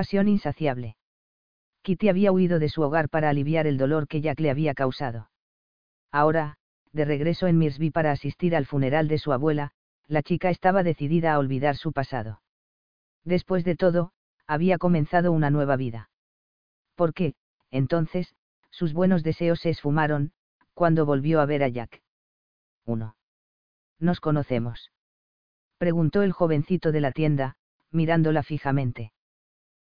pasión insaciable. Kitty había huido de su hogar para aliviar el dolor que Jack le había causado. Ahora, de regreso en Mirsby para asistir al funeral de su abuela, la chica estaba decidida a olvidar su pasado. Después de todo, había comenzado una nueva vida. ¿Por qué, entonces, sus buenos deseos se esfumaron, cuando volvió a ver a Jack. 1. ¿Nos conocemos? Preguntó el jovencito de la tienda, mirándola fijamente.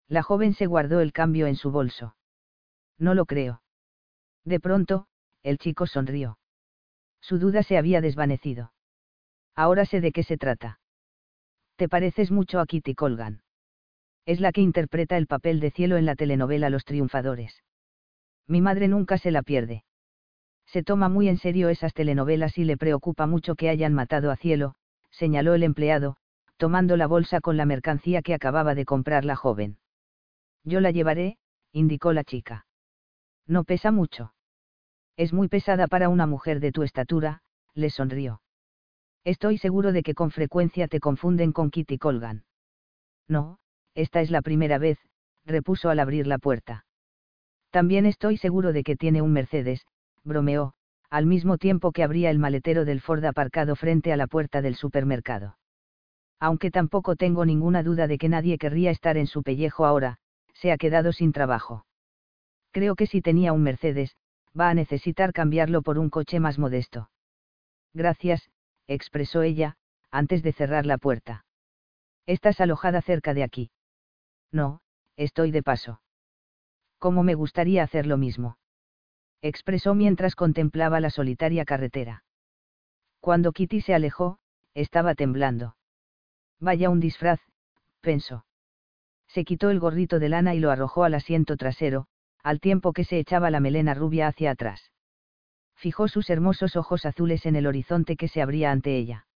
La joven se guardó el cambio en su bolso. No lo creo. De pronto, el chico sonrió. Su duda se había desvanecido. Ahora sé de qué se trata. Te pareces mucho a Kitty Colgan. Es la que interpreta el papel de cielo en la telenovela Los Triunfadores. Mi madre nunca se la pierde. Se toma muy en serio esas telenovelas y le preocupa mucho que hayan matado a cielo, señaló el empleado, tomando la bolsa con la mercancía que acababa de comprar la joven. Yo la llevaré, indicó la chica. No pesa mucho. Es muy pesada para una mujer de tu estatura, le sonrió. Estoy seguro de que con frecuencia te confunden con Kitty Colgan. No, esta es la primera vez, repuso al abrir la puerta. También estoy seguro de que tiene un Mercedes, bromeó, al mismo tiempo que abría el maletero del Ford aparcado frente a la puerta del supermercado. Aunque tampoco tengo ninguna duda de que nadie querría estar en su pellejo ahora, se ha quedado sin trabajo. Creo que si tenía un Mercedes, va a necesitar cambiarlo por un coche más modesto. Gracias, expresó ella, antes de cerrar la puerta. ¿Estás alojada cerca de aquí? No, estoy de paso. ¿Cómo me gustaría hacer lo mismo? expresó mientras contemplaba la solitaria carretera. Cuando Kitty se alejó, estaba temblando. Vaya un disfraz, pensó. Se quitó el gorrito de lana y lo arrojó al asiento trasero, al tiempo que se echaba la melena rubia hacia atrás. Fijó sus hermosos ojos azules en el horizonte que se abría ante ella.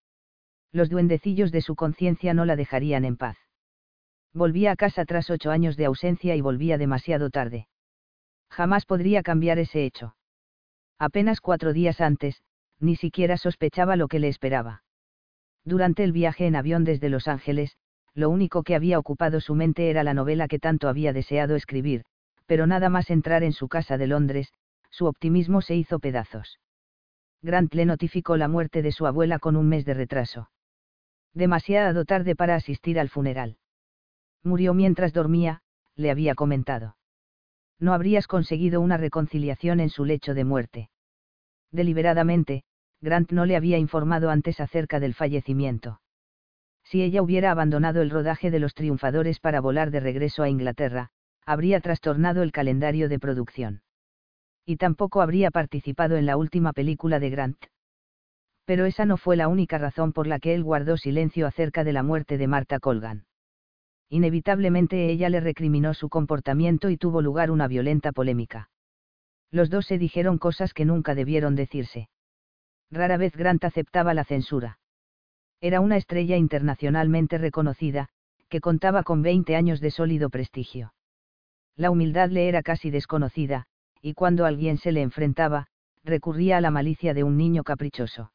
Los duendecillos de su conciencia no la dejarían en paz. Volvía a casa tras ocho años de ausencia y volvía demasiado tarde. Jamás podría cambiar ese hecho. Apenas cuatro días antes, ni siquiera sospechaba lo que le esperaba. Durante el viaje en avión desde Los Ángeles, lo único que había ocupado su mente era la novela que tanto había deseado escribir, pero nada más entrar en su casa de Londres, su optimismo se hizo pedazos. Grant le notificó la muerte de su abuela con un mes de retraso. Demasiado tarde para asistir al funeral. Murió mientras dormía, le había comentado no habrías conseguido una reconciliación en su lecho de muerte. Deliberadamente, Grant no le había informado antes acerca del fallecimiento. Si ella hubiera abandonado el rodaje de los triunfadores para volar de regreso a Inglaterra, habría trastornado el calendario de producción. Y tampoco habría participado en la última película de Grant. Pero esa no fue la única razón por la que él guardó silencio acerca de la muerte de Marta Colgan inevitablemente ella le recriminó su comportamiento y tuvo lugar una violenta polémica. Los dos se dijeron cosas que nunca debieron decirse. Rara vez Grant aceptaba la censura. Era una estrella internacionalmente reconocida, que contaba con 20 años de sólido prestigio. La humildad le era casi desconocida, y cuando alguien se le enfrentaba, recurría a la malicia de un niño caprichoso.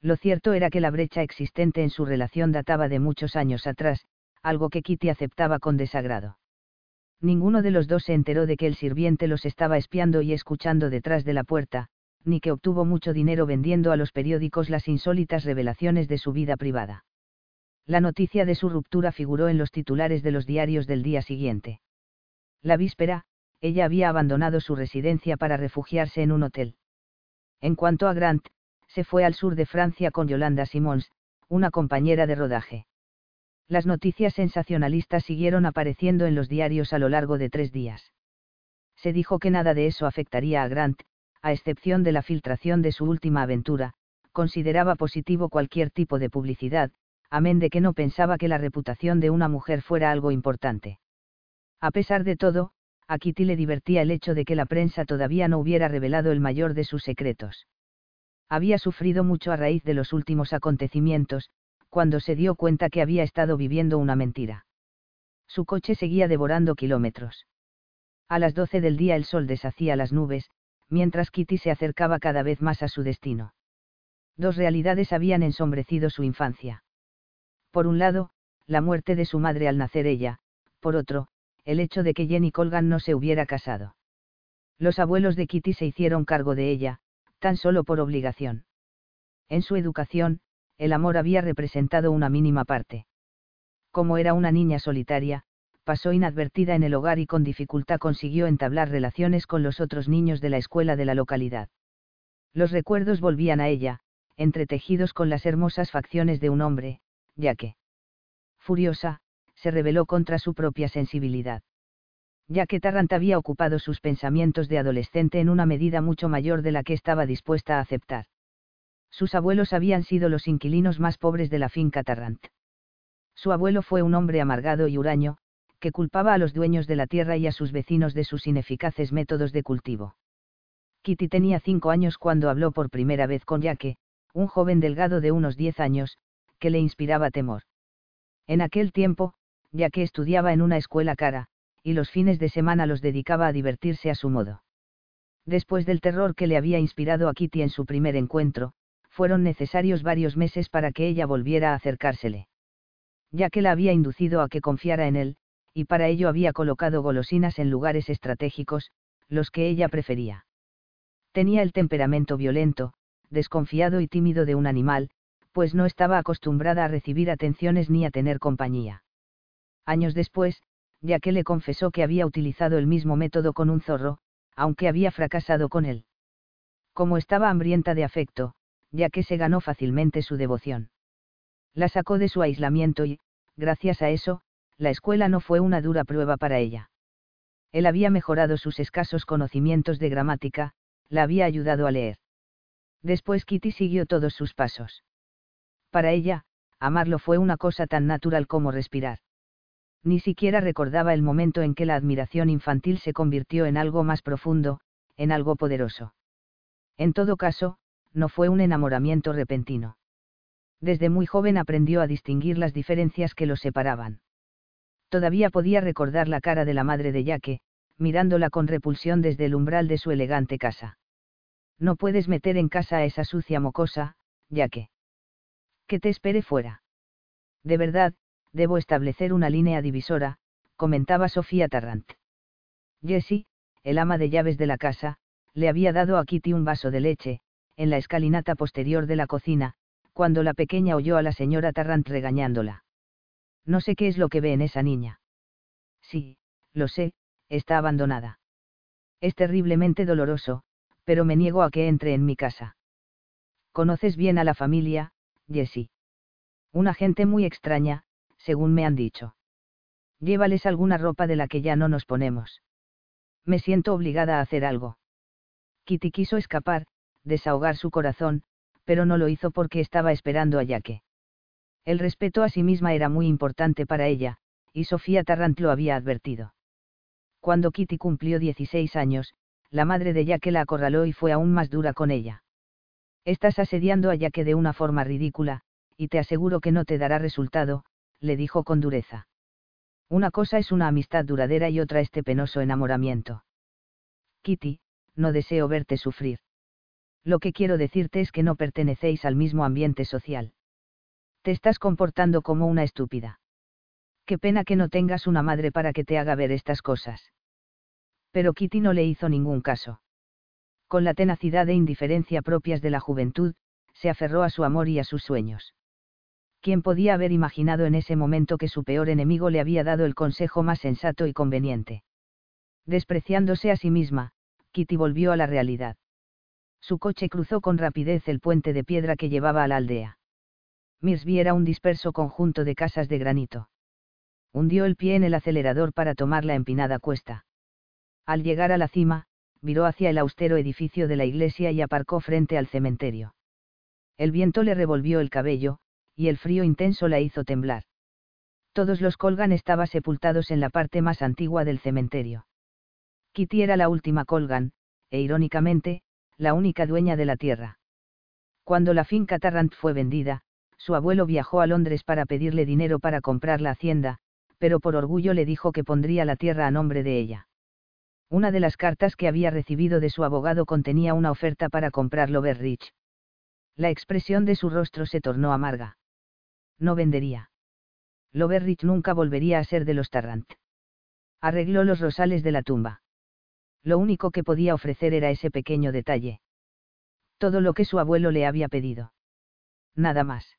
Lo cierto era que la brecha existente en su relación databa de muchos años atrás, algo que Kitty aceptaba con desagrado. Ninguno de los dos se enteró de que el sirviente los estaba espiando y escuchando detrás de la puerta, ni que obtuvo mucho dinero vendiendo a los periódicos las insólitas revelaciones de su vida privada. La noticia de su ruptura figuró en los titulares de los diarios del día siguiente. La víspera, ella había abandonado su residencia para refugiarse en un hotel. En cuanto a Grant, se fue al sur de Francia con Yolanda Simons, una compañera de rodaje. Las noticias sensacionalistas siguieron apareciendo en los diarios a lo largo de tres días. Se dijo que nada de eso afectaría a Grant, a excepción de la filtración de su última aventura, consideraba positivo cualquier tipo de publicidad, amén de que no pensaba que la reputación de una mujer fuera algo importante. A pesar de todo, a Kitty le divertía el hecho de que la prensa todavía no hubiera revelado el mayor de sus secretos. Había sufrido mucho a raíz de los últimos acontecimientos, cuando se dio cuenta que había estado viviendo una mentira. Su coche seguía devorando kilómetros. A las doce del día el sol deshacía las nubes, mientras Kitty se acercaba cada vez más a su destino. Dos realidades habían ensombrecido su infancia. Por un lado, la muerte de su madre al nacer ella, por otro, el hecho de que Jenny Colgan no se hubiera casado. Los abuelos de Kitty se hicieron cargo de ella, tan solo por obligación. En su educación, el amor había representado una mínima parte. Como era una niña solitaria, pasó inadvertida en el hogar y con dificultad consiguió entablar relaciones con los otros niños de la escuela de la localidad. Los recuerdos volvían a ella, entretejidos con las hermosas facciones de un hombre, ya que, furiosa, se rebeló contra su propia sensibilidad. Ya que Tarrant había ocupado sus pensamientos de adolescente en una medida mucho mayor de la que estaba dispuesta a aceptar. Sus abuelos habían sido los inquilinos más pobres de la finca Tarrant. Su abuelo fue un hombre amargado y huraño, que culpaba a los dueños de la tierra y a sus vecinos de sus ineficaces métodos de cultivo. Kitty tenía cinco años cuando habló por primera vez con Jaque, un joven delgado de unos diez años, que le inspiraba temor. En aquel tiempo, ya que estudiaba en una escuela cara, y los fines de semana los dedicaba a divertirse a su modo. Después del terror que le había inspirado a Kitty en su primer encuentro, fueron necesarios varios meses para que ella volviera a acercársele. Ya que la había inducido a que confiara en él, y para ello había colocado golosinas en lugares estratégicos, los que ella prefería. Tenía el temperamento violento, desconfiado y tímido de un animal, pues no estaba acostumbrada a recibir atenciones ni a tener compañía. Años después, ya que le confesó que había utilizado el mismo método con un zorro, aunque había fracasado con él. Como estaba hambrienta de afecto, ya que se ganó fácilmente su devoción. La sacó de su aislamiento y, gracias a eso, la escuela no fue una dura prueba para ella. Él había mejorado sus escasos conocimientos de gramática, la había ayudado a leer. Después Kitty siguió todos sus pasos. Para ella, amarlo fue una cosa tan natural como respirar ni siquiera recordaba el momento en que la admiración infantil se convirtió en algo más profundo, en algo poderoso. En todo caso, no fue un enamoramiento repentino. Desde muy joven aprendió a distinguir las diferencias que los separaban. Todavía podía recordar la cara de la madre de Yaque, mirándola con repulsión desde el umbral de su elegante casa. No puedes meter en casa a esa sucia mocosa, Yaque. Que te espere fuera. De verdad, debo establecer una línea divisora, comentaba Sofía Tarrant. Jessie, el ama de llaves de la casa, le había dado a Kitty un vaso de leche, en la escalinata posterior de la cocina, cuando la pequeña oyó a la señora Tarrant regañándola. No sé qué es lo que ve en esa niña. Sí, lo sé, está abandonada. Es terriblemente doloroso, pero me niego a que entre en mi casa. Conoces bien a la familia, Jessie. Una gente muy extraña, según me han dicho. Llévales alguna ropa de la que ya no nos ponemos. Me siento obligada a hacer algo. Kitty quiso escapar, desahogar su corazón, pero no lo hizo porque estaba esperando a Yaque. El respeto a sí misma era muy importante para ella, y Sofía Tarrant lo había advertido. Cuando Kitty cumplió 16 años, la madre de Yaque la acorraló y fue aún más dura con ella. Estás asediando a Yaque de una forma ridícula, y te aseguro que no te dará resultado, le dijo con dureza. Una cosa es una amistad duradera y otra este penoso enamoramiento. Kitty, no deseo verte sufrir. Lo que quiero decirte es que no pertenecéis al mismo ambiente social. Te estás comportando como una estúpida. Qué pena que no tengas una madre para que te haga ver estas cosas. Pero Kitty no le hizo ningún caso. Con la tenacidad e indiferencia propias de la juventud, se aferró a su amor y a sus sueños. ¿quién podía haber imaginado en ese momento que su peor enemigo le había dado el consejo más sensato y conveniente? Despreciándose a sí misma, Kitty volvió a la realidad. Su coche cruzó con rapidez el puente de piedra que llevaba a la aldea. Mirsby era un disperso conjunto de casas de granito. Hundió el pie en el acelerador para tomar la empinada cuesta. Al llegar a la cima, viró hacia el austero edificio de la iglesia y aparcó frente al cementerio. El viento le revolvió el cabello, y el frío intenso la hizo temblar. Todos los Colgan estaban sepultados en la parte más antigua del cementerio. Kitty era la última Colgan, e irónicamente, la única dueña de la tierra. Cuando la finca Tarrant fue vendida, su abuelo viajó a Londres para pedirle dinero para comprar la hacienda, pero por orgullo le dijo que pondría la tierra a nombre de ella. Una de las cartas que había recibido de su abogado contenía una oferta para comprar Loverridge. La expresión de su rostro se tornó amarga no vendería. Loverrich nunca volvería a ser de los Tarrant. Arregló los rosales de la tumba. Lo único que podía ofrecer era ese pequeño detalle. Todo lo que su abuelo le había pedido. Nada más.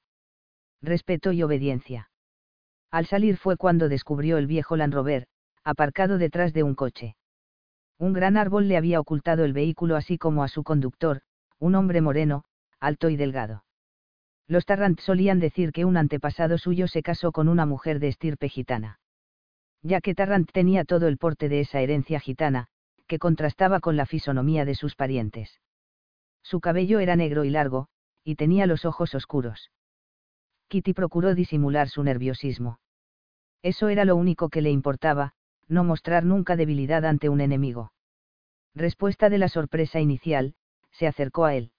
Respeto y obediencia. Al salir fue cuando descubrió el viejo Land aparcado detrás de un coche. Un gran árbol le había ocultado el vehículo así como a su conductor, un hombre moreno, alto y delgado. Los Tarrant solían decir que un antepasado suyo se casó con una mujer de estirpe gitana. Ya que Tarrant tenía todo el porte de esa herencia gitana, que contrastaba con la fisonomía de sus parientes. Su cabello era negro y largo, y tenía los ojos oscuros. Kitty procuró disimular su nerviosismo. Eso era lo único que le importaba, no mostrar nunca debilidad ante un enemigo. Respuesta de la sorpresa inicial, se acercó a él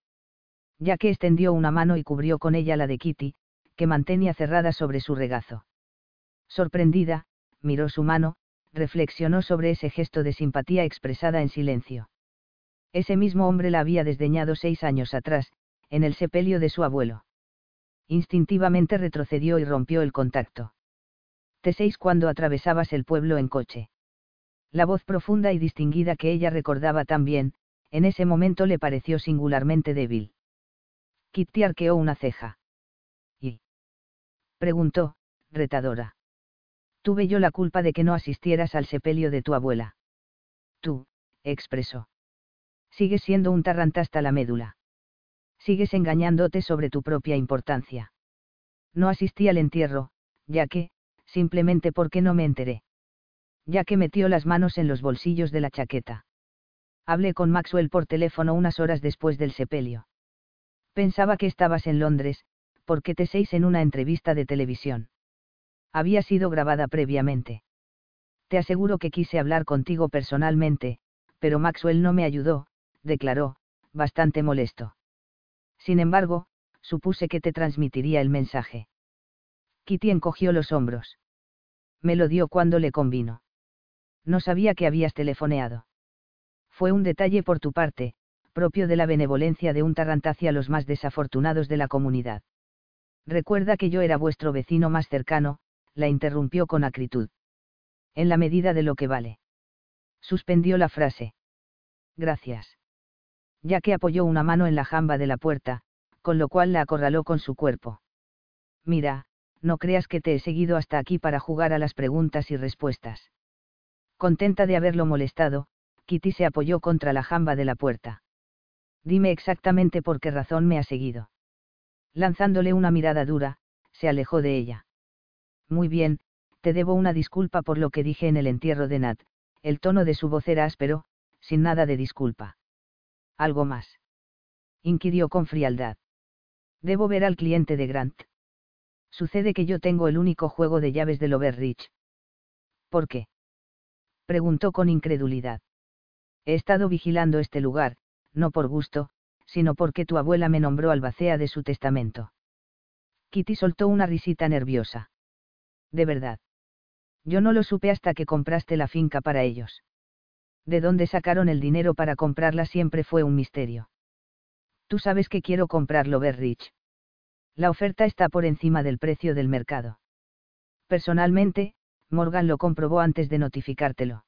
ya que extendió una mano y cubrió con ella la de Kitty, que mantenía cerrada sobre su regazo. Sorprendida, miró su mano, reflexionó sobre ese gesto de simpatía expresada en silencio. Ese mismo hombre la había desdeñado seis años atrás, en el sepelio de su abuelo. Instintivamente retrocedió y rompió el contacto. Te seis cuando atravesabas el pueblo en coche. La voz profunda y distinguida que ella recordaba tan bien, en ese momento le pareció singularmente débil. Kitty arqueó una ceja. ¿Y? preguntó, retadora. Tuve yo la culpa de que no asistieras al sepelio de tu abuela. Tú, expresó. Sigues siendo un tarrantasta la médula. Sigues engañándote sobre tu propia importancia. No asistí al entierro, ya que, simplemente porque no me enteré. Ya que metió las manos en los bolsillos de la chaqueta. Hablé con Maxwell por teléfono unas horas después del sepelio. Pensaba que estabas en Londres, porque te seis en una entrevista de televisión. Había sido grabada previamente. Te aseguro que quise hablar contigo personalmente, pero Maxwell no me ayudó, declaró, bastante molesto. Sin embargo, supuse que te transmitiría el mensaje. Kitty encogió los hombros. Me lo dio cuando le convino. No sabía que habías telefoneado. Fue un detalle por tu parte, propio de la benevolencia de un Tarrant hacia los más desafortunados de la comunidad. Recuerda que yo era vuestro vecino más cercano, la interrumpió con acritud. En la medida de lo que vale. Suspendió la frase. Gracias. Ya que apoyó una mano en la jamba de la puerta, con lo cual la acorraló con su cuerpo. Mira, no creas que te he seguido hasta aquí para jugar a las preguntas y respuestas. Contenta de haberlo molestado, Kitty se apoyó contra la jamba de la puerta. Dime exactamente por qué razón me ha seguido. Lanzándole una mirada dura, se alejó de ella. Muy bien, te debo una disculpa por lo que dije en el entierro de Nat, el tono de su voz era áspero, sin nada de disculpa. ¿Algo más? inquirió con frialdad. Debo ver al cliente de Grant. Sucede que yo tengo el único juego de llaves de Overreach. ¿Por qué? preguntó con incredulidad. He estado vigilando este lugar, no por gusto, sino porque tu abuela me nombró albacea de su testamento. Kitty soltó una risita nerviosa. De verdad. Yo no lo supe hasta que compraste la finca para ellos. De dónde sacaron el dinero para comprarla siempre fue un misterio. Tú sabes que quiero comprarlo Berrich. La oferta está por encima del precio del mercado. Personalmente, Morgan lo comprobó antes de notificártelo.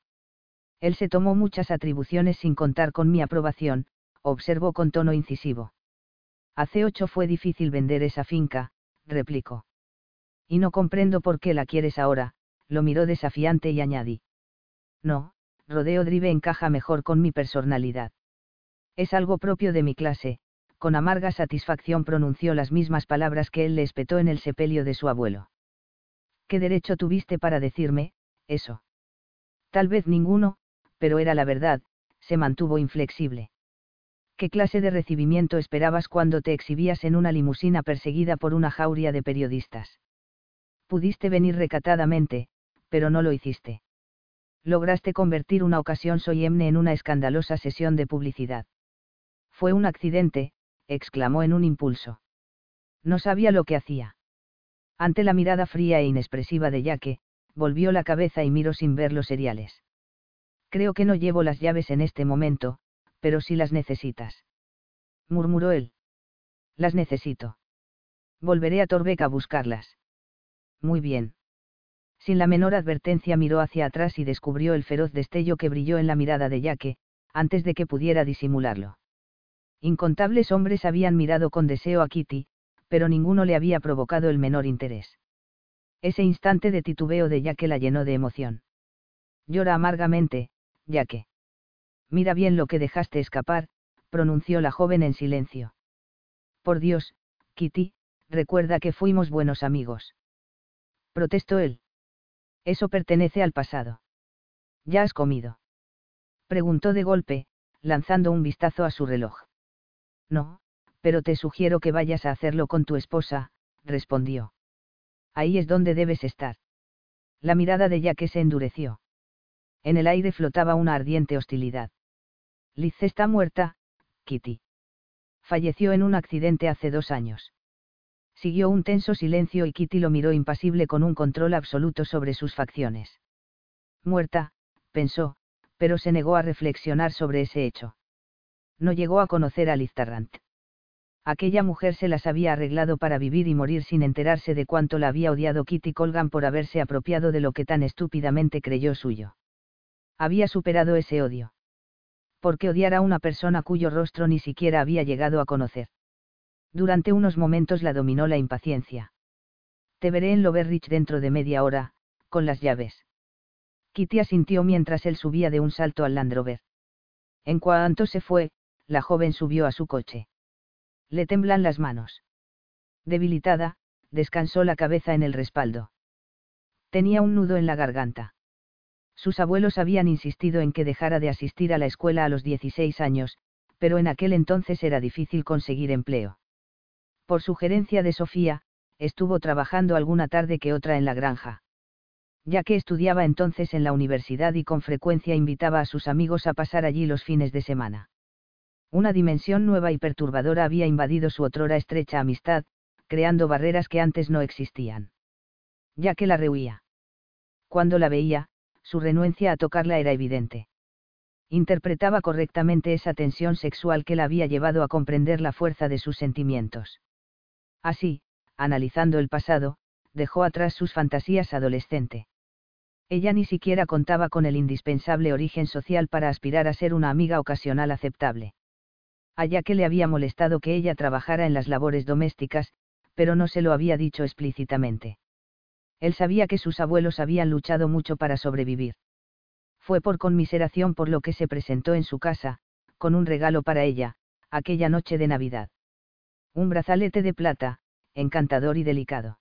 Él se tomó muchas atribuciones sin contar con mi aprobación, observó con tono incisivo. Hace ocho fue difícil vender esa finca, replicó. Y no comprendo por qué la quieres ahora, lo miró desafiante y añadí. No, Rodeo Drive encaja mejor con mi personalidad. Es algo propio de mi clase, con amarga satisfacción pronunció las mismas palabras que él le espetó en el sepelio de su abuelo. ¿Qué derecho tuviste para decirme, eso? Tal vez ninguno, pero era la verdad, se mantuvo inflexible. ¿Qué clase de recibimiento esperabas cuando te exhibías en una limusina perseguida por una jauría de periodistas? Pudiste venir recatadamente, pero no lo hiciste. Lograste convertir una ocasión solemne en una escandalosa sesión de publicidad. Fue un accidente, exclamó en un impulso. No sabía lo que hacía. Ante la mirada fría e inexpresiva de Yaque, volvió la cabeza y miró sin ver los seriales. Creo que no llevo las llaves en este momento, pero si las necesitas. Murmuró él. Las necesito. Volveré a Torbeck a buscarlas. Muy bien. Sin la menor advertencia miró hacia atrás y descubrió el feroz destello que brilló en la mirada de Yaque, antes de que pudiera disimularlo. Incontables hombres habían mirado con deseo a Kitty, pero ninguno le había provocado el menor interés. Ese instante de titubeo de Yaque la llenó de emoción. Llora amargamente, Yaque. Mira bien lo que dejaste escapar, pronunció la joven en silencio. Por Dios, Kitty, recuerda que fuimos buenos amigos. Protestó él. Eso pertenece al pasado. ¿Ya has comido? Preguntó de golpe, lanzando un vistazo a su reloj. No, pero te sugiero que vayas a hacerlo con tu esposa, respondió. Ahí es donde debes estar. La mirada de Jack se endureció. En el aire flotaba una ardiente hostilidad. Liz está muerta, Kitty. Falleció en un accidente hace dos años. Siguió un tenso silencio y Kitty lo miró impasible con un control absoluto sobre sus facciones. Muerta, pensó, pero se negó a reflexionar sobre ese hecho. No llegó a conocer a Liz Tarrant. Aquella mujer se las había arreglado para vivir y morir sin enterarse de cuánto la había odiado Kitty Colgan por haberse apropiado de lo que tan estúpidamente creyó suyo. Había superado ese odio. ¿Por qué odiar a una persona cuyo rostro ni siquiera había llegado a conocer? Durante unos momentos la dominó la impaciencia. Te veré en Loverrich dentro de media hora, con las llaves. Kitty asintió mientras él subía de un salto al Land Rover. En cuanto se fue, la joven subió a su coche. Le temblan las manos. Debilitada, descansó la cabeza en el respaldo. Tenía un nudo en la garganta. Sus abuelos habían insistido en que dejara de asistir a la escuela a los 16 años, pero en aquel entonces era difícil conseguir empleo. Por sugerencia de Sofía, estuvo trabajando alguna tarde que otra en la granja. Ya que estudiaba entonces en la universidad y con frecuencia invitaba a sus amigos a pasar allí los fines de semana. Una dimensión nueva y perturbadora había invadido su otrora estrecha amistad, creando barreras que antes no existían. Ya que la rehuía. Cuando la veía, su renuencia a tocarla era evidente. Interpretaba correctamente esa tensión sexual que la había llevado a comprender la fuerza de sus sentimientos. Así, analizando el pasado, dejó atrás sus fantasías adolescente. Ella ni siquiera contaba con el indispensable origen social para aspirar a ser una amiga ocasional aceptable. Allá que le había molestado que ella trabajara en las labores domésticas, pero no se lo había dicho explícitamente. Él sabía que sus abuelos habían luchado mucho para sobrevivir. Fue por conmiseración por lo que se presentó en su casa, con un regalo para ella, aquella noche de Navidad. Un brazalete de plata, encantador y delicado.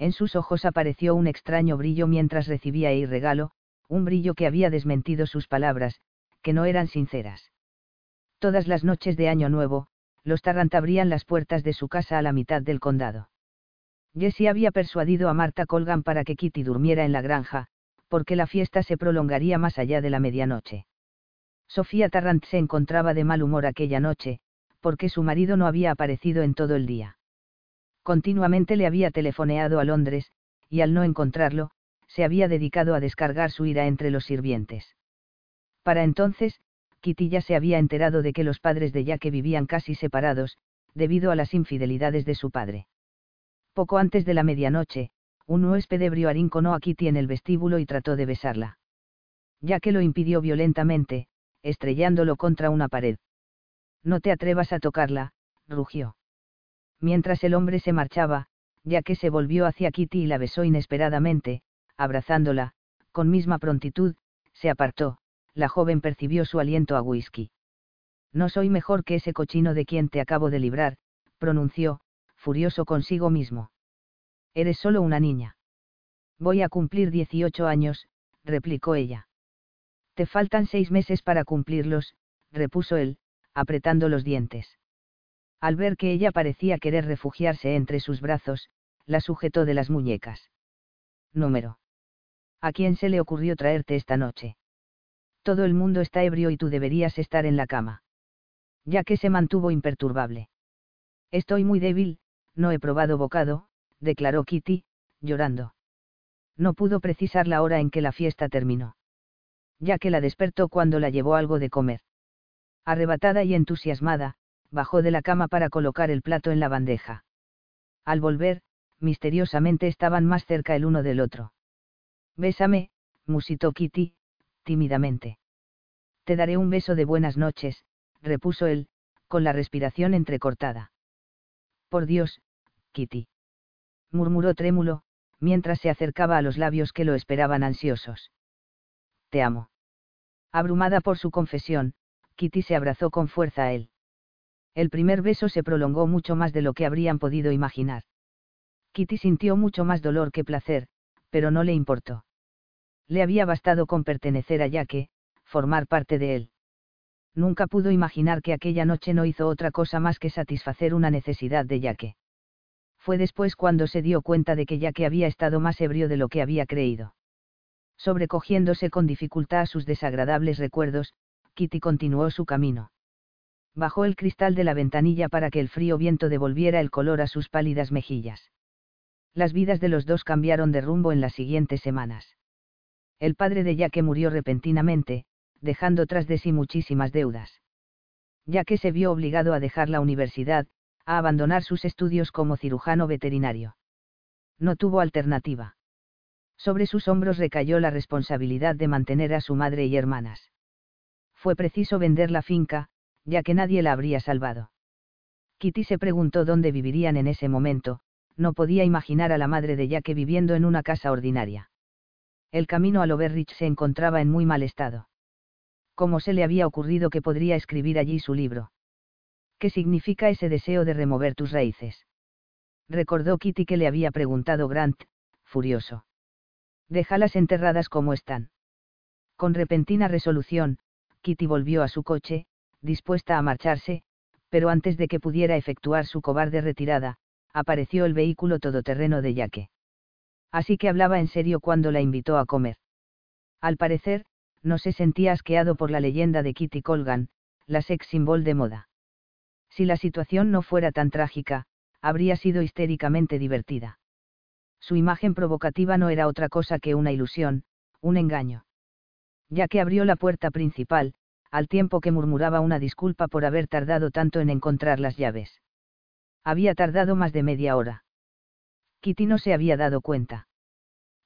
En sus ojos apareció un extraño brillo mientras recibía el regalo, un brillo que había desmentido sus palabras, que no eran sinceras. Todas las noches de Año Nuevo, los Tarrant abrían las puertas de su casa a la mitad del condado. Jessie había persuadido a Marta Colgan para que Kitty durmiera en la granja, porque la fiesta se prolongaría más allá de la medianoche. Sofía Tarrant se encontraba de mal humor aquella noche, porque su marido no había aparecido en todo el día. Continuamente le había telefoneado a Londres, y al no encontrarlo, se había dedicado a descargar su ira entre los sirvientes. Para entonces, Kitty ya se había enterado de que los padres de Jack vivían casi separados, debido a las infidelidades de su padre. Poco antes de la medianoche, un huésped ebrio arrinconó a Kitty en el vestíbulo y trató de besarla. Ya que lo impidió violentamente, estrellándolo contra una pared. No te atrevas a tocarla, rugió. Mientras el hombre se marchaba, ya que se volvió hacia Kitty y la besó inesperadamente, abrazándola, con misma prontitud, se apartó, la joven percibió su aliento a whisky. No soy mejor que ese cochino de quien te acabo de librar, pronunció, furioso consigo mismo. Eres solo una niña. Voy a cumplir 18 años, replicó ella. Te faltan seis meses para cumplirlos, repuso él, apretando los dientes. Al ver que ella parecía querer refugiarse entre sus brazos, la sujetó de las muñecas. Número. ¿A quién se le ocurrió traerte esta noche? Todo el mundo está ebrio y tú deberías estar en la cama. Ya que se mantuvo imperturbable. Estoy muy débil, no he probado bocado, declaró Kitty, llorando. No pudo precisar la hora en que la fiesta terminó. Ya que la despertó cuando la llevó algo de comer. Arrebatada y entusiasmada, bajó de la cama para colocar el plato en la bandeja. Al volver, misteriosamente estaban más cerca el uno del otro. Bésame, musitó Kitty, tímidamente. Te daré un beso de buenas noches, repuso él, con la respiración entrecortada. Por Dios, Kitty. murmuró trémulo, mientras se acercaba a los labios que lo esperaban ansiosos. Te amo. Abrumada por su confesión, Kitty se abrazó con fuerza a él. El primer beso se prolongó mucho más de lo que habrían podido imaginar. Kitty sintió mucho más dolor que placer, pero no le importó. Le había bastado con pertenecer a Yaque, formar parte de él. Nunca pudo imaginar que aquella noche no hizo otra cosa más que satisfacer una necesidad de Yaque. Fue después cuando se dio cuenta de que Yaque había estado más ebrio de lo que había creído. Sobrecogiéndose con dificultad a sus desagradables recuerdos, Kitty continuó su camino. Bajó el cristal de la ventanilla para que el frío viento devolviera el color a sus pálidas mejillas las vidas de los dos cambiaron de rumbo en las siguientes semanas. El padre de Yaque murió repentinamente, dejando tras de sí muchísimas deudas. Yaque se vio obligado a dejar la universidad, a abandonar sus estudios como cirujano veterinario. No tuvo alternativa. Sobre sus hombros recayó la responsabilidad de mantener a su madre y hermanas. Fue preciso vender la finca, ya que nadie la habría salvado. Kitty se preguntó dónde vivirían en ese momento, no podía imaginar a la madre de Jack viviendo en una casa ordinaria. El camino a Loverrich se encontraba en muy mal estado. ¿Cómo se le había ocurrido que podría escribir allí su libro? ¿Qué significa ese deseo de remover tus raíces? Recordó Kitty que le había preguntado Grant, furioso. Déjalas enterradas como están. Con repentina resolución, Kitty volvió a su coche, dispuesta a marcharse, pero antes de que pudiera efectuar su cobarde retirada, apareció el vehículo todoterreno de Yaque. Así que hablaba en serio cuando la invitó a comer. Al parecer, no se sentía asqueado por la leyenda de Kitty Colgan, la sex symbol de moda. Si la situación no fuera tan trágica, habría sido histéricamente divertida. Su imagen provocativa no era otra cosa que una ilusión, un engaño. Ya que abrió la puerta principal, al tiempo que murmuraba una disculpa por haber tardado tanto en encontrar las llaves. Había tardado más de media hora. Kitty no se había dado cuenta.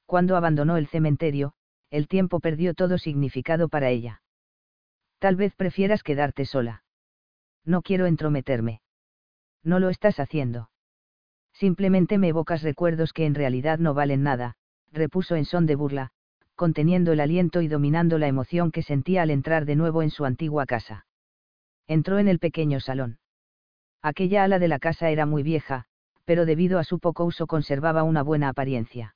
Cuando abandonó el cementerio, el tiempo perdió todo significado para ella. Tal vez prefieras quedarte sola. No quiero entrometerme. No lo estás haciendo. Simplemente me evocas recuerdos que en realidad no valen nada, repuso en son de burla, conteniendo el aliento y dominando la emoción que sentía al entrar de nuevo en su antigua casa. Entró en el pequeño salón. Aquella ala de la casa era muy vieja, pero debido a su poco uso conservaba una buena apariencia.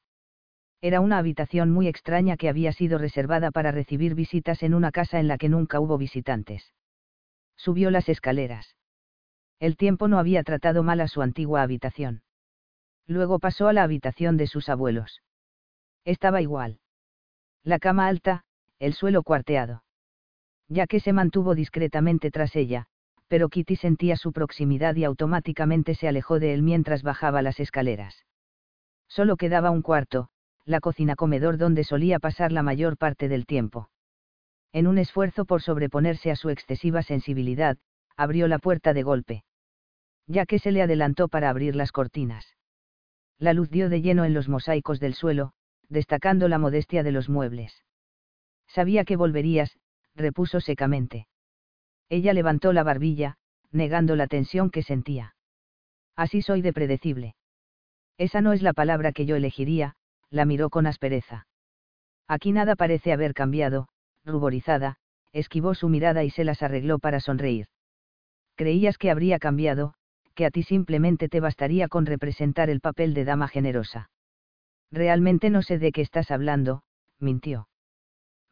Era una habitación muy extraña que había sido reservada para recibir visitas en una casa en la que nunca hubo visitantes. Subió las escaleras. El tiempo no había tratado mal a su antigua habitación. Luego pasó a la habitación de sus abuelos. Estaba igual. La cama alta, el suelo cuarteado. Ya que se mantuvo discretamente tras ella, pero Kitty sentía su proximidad y automáticamente se alejó de él mientras bajaba las escaleras. Solo quedaba un cuarto, la cocina comedor donde solía pasar la mayor parte del tiempo. En un esfuerzo por sobreponerse a su excesiva sensibilidad, abrió la puerta de golpe. Ya que se le adelantó para abrir las cortinas. La luz dio de lleno en los mosaicos del suelo, destacando la modestia de los muebles. Sabía que volverías, repuso secamente. Ella levantó la barbilla, negando la tensión que sentía. Así soy de predecible. Esa no es la palabra que yo elegiría, la miró con aspereza. Aquí nada parece haber cambiado, ruborizada, esquivó su mirada y se las arregló para sonreír. Creías que habría cambiado, que a ti simplemente te bastaría con representar el papel de dama generosa. Realmente no sé de qué estás hablando, mintió.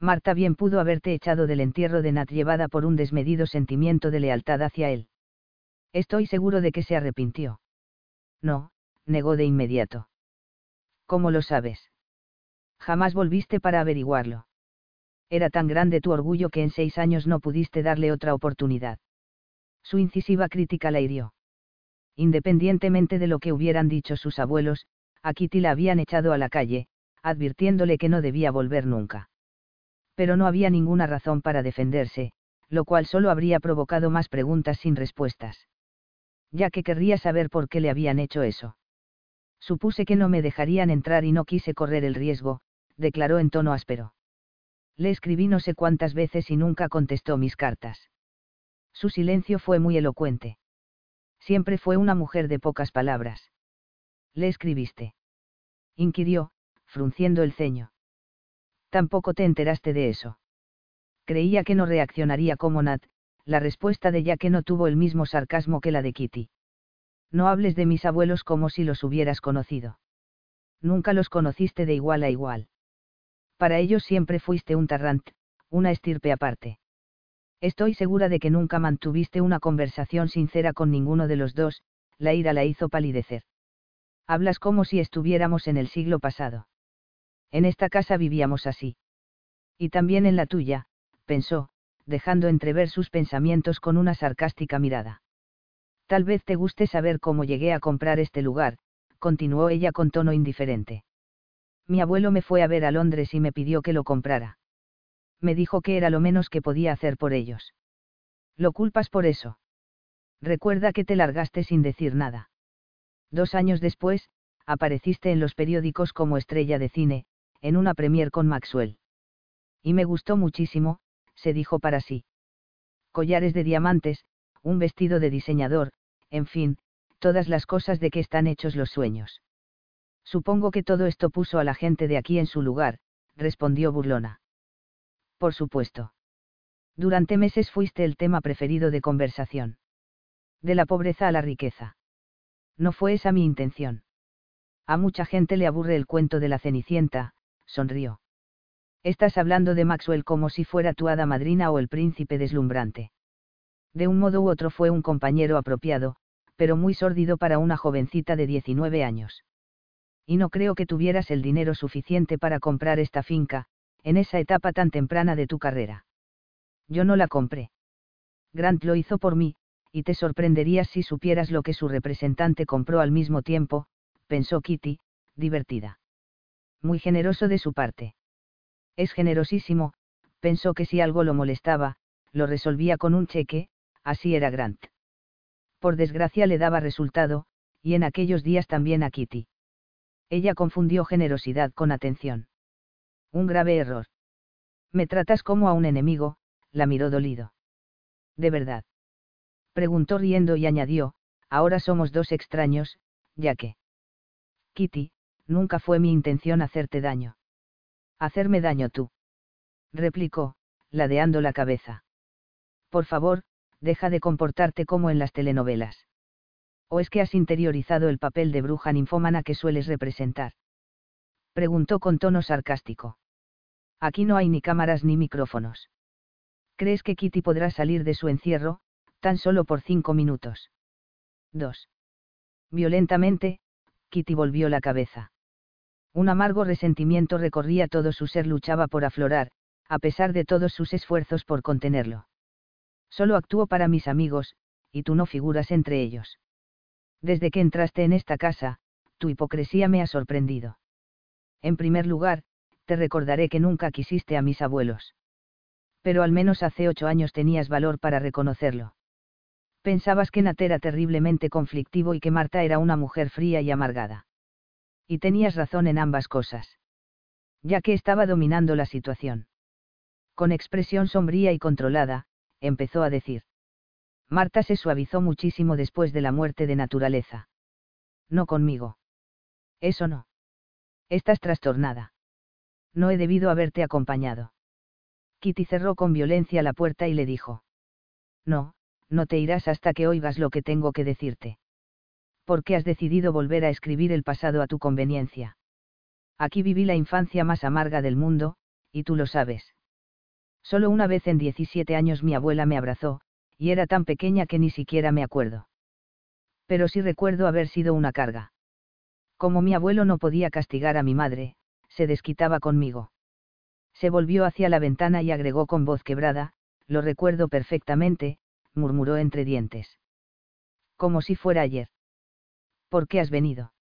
Marta bien pudo haberte echado del entierro de Nat llevada por un desmedido sentimiento de lealtad hacia él. Estoy seguro de que se arrepintió. No, negó de inmediato. ¿Cómo lo sabes? Jamás volviste para averiguarlo. Era tan grande tu orgullo que en seis años no pudiste darle otra oportunidad. Su incisiva crítica la hirió. Independientemente de lo que hubieran dicho sus abuelos, a Kitty la habían echado a la calle, advirtiéndole que no debía volver nunca pero no había ninguna razón para defenderse, lo cual solo habría provocado más preguntas sin respuestas. Ya que querría saber por qué le habían hecho eso. Supuse que no me dejarían entrar y no quise correr el riesgo, declaró en tono áspero. Le escribí no sé cuántas veces y nunca contestó mis cartas. Su silencio fue muy elocuente. Siempre fue una mujer de pocas palabras. ¿Le escribiste? inquirió, frunciendo el ceño. Tampoco te enteraste de eso. Creía que no reaccionaría como Nat, la respuesta de que no tuvo el mismo sarcasmo que la de Kitty. No hables de mis abuelos como si los hubieras conocido. Nunca los conociste de igual a igual. Para ellos siempre fuiste un tarrant, una estirpe aparte. Estoy segura de que nunca mantuviste una conversación sincera con ninguno de los dos, la ira la hizo palidecer. Hablas como si estuviéramos en el siglo pasado. En esta casa vivíamos así. Y también en la tuya, pensó, dejando entrever sus pensamientos con una sarcástica mirada. Tal vez te guste saber cómo llegué a comprar este lugar, continuó ella con tono indiferente. Mi abuelo me fue a ver a Londres y me pidió que lo comprara. Me dijo que era lo menos que podía hacer por ellos. ¿Lo culpas por eso? Recuerda que te largaste sin decir nada. Dos años después, apareciste en los periódicos como estrella de cine, en una premier con Maxwell. Y me gustó muchísimo, se dijo para sí. Collares de diamantes, un vestido de diseñador, en fin, todas las cosas de que están hechos los sueños. Supongo que todo esto puso a la gente de aquí en su lugar, respondió burlona. Por supuesto. Durante meses fuiste el tema preferido de conversación. De la pobreza a la riqueza. No fue esa mi intención. A mucha gente le aburre el cuento de la Cenicienta, sonrió. Estás hablando de Maxwell como si fuera tu hada madrina o el príncipe deslumbrante. De un modo u otro fue un compañero apropiado, pero muy sórdido para una jovencita de 19 años. Y no creo que tuvieras el dinero suficiente para comprar esta finca, en esa etapa tan temprana de tu carrera. Yo no la compré. Grant lo hizo por mí, y te sorprenderías si supieras lo que su representante compró al mismo tiempo, pensó Kitty, divertida. Muy generoso de su parte. Es generosísimo, pensó que si algo lo molestaba, lo resolvía con un cheque, así era Grant por desgracia le daba resultado, y en aquellos días también a Kitty. Ella confundió generosidad con atención. Un grave error. Me tratas como a un enemigo, la miró dolido. ¿De verdad? Preguntó riendo y añadió, ahora somos dos extraños, ya que. Kitty, nunca fue mi intención hacerte daño. Hacerme daño tú. Replicó, ladeando la cabeza. Por favor, deja de comportarte como en las telenovelas. ¿O es que has interiorizado el papel de bruja ninfómana que sueles representar? Preguntó con tono sarcástico. Aquí no hay ni cámaras ni micrófonos. ¿Crees que Kitty podrá salir de su encierro, tan solo por cinco minutos? 2. Violentamente, Kitty volvió la cabeza. Un amargo resentimiento recorría todo su ser, luchaba por aflorar, a pesar de todos sus esfuerzos por contenerlo. Solo actúo para mis amigos, y tú no figuras entre ellos. Desde que entraste en esta casa, tu hipocresía me ha sorprendido. En primer lugar, te recordaré que nunca quisiste a mis abuelos. Pero al menos hace ocho años tenías valor para reconocerlo. Pensabas que Nat era terriblemente conflictivo y que Marta era una mujer fría y amargada. Y tenías razón en ambas cosas. Ya que estaba dominando la situación. Con expresión sombría y controlada, empezó a decir. Marta se suavizó muchísimo después de la muerte de naturaleza. No conmigo. Eso no. Estás trastornada. No he debido haberte acompañado. Kitty cerró con violencia la puerta y le dijo. No, no te irás hasta que oigas lo que tengo que decirte. ¿Por qué has decidido volver a escribir el pasado a tu conveniencia? Aquí viví la infancia más amarga del mundo, y tú lo sabes. Solo una vez en 17 años mi abuela me abrazó, y era tan pequeña que ni siquiera me acuerdo. Pero sí recuerdo haber sido una carga. Como mi abuelo no podía castigar a mi madre, se desquitaba conmigo. Se volvió hacia la ventana y agregó con voz quebrada, lo recuerdo perfectamente, murmuró entre dientes. Como si fuera ayer. ¿Por qué has venido?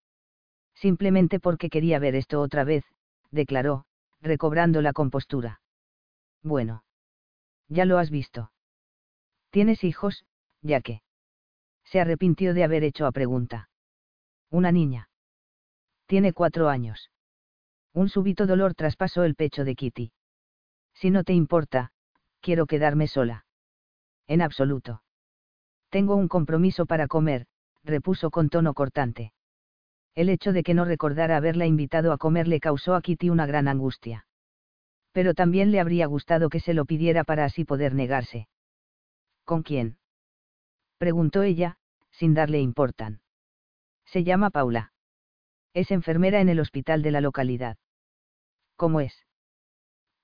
Simplemente porque quería ver esto otra vez, declaró, recobrando la compostura. Bueno. Ya lo has visto. ¿Tienes hijos, ya que? Se arrepintió de haber hecho a pregunta. Una niña. Tiene cuatro años. Un súbito dolor traspasó el pecho de Kitty. Si no te importa, quiero quedarme sola. En absoluto. Tengo un compromiso para comer, repuso con tono cortante. El hecho de que no recordara haberla invitado a comer le causó a Kitty una gran angustia. Pero también le habría gustado que se lo pidiera para así poder negarse. ¿Con quién? preguntó ella, sin darle importan. Se llama Paula. Es enfermera en el hospital de la localidad. ¿Cómo es?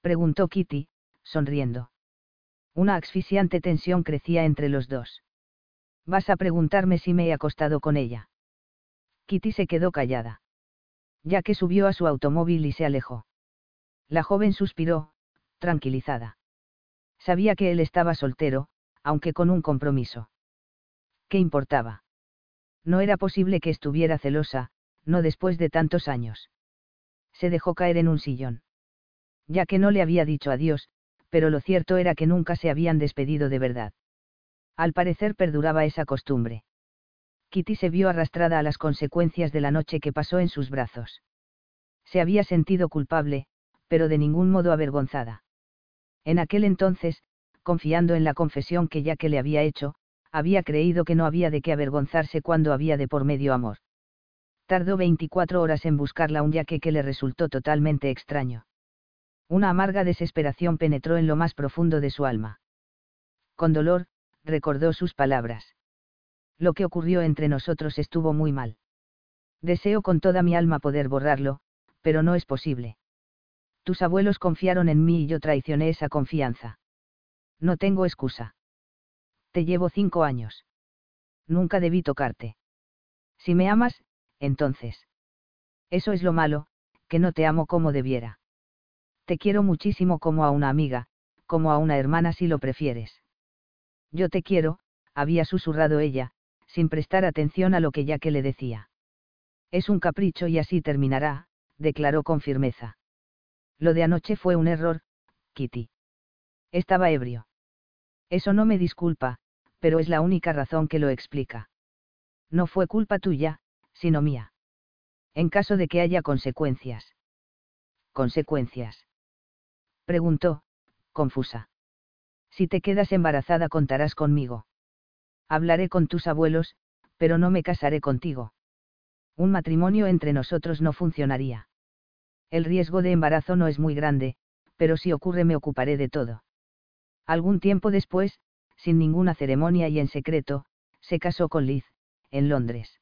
preguntó Kitty, sonriendo. Una asfixiante tensión crecía entre los dos. Vas a preguntarme si me he acostado con ella. Kitty se quedó callada. Ya que subió a su automóvil y se alejó. La joven suspiró, tranquilizada. Sabía que él estaba soltero, aunque con un compromiso. ¿Qué importaba? No era posible que estuviera celosa, no después de tantos años. Se dejó caer en un sillón. Ya que no le había dicho adiós, pero lo cierto era que nunca se habían despedido de verdad. Al parecer perduraba esa costumbre. Kitty se vio arrastrada a las consecuencias de la noche que pasó en sus brazos. Se había sentido culpable, pero de ningún modo avergonzada. En aquel entonces, confiando en la confesión que ya que le había hecho, había creído que no había de qué avergonzarse cuando había de por medio amor. Tardó 24 horas en buscarla un yaque que le resultó totalmente extraño. Una amarga desesperación penetró en lo más profundo de su alma. Con dolor, recordó sus palabras. Lo que ocurrió entre nosotros estuvo muy mal. Deseo con toda mi alma poder borrarlo, pero no es posible. Tus abuelos confiaron en mí y yo traicioné esa confianza. No tengo excusa. Te llevo cinco años. Nunca debí tocarte. Si me amas, entonces. Eso es lo malo, que no te amo como debiera. Te quiero muchísimo como a una amiga, como a una hermana si lo prefieres. Yo te quiero, había susurrado ella, sin prestar atención a lo que ya que le decía. Es un capricho y así terminará, declaró con firmeza. Lo de anoche fue un error, Kitty. Estaba ebrio. Eso no me disculpa, pero es la única razón que lo explica. No fue culpa tuya, sino mía. En caso de que haya consecuencias. ¿Consecuencias? Preguntó, confusa. Si te quedas embarazada contarás conmigo. Hablaré con tus abuelos, pero no me casaré contigo. Un matrimonio entre nosotros no funcionaría. El riesgo de embarazo no es muy grande, pero si ocurre me ocuparé de todo. Algún tiempo después, sin ninguna ceremonia y en secreto, se casó con Liz, en Londres.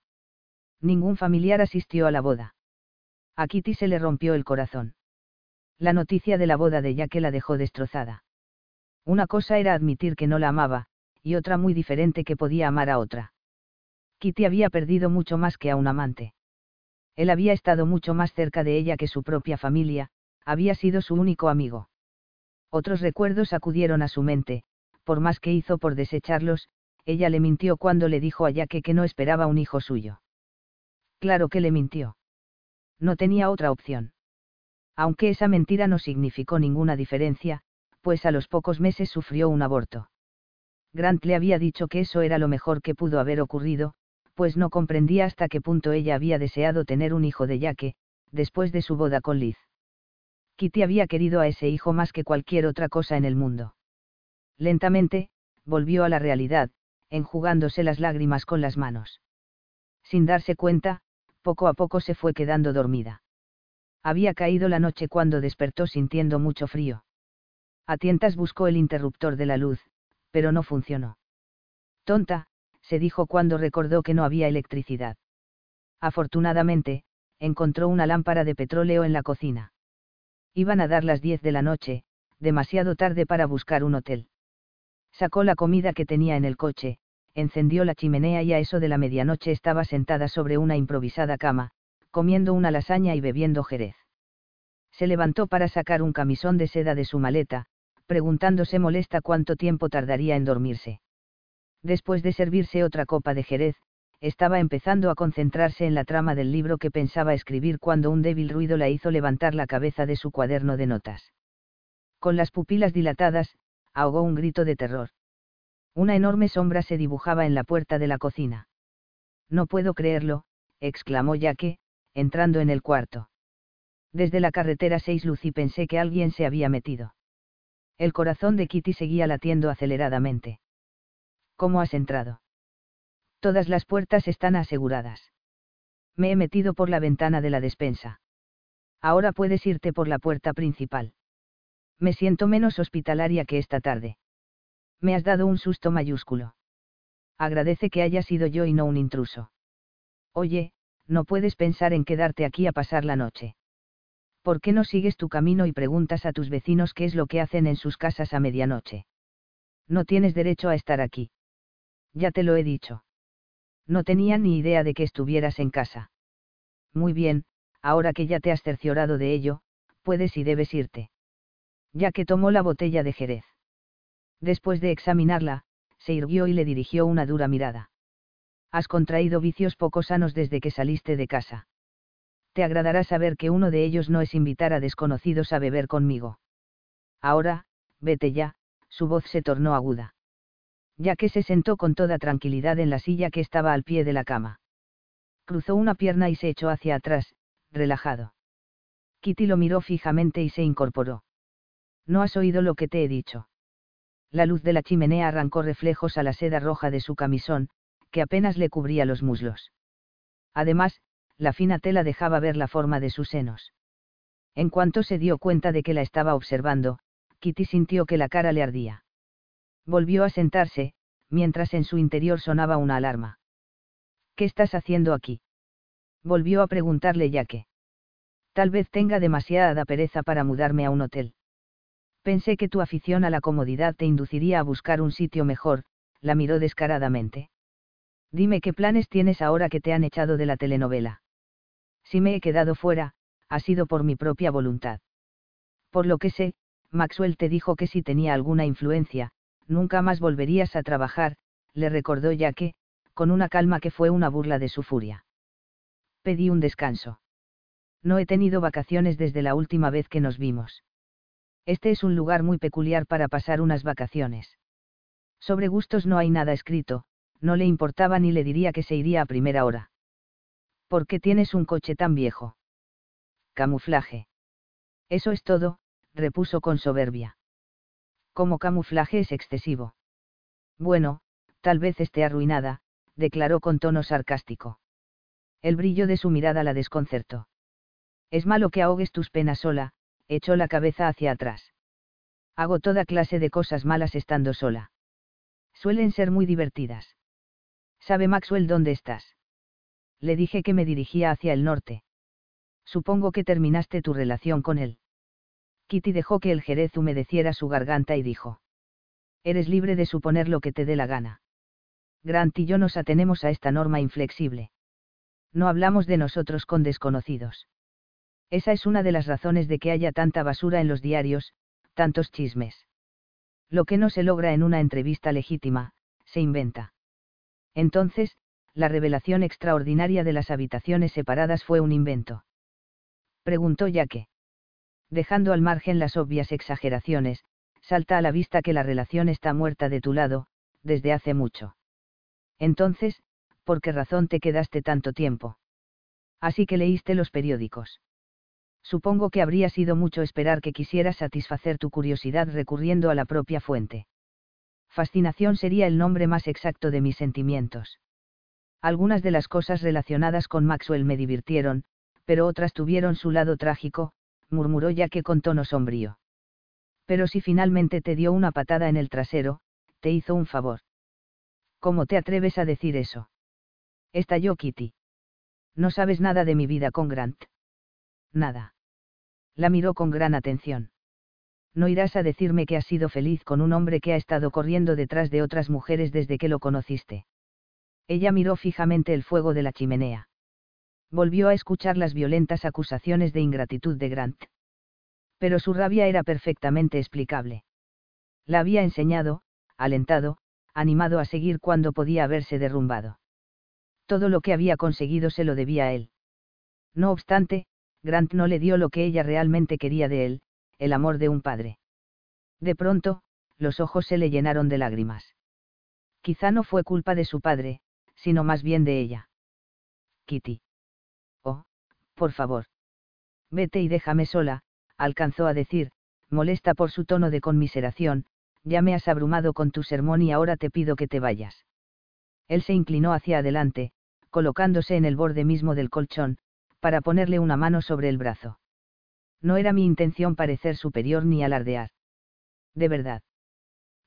Ningún familiar asistió a la boda. A Kitty se le rompió el corazón. La noticia de la boda de Jack la dejó destrozada. Una cosa era admitir que no la amaba, y otra muy diferente que podía amar a otra. Kitty había perdido mucho más que a un amante. Él había estado mucho más cerca de ella que su propia familia, había sido su único amigo. Otros recuerdos acudieron a su mente, por más que hizo por desecharlos, ella le mintió cuando le dijo a Yaque que no esperaba un hijo suyo. Claro que le mintió. No tenía otra opción. Aunque esa mentira no significó ninguna diferencia, pues a los pocos meses sufrió un aborto. Grant le había dicho que eso era lo mejor que pudo haber ocurrido, pues no comprendía hasta qué punto ella había deseado tener un hijo de Yaque, después de su boda con Liz. Kitty había querido a ese hijo más que cualquier otra cosa en el mundo. Lentamente, volvió a la realidad, enjugándose las lágrimas con las manos. Sin darse cuenta, poco a poco se fue quedando dormida. Había caído la noche cuando despertó sintiendo mucho frío. A tientas buscó el interruptor de la luz, pero no funcionó. Tonta, se dijo cuando recordó que no había electricidad. Afortunadamente, encontró una lámpara de petróleo en la cocina. Iban a dar las diez de la noche, demasiado tarde para buscar un hotel. Sacó la comida que tenía en el coche, encendió la chimenea y a eso de la medianoche estaba sentada sobre una improvisada cama, comiendo una lasaña y bebiendo jerez. Se levantó para sacar un camisón de seda de su maleta, preguntándose molesta cuánto tiempo tardaría en dormirse después de servirse otra copa de jerez, estaba empezando a concentrarse en la trama del libro que pensaba escribir cuando un débil ruido la hizo levantar la cabeza de su cuaderno de notas. Con las pupilas dilatadas, ahogó un grito de terror. Una enorme sombra se dibujaba en la puerta de la cocina. No puedo creerlo, exclamó Yaque, entrando en el cuarto. Desde la carretera 6 Lucy pensé que alguien se había metido. El corazón de Kitty seguía latiendo aceleradamente. ¿Cómo has entrado? Todas las puertas están aseguradas. Me he metido por la ventana de la despensa. Ahora puedes irte por la puerta principal. Me siento menos hospitalaria que esta tarde. Me has dado un susto mayúsculo. Agradece que haya sido yo y no un intruso. Oye, no puedes pensar en quedarte aquí a pasar la noche. ¿Por qué no sigues tu camino y preguntas a tus vecinos qué es lo que hacen en sus casas a medianoche? No tienes derecho a estar aquí. Ya te lo he dicho. No tenía ni idea de que estuvieras en casa. Muy bien, ahora que ya te has cerciorado de ello, puedes y debes irte. Ya que tomó la botella de Jerez. Después de examinarla, se irguió y le dirigió una dura mirada. Has contraído vicios poco sanos desde que saliste de casa te agradará saber que uno de ellos no es invitar a desconocidos a beber conmigo. Ahora, vete ya, su voz se tornó aguda. Ya que se sentó con toda tranquilidad en la silla que estaba al pie de la cama. Cruzó una pierna y se echó hacia atrás, relajado. Kitty lo miró fijamente y se incorporó. No has oído lo que te he dicho. La luz de la chimenea arrancó reflejos a la seda roja de su camisón, que apenas le cubría los muslos. Además, la fina tela dejaba ver la forma de sus senos. En cuanto se dio cuenta de que la estaba observando, Kitty sintió que la cara le ardía. Volvió a sentarse, mientras en su interior sonaba una alarma. ¿Qué estás haciendo aquí? Volvió a preguntarle ya que. Tal vez tenga demasiada pereza para mudarme a un hotel. Pensé que tu afición a la comodidad te induciría a buscar un sitio mejor, la miró descaradamente. Dime qué planes tienes ahora que te han echado de la telenovela. Si me he quedado fuera, ha sido por mi propia voluntad. Por lo que sé, Maxwell te dijo que si tenía alguna influencia, nunca más volverías a trabajar, le recordó ya que, con una calma que fue una burla de su furia. Pedí un descanso. No he tenido vacaciones desde la última vez que nos vimos. Este es un lugar muy peculiar para pasar unas vacaciones. Sobre gustos no hay nada escrito, no le importaba ni le diría que se iría a primera hora. ¿Por qué tienes un coche tan viejo? Camuflaje. Eso es todo, repuso con soberbia. Como camuflaje es excesivo. Bueno, tal vez esté arruinada, declaró con tono sarcástico. El brillo de su mirada la desconcertó. Es malo que ahogues tus penas sola, echó la cabeza hacia atrás. Hago toda clase de cosas malas estando sola. Suelen ser muy divertidas. ¿Sabe Maxwell dónde estás? le dije que me dirigía hacia el norte. Supongo que terminaste tu relación con él. Kitty dejó que el jerez humedeciera su garganta y dijo. Eres libre de suponer lo que te dé la gana. Grant y yo nos atenemos a esta norma inflexible. No hablamos de nosotros con desconocidos. Esa es una de las razones de que haya tanta basura en los diarios, tantos chismes. Lo que no se logra en una entrevista legítima, se inventa. Entonces, la revelación extraordinaria de las habitaciones separadas fue un invento. Preguntó Yaque. Dejando al margen las obvias exageraciones, salta a la vista que la relación está muerta de tu lado, desde hace mucho. Entonces, ¿por qué razón te quedaste tanto tiempo? Así que leíste los periódicos. Supongo que habría sido mucho esperar que quisieras satisfacer tu curiosidad recurriendo a la propia fuente. Fascinación sería el nombre más exacto de mis sentimientos. Algunas de las cosas relacionadas con Maxwell me divirtieron, pero otras tuvieron su lado trágico, murmuró ya que con tono sombrío. Pero si finalmente te dio una patada en el trasero, te hizo un favor. ¿Cómo te atreves a decir eso? Estalló Kitty. No sabes nada de mi vida con Grant. Nada. La miró con gran atención. No irás a decirme que has sido feliz con un hombre que ha estado corriendo detrás de otras mujeres desde que lo conociste. Ella miró fijamente el fuego de la chimenea. Volvió a escuchar las violentas acusaciones de ingratitud de Grant. Pero su rabia era perfectamente explicable. La había enseñado, alentado, animado a seguir cuando podía haberse derrumbado. Todo lo que había conseguido se lo debía a él. No obstante, Grant no le dio lo que ella realmente quería de él, el amor de un padre. De pronto, los ojos se le llenaron de lágrimas. Quizá no fue culpa de su padre, sino más bien de ella. Kitty. Oh, por favor. Vete y déjame sola, alcanzó a decir, molesta por su tono de conmiseración, ya me has abrumado con tu sermón y ahora te pido que te vayas. Él se inclinó hacia adelante, colocándose en el borde mismo del colchón, para ponerle una mano sobre el brazo. No era mi intención parecer superior ni alardear. De verdad.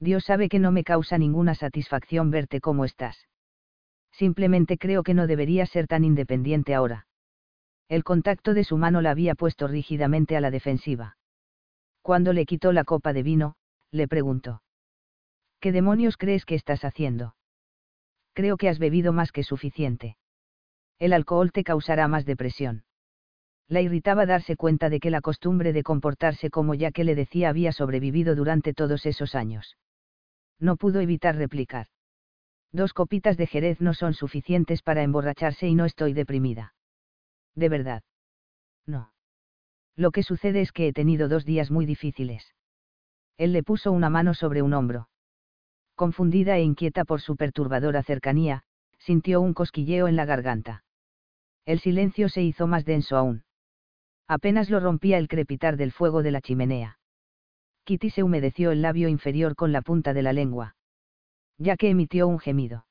Dios sabe que no me causa ninguna satisfacción verte como estás. Simplemente creo que no debería ser tan independiente ahora. El contacto de su mano la había puesto rígidamente a la defensiva. Cuando le quitó la copa de vino, le preguntó. ¿Qué demonios crees que estás haciendo? Creo que has bebido más que suficiente. El alcohol te causará más depresión. La irritaba darse cuenta de que la costumbre de comportarse como ya que le decía había sobrevivido durante todos esos años. No pudo evitar replicar. Dos copitas de Jerez no son suficientes para emborracharse y no estoy deprimida. De verdad. No. Lo que sucede es que he tenido dos días muy difíciles. Él le puso una mano sobre un hombro. Confundida e inquieta por su perturbadora cercanía, sintió un cosquilleo en la garganta. El silencio se hizo más denso aún. Apenas lo rompía el crepitar del fuego de la chimenea. Kitty se humedeció el labio inferior con la punta de la lengua. Ya que emitió un gemido.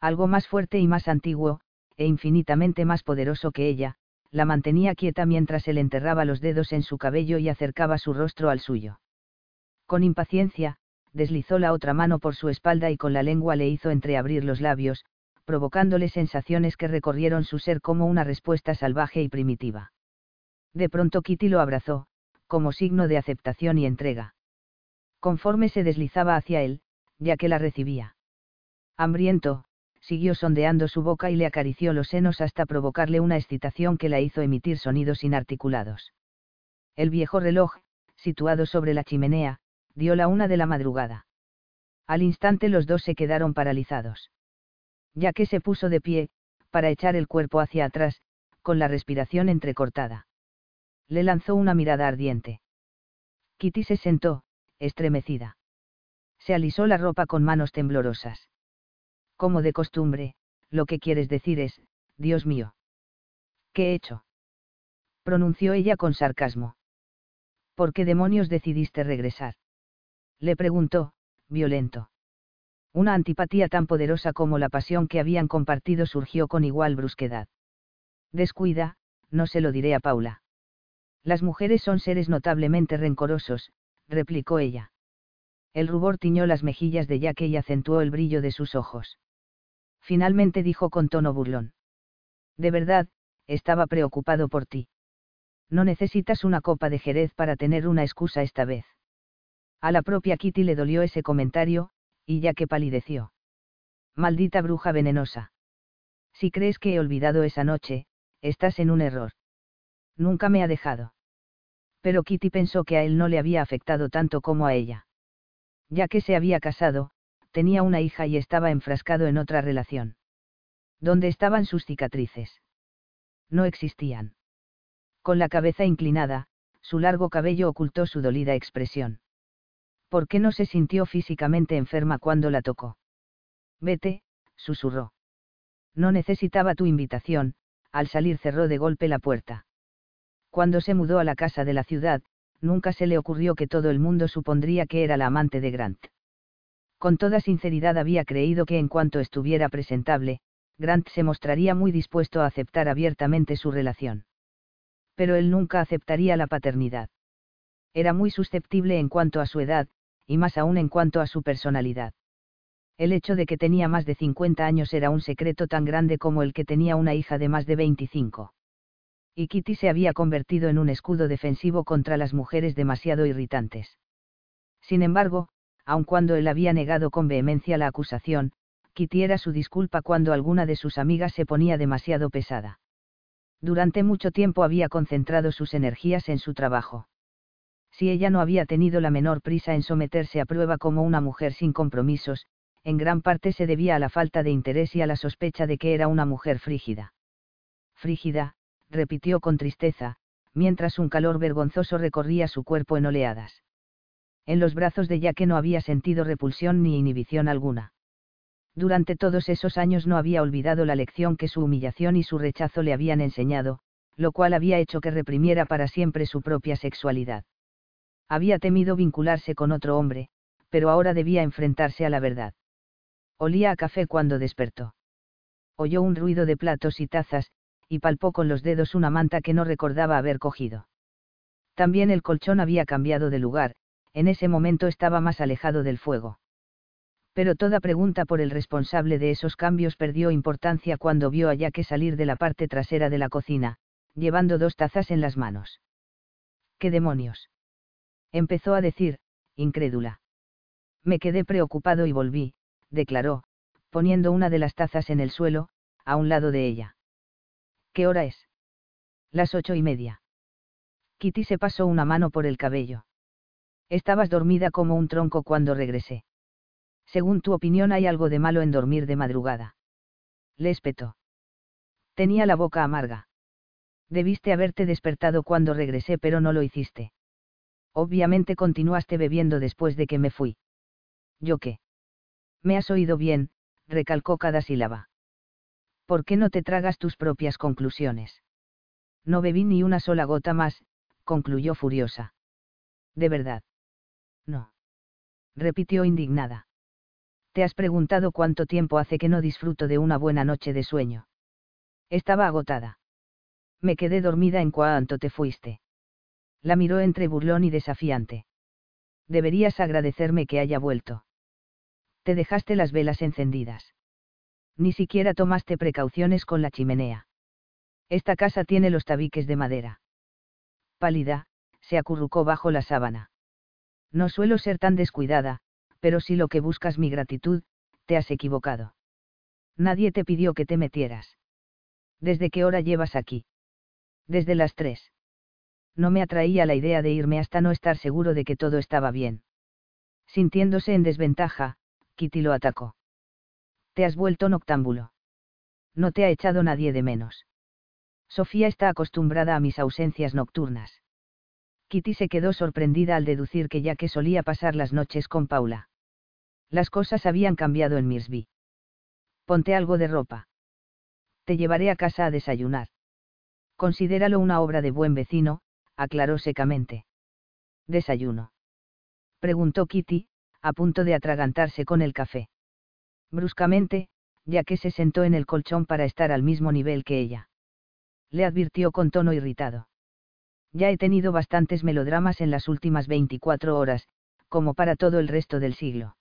Algo más fuerte y más antiguo, e infinitamente más poderoso que ella, la mantenía quieta mientras él enterraba los dedos en su cabello y acercaba su rostro al suyo. Con impaciencia, deslizó la otra mano por su espalda y con la lengua le hizo entreabrir los labios, provocándole sensaciones que recorrieron su ser como una respuesta salvaje y primitiva. De pronto Kitty lo abrazó, como signo de aceptación y entrega. Conforme se deslizaba hacia él, ya que la recibía. Hambriento, siguió sondeando su boca y le acarició los senos hasta provocarle una excitación que la hizo emitir sonidos inarticulados. El viejo reloj, situado sobre la chimenea, dio la una de la madrugada. Al instante los dos se quedaron paralizados. Ya que se puso de pie, para echar el cuerpo hacia atrás, con la respiración entrecortada. Le lanzó una mirada ardiente. Kitty se sentó, estremecida. Se alisó la ropa con manos temblorosas. Como de costumbre, lo que quieres decir es, Dios mío. ¿Qué he hecho? pronunció ella con sarcasmo. ¿Por qué demonios decidiste regresar? le preguntó, violento. Una antipatía tan poderosa como la pasión que habían compartido surgió con igual brusquedad. Descuida, no se lo diré a Paula. Las mujeres son seres notablemente rencorosos, replicó ella. El rubor tiñó las mejillas de Yaque y acentuó el brillo de sus ojos. Finalmente dijo con tono burlón. De verdad, estaba preocupado por ti. No necesitas una copa de Jerez para tener una excusa esta vez. A la propia Kitty le dolió ese comentario, y ya que palideció. Maldita bruja venenosa. Si crees que he olvidado esa noche, estás en un error. Nunca me ha dejado. Pero Kitty pensó que a él no le había afectado tanto como a ella. Ya que se había casado, tenía una hija y estaba enfrascado en otra relación. ¿Dónde estaban sus cicatrices? No existían. Con la cabeza inclinada, su largo cabello ocultó su dolida expresión. ¿Por qué no se sintió físicamente enferma cuando la tocó? Vete, susurró. No necesitaba tu invitación, al salir cerró de golpe la puerta. Cuando se mudó a la casa de la ciudad, nunca se le ocurrió que todo el mundo supondría que era la amante de Grant. Con toda sinceridad había creído que en cuanto estuviera presentable, Grant se mostraría muy dispuesto a aceptar abiertamente su relación. Pero él nunca aceptaría la paternidad. Era muy susceptible en cuanto a su edad, y más aún en cuanto a su personalidad. El hecho de que tenía más de 50 años era un secreto tan grande como el que tenía una hija de más de 25. Y Kitty se había convertido en un escudo defensivo contra las mujeres demasiado irritantes. Sin embargo, aun cuando él había negado con vehemencia la acusación, Kitty era su disculpa cuando alguna de sus amigas se ponía demasiado pesada. Durante mucho tiempo había concentrado sus energías en su trabajo si ella no había tenido la menor prisa en someterse a prueba como una mujer sin compromisos, en gran parte se debía a la falta de interés y a la sospecha de que era una mujer frígida. Frígida, repitió con tristeza, mientras un calor vergonzoso recorría su cuerpo en oleadas. En los brazos de Yaque no había sentido repulsión ni inhibición alguna. Durante todos esos años no había olvidado la lección que su humillación y su rechazo le habían enseñado, lo cual había hecho que reprimiera para siempre su propia sexualidad. Había temido vincularse con otro hombre, pero ahora debía enfrentarse a la verdad. Olía a café cuando despertó. Oyó un ruido de platos y tazas, y palpó con los dedos una manta que no recordaba haber cogido. También el colchón había cambiado de lugar, en ese momento estaba más alejado del fuego. Pero toda pregunta por el responsable de esos cambios perdió importancia cuando vio a Yaque salir de la parte trasera de la cocina, llevando dos tazas en las manos. ¿Qué demonios? Empezó a decir, incrédula. Me quedé preocupado y volví, declaró, poniendo una de las tazas en el suelo, a un lado de ella. ¿Qué hora es? Las ocho y media. Kitty se pasó una mano por el cabello. Estabas dormida como un tronco cuando regresé. Según tu opinión hay algo de malo en dormir de madrugada. Le espetó. Tenía la boca amarga. Debiste haberte despertado cuando regresé pero no lo hiciste. Obviamente continuaste bebiendo después de que me fui. ¿Yo qué? Me has oído bien, recalcó cada sílaba. ¿Por qué no te tragas tus propias conclusiones? No bebí ni una sola gota más, concluyó furiosa. ¿De verdad? No. Repitió indignada. ¿Te has preguntado cuánto tiempo hace que no disfruto de una buena noche de sueño? Estaba agotada. Me quedé dormida en cuanto te fuiste. La miró entre burlón y desafiante. Deberías agradecerme que haya vuelto. Te dejaste las velas encendidas. Ni siquiera tomaste precauciones con la chimenea. Esta casa tiene los tabiques de madera. Pálida, se acurrucó bajo la sábana. No suelo ser tan descuidada, pero si lo que buscas mi gratitud, te has equivocado. Nadie te pidió que te metieras. ¿Desde qué hora llevas aquí? Desde las tres. No me atraía la idea de irme hasta no estar seguro de que todo estaba bien. Sintiéndose en desventaja, Kitty lo atacó. Te has vuelto noctámbulo. No te ha echado nadie de menos. Sofía está acostumbrada a mis ausencias nocturnas. Kitty se quedó sorprendida al deducir que ya que solía pasar las noches con Paula. Las cosas habían cambiado en Mirsby. Ponte algo de ropa. Te llevaré a casa a desayunar. Considéralo una obra de buen vecino, aclaró secamente. ¿Desayuno? Preguntó Kitty, a punto de atragantarse con el café. Bruscamente, ya que se sentó en el colchón para estar al mismo nivel que ella. Le advirtió con tono irritado. Ya he tenido bastantes melodramas en las últimas 24 horas, como para todo el resto del siglo.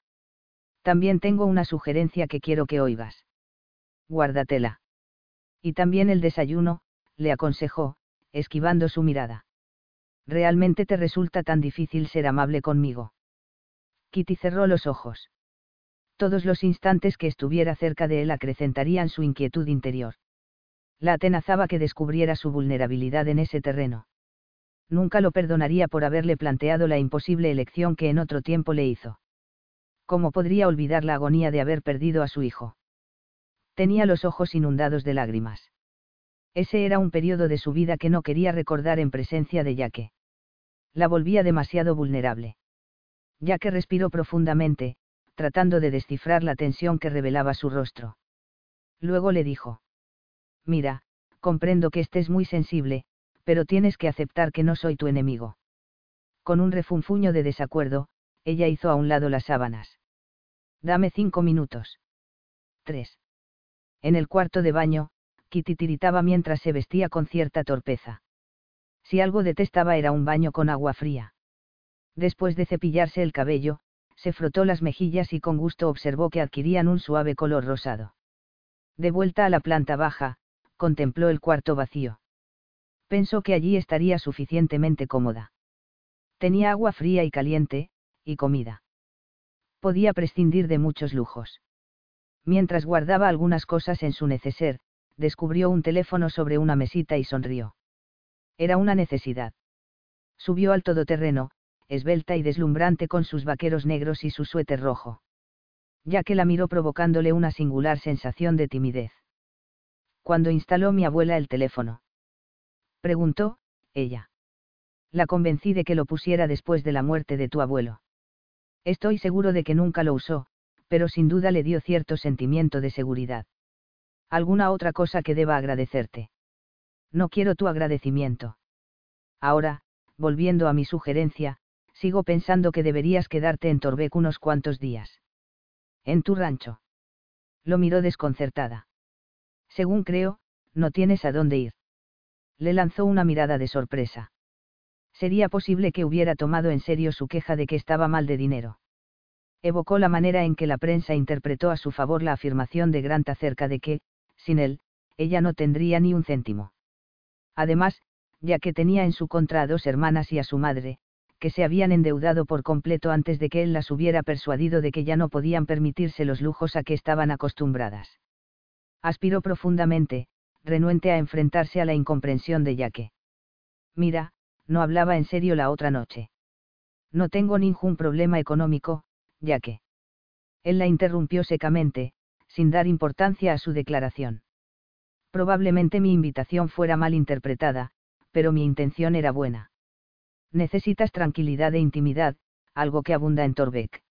También tengo una sugerencia que quiero que oigas. Guárdatela. Y también el desayuno, le aconsejó, esquivando su mirada. ¿Realmente te resulta tan difícil ser amable conmigo? Kitty cerró los ojos. Todos los instantes que estuviera cerca de él acrecentarían su inquietud interior. La atenazaba que descubriera su vulnerabilidad en ese terreno nunca lo perdonaría por haberle planteado la imposible elección que en otro tiempo le hizo. ¿Cómo podría olvidar la agonía de haber perdido a su hijo? Tenía los ojos inundados de lágrimas. Ese era un periodo de su vida que no quería recordar en presencia de Yaque. La volvía demasiado vulnerable. Yaque respiró profundamente, tratando de descifrar la tensión que revelaba su rostro. Luego le dijo. Mira, comprendo que estés muy sensible, pero tienes que aceptar que no soy tu enemigo. Con un refunfuño de desacuerdo, ella hizo a un lado las sábanas. Dame cinco minutos. Tres. En el cuarto de baño, Kitty tiritaba mientras se vestía con cierta torpeza. Si algo detestaba era un baño con agua fría. Después de cepillarse el cabello, se frotó las mejillas y con gusto observó que adquirían un suave color rosado. De vuelta a la planta baja, contempló el cuarto vacío pensó que allí estaría suficientemente cómoda. Tenía agua fría y caliente, y comida. Podía prescindir de muchos lujos. Mientras guardaba algunas cosas en su neceser, descubrió un teléfono sobre una mesita y sonrió. Era una necesidad. Subió al todoterreno, esbelta y deslumbrante con sus vaqueros negros y su suéter rojo. Ya que la miró provocándole una singular sensación de timidez. Cuando instaló mi abuela el teléfono preguntó, ella. La convencí de que lo pusiera después de la muerte de tu abuelo. Estoy seguro de que nunca lo usó, pero sin duda le dio cierto sentimiento de seguridad. ¿Alguna otra cosa que deba agradecerte? No quiero tu agradecimiento. Ahora, volviendo a mi sugerencia, sigo pensando que deberías quedarte en Torbec unos cuantos días. En tu rancho. Lo miró desconcertada. Según creo, no tienes a dónde ir. Le lanzó una mirada de sorpresa. Sería posible que hubiera tomado en serio su queja de que estaba mal de dinero. Evocó la manera en que la prensa interpretó a su favor la afirmación de Grant acerca de que, sin él, ella no tendría ni un céntimo. Además, ya que tenía en su contra a dos hermanas y a su madre, que se habían endeudado por completo antes de que él las hubiera persuadido de que ya no podían permitirse los lujos a que estaban acostumbradas. Aspiró profundamente, renuente a enfrentarse a la incomprensión de Yaque. Mira, no hablaba en serio la otra noche. No tengo ningún problema económico, Yaque. Él la interrumpió secamente, sin dar importancia a su declaración. Probablemente mi invitación fuera mal interpretada, pero mi intención era buena. Necesitas tranquilidad e intimidad, algo que abunda en Torbeck.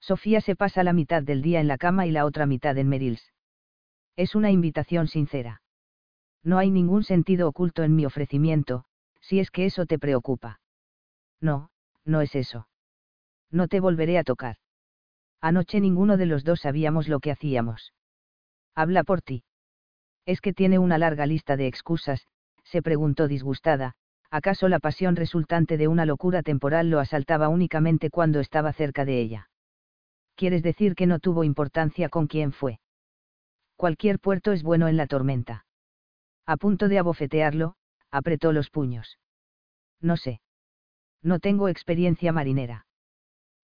Sofía se pasa la mitad del día en la cama y la otra mitad en Merils. Es una invitación sincera. No hay ningún sentido oculto en mi ofrecimiento, si es que eso te preocupa. No, no es eso. No te volveré a tocar. Anoche ninguno de los dos sabíamos lo que hacíamos. Habla por ti. Es que tiene una larga lista de excusas, se preguntó disgustada, ¿acaso la pasión resultante de una locura temporal lo asaltaba únicamente cuando estaba cerca de ella? ¿Quieres decir que no tuvo importancia con quién fue? Cualquier puerto es bueno en la tormenta. A punto de abofetearlo, apretó los puños. No sé. No tengo experiencia marinera.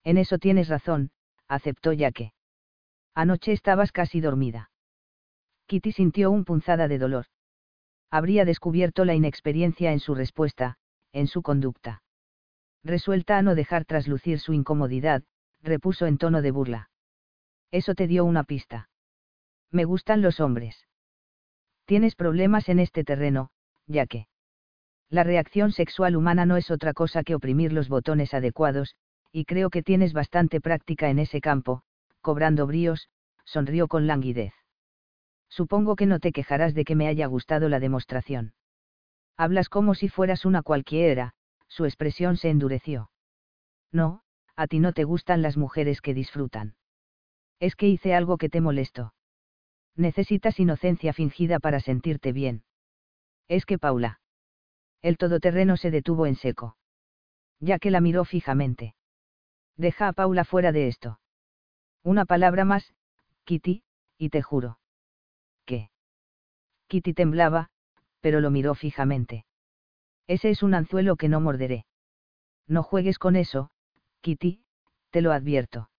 En eso tienes razón, aceptó Yaque. Anoche estabas casi dormida. Kitty sintió un punzada de dolor habría descubierto la inexperiencia en su respuesta, en su conducta. Resuelta a no dejar traslucir su incomodidad, repuso en tono de burla. Eso te dio una pista. Me gustan los hombres. Tienes problemas en este terreno, ya que. La reacción sexual humana no es otra cosa que oprimir los botones adecuados, y creo que tienes bastante práctica en ese campo, cobrando bríos, sonrió con languidez. Supongo que no te quejarás de que me haya gustado la demostración. Hablas como si fueras una cualquiera, su expresión se endureció. No, a ti no te gustan las mujeres que disfrutan. Es que hice algo que te molesto. Necesitas inocencia fingida para sentirte bien. Es que Paula. El todoterreno se detuvo en seco. Ya que la miró fijamente. Deja a Paula fuera de esto. Una palabra más, Kitty, y te juro. Kitty temblaba, pero lo miró fijamente. Ese es un anzuelo que no morderé. No juegues con eso, Kitty, te lo advierto.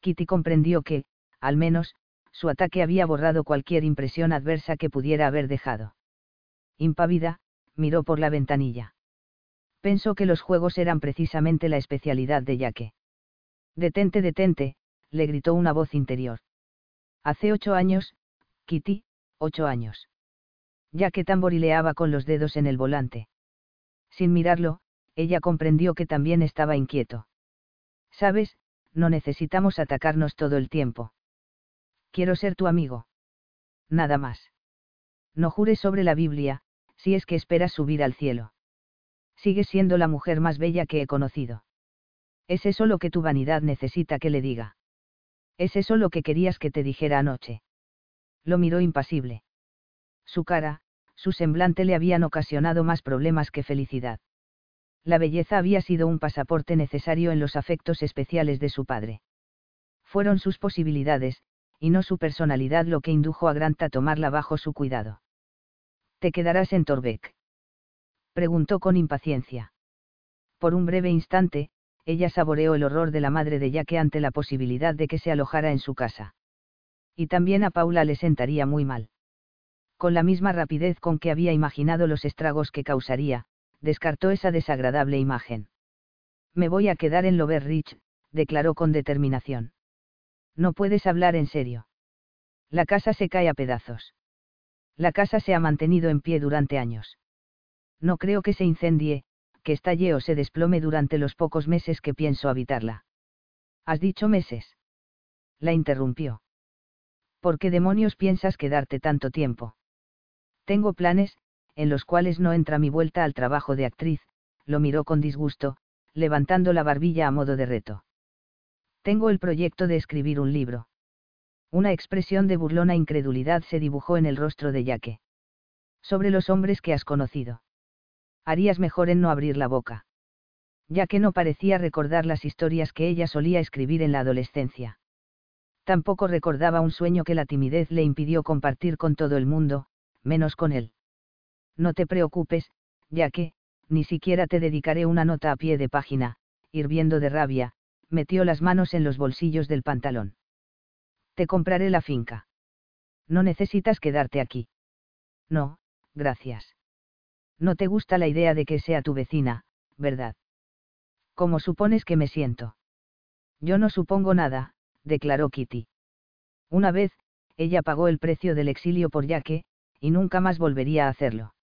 Kitty comprendió que, al menos, su ataque había borrado cualquier impresión adversa que pudiera haber dejado. Impávida, miró por la ventanilla. Pensó que los juegos eran precisamente la especialidad de Yaque. Detente, detente, le gritó una voz interior. Hace ocho años, Kitty, ocho años. Ya que tamborileaba con los dedos en el volante. Sin mirarlo, ella comprendió que también estaba inquieto. Sabes, no necesitamos atacarnos todo el tiempo. Quiero ser tu amigo. Nada más. No jures sobre la Biblia, si es que esperas subir al cielo. Sigues siendo la mujer más bella que he conocido. ¿Es eso lo que tu vanidad necesita que le diga? ¿Es eso lo que querías que te dijera anoche? Lo miró impasible. Su cara, su semblante le habían ocasionado más problemas que felicidad. La belleza había sido un pasaporte necesario en los afectos especiales de su padre. Fueron sus posibilidades, y no su personalidad lo que indujo a Grant a tomarla bajo su cuidado. ¿Te quedarás en Torbeck? Preguntó con impaciencia. Por un breve instante, ella saboreó el horror de la madre de Jaque ante la posibilidad de que se alojara en su casa. Y también a Paula le sentaría muy mal. Con la misma rapidez con que había imaginado los estragos que causaría, descartó esa desagradable imagen. Me voy a quedar en Lover Rich, declaró con determinación. No puedes hablar en serio. La casa se cae a pedazos. La casa se ha mantenido en pie durante años. No creo que se incendie, que estalle o se desplome durante los pocos meses que pienso habitarla. ¿Has dicho meses? La interrumpió. ¿Por qué demonios piensas quedarte tanto tiempo? Tengo planes, en los cuales no entra mi vuelta al trabajo de actriz, lo miró con disgusto, levantando la barbilla a modo de reto. Tengo el proyecto de escribir un libro. Una expresión de burlona incredulidad se dibujó en el rostro de Yaque. Sobre los hombres que has conocido. Harías mejor en no abrir la boca. Ya que no parecía recordar las historias que ella solía escribir en la adolescencia. Tampoco recordaba un sueño que la timidez le impidió compartir con todo el mundo, menos con él. No te preocupes, ya que, ni siquiera te dedicaré una nota a pie de página, hirviendo de rabia, metió las manos en los bolsillos del pantalón. Te compraré la finca. No necesitas quedarte aquí. No, gracias. No te gusta la idea de que sea tu vecina, ¿verdad? ¿Cómo supones que me siento? Yo no supongo nada, declaró Kitty. Una vez, ella pagó el precio del exilio por Yaque, y nunca más volvería a hacerlo.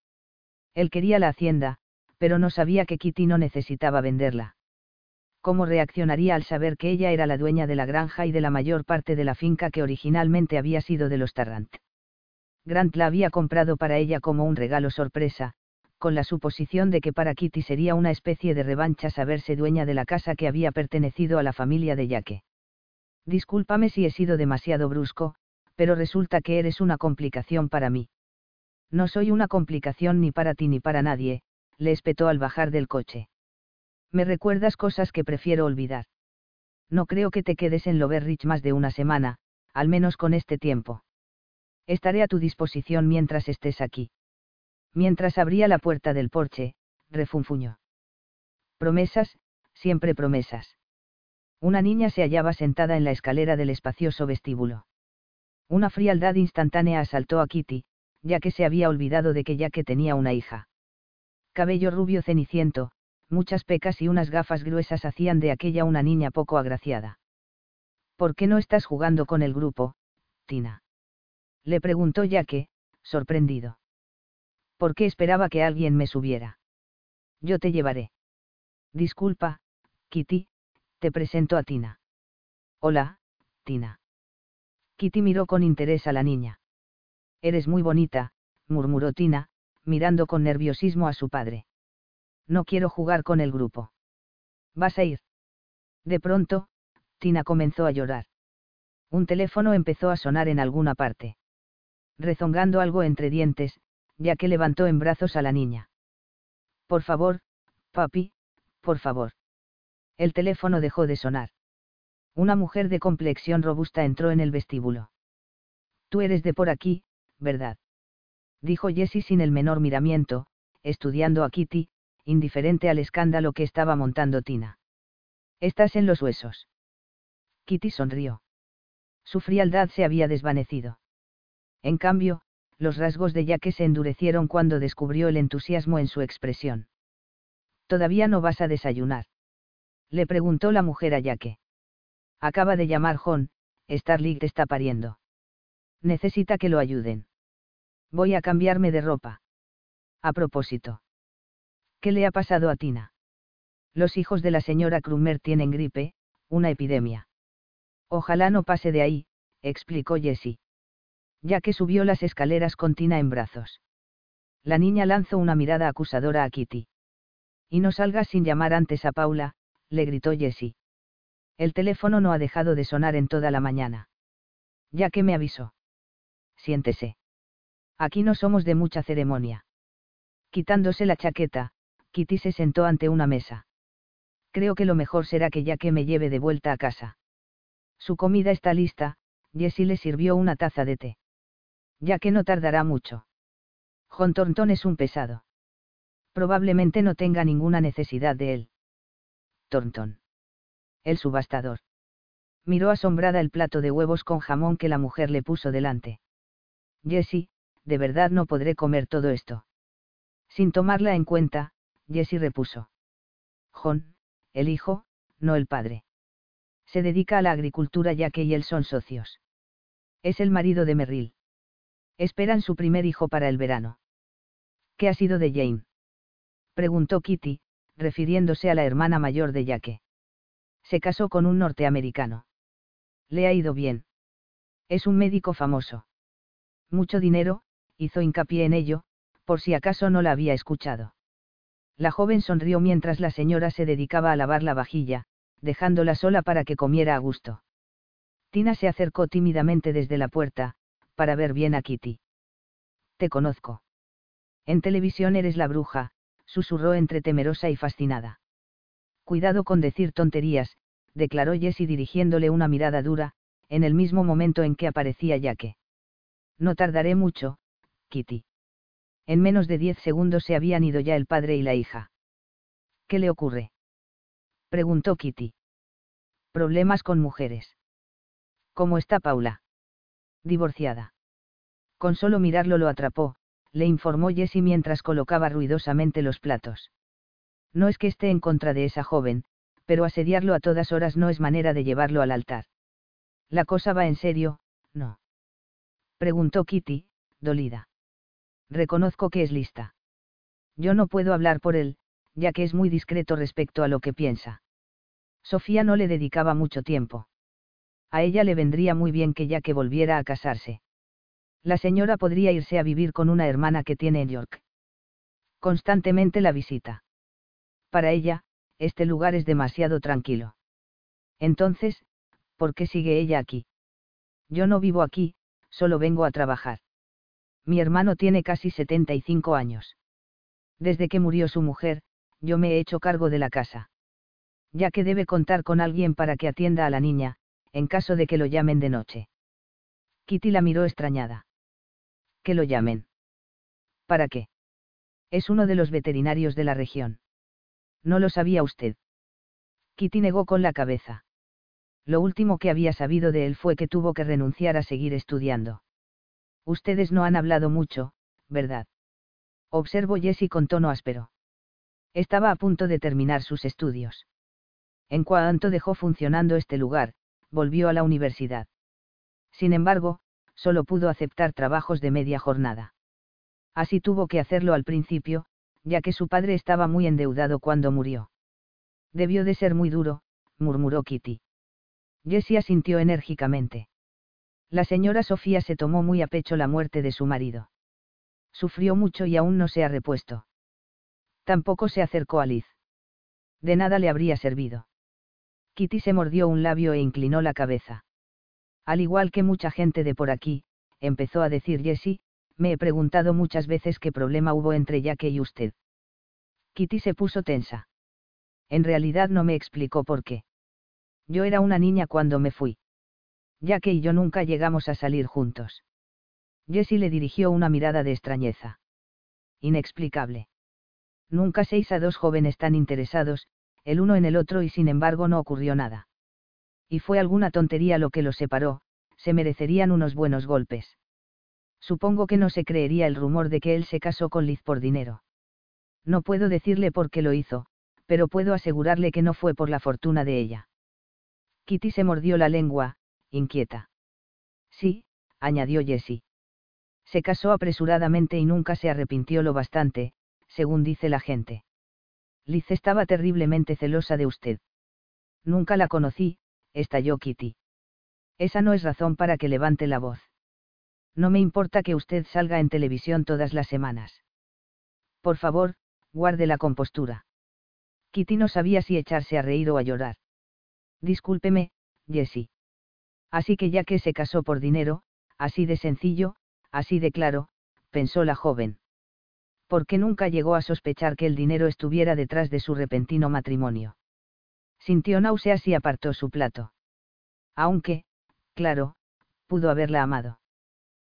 Él quería la hacienda, pero no sabía que Kitty no necesitaba venderla. ¿Cómo reaccionaría al saber que ella era la dueña de la granja y de la mayor parte de la finca que originalmente había sido de los Tarrant? Grant la había comprado para ella como un regalo sorpresa, con la suposición de que para Kitty sería una especie de revancha saberse dueña de la casa que había pertenecido a la familia de Yaque. Discúlpame si he sido demasiado brusco, pero resulta que eres una complicación para mí. No soy una complicación ni para ti ni para nadie, le espetó al bajar del coche. Me recuerdas cosas que prefiero olvidar. No creo que te quedes en Loverrich más de una semana, al menos con este tiempo. Estaré a tu disposición mientras estés aquí. Mientras abría la puerta del porche, refunfuñó. Promesas, siempre promesas. Una niña se hallaba sentada en la escalera del espacioso vestíbulo. Una frialdad instantánea asaltó a Kitty, ya que se había olvidado de que ya que tenía una hija. Cabello rubio ceniciento, muchas pecas y unas gafas gruesas hacían de aquella una niña poco agraciada. ¿Por qué no estás jugando con el grupo, Tina? Le preguntó Yaque, sorprendido. ¿Por qué esperaba que alguien me subiera? Yo te llevaré. Disculpa, Kitty, te presento a Tina. Hola, Tina. Kitty miró con interés a la niña. Eres muy bonita, murmuró Tina, mirando con nerviosismo a su padre. No quiero jugar con el grupo. ¿Vas a ir? De pronto, Tina comenzó a llorar. Un teléfono empezó a sonar en alguna parte. Rezongando algo entre dientes, ya que levantó en brazos a la niña. Por favor, papi, por favor. El teléfono dejó de sonar. Una mujer de complexión robusta entró en el vestíbulo. Tú eres de por aquí, ¿verdad? Dijo Jessie sin el menor miramiento, estudiando a Kitty, indiferente al escándalo que estaba montando Tina. Estás en los huesos. Kitty sonrió. Su frialdad se había desvanecido. En cambio, los rasgos de Yaque se endurecieron cuando descubrió el entusiasmo en su expresión. ¿Todavía no vas a desayunar? Le preguntó la mujer a Yaque. Acaba de llamar John, Starling está pariendo. Necesita que lo ayuden. Voy a cambiarme de ropa. A propósito. ¿Qué le ha pasado a Tina? Los hijos de la señora Krumer tienen gripe, una epidemia. Ojalá no pase de ahí, explicó Jessie. Ya que subió las escaleras con Tina en brazos. La niña lanzó una mirada acusadora a Kitty. Y no salgas sin llamar antes a Paula, le gritó Jessie. El teléfono no ha dejado de sonar en toda la mañana. Ya que me avisó. Siéntese. Aquí no somos de mucha ceremonia. Quitándose la chaqueta, Kitty se sentó ante una mesa. Creo que lo mejor será que ya que me lleve de vuelta a casa. Su comida está lista, Jessie le sirvió una taza de té. Ya que no tardará mucho. John Thornton es un pesado. Probablemente no tenga ninguna necesidad de él. Thornton. El subastador. Miró asombrada el plato de huevos con jamón que la mujer le puso delante. Jessie, de verdad no podré comer todo esto. Sin tomarla en cuenta, Jessie repuso. John, el hijo, no el padre. Se dedica a la agricultura ya que y él son socios. Es el marido de Merrill. Esperan su primer hijo para el verano. ¿Qué ha sido de Jane? Preguntó Kitty, refiriéndose a la hermana mayor de Jaque. Se casó con un norteamericano. Le ha ido bien. Es un médico famoso. Mucho dinero, hizo hincapié en ello, Por si acaso no la había escuchado. La joven sonrió mientras la señora se dedicaba a lavar la vajilla, dejándola sola para que comiera a gusto. Tina se acercó tímidamente desde la puerta, para ver bien a Kitty. Te conozco. En televisión eres la bruja, susurró entre temerosa y fascinada. Cuidado con decir tonterías, declaró Jessie dirigiéndole una mirada dura, en el mismo momento en que aparecía Jaque. No tardaré mucho, Kitty. En menos de diez segundos se habían ido ya el padre y la hija. ¿Qué le ocurre? preguntó Kitty. Problemas con mujeres. ¿Cómo está Paula? Divorciada. Con solo mirarlo lo atrapó, le informó Jessie mientras colocaba ruidosamente los platos. No es que esté en contra de esa joven, pero asediarlo a todas horas no es manera de llevarlo al altar. La cosa va en serio, ¿no? Preguntó Kitty, dolida. Reconozco que es lista. Yo no puedo hablar por él, ya que es muy discreto respecto a lo que piensa. Sofía no le dedicaba mucho tiempo. A ella le vendría muy bien que ya que volviera a casarse. La señora podría irse a vivir con una hermana que tiene en York. Constantemente la visita. Para ella, este lugar es demasiado tranquilo. Entonces, ¿por qué sigue ella aquí? Yo no vivo aquí, solo vengo a trabajar. Mi hermano tiene casi 75 años. Desde que murió su mujer, yo me he hecho cargo de la casa. Ya que debe contar con alguien para que atienda a la niña, en caso de que lo llamen de noche. Kitty la miró extrañada que lo llamen. ¿Para qué? Es uno de los veterinarios de la región. No lo sabía usted. Kitty negó con la cabeza. Lo último que había sabido de él fue que tuvo que renunciar a seguir estudiando. Ustedes no han hablado mucho, ¿verdad? Observó Jessie con tono áspero. Estaba a punto de terminar sus estudios. En cuanto dejó funcionando este lugar, volvió a la universidad. Sin embargo, solo pudo aceptar trabajos de media jornada. Así tuvo que hacerlo al principio, ya que su padre estaba muy endeudado cuando murió. Debió de ser muy duro, murmuró Kitty. Jessie asintió enérgicamente. La señora Sofía se tomó muy a pecho la muerte de su marido. Sufrió mucho y aún no se ha repuesto. Tampoco se acercó a Liz. De nada le habría servido. Kitty se mordió un labio e inclinó la cabeza. Al igual que mucha gente de por aquí, empezó a decir Jessie, me he preguntado muchas veces qué problema hubo entre Jack y usted. Kitty se puso tensa. En realidad no me explicó por qué. Yo era una niña cuando me fui. Jack y yo nunca llegamos a salir juntos. Jessie le dirigió una mirada de extrañeza. Inexplicable. Nunca seis a dos jóvenes tan interesados, el uno en el otro y sin embargo no ocurrió nada y fue alguna tontería lo que los separó, se merecerían unos buenos golpes. Supongo que no se creería el rumor de que él se casó con Liz por dinero. No puedo decirle por qué lo hizo, pero puedo asegurarle que no fue por la fortuna de ella. Kitty se mordió la lengua, inquieta. Sí, añadió Jessie. Se casó apresuradamente y nunca se arrepintió lo bastante, según dice la gente. Liz estaba terriblemente celosa de usted. Nunca la conocí, estalló Kitty. Esa no es razón para que levante la voz. No me importa que usted salga en televisión todas las semanas. Por favor, guarde la compostura. Kitty no sabía si echarse a reír o a llorar. Discúlpeme, Jessie. Así que ya que se casó por dinero, así de sencillo, así de claro, pensó la joven. Porque nunca llegó a sospechar que el dinero estuviera detrás de su repentino matrimonio. Sintió náuseas y apartó su plato. Aunque, claro, pudo haberla amado.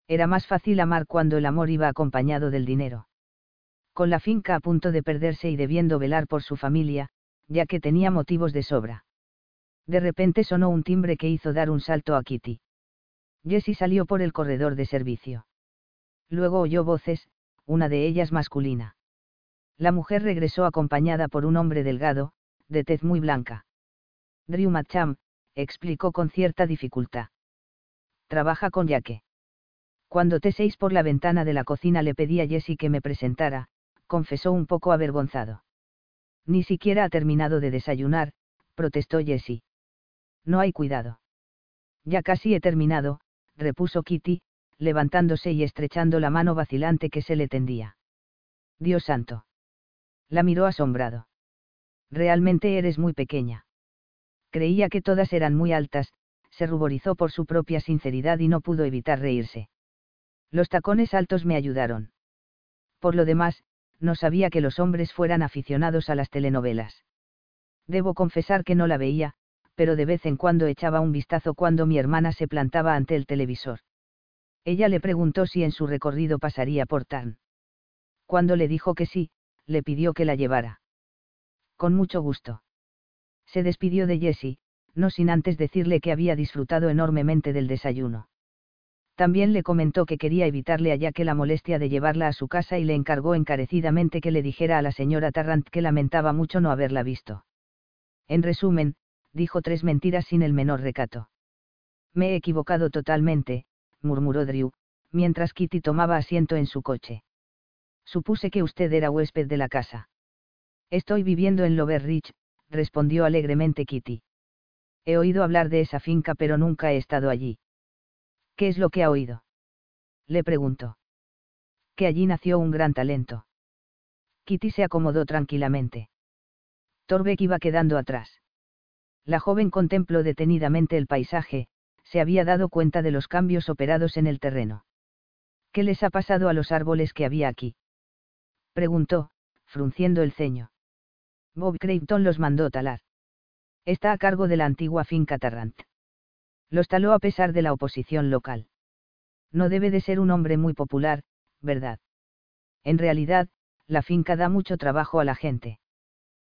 Era más fácil amar cuando el amor iba acompañado del dinero. Con la finca a punto de perderse y debiendo velar por su familia, ya que tenía motivos de sobra. De repente sonó un timbre que hizo dar un salto a Kitty. Jessie salió por el corredor de servicio. Luego oyó voces, una de ellas masculina. La mujer regresó acompañada por un hombre delgado, de tez muy blanca. Drew Macham, explicó con cierta dificultad. Trabaja con Yaque. Cuando T6 por la ventana de la cocina le pedí a Jessie que me presentara, confesó un poco avergonzado. Ni siquiera ha terminado de desayunar, protestó Jessie. No hay cuidado. Ya casi he terminado, repuso Kitty, levantándose y estrechando la mano vacilante que se le tendía. Dios santo. La miró asombrado. Realmente eres muy pequeña. Creía que todas eran muy altas, se ruborizó por su propia sinceridad y no pudo evitar reírse. Los tacones altos me ayudaron. Por lo demás, no sabía que los hombres fueran aficionados a las telenovelas. Debo confesar que no la veía, pero de vez en cuando echaba un vistazo cuando mi hermana se plantaba ante el televisor. Ella le preguntó si en su recorrido pasaría por Tarn. Cuando le dijo que sí, le pidió que la llevara. Con mucho gusto. Se despidió de Jessie, no sin antes decirle que había disfrutado enormemente del desayuno. También le comentó que quería evitarle a Jack la molestia de llevarla a su casa y le encargó encarecidamente que le dijera a la señora Tarrant que lamentaba mucho no haberla visto. En resumen, dijo tres mentiras sin el menor recato. Me he equivocado totalmente, murmuró Drew, mientras Kitty tomaba asiento en su coche. Supuse que usted era huésped de la casa. Estoy viviendo en Lover Ridge, respondió alegremente Kitty. He oído hablar de esa finca pero nunca he estado allí. ¿Qué es lo que ha oído? Le preguntó. Que allí nació un gran talento. Kitty se acomodó tranquilamente. Torbeck iba quedando atrás. La joven contempló detenidamente el paisaje, se había dado cuenta de los cambios operados en el terreno. ¿Qué les ha pasado a los árboles que había aquí? Preguntó, frunciendo el ceño. Bob Creighton los mandó talar. Está a cargo de la antigua finca Tarrant. Los taló a pesar de la oposición local. No debe de ser un hombre muy popular, ¿verdad? En realidad, la finca da mucho trabajo a la gente.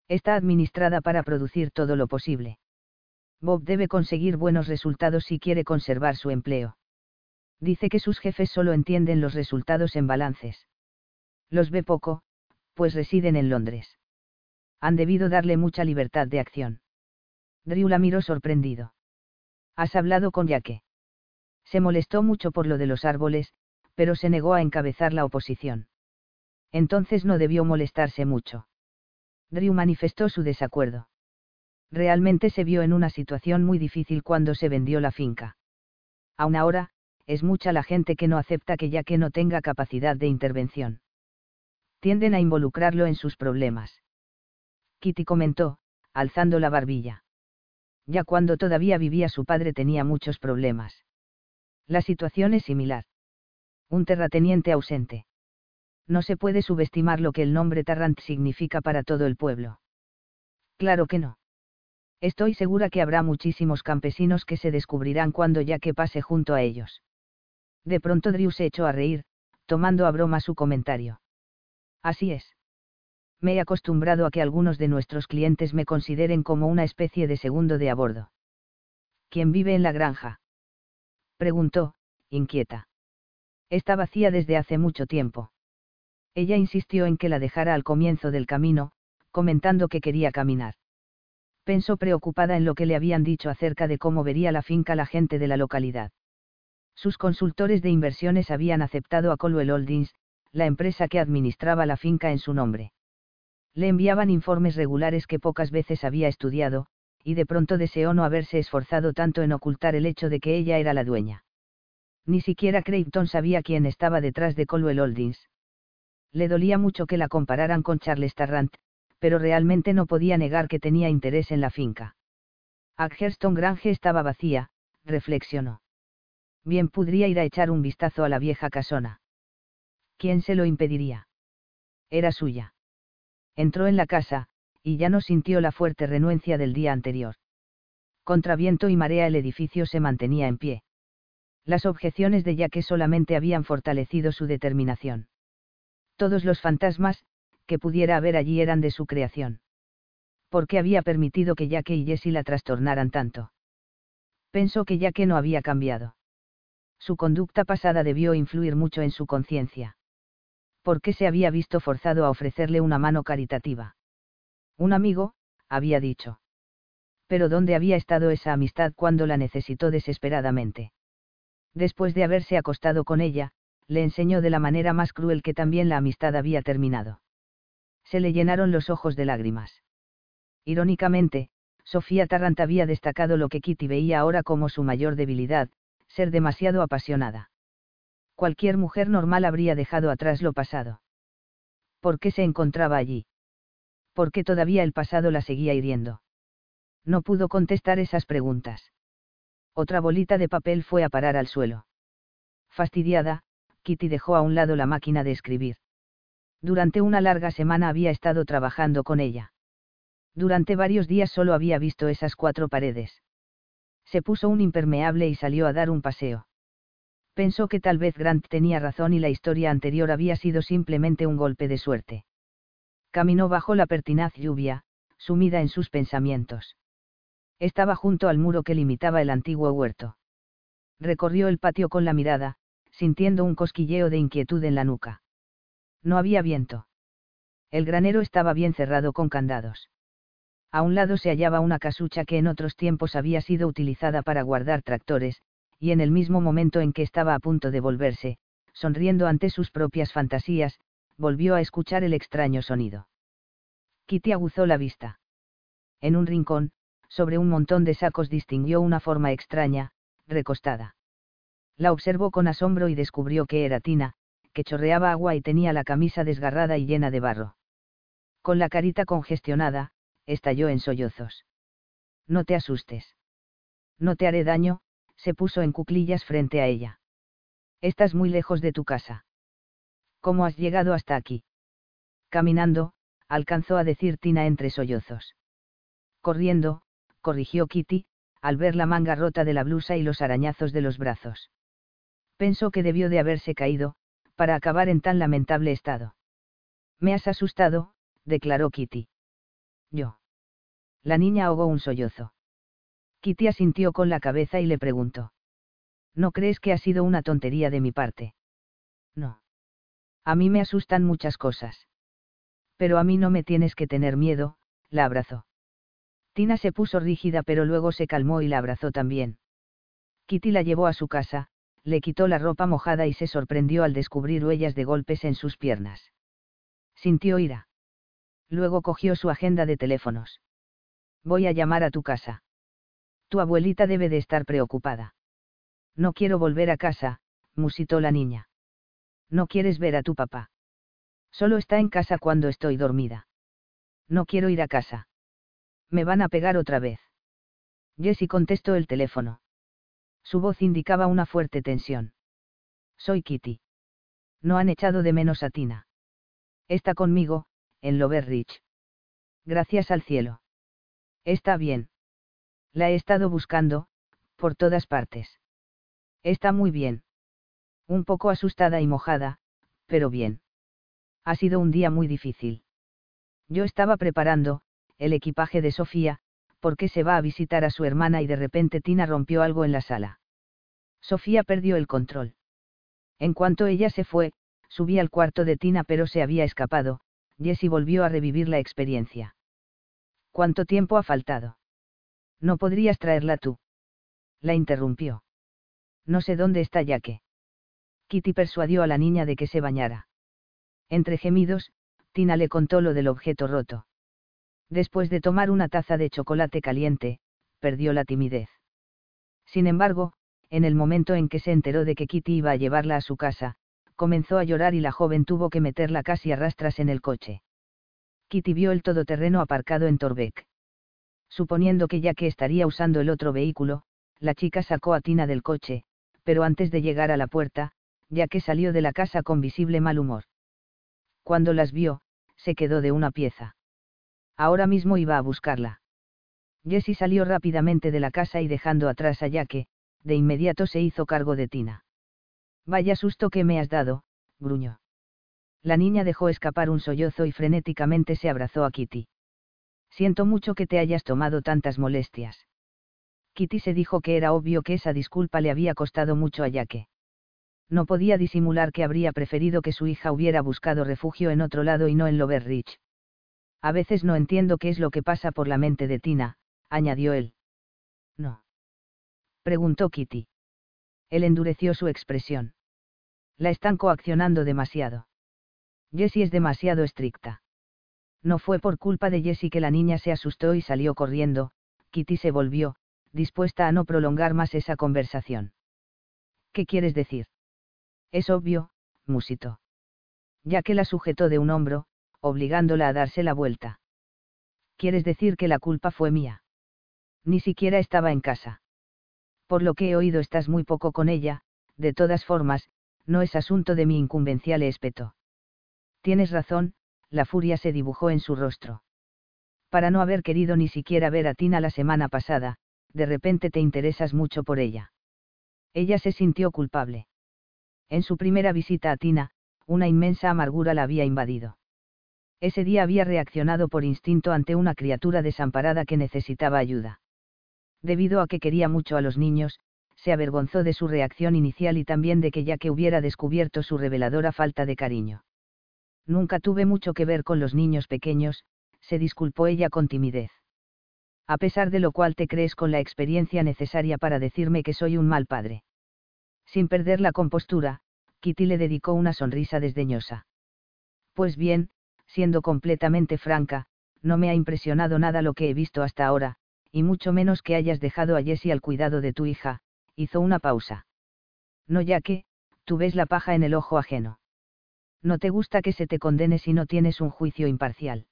Está administrada para producir todo lo posible. Bob debe conseguir buenos resultados si quiere conservar su empleo. Dice que sus jefes solo entienden los resultados en balances. Los ve poco, pues residen en Londres. Han debido darle mucha libertad de acción. Drew la miró sorprendido. ¿Has hablado con Yaque? Se molestó mucho por lo de los árboles, pero se negó a encabezar la oposición. Entonces no debió molestarse mucho. Drew manifestó su desacuerdo. Realmente se vio en una situación muy difícil cuando se vendió la finca. Aún ahora, es mucha la gente que no acepta que Yaque no tenga capacidad de intervención. Tienden a involucrarlo en sus problemas. Kitty comentó, alzando la barbilla ya cuando todavía vivía su padre tenía muchos problemas. La situación es similar. Un terrateniente ausente. No se puede subestimar lo que el nombre Tarrant significa para todo el pueblo. Claro que no. Estoy segura que habrá muchísimos campesinos que se descubrirán cuando ya que pase junto a ellos. De pronto Drew se echó a reír, tomando a broma su comentario. Así es me he acostumbrado a que algunos de nuestros clientes me consideren como una especie de segundo de a bordo. ¿Quién vive en la granja? preguntó, inquieta. Está vacía desde hace mucho tiempo. Ella insistió en que la dejara al comienzo del camino, comentando que quería caminar. Pensó preocupada en lo que le habían dicho acerca de cómo vería la finca la gente de la localidad. Sus consultores de inversiones habían aceptado a Colwell Holdings, la empresa que administraba la finca en su nombre. Le enviaban informes regulares que pocas veces había estudiado, y de pronto deseó no haberse esforzado tanto en ocultar el hecho de que ella era la dueña. Ni siquiera Creighton sabía quién estaba detrás de Colwell Holdings. Le dolía mucho que la compararan con Charles Tarrant, pero realmente no podía negar que tenía interés en la finca. Agherston Grange estaba vacía, reflexionó. Bien podría ir a echar un vistazo a la vieja casona. ¿Quién se lo impediría? Era suya entró en la casa, y ya no sintió la fuerte renuencia del día anterior. Contra viento y marea el edificio se mantenía en pie. Las objeciones de Yaque solamente habían fortalecido su determinación. Todos los fantasmas, que pudiera haber allí eran de su creación. ¿Por qué había permitido que Yaque y Jessie la trastornaran tanto? Pensó que Yaque no había cambiado. Su conducta pasada debió influir mucho en su conciencia por qué se había visto forzado a ofrecerle una mano caritativa. Un amigo, había dicho. Pero ¿dónde había estado esa amistad cuando la necesitó desesperadamente? Después de haberse acostado con ella, le enseñó de la manera más cruel que también la amistad había terminado. Se le llenaron los ojos de lágrimas. Irónicamente, Sofía Tarrant había destacado lo que Kitty veía ahora como su mayor debilidad, ser demasiado apasionada cualquier mujer normal habría dejado atrás lo pasado. ¿Por qué se encontraba allí? ¿Por qué todavía el pasado la seguía hiriendo? No pudo contestar esas preguntas. Otra bolita de papel fue a parar al suelo. Fastidiada, Kitty dejó a un lado la máquina de escribir. Durante una larga semana había estado trabajando con ella. Durante varios días solo había visto esas cuatro paredes. Se puso un impermeable y salió a dar un paseo. Pensó que tal vez Grant tenía razón y la historia anterior había sido simplemente un golpe de suerte. Caminó bajo la pertinaz lluvia, sumida en sus pensamientos. Estaba junto al muro que limitaba el antiguo huerto. Recorrió el patio con la mirada, sintiendo un cosquilleo de inquietud en la nuca. No había viento. El granero estaba bien cerrado con candados. A un lado se hallaba una casucha que en otros tiempos había sido utilizada para guardar tractores, y en el mismo momento en que estaba a punto de volverse, sonriendo ante sus propias fantasías, volvió a escuchar el extraño sonido. Kitty aguzó la vista. En un rincón, sobre un montón de sacos distinguió una forma extraña, recostada. La observó con asombro y descubrió que era Tina, que chorreaba agua y tenía la camisa desgarrada y llena de barro. Con la carita congestionada, estalló en sollozos. No te asustes. No te haré daño, se puso en cuclillas frente a ella. Estás muy lejos de tu casa. ¿Cómo has llegado hasta aquí? Caminando, alcanzó a decir Tina entre sollozos. Corriendo, corrigió Kitty, al ver la manga rota de la blusa y los arañazos de los brazos. Pensó que debió de haberse caído, para acabar en tan lamentable estado. Me has asustado, declaró Kitty. Yo. La niña ahogó un sollozo. Kitty asintió con la cabeza y le preguntó. ¿No crees que ha sido una tontería de mi parte? No. A mí me asustan muchas cosas. Pero a mí no me tienes que tener miedo, la abrazó. Tina se puso rígida pero luego se calmó y la abrazó también. Kitty la llevó a su casa, le quitó la ropa mojada y se sorprendió al descubrir huellas de golpes en sus piernas. Sintió ira. Luego cogió su agenda de teléfonos. Voy a llamar a tu casa. Tu abuelita debe de estar preocupada. No quiero volver a casa, musitó la niña. No quieres ver a tu papá. Solo está en casa cuando estoy dormida. No quiero ir a casa. Me van a pegar otra vez. Jessie contestó el teléfono. Su voz indicaba una fuerte tensión. Soy Kitty. No han echado de menos a Tina. Está conmigo, en Lover Ridge. Gracias al cielo. Está bien. La he estado buscando, por todas partes. Está muy bien. Un poco asustada y mojada, pero bien. Ha sido un día muy difícil. Yo estaba preparando, el equipaje de Sofía, porque se va a visitar a su hermana y de repente Tina rompió algo en la sala. Sofía perdió el control. En cuanto ella se fue, subí al cuarto de Tina pero se había escapado, Jessie volvió a revivir la experiencia. ¿Cuánto tiempo ha faltado? No podrías traerla tú. La interrumpió. No sé dónde está Yaque. Kitty persuadió a la niña de que se bañara. Entre gemidos, Tina le contó lo del objeto roto. Después de tomar una taza de chocolate caliente, perdió la timidez. Sin embargo, en el momento en que se enteró de que Kitty iba a llevarla a su casa, comenzó a llorar y la joven tuvo que meterla casi a rastras en el coche. Kitty vio el todoterreno aparcado en Torbeck. Suponiendo que ya que estaría usando el otro vehículo, la chica sacó a Tina del coche, pero antes de llegar a la puerta, ya que salió de la casa con visible mal humor. Cuando las vio, se quedó de una pieza. Ahora mismo iba a buscarla. Jessie salió rápidamente de la casa y dejando atrás a Jaque, de inmediato se hizo cargo de Tina. Vaya susto que me has dado, gruñó. La niña dejó escapar un sollozo y frenéticamente se abrazó a Kitty. Siento mucho que te hayas tomado tantas molestias. Kitty se dijo que era obvio que esa disculpa le había costado mucho a Jaque. No podía disimular que habría preferido que su hija hubiera buscado refugio en otro lado y no en Lover Ridge. A veces no entiendo qué es lo que pasa por la mente de Tina, añadió él. No. Preguntó Kitty. Él endureció su expresión. La están coaccionando demasiado. Jessie es demasiado estricta. No fue por culpa de Jessie que la niña se asustó y salió corriendo, Kitty se volvió, dispuesta a no prolongar más esa conversación. ¿Qué quieres decir? Es obvio, musitó. Ya que la sujetó de un hombro, obligándola a darse la vuelta. ¿Quieres decir que la culpa fue mía? Ni siquiera estaba en casa. Por lo que he oído estás muy poco con ella, de todas formas, no es asunto de mi incumbencial espeto. Tienes razón, la furia se dibujó en su rostro. Para no haber querido ni siquiera ver a Tina la semana pasada, de repente te interesas mucho por ella. Ella se sintió culpable. En su primera visita a Tina, una inmensa amargura la había invadido. Ese día había reaccionado por instinto ante una criatura desamparada que necesitaba ayuda. Debido a que quería mucho a los niños, se avergonzó de su reacción inicial y también de que ya que hubiera descubierto su reveladora falta de cariño. Nunca tuve mucho que ver con los niños pequeños, se disculpó ella con timidez. A pesar de lo cual te crees con la experiencia necesaria para decirme que soy un mal padre. Sin perder la compostura, Kitty le dedicó una sonrisa desdeñosa. Pues bien, siendo completamente franca, no me ha impresionado nada lo que he visto hasta ahora, y mucho menos que hayas dejado a Jessie al cuidado de tu hija, hizo una pausa. No ya que, tú ves la paja en el ojo ajeno. No te gusta que se te condene si no tienes un juicio imparcial.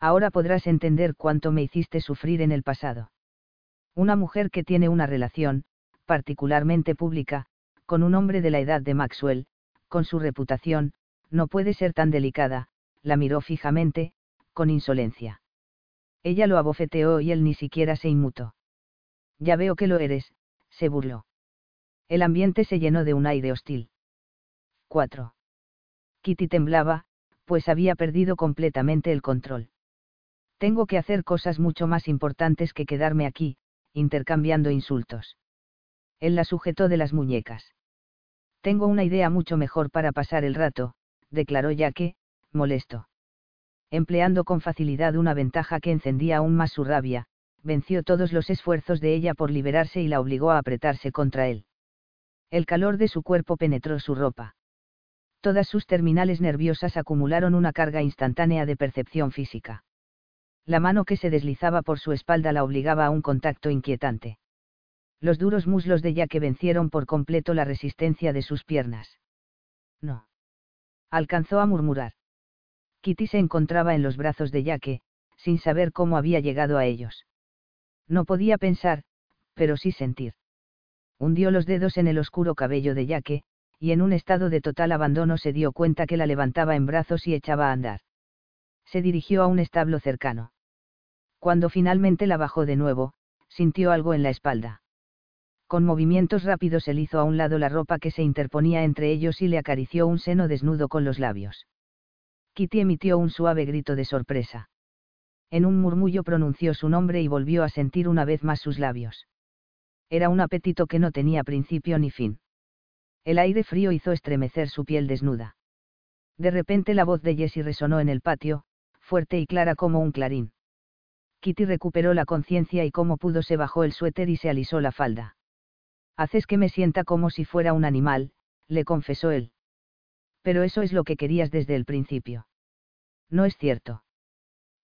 Ahora podrás entender cuánto me hiciste sufrir en el pasado. Una mujer que tiene una relación, particularmente pública, con un hombre de la edad de Maxwell, con su reputación, no puede ser tan delicada, la miró fijamente, con insolencia. Ella lo abofeteó y él ni siquiera se inmutó. Ya veo que lo eres, se burló. El ambiente se llenó de un aire hostil. 4. Kitty temblaba, pues había perdido completamente el control. Tengo que hacer cosas mucho más importantes que quedarme aquí, intercambiando insultos. Él la sujetó de las muñecas. Tengo una idea mucho mejor para pasar el rato, declaró ya que, molesto. Empleando con facilidad una ventaja que encendía aún más su rabia, venció todos los esfuerzos de ella por liberarse y la obligó a apretarse contra él. El calor de su cuerpo penetró su ropa. Todas sus terminales nerviosas acumularon una carga instantánea de percepción física. La mano que se deslizaba por su espalda la obligaba a un contacto inquietante los duros muslos de Yaque vencieron por completo la resistencia de sus piernas. No. Alcanzó a murmurar. Kitty se encontraba en los brazos de Yaque, sin saber cómo había llegado a ellos. No podía pensar, pero sí sentir. Hundió los dedos en el oscuro cabello de Yaque, y en un estado de total abandono se dio cuenta que la levantaba en brazos y echaba a andar. Se dirigió a un establo cercano. Cuando finalmente la bajó de nuevo, sintió algo en la espalda. Con movimientos rápidos él hizo a un lado la ropa que se interponía entre ellos y le acarició un seno desnudo con los labios. Kitty emitió un suave grito de sorpresa. En un murmullo pronunció su nombre y volvió a sentir una vez más sus labios. Era un apetito que no tenía principio ni fin. El aire frío hizo estremecer su piel desnuda. De repente la voz de Jessie resonó en el patio, fuerte y clara como un clarín. Kitty recuperó la conciencia y como pudo se bajó el suéter y se alisó la falda. Haces que me sienta como si fuera un animal, le confesó él. Pero eso es lo que querías desde el principio. No es cierto.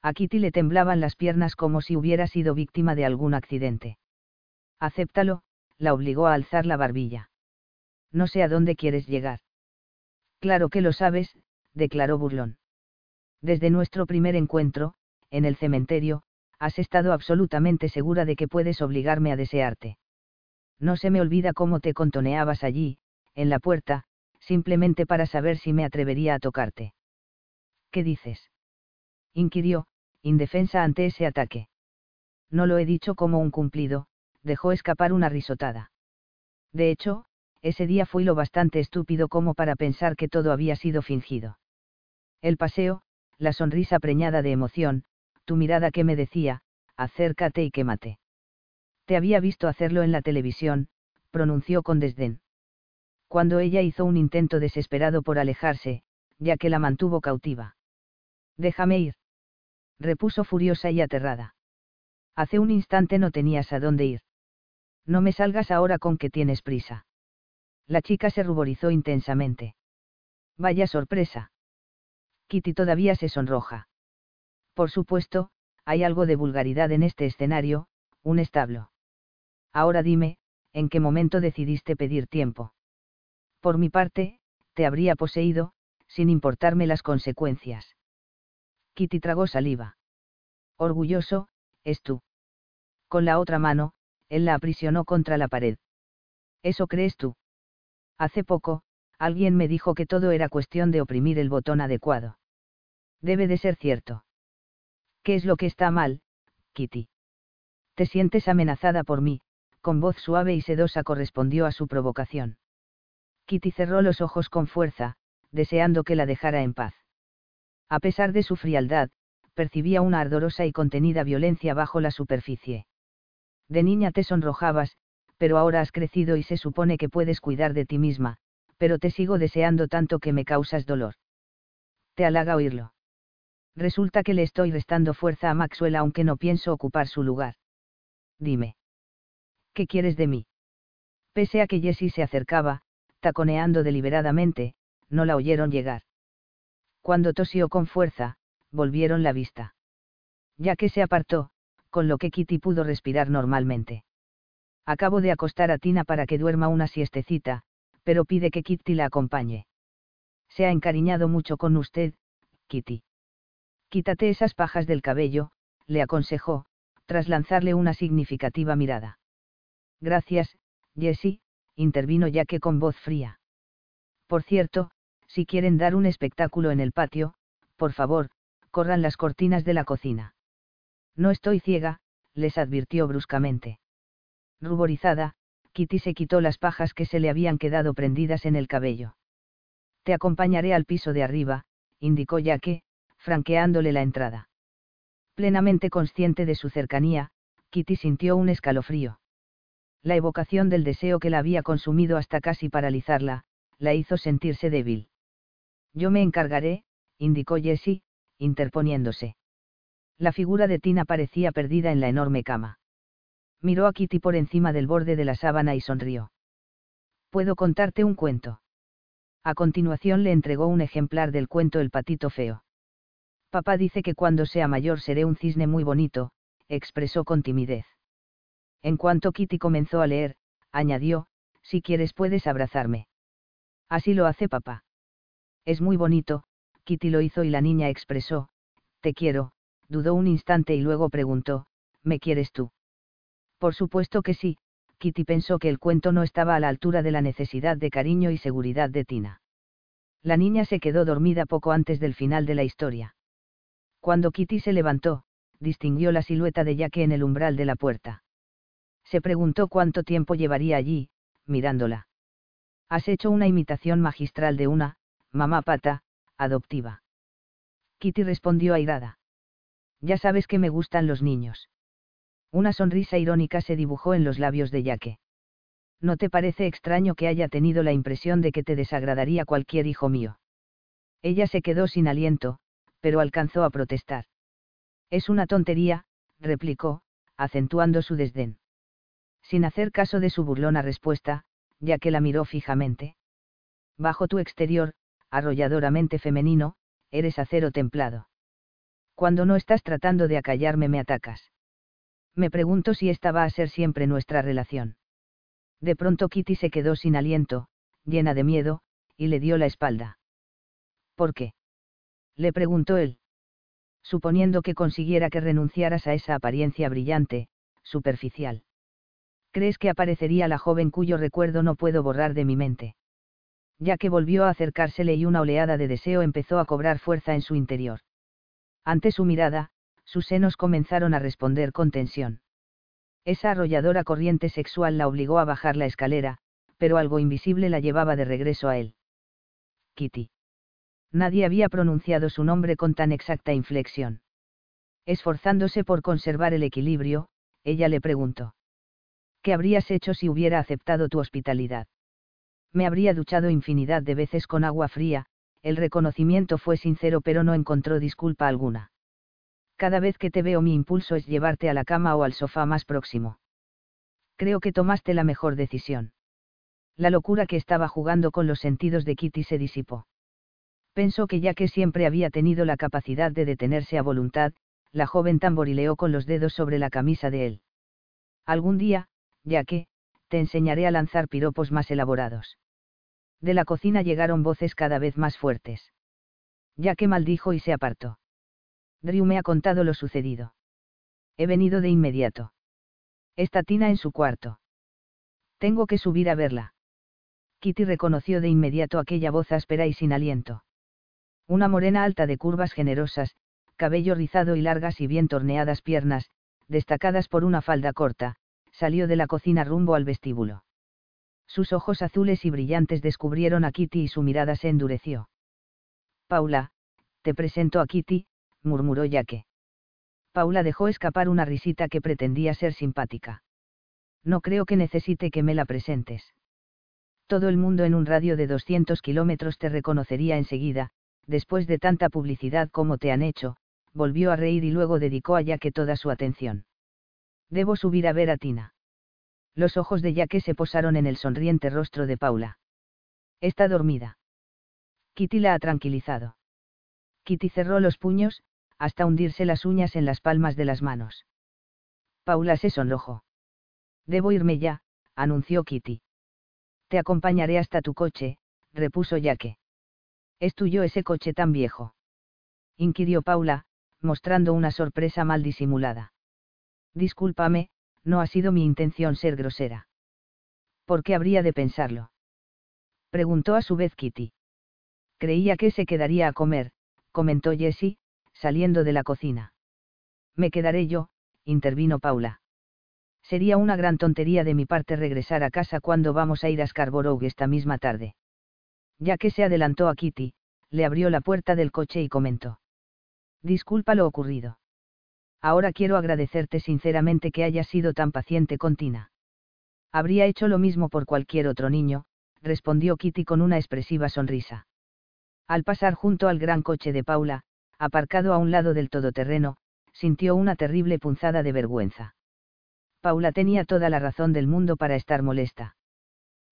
A Kitty le temblaban las piernas como si hubiera sido víctima de algún accidente. Acéptalo, la obligó a alzar la barbilla. No sé a dónde quieres llegar. Claro que lo sabes, declaró burlón. Desde nuestro primer encuentro, en el cementerio, has estado absolutamente segura de que puedes obligarme a desearte no se me olvida cómo te contoneabas allí, en la puerta, simplemente para saber si me atrevería a tocarte. ¿Qué dices? inquirió, indefensa ante ese ataque. No lo he dicho como un cumplido, dejó escapar una risotada. De hecho, ese día fui lo bastante estúpido como para pensar que todo había sido fingido. El paseo, la sonrisa preñada de emoción, tu mirada que me decía, acércate y quémate. Te había visto hacerlo en la televisión, pronunció con desdén. Cuando ella hizo un intento desesperado por alejarse, ya que la mantuvo cautiva. Déjame ir. Repuso furiosa y aterrada. Hace un instante no tenías a dónde ir. No me salgas ahora con que tienes prisa. La chica se ruborizó intensamente. Vaya sorpresa. Kitty todavía se sonroja. Por supuesto, hay algo de vulgaridad en este escenario, un establo. Ahora dime, ¿en qué momento decidiste pedir tiempo? Por mi parte, te habría poseído, sin importarme las consecuencias. Kitty tragó saliva. Orgulloso, es tú. Con la otra mano, él la aprisionó contra la pared. ¿Eso crees tú? Hace poco, alguien me dijo que todo era cuestión de oprimir el botón adecuado. Debe de ser cierto. ¿Qué es lo que está mal, Kitty? Te sientes amenazada por mí, con voz suave y sedosa correspondió a su provocación. Kitty cerró los ojos con fuerza, deseando que la dejara en paz. A pesar de su frialdad, percibía una ardorosa y contenida violencia bajo la superficie. De niña te sonrojabas, pero ahora has crecido y se supone que puedes cuidar de ti misma, pero te sigo deseando tanto que me causas dolor. Te halaga oírlo. Resulta que le estoy restando fuerza a Maxwell aunque no pienso ocupar su lugar. Dime. ¿Qué quieres de mí? Pese a que Jessie se acercaba, taconeando deliberadamente, no la oyeron llegar. Cuando tosió con fuerza, volvieron la vista. Ya que se apartó, con lo que Kitty pudo respirar normalmente. Acabo de acostar a Tina para que duerma una siestecita, pero pide que Kitty la acompañe. Se ha encariñado mucho con usted, Kitty. Quítate esas pajas del cabello, le aconsejó, tras lanzarle una significativa mirada. Gracias, Jessie, intervino ya que con voz fría. Por cierto, si quieren dar un espectáculo en el patio, por favor, corran las cortinas de la cocina. No estoy ciega, les advirtió bruscamente. Ruborizada, Kitty se quitó las pajas que se le habían quedado prendidas en el cabello. Te acompañaré al piso de arriba, indicó Yaque, franqueándole la entrada. Plenamente consciente de su cercanía, Kitty sintió un escalofrío. La evocación del deseo que la había consumido hasta casi paralizarla, la hizo sentirse débil. Yo me encargaré, indicó Jessie, interponiéndose. La figura de Tina parecía perdida en la enorme cama. Miró a Kitty por encima del borde de la sábana y sonrió. ¿Puedo contarte un cuento? A continuación le entregó un ejemplar del cuento El patito feo. Papá dice que cuando sea mayor seré un cisne muy bonito, expresó con timidez. En cuanto Kitty comenzó a leer, añadió, si quieres puedes abrazarme. Así lo hace papá. Es muy bonito, Kitty lo hizo y la niña expresó, te quiero, dudó un instante y luego preguntó, ¿me quieres tú? Por supuesto que sí, Kitty pensó que el cuento no estaba a la altura de la necesidad de cariño y seguridad de Tina. La niña se quedó dormida poco antes del final de la historia. Cuando Kitty se levantó, distinguió la silueta de Jaque en el umbral de la puerta. Se preguntó cuánto tiempo llevaría allí, mirándola. Has hecho una imitación magistral de una, mamá pata, adoptiva. Kitty respondió airada. Ya sabes que me gustan los niños. Una sonrisa irónica se dibujó en los labios de Yaque. ¿No te parece extraño que haya tenido la impresión de que te desagradaría cualquier hijo mío? Ella se quedó sin aliento, pero alcanzó a protestar. Es una tontería, replicó, acentuando su desdén. Sin hacer caso de su burlona respuesta, ya que la miró fijamente. Bajo tu exterior, arrolladoramente femenino, eres acero templado. Cuando no estás tratando de acallarme me atacas. Me pregunto si esta va a ser siempre nuestra relación. De pronto Kitty se quedó sin aliento, llena de miedo, y le dio la espalda. ¿Por qué? Le preguntó él. Suponiendo que consiguiera que renunciaras a esa apariencia brillante, superficial. ¿Crees que aparecería la joven cuyo recuerdo no puedo borrar de mi mente? Ya que volvió a acercársele y una oleada de deseo empezó a cobrar fuerza en su interior. Ante su mirada, sus senos comenzaron a responder con tensión. Esa arrolladora corriente sexual la obligó a bajar la escalera, pero algo invisible la llevaba de regreso a él. Kitty. Nadie había pronunciado su nombre con tan exacta inflexión. Esforzándose por conservar el equilibrio, ella le preguntó. ¿Qué habrías hecho si hubiera aceptado tu hospitalidad? Me habría duchado infinidad de veces con agua fría, el reconocimiento fue sincero pero no encontró disculpa alguna. Cada vez que te veo mi impulso es llevarte a la cama o al sofá más próximo. Creo que tomaste la mejor decisión. La locura que estaba jugando con los sentidos de Kitty se disipó. Pensó que ya que siempre había tenido la capacidad de detenerse a voluntad, la joven tamborileó con los dedos sobre la camisa de él. Algún día, ya que, te enseñaré a lanzar piropos más elaborados. De la cocina llegaron voces cada vez más fuertes. Ya que maldijo y se apartó. Drew me ha contado lo sucedido. He venido de inmediato. Está Tina en su cuarto. Tengo que subir a verla. Kitty reconoció de inmediato aquella voz áspera y sin aliento. Una morena alta de curvas generosas, cabello rizado y largas y bien torneadas piernas, destacadas por una falda corta, salió de la cocina rumbo al vestíbulo. Sus ojos azules y brillantes descubrieron a Kitty y su mirada se endureció. Paula, te presento a Kitty, murmuró Yaque. Paula dejó escapar una risita que pretendía ser simpática. No creo que necesite que me la presentes. Todo el mundo en un radio de 200 kilómetros te reconocería enseguida, después de tanta publicidad como te han hecho, volvió a reír y luego dedicó a Yaque toda su atención. Debo subir a ver a Tina. Los ojos de Yaque se posaron en el sonriente rostro de Paula. Está dormida. Kitty la ha tranquilizado. Kitty cerró los puños, hasta hundirse las uñas en las palmas de las manos. Paula se sonrojó. Debo irme ya, anunció Kitty. Te acompañaré hasta tu coche, repuso Yaque. ¿Es tuyo ese coche tan viejo? inquirió Paula, mostrando una sorpresa mal disimulada. Discúlpame, no ha sido mi intención ser grosera. ¿Por qué habría de pensarlo? Preguntó a su vez Kitty. Creía que se quedaría a comer, comentó Jessie, saliendo de la cocina. Me quedaré yo, intervino Paula. Sería una gran tontería de mi parte regresar a casa cuando vamos a ir a Scarborough esta misma tarde. Ya que se adelantó a Kitty, le abrió la puerta del coche y comentó. Disculpa lo ocurrido. Ahora quiero agradecerte sinceramente que hayas sido tan paciente con Tina. Habría hecho lo mismo por cualquier otro niño, respondió Kitty con una expresiva sonrisa. Al pasar junto al gran coche de Paula, aparcado a un lado del todoterreno, sintió una terrible punzada de vergüenza. Paula tenía toda la razón del mundo para estar molesta.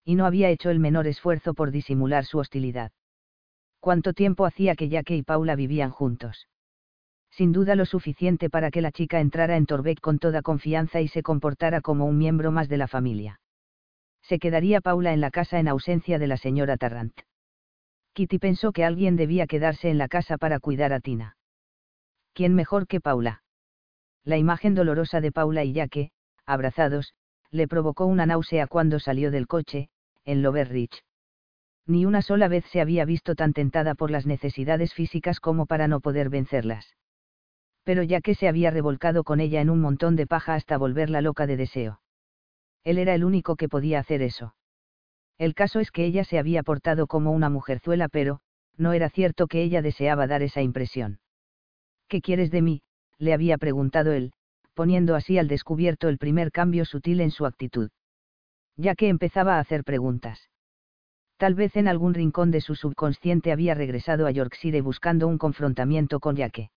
Y no había hecho el menor esfuerzo por disimular su hostilidad. ¿Cuánto tiempo hacía que Jaque y Paula vivían juntos? Sin duda lo suficiente para que la chica entrara en Torbeck con toda confianza y se comportara como un miembro más de la familia. Se quedaría Paula en la casa en ausencia de la señora Tarrant. Kitty pensó que alguien debía quedarse en la casa para cuidar a Tina. ¿Quién mejor que Paula? La imagen dolorosa de Paula y Jaque, abrazados, le provocó una náusea cuando salió del coche, en Loveridge. Ni una sola vez se había visto tan tentada por las necesidades físicas como para no poder vencerlas. Pero ya que se había revolcado con ella en un montón de paja hasta volverla loca de deseo. Él era el único que podía hacer eso. El caso es que ella se había portado como una mujerzuela, pero, no era cierto que ella deseaba dar esa impresión. ¿Qué quieres de mí? le había preguntado él, poniendo así al descubierto el primer cambio sutil en su actitud. Ya que empezaba a hacer preguntas. Tal vez en algún rincón de su subconsciente había regresado a Yorkshire buscando un confrontamiento con Yaque.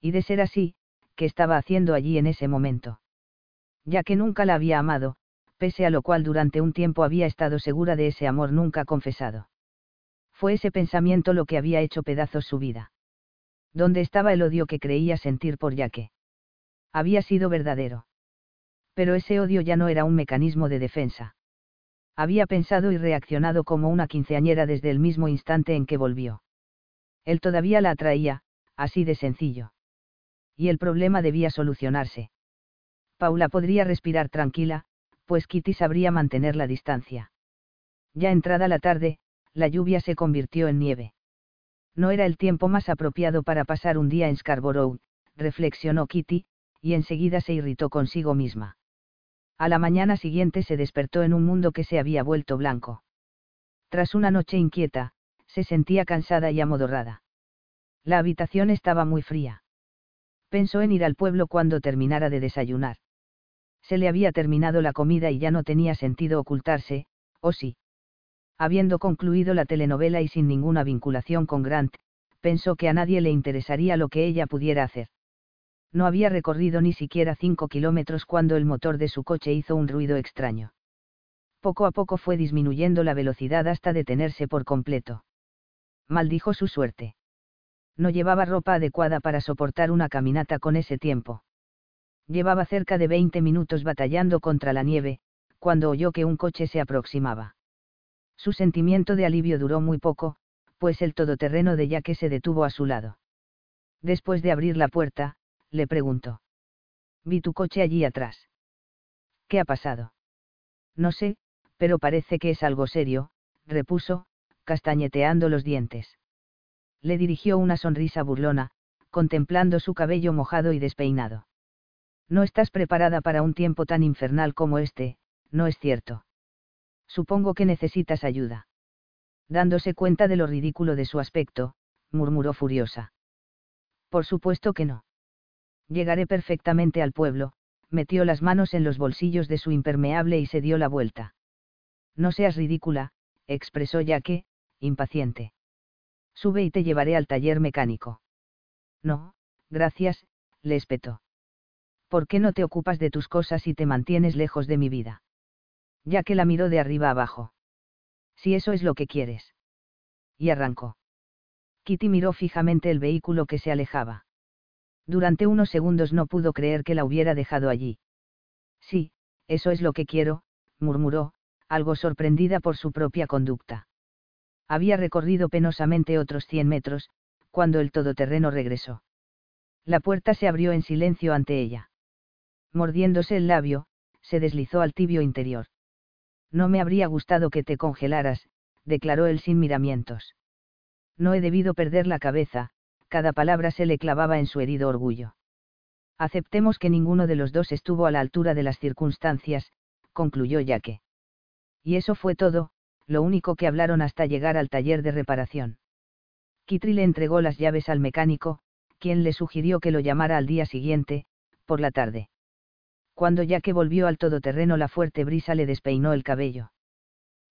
Y de ser así, ¿qué estaba haciendo allí en ese momento? Ya que nunca la había amado, pese a lo cual durante un tiempo había estado segura de ese amor nunca confesado. Fue ese pensamiento lo que había hecho pedazos su vida. ¿Dónde estaba el odio que creía sentir por Yaque? Había sido verdadero. Pero ese odio ya no era un mecanismo de defensa. Había pensado y reaccionado como una quinceañera desde el mismo instante en que volvió. Él todavía la atraía, así de sencillo. Y el problema debía solucionarse. Paula podría respirar tranquila, pues Kitty sabría mantener la distancia. Ya entrada la tarde, la lluvia se convirtió en nieve. No era el tiempo más apropiado para pasar un día en Scarborough, reflexionó Kitty, y enseguida se irritó consigo misma. A la mañana siguiente se despertó en un mundo que se había vuelto blanco. Tras una noche inquieta, se sentía cansada y amodorrada. La habitación estaba muy fría. Pensó en ir al pueblo cuando terminara de desayunar se le había terminado la comida y ya no tenía sentido ocultarse, o sí. Habiendo concluido la telenovela y sin ninguna vinculación con Grant, pensó que a nadie le interesaría lo que ella pudiera hacer. No había recorrido ni siquiera cinco kilómetros cuando el motor de su coche hizo un ruido extraño. Poco a poco fue disminuyendo la velocidad hasta detenerse por completo. Maldijo su suerte. No llevaba ropa adecuada para soportar una caminata con ese tiempo. Llevaba cerca de 20 minutos batallando contra la nieve, cuando oyó que un coche se aproximaba. Su sentimiento de alivio duró muy poco, pues el todoterreno de Yaque se detuvo a su lado. Después de abrir la puerta, le preguntó. Vi tu coche allí atrás. ¿Qué ha pasado? No sé, pero parece que es algo serio, repuso, castañeteando los dientes. Le dirigió una sonrisa burlona, contemplando su cabello mojado y despeinado. No estás preparada para un tiempo tan infernal como este, no es cierto. Supongo que necesitas ayuda. Dándose cuenta de lo ridículo de su aspecto, murmuró furiosa. Por supuesto que no. Llegaré perfectamente al pueblo, metió las manos en los bolsillos de su impermeable y se dio la vuelta. No seas ridícula, expresó Yaque, impaciente. Sube y te llevaré al taller mecánico. No, gracias, le espetó. ¿Por qué no te ocupas de tus cosas y te mantienes lejos de mi vida? Ya que la miró de arriba abajo. Si eso es lo que quieres. Y arrancó. Kitty miró fijamente el vehículo que se alejaba. Durante unos segundos no pudo creer que la hubiera dejado allí. Sí, eso es lo que quiero, murmuró, algo sorprendida por su propia conducta. Había recorrido penosamente otros cien metros, cuando el todoterreno regresó. La puerta se abrió en silencio ante ella. Mordiéndose el labio, se deslizó al tibio interior. No me habría gustado que te congelaras, declaró él sin miramientos. No he debido perder la cabeza, cada palabra se le clavaba en su herido orgullo. Aceptemos que ninguno de los dos estuvo a la altura de las circunstancias, concluyó Yaque. Y eso fue todo, lo único que hablaron hasta llegar al taller de reparación. Kitri le entregó las llaves al mecánico, quien le sugirió que lo llamara al día siguiente, por la tarde. Cuando Yaque volvió al todoterreno la fuerte brisa le despeinó el cabello.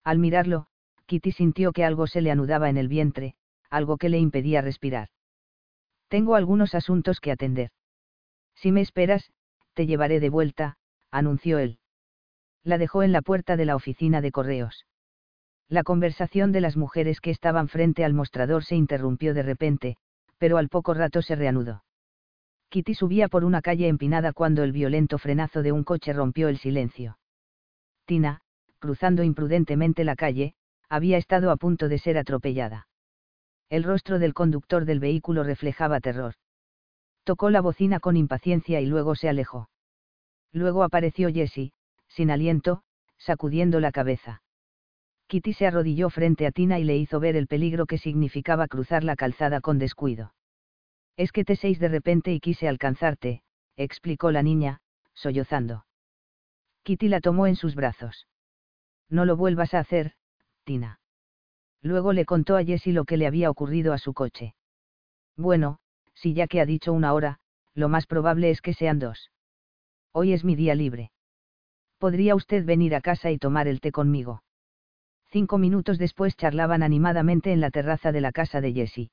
Al mirarlo, Kitty sintió que algo se le anudaba en el vientre, algo que le impedía respirar. Tengo algunos asuntos que atender. Si me esperas, te llevaré de vuelta, anunció él. La dejó en la puerta de la oficina de correos. La conversación de las mujeres que estaban frente al mostrador se interrumpió de repente, pero al poco rato se reanudó. Kitty subía por una calle empinada cuando el violento frenazo de un coche rompió el silencio. Tina, cruzando imprudentemente la calle, había estado a punto de ser atropellada. El rostro del conductor del vehículo reflejaba terror. Tocó la bocina con impaciencia y luego se alejó. Luego apareció Jessie, sin aliento, sacudiendo la cabeza. Kitty se arrodilló frente a Tina y le hizo ver el peligro que significaba cruzar la calzada con descuido. Es que te seis de repente y quise alcanzarte, explicó la niña, sollozando. Kitty la tomó en sus brazos. No lo vuelvas a hacer, Tina. Luego le contó a Jessie lo que le había ocurrido a su coche. Bueno, si ya que ha dicho una hora, lo más probable es que sean dos. Hoy es mi día libre. ¿Podría usted venir a casa y tomar el té conmigo? Cinco minutos después charlaban animadamente en la terraza de la casa de Jessie.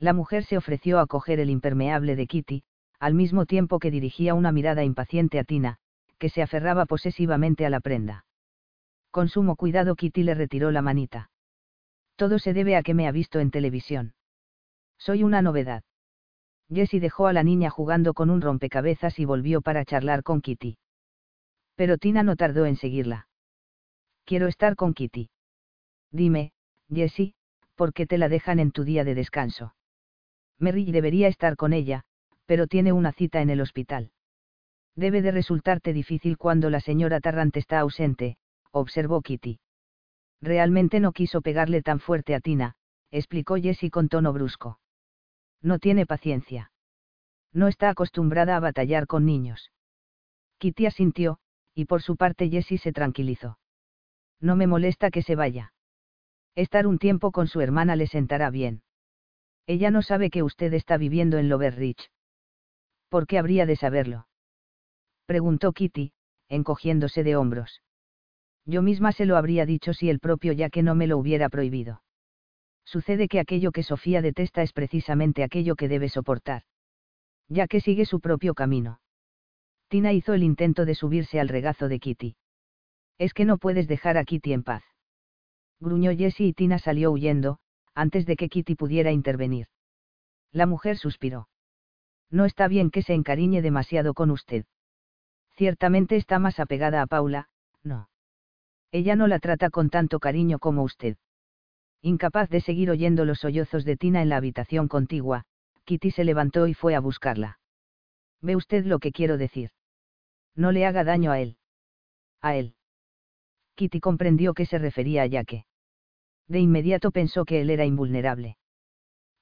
La mujer se ofreció a coger el impermeable de Kitty, al mismo tiempo que dirigía una mirada impaciente a Tina, que se aferraba posesivamente a la prenda. Con sumo cuidado Kitty le retiró la manita. Todo se debe a que me ha visto en televisión. Soy una novedad. Jessie dejó a la niña jugando con un rompecabezas y volvió para charlar con Kitty. Pero Tina no tardó en seguirla. Quiero estar con Kitty. Dime, Jessie, ¿por qué te la dejan en tu día de descanso? Merry debería estar con ella, pero tiene una cita en el hospital. Debe de resultarte difícil cuando la señora Tarrant está ausente, observó Kitty. Realmente no quiso pegarle tan fuerte a Tina, explicó Jessie con tono brusco. No tiene paciencia. No está acostumbrada a batallar con niños. Kitty asintió, y por su parte Jessie se tranquilizó. No me molesta que se vaya. Estar un tiempo con su hermana le sentará bien. Ella no sabe que usted está viviendo en Loverridge. ¿Por qué habría de saberlo? Preguntó Kitty, encogiéndose de hombros yo misma se lo habría dicho si el propio ya que no me lo hubiera prohibido. Sucede que aquello que Sofía detesta es precisamente aquello que debe soportar. Ya que sigue su propio camino. Tina hizo el intento de subirse al regazo de Kitty. Es que no puedes dejar a Kitty en paz. Gruñó Jessie y Tina salió huyendo, antes de que Kitty pudiera intervenir. La mujer suspiró. No está bien que se encariñe demasiado con usted. Ciertamente está más apegada a Paula, no. Ella no la trata con tanto cariño como usted. Incapaz de seguir oyendo los sollozos de Tina en la habitación contigua, Kitty se levantó y fue a buscarla. ¿Ve usted lo que quiero decir? No le haga daño a él. A él. Kitty comprendió que se refería a Yaque. De inmediato pensó que él era invulnerable.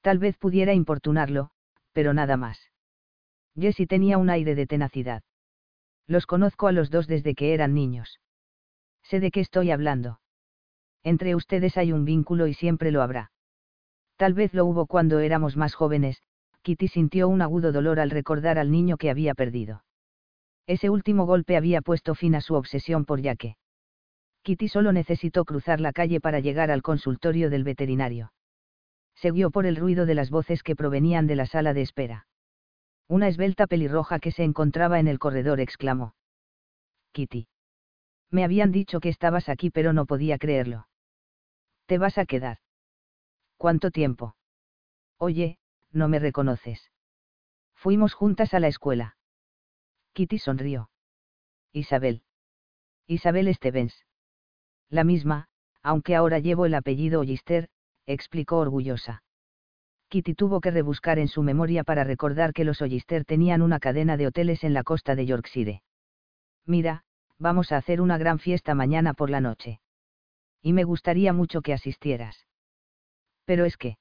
Tal vez pudiera importunarlo, pero nada más. Jessie tenía un aire de tenacidad. Los conozco a los dos desde que eran niños. Sé de qué estoy hablando. Entre ustedes hay un vínculo y siempre lo habrá. Tal vez lo hubo cuando éramos más jóvenes, Kitty sintió un agudo dolor al recordar al niño que había perdido. Ese último golpe había puesto fin a su obsesión por Yaque. Kitty solo necesitó cruzar la calle para llegar al consultorio del veterinario. Seguió por el ruido de las voces que provenían de la sala de espera. Una esbelta pelirroja que se encontraba en el corredor exclamó. Kitty. Me habían dicho que estabas aquí pero no podía creerlo. Te vas a quedar. ¿Cuánto tiempo? Oye, no me reconoces. Fuimos juntas a la escuela. Kitty sonrió. Isabel. Isabel Stevens. La misma, aunque ahora llevo el apellido Ollister, explicó orgullosa. Kitty tuvo que rebuscar en su memoria para recordar que los Ollister tenían una cadena de hoteles en la costa de Yorkshire. Mira, vamos a hacer una gran fiesta mañana por la noche. Y me gustaría mucho que asistieras. Pero es que.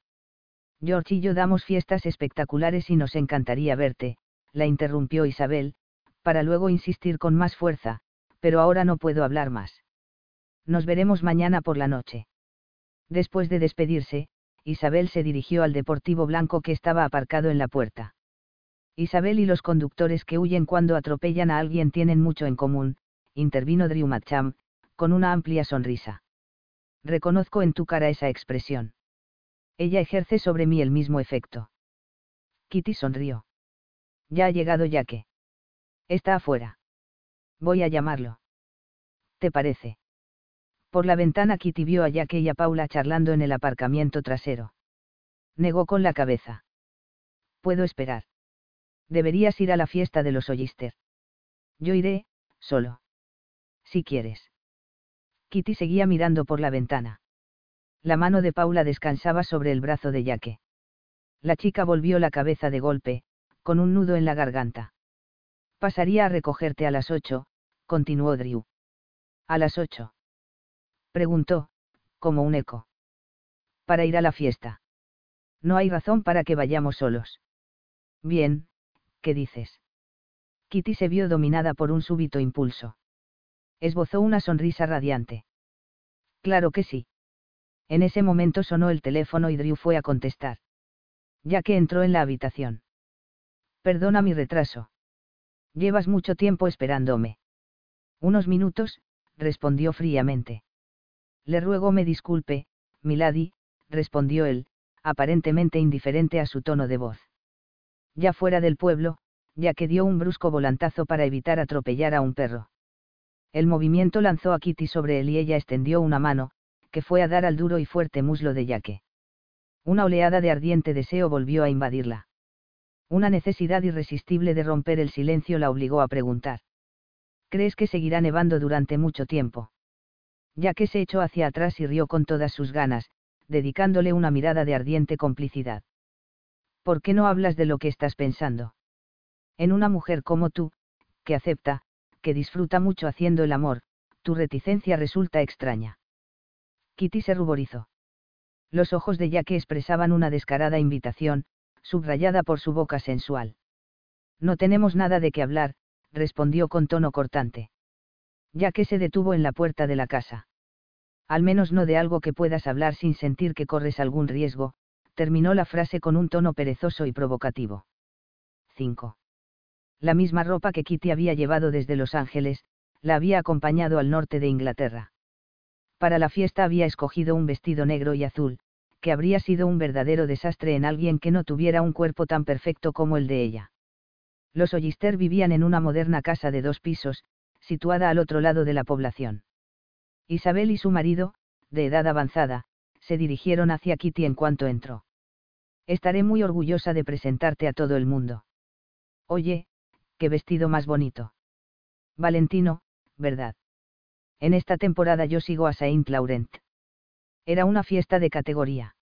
George y yo damos fiestas espectaculares y nos encantaría verte, la interrumpió Isabel, para luego insistir con más fuerza, pero ahora no puedo hablar más. Nos veremos mañana por la noche. Después de despedirse, Isabel se dirigió al Deportivo Blanco que estaba aparcado en la puerta. Isabel y los conductores que huyen cuando atropellan a alguien tienen mucho en común, intervino Drew Matcham, con una amplia sonrisa. Reconozco en tu cara esa expresión. Ella ejerce sobre mí el mismo efecto. Kitty sonrió. Ya ha llegado ya que. Está afuera. Voy a llamarlo. ¿Te parece? Por la ventana Kitty vio a Jack y a Paula charlando en el aparcamiento trasero. Negó con la cabeza. Puedo esperar. Deberías ir a la fiesta de los Ollister. Yo iré, solo. Si quieres. Kitty seguía mirando por la ventana la mano de Paula descansaba sobre el brazo de Yaque. La chica volvió la cabeza de golpe, con un nudo en la garganta. Pasaría a recogerte a las ocho, continuó Drew. ¿A las ocho? Preguntó, como un eco. Para ir a la fiesta. No hay razón para que vayamos solos. Bien, ¿qué dices? Kitty se vio dominada por un súbito impulso. Esbozó una sonrisa radiante. Claro que sí. En ese momento sonó el teléfono y Drew fue a contestar. Ya que entró en la habitación. Perdona mi retraso. Llevas mucho tiempo esperándome. Unos minutos, respondió fríamente. Le ruego me disculpe, Milady, respondió él, aparentemente indiferente a su tono de voz. Ya fuera del pueblo, ya que dio un brusco volantazo para evitar atropellar a un perro. El movimiento lanzó a Kitty sobre él y ella extendió una mano, que fue a dar al duro y fuerte muslo de Yaque. Una oleada de ardiente deseo volvió a invadirla. Una necesidad irresistible de romper el silencio la obligó a preguntar. ¿Crees que seguirá nevando durante mucho tiempo? Yaque se echó hacia atrás y rió con todas sus ganas, dedicándole una mirada de ardiente complicidad. ¿Por qué no hablas de lo que estás pensando? En una mujer como tú, que acepta, que disfruta mucho haciendo el amor, tu reticencia resulta extraña. Kitty se ruborizó. Los ojos de Jack expresaban una descarada invitación, subrayada por su boca sensual. No tenemos nada de qué hablar, respondió con tono cortante. Que se detuvo en la puerta de la casa. Al menos no de algo que puedas hablar sin sentir que corres algún riesgo, terminó la frase con un tono perezoso y provocativo. 5. La misma ropa que Kitty había llevado desde Los Ángeles, la había acompañado al norte de Inglaterra para la fiesta había escogido un vestido negro y azul, que habría sido un verdadero desastre en alguien que no tuviera un cuerpo tan perfecto como el de ella. Los Ollister vivían en una moderna casa de dos pisos, situada al otro lado de la población. Isabel y su marido, de edad avanzada, se dirigieron hacia Kitty en cuanto entró. Estaré muy orgullosa de presentarte a todo el mundo. Oye, qué vestido más bonito. Valentino, ¿verdad? En esta temporada yo sigo a Saint Laurent. Era una fiesta de categoría.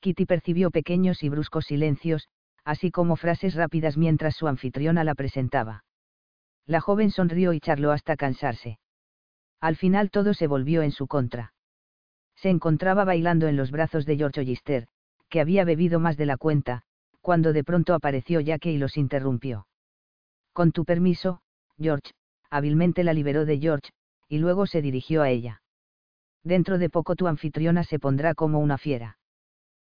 Kitty percibió pequeños y bruscos silencios, así como frases rápidas mientras su anfitriona la presentaba. La joven sonrió y charló hasta cansarse. Al final todo se volvió en su contra. Se encontraba bailando en los brazos de George Ollister, que había bebido más de la cuenta, cuando de pronto apareció Jackie y los interrumpió. Con tu permiso, George, hábilmente la liberó de George, y luego se dirigió a ella. Dentro de poco tu anfitriona se pondrá como una fiera.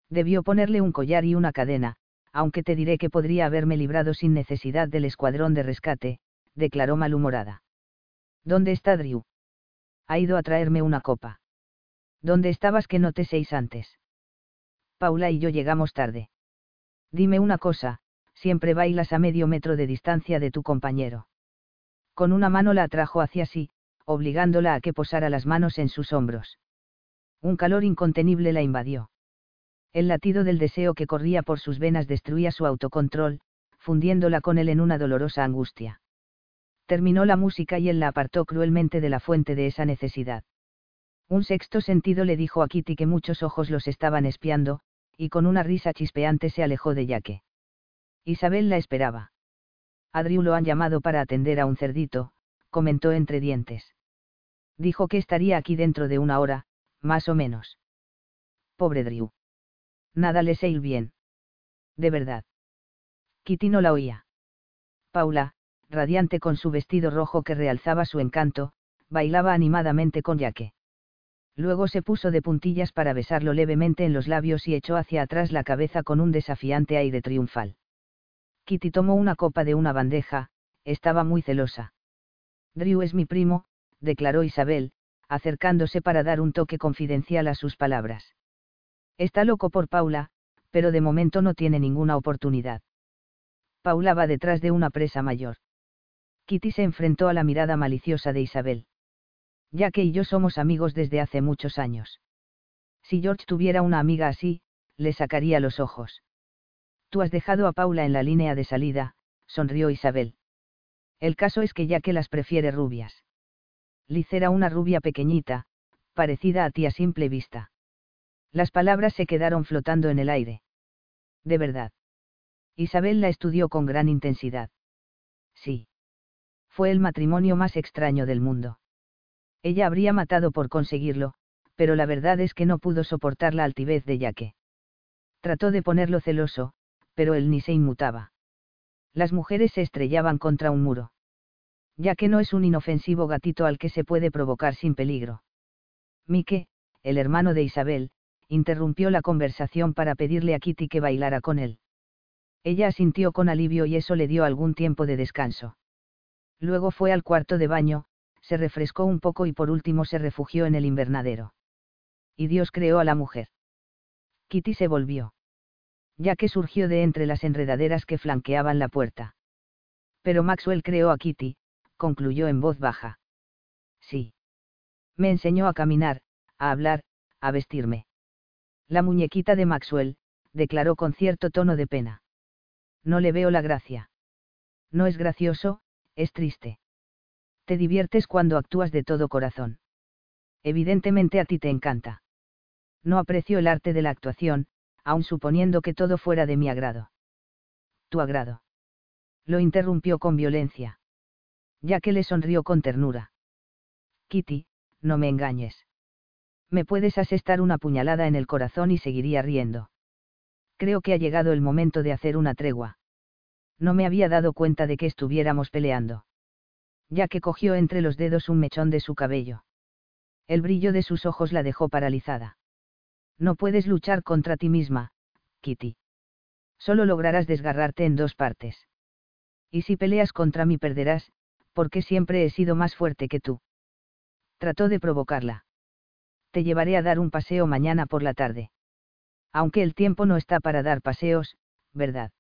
Debió ponerle un collar y una cadena, aunque te diré que podría haberme librado sin necesidad del escuadrón de rescate, declaró malhumorada. ¿Dónde está Drew? Ha ido a traerme una copa. ¿Dónde estabas que no te seis antes? Paula y yo llegamos tarde. Dime una cosa, siempre bailas a medio metro de distancia de tu compañero. Con una mano la atrajo hacia sí, obligándola a que posara las manos en sus hombros. Un calor incontenible la invadió. El latido del deseo que corría por sus venas destruía su autocontrol, fundiéndola con él en una dolorosa angustia. Terminó la música y él la apartó cruelmente de la fuente de esa necesidad. Un sexto sentido le dijo a Kitty que muchos ojos los estaban espiando, y con una risa chispeante se alejó de Yaque. Isabel la esperaba. Adriu lo han llamado para atender a un cerdito, comentó entre dientes. Dijo que estaría aquí dentro de una hora, más o menos. Pobre Drew. Nada le sé ir bien. De verdad. Kitty no la oía. Paula, radiante con su vestido rojo que realzaba su encanto, bailaba animadamente con Yaque. Luego se puso de puntillas para besarlo levemente en los labios y echó hacia atrás la cabeza con un desafiante aire triunfal. Kitty tomó una copa de una bandeja, estaba muy celosa. Drew es mi primo, declaró Isabel, acercándose para dar un toque confidencial a sus palabras. Está loco por Paula, pero de momento no tiene ninguna oportunidad. Paula va detrás de una presa mayor. Kitty se enfrentó a la mirada maliciosa de Isabel. Ya que y yo somos amigos desde hace muchos años. Si George tuviera una amiga así, le sacaría los ojos. Tú has dejado a Paula en la línea de salida, sonrió Isabel. El caso es que ya que las prefiere rubias. Liz era una rubia pequeñita, parecida a ti a simple vista. Las palabras se quedaron flotando en el aire. De verdad. Isabel la estudió con gran intensidad. Sí. Fue el matrimonio más extraño del mundo. Ella habría matado por conseguirlo, pero la verdad es que no pudo soportar la altivez de Yaque. Trató de ponerlo celoso, pero él ni se inmutaba. Las mujeres se estrellaban contra un muro. Ya que no es un inofensivo gatito al que se puede provocar sin peligro. Mike, el hermano de Isabel, interrumpió la conversación para pedirle a Kitty que bailara con él. Ella asintió con alivio y eso le dio algún tiempo de descanso. Luego fue al cuarto de baño, se refrescó un poco y por último se refugió en el invernadero. Y Dios creó a la mujer. Kitty se volvió ya que surgió de entre las enredaderas que flanqueaban la puerta. Pero Maxwell creó a Kitty, concluyó en voz baja. Sí. Me enseñó a caminar, a hablar, a vestirme. La muñequita de Maxwell, declaró con cierto tono de pena. No le veo la gracia. No es gracioso, es triste. Te diviertes cuando actúas de todo corazón. Evidentemente a ti te encanta. No aprecio el arte de la actuación, aun suponiendo que todo fuera de mi agrado. Tu agrado. Lo interrumpió con violencia. Ya que le sonrió con ternura. Kitty, no me engañes. Me puedes asestar una puñalada en el corazón y seguiría riendo. Creo que ha llegado el momento de hacer una tregua. No me había dado cuenta de que estuviéramos peleando. Ya que cogió entre los dedos un mechón de su cabello. El brillo de sus ojos la dejó paralizada. No puedes luchar contra ti misma, Kitty. Solo lograrás desgarrarte en dos partes. Y si peleas contra mí perderás, porque siempre he sido más fuerte que tú. Trató de provocarla. Te llevaré a dar un paseo mañana por la tarde. Aunque el tiempo no está para dar paseos, ¿verdad?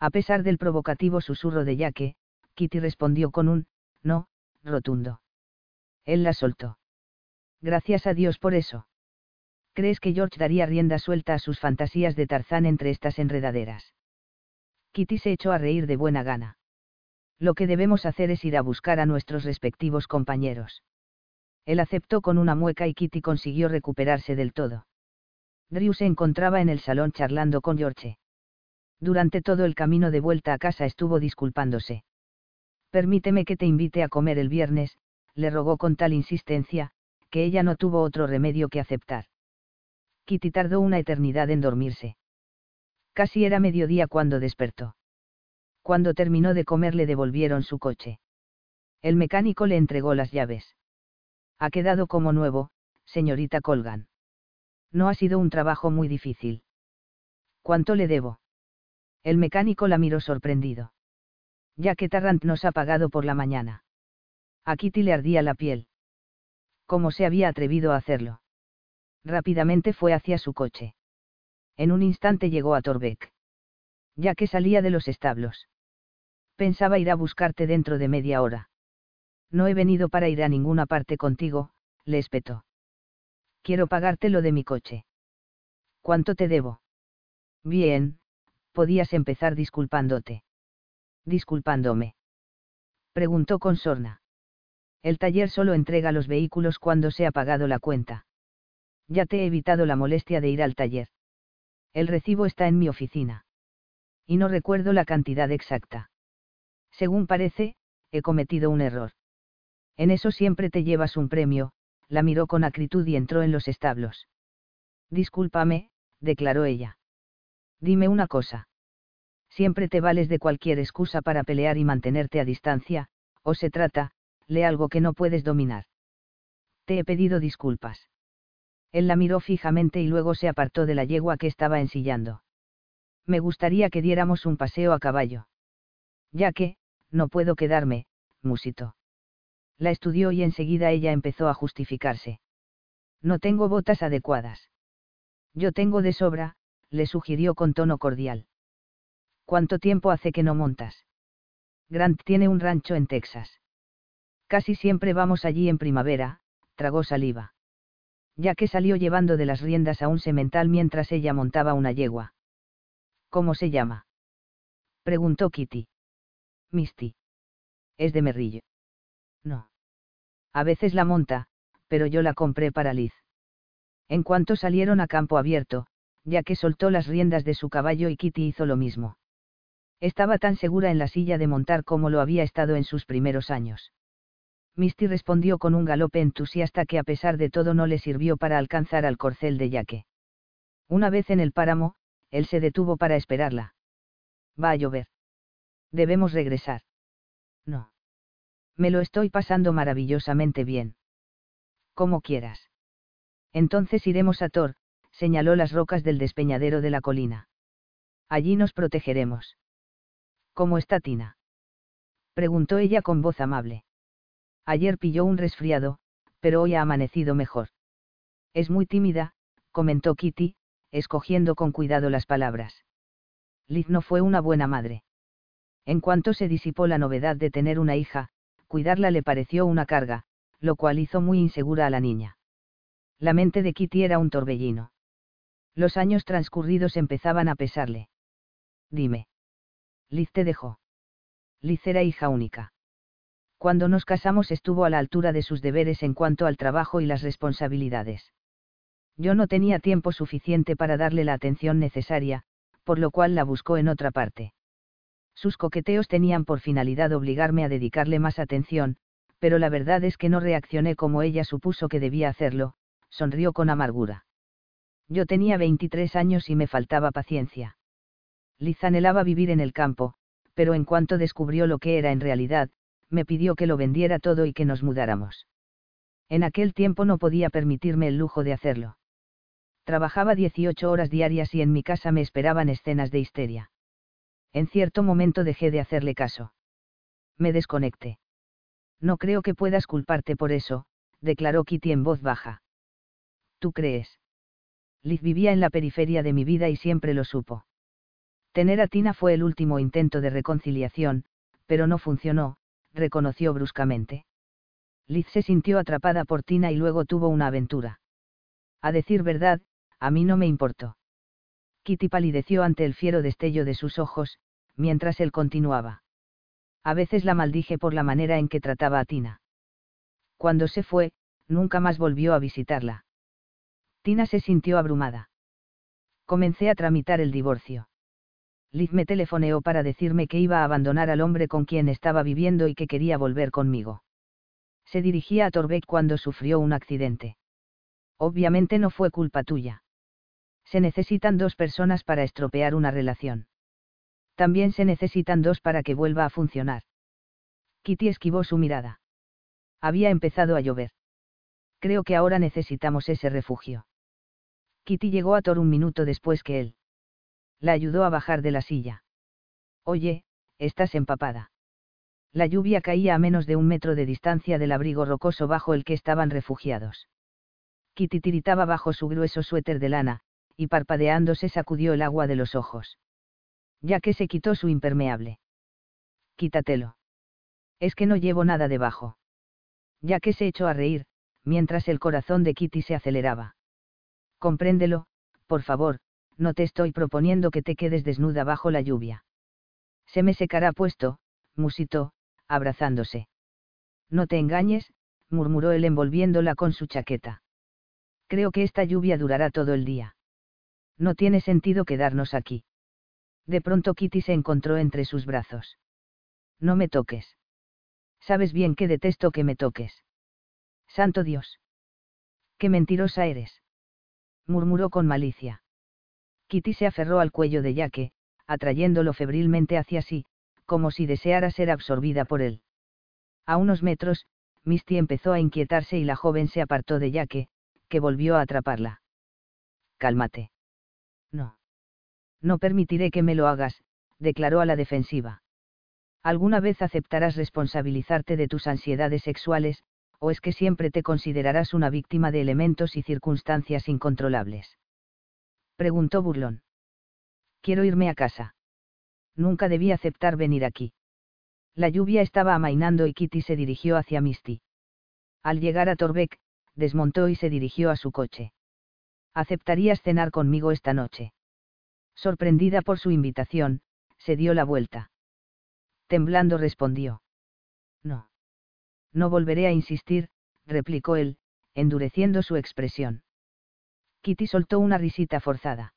A pesar del provocativo susurro de Yaque, Kitty respondió con un, no, rotundo. Él la soltó. Gracias a Dios por eso. ¿Crees que George daría rienda suelta a sus fantasías de Tarzán entre estas enredaderas? Kitty se echó a reír de buena gana. Lo que debemos hacer es ir a buscar a nuestros respectivos compañeros. Él aceptó con una mueca y Kitty consiguió recuperarse del todo. Drew se encontraba en el salón charlando con George. Durante todo el camino de vuelta a casa estuvo disculpándose. Permíteme que te invite a comer el viernes, le rogó con tal insistencia, que ella no tuvo otro remedio que aceptar. Kitty tardó una eternidad en dormirse. Casi era mediodía cuando despertó. Cuando terminó de comer le devolvieron su coche. El mecánico le entregó las llaves. Ha quedado como nuevo, señorita Colgan. No ha sido un trabajo muy difícil. ¿Cuánto le debo? El mecánico la miró sorprendido. Ya que Tarrant nos ha pagado por la mañana. A Kitty le ardía la piel. ¿Cómo se había atrevido a hacerlo? Rápidamente fue hacia su coche. En un instante llegó a Torbeck. Ya que salía de los establos. Pensaba ir a buscarte dentro de media hora. No he venido para ir a ninguna parte contigo, le espetó. Quiero pagarte lo de mi coche. ¿Cuánto te debo? Bien, podías empezar disculpándote. Disculpándome. Preguntó con sorna. El taller solo entrega los vehículos cuando se ha pagado la cuenta. Ya te he evitado la molestia de ir al taller. El recibo está en mi oficina. Y no recuerdo la cantidad exacta. Según parece, he cometido un error. En eso siempre te llevas un premio, la miró con acritud y entró en los establos. Discúlpame, declaró ella. Dime una cosa. Siempre te vales de cualquier excusa para pelear y mantenerte a distancia, o se trata, de algo que no puedes dominar. Te he pedido disculpas. Él la miró fijamente y luego se apartó de la yegua que estaba ensillando. Me gustaría que diéramos un paseo a caballo. Ya que, no puedo quedarme, musito. La estudió y enseguida ella empezó a justificarse. No tengo botas adecuadas. Yo tengo de sobra, le sugirió con tono cordial. ¿Cuánto tiempo hace que no montas? Grant tiene un rancho en Texas. Casi siempre vamos allí en primavera, tragó saliva. Ya que salió llevando de las riendas a un semental mientras ella montaba una yegua. ¿Cómo se llama? preguntó Kitty. Misty. Es de Merrillo. No. A veces la monta, pero yo la compré para Liz. En cuanto salieron a campo abierto, ya que soltó las riendas de su caballo y Kitty hizo lo mismo. Estaba tan segura en la silla de montar como lo había estado en sus primeros años. Misty respondió con un galope entusiasta que a pesar de todo no le sirvió para alcanzar al corcel de Yaque. Una vez en el páramo, él se detuvo para esperarla. Va a llover. Debemos regresar. No. Me lo estoy pasando maravillosamente bien. Como quieras. Entonces iremos a Thor, señaló las rocas del despeñadero de la colina. Allí nos protegeremos. ¿Cómo está Tina? preguntó ella con voz amable. Ayer pilló un resfriado, pero hoy ha amanecido mejor. Es muy tímida, comentó Kitty, escogiendo con cuidado las palabras. Liz no fue una buena madre. En cuanto se disipó la novedad de tener una hija, cuidarla le pareció una carga, lo cual hizo muy insegura a la niña. La mente de Kitty era un torbellino. Los años transcurridos empezaban a pesarle. Dime. Liz te dejó. Liz era hija única. Cuando nos casamos estuvo a la altura de sus deberes en cuanto al trabajo y las responsabilidades. Yo no tenía tiempo suficiente para darle la atención necesaria, por lo cual la buscó en otra parte. Sus coqueteos tenían por finalidad obligarme a dedicarle más atención, pero la verdad es que no reaccioné como ella supuso que debía hacerlo, sonrió con amargura. Yo tenía 23 años y me faltaba paciencia. Liz anhelaba vivir en el campo, pero en cuanto descubrió lo que era en realidad, me pidió que lo vendiera todo y que nos mudáramos. En aquel tiempo no podía permitirme el lujo de hacerlo. Trabajaba 18 horas diarias y en mi casa me esperaban escenas de histeria. En cierto momento dejé de hacerle caso. Me desconecté. No creo que puedas culparte por eso, declaró Kitty en voz baja. ¿Tú crees? Liz vivía en la periferia de mi vida y siempre lo supo. Tener a Tina fue el último intento de reconciliación, pero no funcionó, reconoció bruscamente. Liz se sintió atrapada por Tina y luego tuvo una aventura. A decir verdad, a mí no me importó. Kitty palideció ante el fiero destello de sus ojos, mientras él continuaba. A veces la maldije por la manera en que trataba a Tina. Cuando se fue, nunca más volvió a visitarla. Tina se sintió abrumada. Comencé a tramitar el divorcio. Liz me telefoneó para decirme que iba a abandonar al hombre con quien estaba viviendo y que quería volver conmigo. Se dirigía a Torbeck cuando sufrió un accidente. Obviamente no fue culpa tuya. Se necesitan dos personas para estropear una relación. También se necesitan dos para que vuelva a funcionar. Kitty esquivó su mirada. Había empezado a llover. Creo que ahora necesitamos ese refugio. Kitty llegó a Thor un minuto después que él. La ayudó a bajar de la silla. Oye, estás empapada. La lluvia caía a menos de un metro de distancia del abrigo rocoso bajo el que estaban refugiados. Kitty tiritaba bajo su grueso suéter de lana, y parpadeando se sacudió el agua de los ojos. Ya que se quitó su impermeable. Quítatelo. Es que no llevo nada debajo. Ya que se echó a reír, mientras el corazón de Kitty se aceleraba. Compréndelo, por favor, no te estoy proponiendo que te quedes desnuda bajo la lluvia. Se me secará puesto, musitó, abrazándose. No te engañes, murmuró él envolviéndola con su chaqueta. Creo que esta lluvia durará todo el día. No tiene sentido quedarnos aquí. De pronto Kitty se encontró entre sus brazos. No me toques. Sabes bien que detesto que me toques. Santo Dios. Qué mentirosa eres. Murmuró con malicia. Kitty se aferró al cuello de Yaque, atrayéndolo febrilmente hacia sí, como si deseara ser absorbida por él. A unos metros, Misty empezó a inquietarse y la joven se apartó de Yaque, que volvió a atraparla. Cálmate. No. No permitiré que me lo hagas, declaró a la defensiva. ¿Alguna vez aceptarás responsabilizarte de tus ansiedades sexuales, o es que siempre te considerarás una víctima de elementos y circunstancias incontrolables? Preguntó burlón. Quiero irme a casa. Nunca debí aceptar venir aquí. La lluvia estaba amainando y Kitty se dirigió hacia Misty. Al llegar a Torbeck, desmontó y se dirigió a su coche. ¿Aceptarías cenar conmigo esta noche? Sorprendida por su invitación, se dio la vuelta. Temblando respondió. No. No volveré a insistir, replicó él, endureciendo su expresión. Kitty soltó una risita forzada.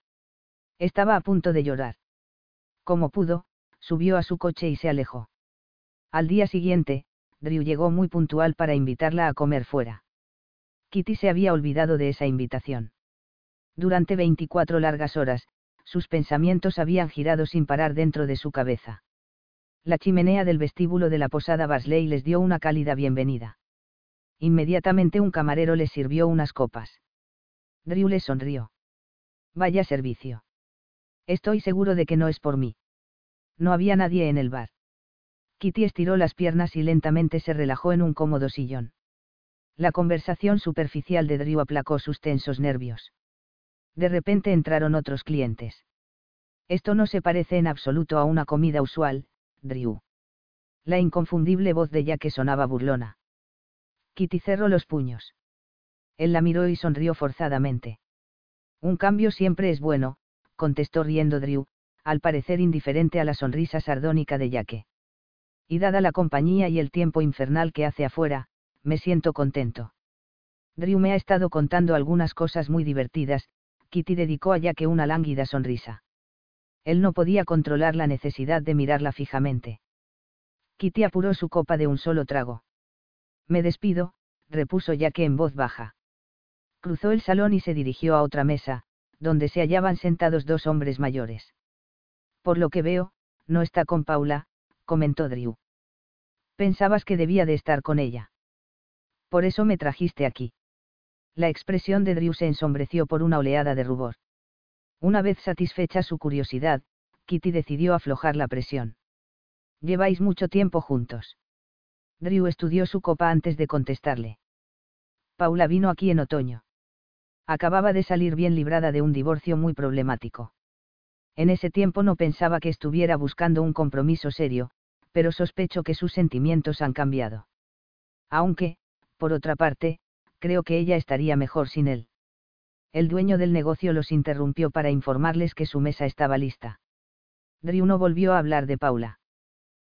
Estaba a punto de llorar. Como pudo, subió a su coche y se alejó. Al día siguiente, Drew llegó muy puntual para invitarla a comer fuera. Kitty se había olvidado de esa invitación. Durante 24 largas horas, sus pensamientos habían girado sin parar dentro de su cabeza. La chimenea del vestíbulo de la posada Basley les dio una cálida bienvenida. Inmediatamente un camarero les sirvió unas copas. Drew le sonrió. Vaya servicio. Estoy seguro de que no es por mí. No había nadie en el bar. Kitty estiró las piernas y lentamente se relajó en un cómodo sillón. La conversación superficial de Drew aplacó sus tensos nervios. De repente entraron otros clientes. Esto no se parece en absoluto a una comida usual, Drew. La inconfundible voz de Jack sonaba burlona. Kitty cerró los puños. Él la miró y sonrió forzadamente. Un cambio siempre es bueno, contestó riendo Drew, al parecer indiferente a la sonrisa sardónica de Jack. Y dada la compañía y el tiempo infernal que hace afuera, me siento contento. Drew me ha estado contando algunas cosas muy divertidas, Kitty dedicó a Jack una lánguida sonrisa. Él no podía controlar la necesidad de mirarla fijamente. Kitty apuró su copa de un solo trago. Me despido, repuso Jack en voz baja. Cruzó el salón y se dirigió a otra mesa, donde se hallaban sentados dos hombres mayores. Por lo que veo, no está con Paula, comentó Drew. Pensabas que debía de estar con ella. Por eso me trajiste aquí. La expresión de Drew se ensombreció por una oleada de rubor. Una vez satisfecha su curiosidad, Kitty decidió aflojar la presión. Lleváis mucho tiempo juntos. Drew estudió su copa antes de contestarle. Paula vino aquí en otoño acababa de salir bien librada de un divorcio muy problemático. En ese tiempo no pensaba que estuviera buscando un compromiso serio, pero sospecho que sus sentimientos han cambiado. Aunque, por otra parte, creo que ella estaría mejor sin él. El dueño del negocio los interrumpió para informarles que su mesa estaba lista. Drew no volvió a hablar de Paula.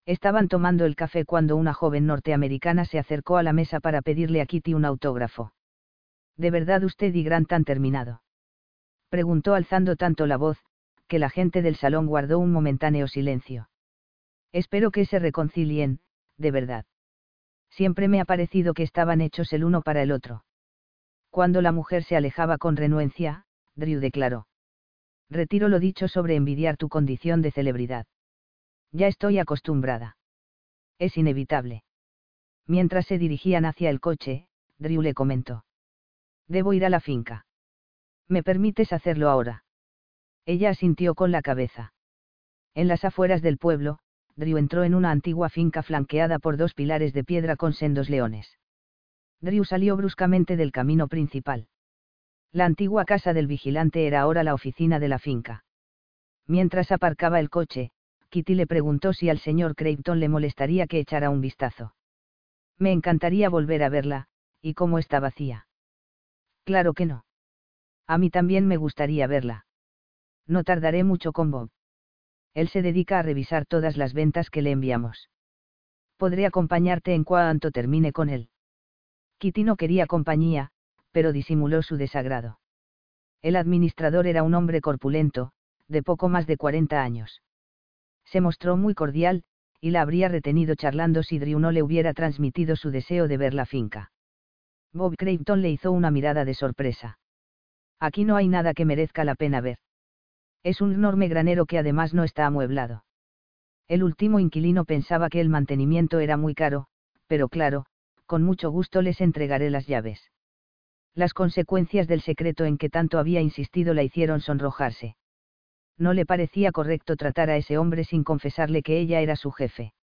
Estaban tomando el café cuando una joven norteamericana se acercó a la mesa para pedirle a Kitty un autógrafo. ¿De verdad usted y Grant han terminado? Preguntó alzando tanto la voz, que la gente del salón guardó un momentáneo silencio. Espero que se reconcilien, de verdad. Siempre me ha parecido que estaban hechos el uno para el otro. Cuando la mujer se alejaba con renuencia, Drew declaró. Retiro lo dicho sobre envidiar tu condición de celebridad. Ya estoy acostumbrada. Es inevitable. Mientras se dirigían hacia el coche, Drew le comentó. Debo ir a la finca. ¿Me permites hacerlo ahora? Ella asintió con la cabeza. En las afueras del pueblo, Drew entró en una antigua finca flanqueada por dos pilares de piedra con sendos leones. Drew salió bruscamente del camino principal. La antigua casa del vigilante era ahora la oficina de la finca. Mientras aparcaba el coche, Kitty le preguntó si al señor Creighton le molestaría que echara un vistazo. Me encantaría volver a verla, y cómo está vacía. Claro que no. A mí también me gustaría verla. No tardaré mucho con Bob. Él se dedica a revisar todas las ventas que le enviamos. Podré acompañarte en cuanto termine con él. Kitty no quería compañía, pero disimuló su desagrado. El administrador era un hombre corpulento, de poco más de 40 años. Se mostró muy cordial, y la habría retenido charlando si Drew no le hubiera transmitido su deseo de ver la finca. Bob Creighton le hizo una mirada de sorpresa. Aquí no hay nada que merezca la pena ver. Es un enorme granero que además no está amueblado. El último inquilino pensaba que el mantenimiento era muy caro, pero claro, con mucho gusto les entregaré las llaves. Las consecuencias del secreto en que tanto había insistido la hicieron sonrojarse. No le parecía correcto tratar a ese hombre sin confesarle que ella era su jefe.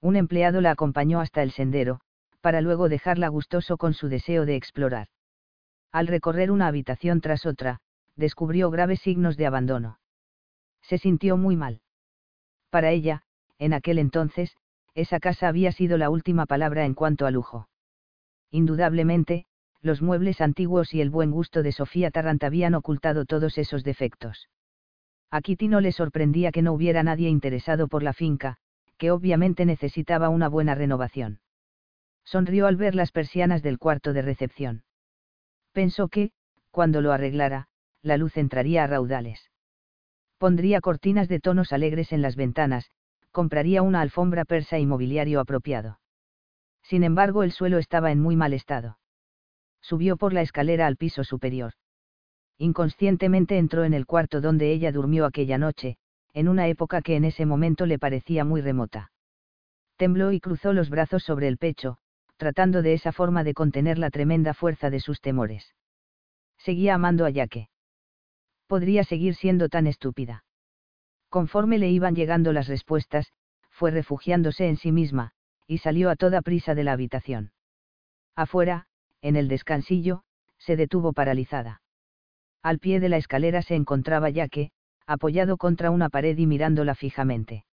Un empleado la acompañó hasta el sendero, para luego dejarla gustoso con su deseo de explorar. Al recorrer una habitación tras otra, descubrió graves signos de abandono. Se sintió muy mal. Para ella, en aquel entonces, esa casa había sido la última palabra en cuanto a lujo. Indudablemente, los muebles antiguos y el buen gusto de Sofía Tarrant habían ocultado todos esos defectos. A Kitty no le sorprendía que no hubiera nadie interesado por la finca, que obviamente necesitaba una buena renovación. Sonrió al ver las persianas del cuarto de recepción. Pensó que, cuando lo arreglara, la luz entraría a raudales. Pondría cortinas de tonos alegres en las ventanas, compraría una alfombra persa y mobiliario apropiado. Sin embargo, el suelo estaba en muy mal estado. Subió por la escalera al piso superior. Inconscientemente entró en el cuarto donde ella durmió aquella noche, en una época que en ese momento le parecía muy remota. Tembló y cruzó los brazos sobre el pecho, tratando de esa forma de contener la tremenda fuerza de sus temores. Seguía amando a Yaque. Podría seguir siendo tan estúpida. Conforme le iban llegando las respuestas, fue refugiándose en sí misma, y salió a toda prisa de la habitación. Afuera, en el descansillo, se detuvo paralizada. Al pie de la escalera se encontraba Yaque, apoyado contra una pared y mirándola fijamente.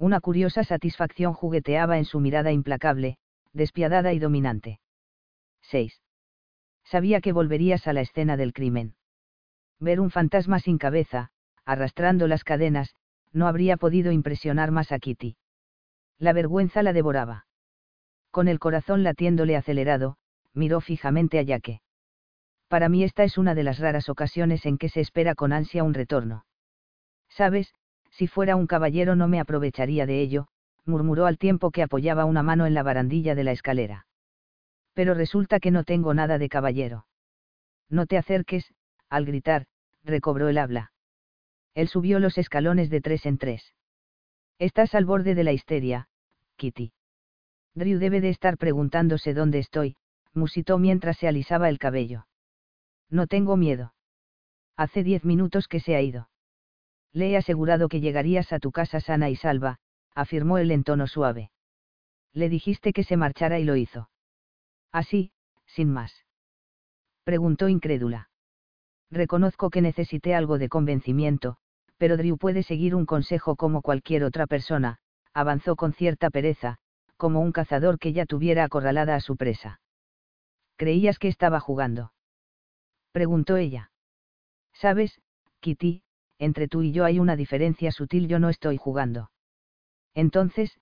Una curiosa satisfacción jugueteaba en su mirada implacable, despiadada y dominante. 6. Sabía que volverías a la escena del crimen. Ver un fantasma sin cabeza, arrastrando las cadenas, no habría podido impresionar más a Kitty. La vergüenza la devoraba. Con el corazón latiéndole acelerado, miró fijamente a Yaque. Para mí esta es una de las raras ocasiones en que se espera con ansia un retorno. Sabes, si fuera un caballero no me aprovecharía de ello, murmuró al tiempo que apoyaba una mano en la barandilla de la escalera. Pero resulta que no tengo nada de caballero. No te acerques, al gritar, recobró el habla. Él subió los escalones de tres en tres. Estás al borde de la histeria, Kitty. Drew debe de estar preguntándose dónde estoy, musitó mientras se alisaba el cabello. No tengo miedo. Hace diez minutos que se ha ido. Le he asegurado que llegarías a tu casa sana y salva, afirmó él en tono suave. Le dijiste que se marchara y lo hizo. Así, sin más. Preguntó incrédula. Reconozco que necesité algo de convencimiento, pero Drew puede seguir un consejo como cualquier otra persona, avanzó con cierta pereza, como un cazador que ya tuviera acorralada a su presa. ¿Creías que estaba jugando? Preguntó ella. Sabes, Kitty, entre tú y yo hay una diferencia sutil, yo no estoy jugando. Entonces,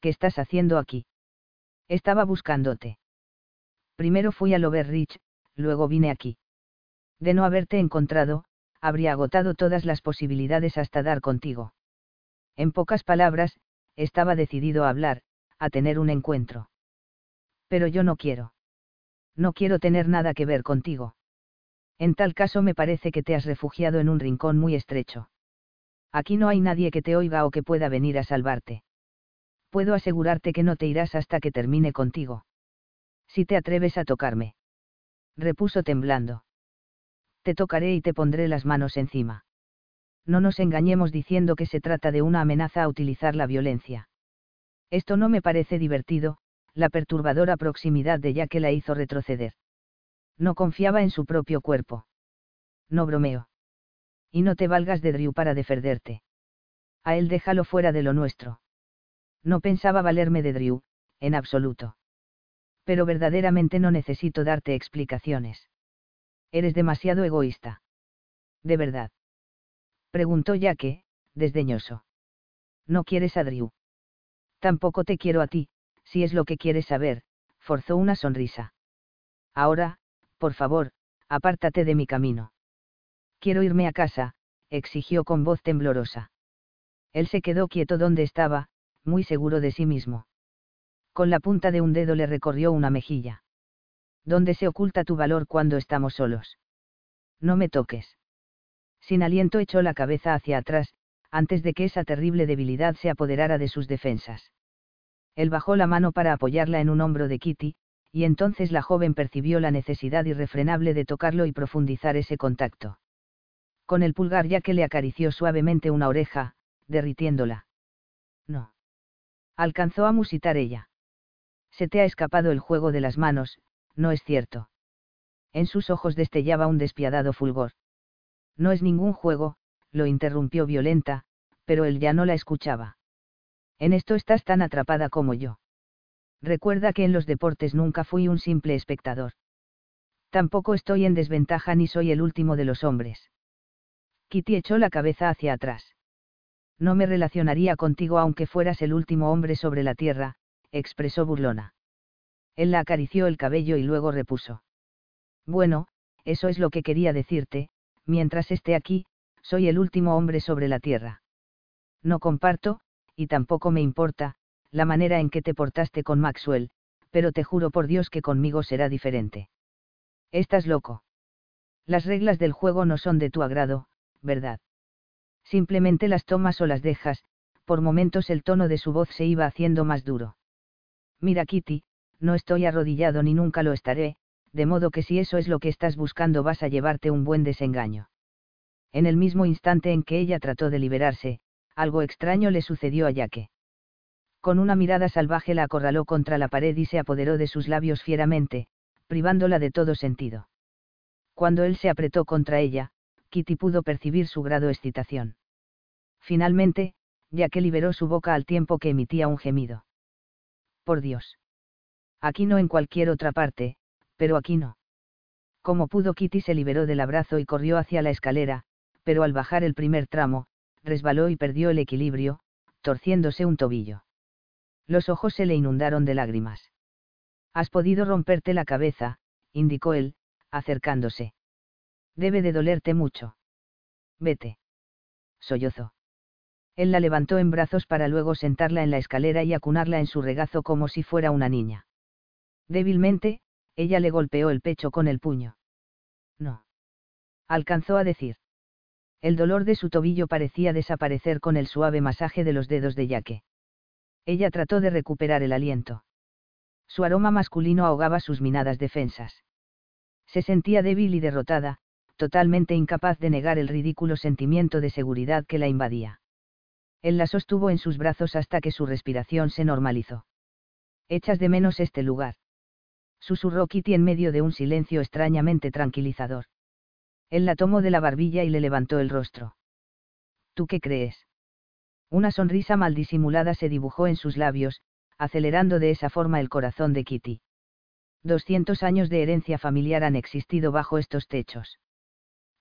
¿qué estás haciendo aquí? Estaba buscándote. Primero fui a Lover Rich, luego vine aquí. De no haberte encontrado, habría agotado todas las posibilidades hasta dar contigo. En pocas palabras, estaba decidido a hablar, a tener un encuentro. Pero yo no quiero. No quiero tener nada que ver contigo. En tal caso me parece que te has refugiado en un rincón muy estrecho. Aquí no hay nadie que te oiga o que pueda venir a salvarte. Puedo asegurarte que no te irás hasta que termine contigo. Si te atreves a tocarme. Repuso temblando. Te tocaré y te pondré las manos encima. No nos engañemos diciendo que se trata de una amenaza a utilizar la violencia. Esto no me parece divertido, la perturbadora proximidad de que la hizo retroceder. No confiaba en su propio cuerpo. No bromeo. Y no te valgas de Drew para defenderte. A él déjalo fuera de lo nuestro. No pensaba valerme de Drew, en absoluto. Pero verdaderamente no necesito darte explicaciones. Eres demasiado egoísta. De verdad. Preguntó que, desdeñoso. No quieres a Drew. Tampoco te quiero a ti, si es lo que quieres saber, forzó una sonrisa. Ahora, por favor, apártate de mi camino. Quiero irme a casa, exigió con voz temblorosa. Él se quedó quieto donde estaba, muy seguro de sí mismo. Con la punta de un dedo le recorrió una mejilla. ¿Dónde se oculta tu valor cuando estamos solos? No me toques. Sin aliento echó la cabeza hacia atrás, antes de que esa terrible debilidad se apoderara de sus defensas. Él bajó la mano para apoyarla en un hombro de Kitty, y entonces la joven percibió la necesidad irrefrenable de tocarlo y profundizar ese contacto. Con el pulgar ya que le acarició suavemente una oreja, derritiéndola. No. Alcanzó a musitar ella. Se te ha escapado el juego de las manos, no es cierto. En sus ojos destellaba un despiadado fulgor. No es ningún juego, lo interrumpió violenta, pero él ya no la escuchaba. En esto estás tan atrapada como yo. Recuerda que en los deportes nunca fui un simple espectador. Tampoco estoy en desventaja ni soy el último de los hombres. Kitty echó la cabeza hacia atrás. No me relacionaría contigo aunque fueras el último hombre sobre la tierra, expresó burlona. Él la acarició el cabello y luego repuso. Bueno, eso es lo que quería decirte, mientras esté aquí, soy el último hombre sobre la tierra. No comparto, y tampoco me importa, la manera en que te portaste con Maxwell, pero te juro por Dios que conmigo será diferente. Estás loco. Las reglas del juego no son de tu agrado, ¿verdad? Simplemente las tomas o las dejas, por momentos el tono de su voz se iba haciendo más duro. Mira Kitty, no estoy arrodillado ni nunca lo estaré, de modo que si eso es lo que estás buscando vas a llevarte un buen desengaño. En el mismo instante en que ella trató de liberarse, algo extraño le sucedió a Yaque. Con una mirada salvaje la acorraló contra la pared y se apoderó de sus labios fieramente, privándola de todo sentido. Cuando él se apretó contra ella, Kitty pudo percibir su grado de excitación. Finalmente, Yaque liberó su boca al tiempo que emitía un gemido. Por Dios. Aquí no en cualquier otra parte, pero aquí no. Como pudo Kitty se liberó del abrazo y corrió hacia la escalera, pero al bajar el primer tramo, resbaló y perdió el equilibrio, torciéndose un tobillo. Los ojos se le inundaron de lágrimas. Has podido romperte la cabeza, indicó él, acercándose. Debe de dolerte mucho. Vete. Sollozó. Él la levantó en brazos para luego sentarla en la escalera y acunarla en su regazo como si fuera una niña. Débilmente, ella le golpeó el pecho con el puño. No. Alcanzó a decir. El dolor de su tobillo parecía desaparecer con el suave masaje de los dedos de Yaque. Ella trató de recuperar el aliento. Su aroma masculino ahogaba sus minadas defensas. Se sentía débil y derrotada, totalmente incapaz de negar el ridículo sentimiento de seguridad que la invadía. Él la sostuvo en sus brazos hasta que su respiración se normalizó. Echas de menos este lugar. Susurró Kitty en medio de un silencio extrañamente tranquilizador. Él la tomó de la barbilla y le levantó el rostro. ¿Tú qué crees? Una sonrisa mal disimulada se dibujó en sus labios, acelerando de esa forma el corazón de Kitty. Doscientos años de herencia familiar han existido bajo estos techos.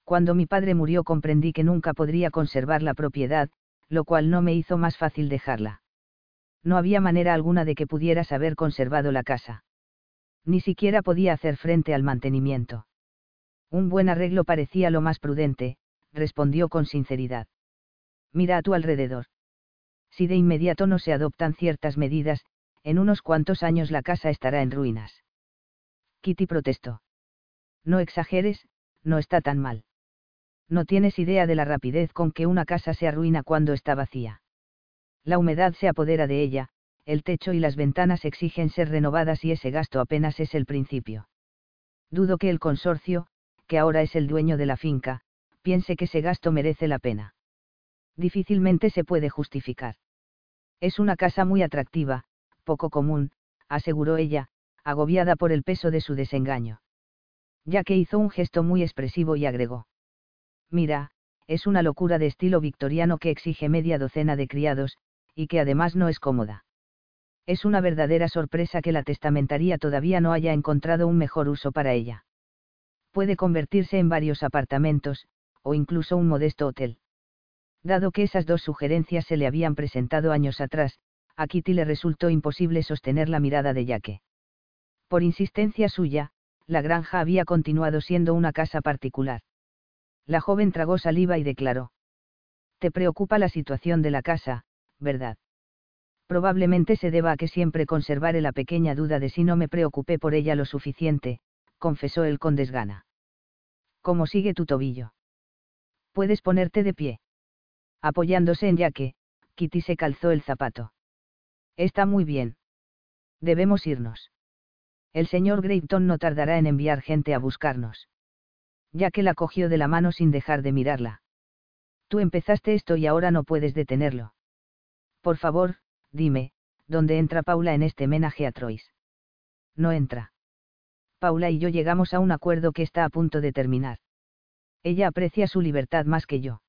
Cuando mi padre murió comprendí que nunca podría conservar la propiedad, lo cual no me hizo más fácil dejarla. No había manera alguna de que pudieras haber conservado la casa. Ni siquiera podía hacer frente al mantenimiento. Un buen arreglo parecía lo más prudente, respondió con sinceridad. Mira a tu alrededor. Si de inmediato no se adoptan ciertas medidas, en unos cuantos años la casa estará en ruinas. Kitty protestó. No exageres, no está tan mal. No tienes idea de la rapidez con que una casa se arruina cuando está vacía. La humedad se apodera de ella, el techo y las ventanas exigen ser renovadas y ese gasto apenas es el principio. Dudo que el consorcio, que ahora es el dueño de la finca, piense que ese gasto merece la pena. Difícilmente se puede justificar. Es una casa muy atractiva, poco común, aseguró ella, agobiada por el peso de su desengaño. Ya que hizo un gesto muy expresivo y agregó. Mira, es una locura de estilo victoriano que exige media docena de criados, y que además no es cómoda. Es una verdadera sorpresa que la testamentaría todavía no haya encontrado un mejor uso para ella. Puede convertirse en varios apartamentos, o incluso un modesto hotel. Dado que esas dos sugerencias se le habían presentado años atrás, a Kitty le resultó imposible sostener la mirada de Yaque. Por insistencia suya, la granja había continuado siendo una casa particular. La joven tragó saliva y declaró. Te preocupa la situación de la casa, ¿verdad? Probablemente se deba a que siempre conservaré la pequeña duda de si no me preocupé por ella lo suficiente, confesó él con desgana. ¿Cómo sigue tu tobillo? Puedes ponerte de pie. Apoyándose en Yaque, Kitty se calzó el zapato. Está muy bien. Debemos irnos. El señor Graveton no tardará en enviar gente a buscarnos. Ya que la cogió de la mano sin dejar de mirarla. Tú empezaste esto y ahora no puedes detenerlo. Por favor, dime, ¿dónde entra Paula en este menaje a Troyes? No entra. Paula y yo llegamos a un acuerdo que está a punto de terminar. Ella aprecia su libertad más que yo.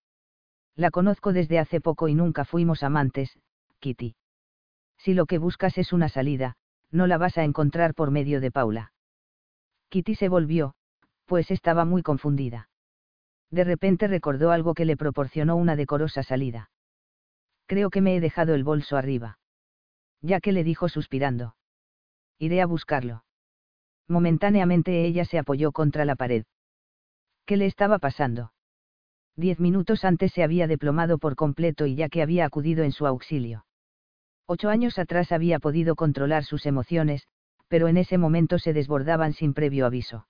La conozco desde hace poco y nunca fuimos amantes, Kitty. Si lo que buscas es una salida, no la vas a encontrar por medio de Paula. Kitty se volvió, pues estaba muy confundida. De repente recordó algo que le proporcionó una decorosa salida. Creo que me he dejado el bolso arriba. Ya que le dijo suspirando. Iré a buscarlo. Momentáneamente ella se apoyó contra la pared. ¿Qué le estaba pasando? Diez minutos antes se había deplomado por completo y ya que había acudido en su auxilio. Ocho años atrás había podido controlar sus emociones, pero en ese momento se desbordaban sin previo aviso.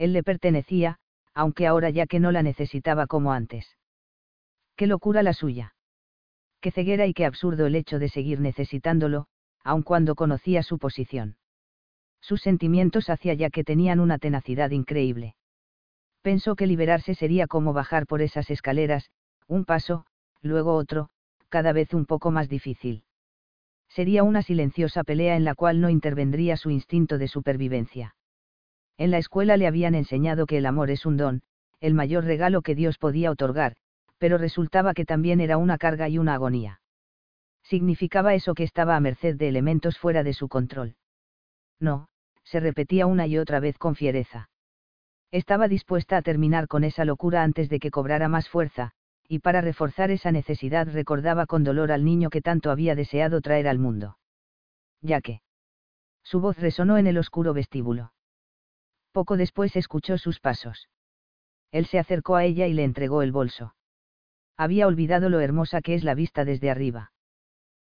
Él le pertenecía, aunque ahora ya que no la necesitaba como antes. Qué locura la suya. Qué ceguera y qué absurdo el hecho de seguir necesitándolo, aun cuando conocía su posición. Sus sentimientos hacia ya que tenían una tenacidad increíble. Pensó que liberarse sería como bajar por esas escaleras, un paso, luego otro, cada vez un poco más difícil. Sería una silenciosa pelea en la cual no intervendría su instinto de supervivencia. En la escuela le habían enseñado que el amor es un don, el mayor regalo que Dios podía otorgar, pero resultaba que también era una carga y una agonía. Significaba eso que estaba a merced de elementos fuera de su control. No, se repetía una y otra vez con fiereza. Estaba dispuesta a terminar con esa locura antes de que cobrara más fuerza, y para reforzar esa necesidad recordaba con dolor al niño que tanto había deseado traer al mundo. Ya que. Su voz resonó en el oscuro vestíbulo. Poco después escuchó sus pasos. Él se acercó a ella y le entregó el bolso. Había olvidado lo hermosa que es la vista desde arriba.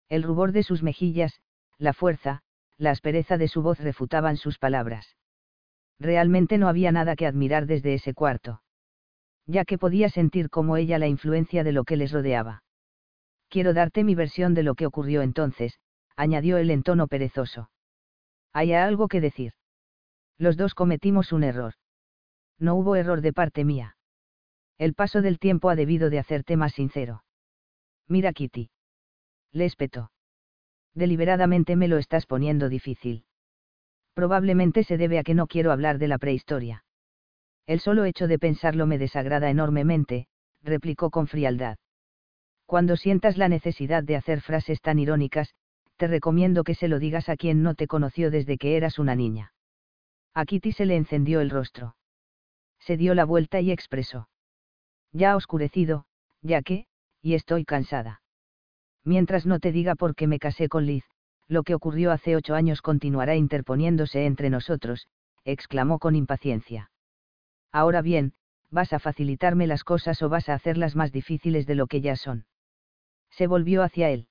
El rubor de sus mejillas, la fuerza, la aspereza de su voz refutaban sus palabras. Realmente no había nada que admirar desde ese cuarto ya que podía sentir como ella la influencia de lo que les rodeaba. Quiero darte mi versión de lo que ocurrió entonces, añadió él en tono perezoso. Hay algo que decir. Los dos cometimos un error. No hubo error de parte mía. El paso del tiempo ha debido de hacerte más sincero. Mira Kitty. Le espetó. Deliberadamente me lo estás poniendo difícil. Probablemente se debe a que no quiero hablar de la prehistoria. El solo hecho de pensarlo me desagrada enormemente, replicó con frialdad. Cuando sientas la necesidad de hacer frases tan irónicas, te recomiendo que se lo digas a quien no te conoció desde que eras una niña. A Kitty se le encendió el rostro. Se dio la vuelta y expresó. Ya ha oscurecido, ya que, y estoy cansada. Mientras no te diga por qué me casé con Liz, lo que ocurrió hace ocho años continuará interponiéndose entre nosotros, exclamó con impaciencia. Ahora bien, ¿vas a facilitarme las cosas o vas a hacerlas más difíciles de lo que ya son? Se volvió hacia él.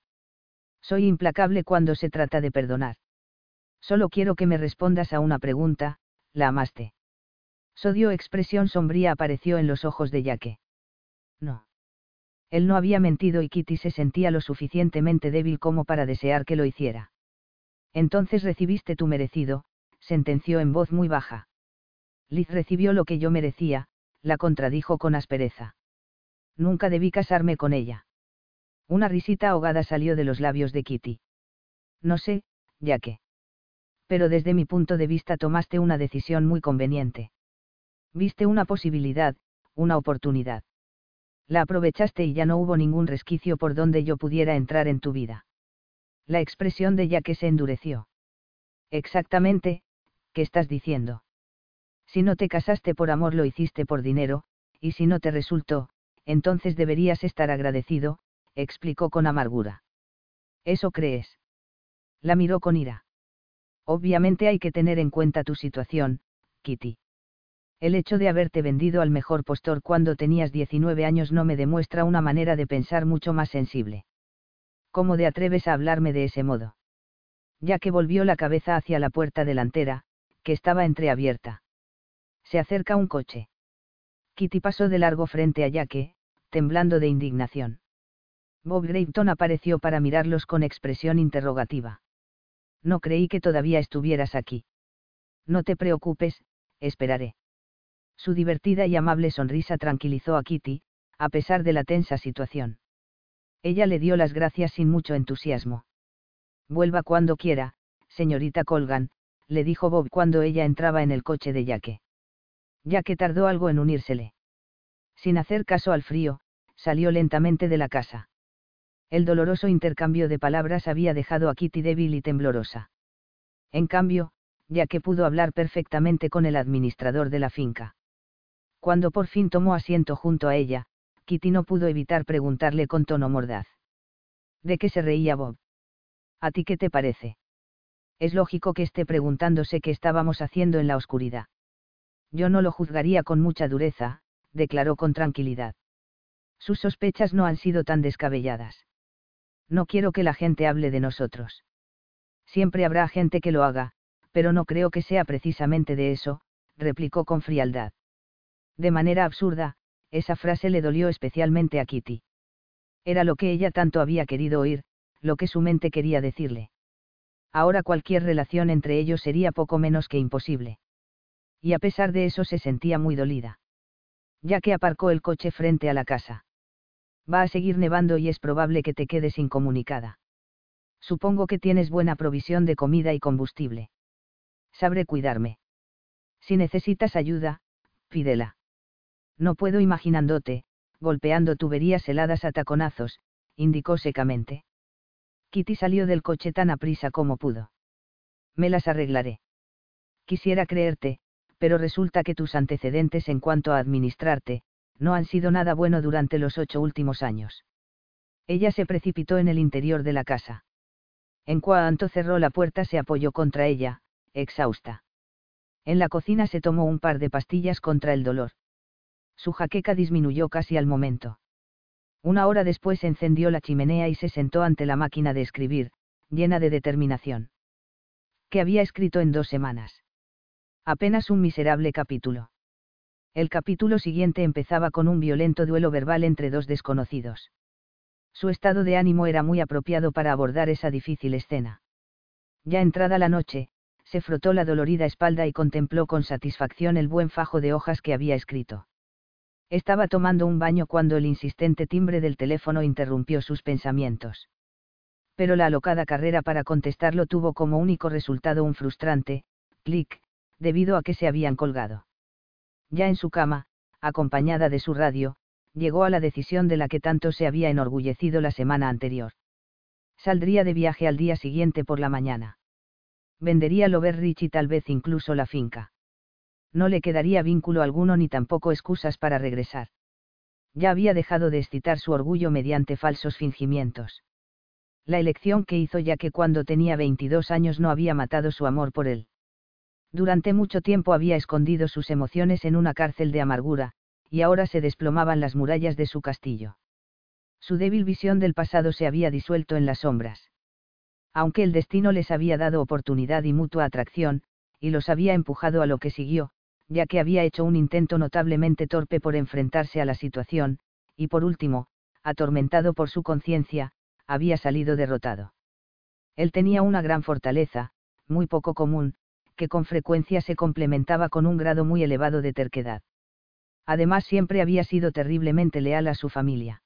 Soy implacable cuando se trata de perdonar. Solo quiero que me respondas a una pregunta, ¿la amaste? Sodio expresión sombría apareció en los ojos de Yaque. No. Él no había mentido y Kitty se sentía lo suficientemente débil como para desear que lo hiciera. Entonces recibiste tu merecido, sentenció en voz muy baja. Liz recibió lo que yo merecía, la contradijo con aspereza. Nunca debí casarme con ella. Una risita ahogada salió de los labios de Kitty. No sé, ya que. Pero desde mi punto de vista tomaste una decisión muy conveniente. Viste una posibilidad, una oportunidad. La aprovechaste y ya no hubo ningún resquicio por donde yo pudiera entrar en tu vida. La expresión de Yaque se endureció. Exactamente, ¿qué estás diciendo? Si no te casaste por amor lo hiciste por dinero, y si no te resultó, entonces deberías estar agradecido, explicó con amargura. ¿Eso crees? La miró con ira. Obviamente hay que tener en cuenta tu situación, Kitty. El hecho de haberte vendido al mejor postor cuando tenías 19 años no me demuestra una manera de pensar mucho más sensible. ¿Cómo te atreves a hablarme de ese modo? Ya que volvió la cabeza hacia la puerta delantera, que estaba entreabierta. Se acerca un coche. Kitty pasó de largo frente a Jaque, temblando de indignación. Bob Graveton apareció para mirarlos con expresión interrogativa. No creí que todavía estuvieras aquí. No te preocupes, esperaré. Su divertida y amable sonrisa tranquilizó a Kitty, a pesar de la tensa situación. Ella le dio las gracias sin mucho entusiasmo. Vuelva cuando quiera, señorita Colgan, le dijo Bob cuando ella entraba en el coche de Yaque. Yaque tardó algo en unírsele. Sin hacer caso al frío, salió lentamente de la casa. El doloroso intercambio de palabras había dejado a Kitty débil y temblorosa. En cambio, ya que pudo hablar perfectamente con el administrador de la finca. Cuando por fin tomó asiento junto a ella, Kitty no pudo evitar preguntarle con tono mordaz. ¿De qué se reía Bob? ¿A ti qué te parece? Es lógico que esté preguntándose qué estábamos haciendo en la oscuridad. Yo no lo juzgaría con mucha dureza, declaró con tranquilidad. Sus sospechas no han sido tan descabelladas. No quiero que la gente hable de nosotros. Siempre habrá gente que lo haga, pero no creo que sea precisamente de eso, replicó con frialdad. De manera absurda, esa frase le dolió especialmente a Kitty. Era lo que ella tanto había querido oír, lo que su mente quería decirle. Ahora cualquier relación entre ellos sería poco menos que imposible. Y a pesar de eso se sentía muy dolida. Ya que aparcó el coche frente a la casa. Va a seguir nevando y es probable que te quedes incomunicada. Supongo que tienes buena provisión de comida y combustible. Sabré cuidarme. Si necesitas ayuda, pídela. No puedo imaginándote, golpeando tuberías heladas a taconazos, indicó secamente. Kitty salió del coche tan aprisa como pudo. Me las arreglaré. Quisiera creerte, pero resulta que tus antecedentes en cuanto a administrarte, no han sido nada bueno durante los ocho últimos años. Ella se precipitó en el interior de la casa. En cuanto cerró la puerta se apoyó contra ella, exhausta. En la cocina se tomó un par de pastillas contra el dolor. Su jaqueca disminuyó casi al momento. Una hora después encendió la chimenea y se sentó ante la máquina de escribir, llena de determinación. Que había escrito en dos semanas. Apenas un miserable capítulo. El capítulo siguiente empezaba con un violento duelo verbal entre dos desconocidos. Su estado de ánimo era muy apropiado para abordar esa difícil escena. Ya entrada la noche, se frotó la dolorida espalda y contempló con satisfacción el buen fajo de hojas que había escrito. Estaba tomando un baño cuando el insistente timbre del teléfono interrumpió sus pensamientos. Pero la alocada carrera para contestarlo tuvo como único resultado un frustrante, clic, debido a que se habían colgado ya en su cama, acompañada de su radio, llegó a la decisión de la que tanto se había enorgullecido la semana anterior. Saldría de viaje al día siguiente por la mañana. Vendería Loverrich y tal vez incluso la finca. No le quedaría vínculo alguno ni tampoco excusas para regresar. Ya había dejado de excitar su orgullo mediante falsos fingimientos. La elección que hizo ya que cuando tenía 22 años no había matado su amor por él. Durante mucho tiempo había escondido sus emociones en una cárcel de amargura, y ahora se desplomaban las murallas de su castillo. Su débil visión del pasado se había disuelto en las sombras. Aunque el destino les había dado oportunidad y mutua atracción, y los había empujado a lo que siguió, ya que había hecho un intento notablemente torpe por enfrentarse a la situación, y por último, atormentado por su conciencia, había salido derrotado. Él tenía una gran fortaleza, muy poco común, que con frecuencia se complementaba con un grado muy elevado de terquedad. Además siempre había sido terriblemente leal a su familia.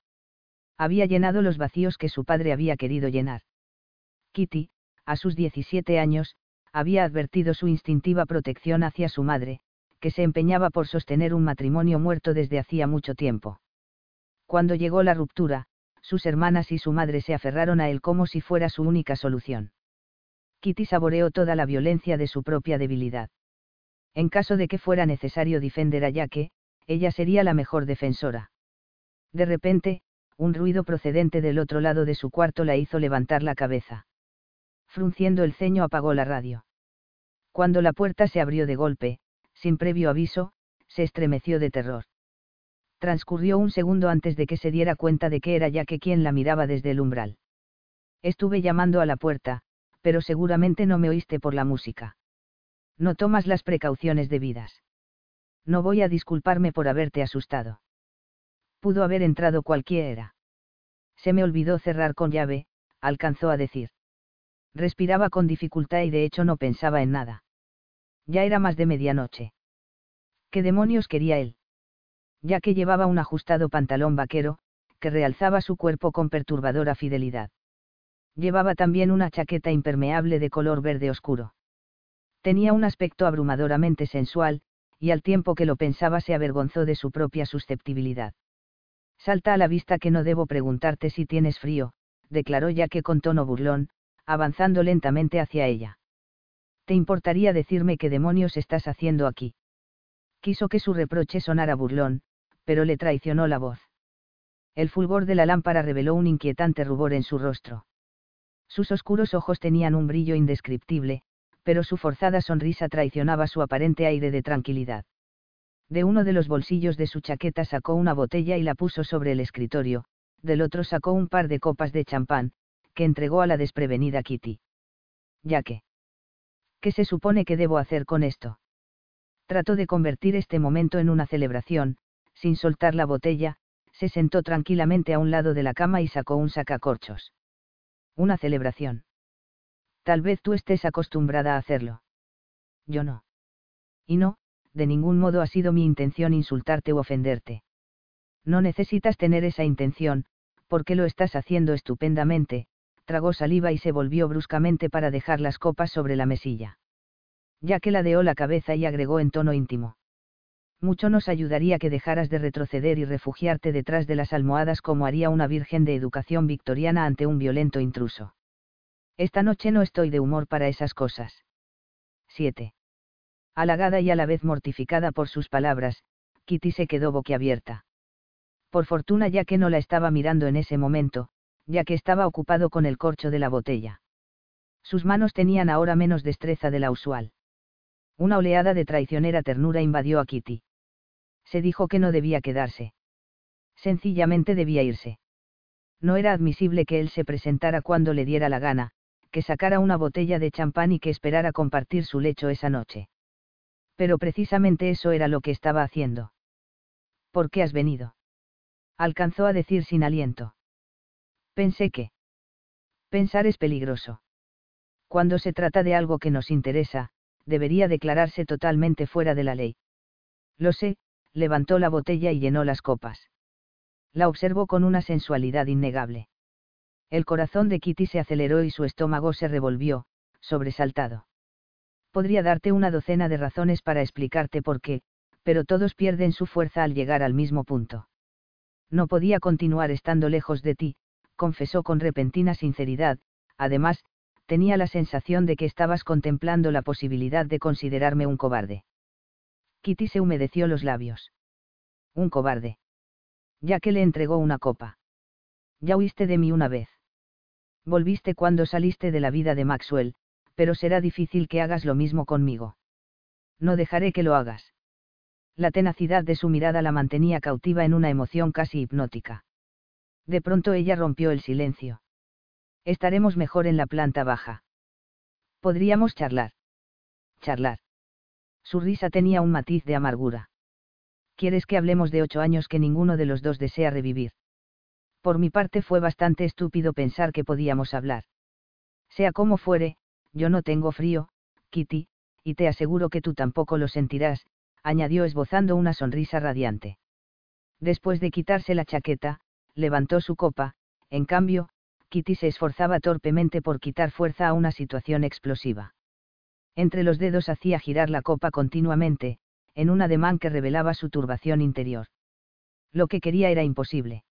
Había llenado los vacíos que su padre había querido llenar. Kitty, a sus 17 años, había advertido su instintiva protección hacia su madre, que se empeñaba por sostener un matrimonio muerto desde hacía mucho tiempo. Cuando llegó la ruptura, sus hermanas y su madre se aferraron a él como si fuera su única solución. Kitty saboreó toda la violencia de su propia debilidad. En caso de que fuera necesario defender a Yaque, ella sería la mejor defensora. De repente, un ruido procedente del otro lado de su cuarto la hizo levantar la cabeza. Frunciendo el ceño apagó la radio. Cuando la puerta se abrió de golpe, sin previo aviso, se estremeció de terror. Transcurrió un segundo antes de que se diera cuenta de que era Yaque quien la miraba desde el umbral. Estuve llamando a la puerta, pero seguramente no me oíste por la música. No tomas las precauciones debidas. No voy a disculparme por haberte asustado. Pudo haber entrado cualquiera. Se me olvidó cerrar con llave, alcanzó a decir. Respiraba con dificultad y de hecho no pensaba en nada. Ya era más de medianoche. ¿Qué demonios quería él? Ya que llevaba un ajustado pantalón vaquero, que realzaba su cuerpo con perturbadora fidelidad. Llevaba también una chaqueta impermeable de color verde oscuro. Tenía un aspecto abrumadoramente sensual, y al tiempo que lo pensaba se avergonzó de su propia susceptibilidad. Salta a la vista que no debo preguntarte si tienes frío, declaró ya que con tono burlón, avanzando lentamente hacia ella. ¿Te importaría decirme qué demonios estás haciendo aquí? Quiso que su reproche sonara burlón, pero le traicionó la voz. El fulgor de la lámpara reveló un inquietante rubor en su rostro. Sus oscuros ojos tenían un brillo indescriptible, pero su forzada sonrisa traicionaba su aparente aire de tranquilidad. De uno de los bolsillos de su chaqueta sacó una botella y la puso sobre el escritorio, del otro sacó un par de copas de champán, que entregó a la desprevenida Kitty. Ya que. ¿Qué se supone que debo hacer con esto? Trató de convertir este momento en una celebración, sin soltar la botella, se sentó tranquilamente a un lado de la cama y sacó un sacacorchos una celebración. Tal vez tú estés acostumbrada a hacerlo. Yo no. Y no, de ningún modo ha sido mi intención insultarte u ofenderte. No necesitas tener esa intención, porque lo estás haciendo estupendamente, tragó saliva y se volvió bruscamente para dejar las copas sobre la mesilla. Ya que ladeó la cabeza y agregó en tono íntimo. Mucho nos ayudaría que dejaras de retroceder y refugiarte detrás de las almohadas como haría una virgen de educación victoriana ante un violento intruso. Esta noche no estoy de humor para esas cosas. 7. Halagada y a la vez mortificada por sus palabras, Kitty se quedó boquiabierta. Por fortuna ya que no la estaba mirando en ese momento, ya que estaba ocupado con el corcho de la botella. Sus manos tenían ahora menos destreza de la usual. Una oleada de traicionera ternura invadió a Kitty se dijo que no debía quedarse. Sencillamente debía irse. No era admisible que él se presentara cuando le diera la gana, que sacara una botella de champán y que esperara compartir su lecho esa noche. Pero precisamente eso era lo que estaba haciendo. ¿Por qué has venido? Alcanzó a decir sin aliento. Pensé que. Pensar es peligroso. Cuando se trata de algo que nos interesa, debería declararse totalmente fuera de la ley. Lo sé, levantó la botella y llenó las copas. La observó con una sensualidad innegable. El corazón de Kitty se aceleró y su estómago se revolvió, sobresaltado. Podría darte una docena de razones para explicarte por qué, pero todos pierden su fuerza al llegar al mismo punto. No podía continuar estando lejos de ti, confesó con repentina sinceridad, además, tenía la sensación de que estabas contemplando la posibilidad de considerarme un cobarde. Kitty se humedeció los labios. Un cobarde. Ya que le entregó una copa. Ya huiste de mí una vez. Volviste cuando saliste de la vida de Maxwell, pero será difícil que hagas lo mismo conmigo. No dejaré que lo hagas. La tenacidad de su mirada la mantenía cautiva en una emoción casi hipnótica. De pronto ella rompió el silencio. Estaremos mejor en la planta baja. Podríamos charlar. Charlar. Su risa tenía un matiz de amargura. ¿Quieres que hablemos de ocho años que ninguno de los dos desea revivir? Por mi parte fue bastante estúpido pensar que podíamos hablar. Sea como fuere, yo no tengo frío, Kitty, y te aseguro que tú tampoco lo sentirás, añadió esbozando una sonrisa radiante. Después de quitarse la chaqueta, levantó su copa, en cambio, Kitty se esforzaba torpemente por quitar fuerza a una situación explosiva. Entre los dedos hacía girar la copa continuamente, en un ademán que revelaba su turbación interior. Lo que quería era imposible.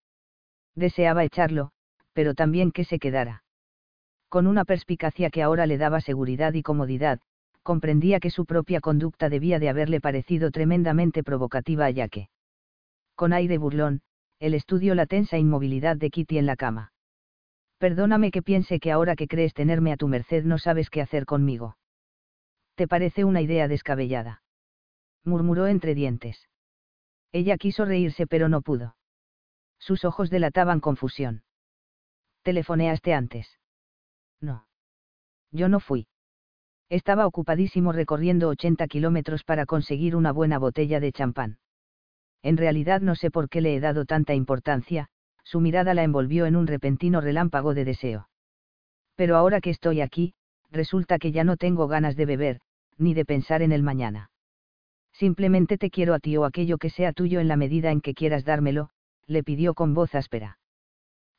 Deseaba echarlo, pero también que se quedara. Con una perspicacia que ahora le daba seguridad y comodidad, comprendía que su propia conducta debía de haberle parecido tremendamente provocativa a Yaque. Con aire burlón, él estudió la tensa inmovilidad de Kitty en la cama. Perdóname que piense que ahora que crees tenerme a tu merced no sabes qué hacer conmigo. ¿Te parece una idea descabellada? murmuró entre dientes. Ella quiso reírse pero no pudo. Sus ojos delataban confusión. ¿Telefoneaste antes? No. Yo no fui. Estaba ocupadísimo recorriendo 80 kilómetros para conseguir una buena botella de champán. En realidad no sé por qué le he dado tanta importancia, su mirada la envolvió en un repentino relámpago de deseo. Pero ahora que estoy aquí, resulta que ya no tengo ganas de beber, ni de pensar en el mañana. Simplemente te quiero a ti o aquello que sea tuyo en la medida en que quieras dármelo, le pidió con voz áspera.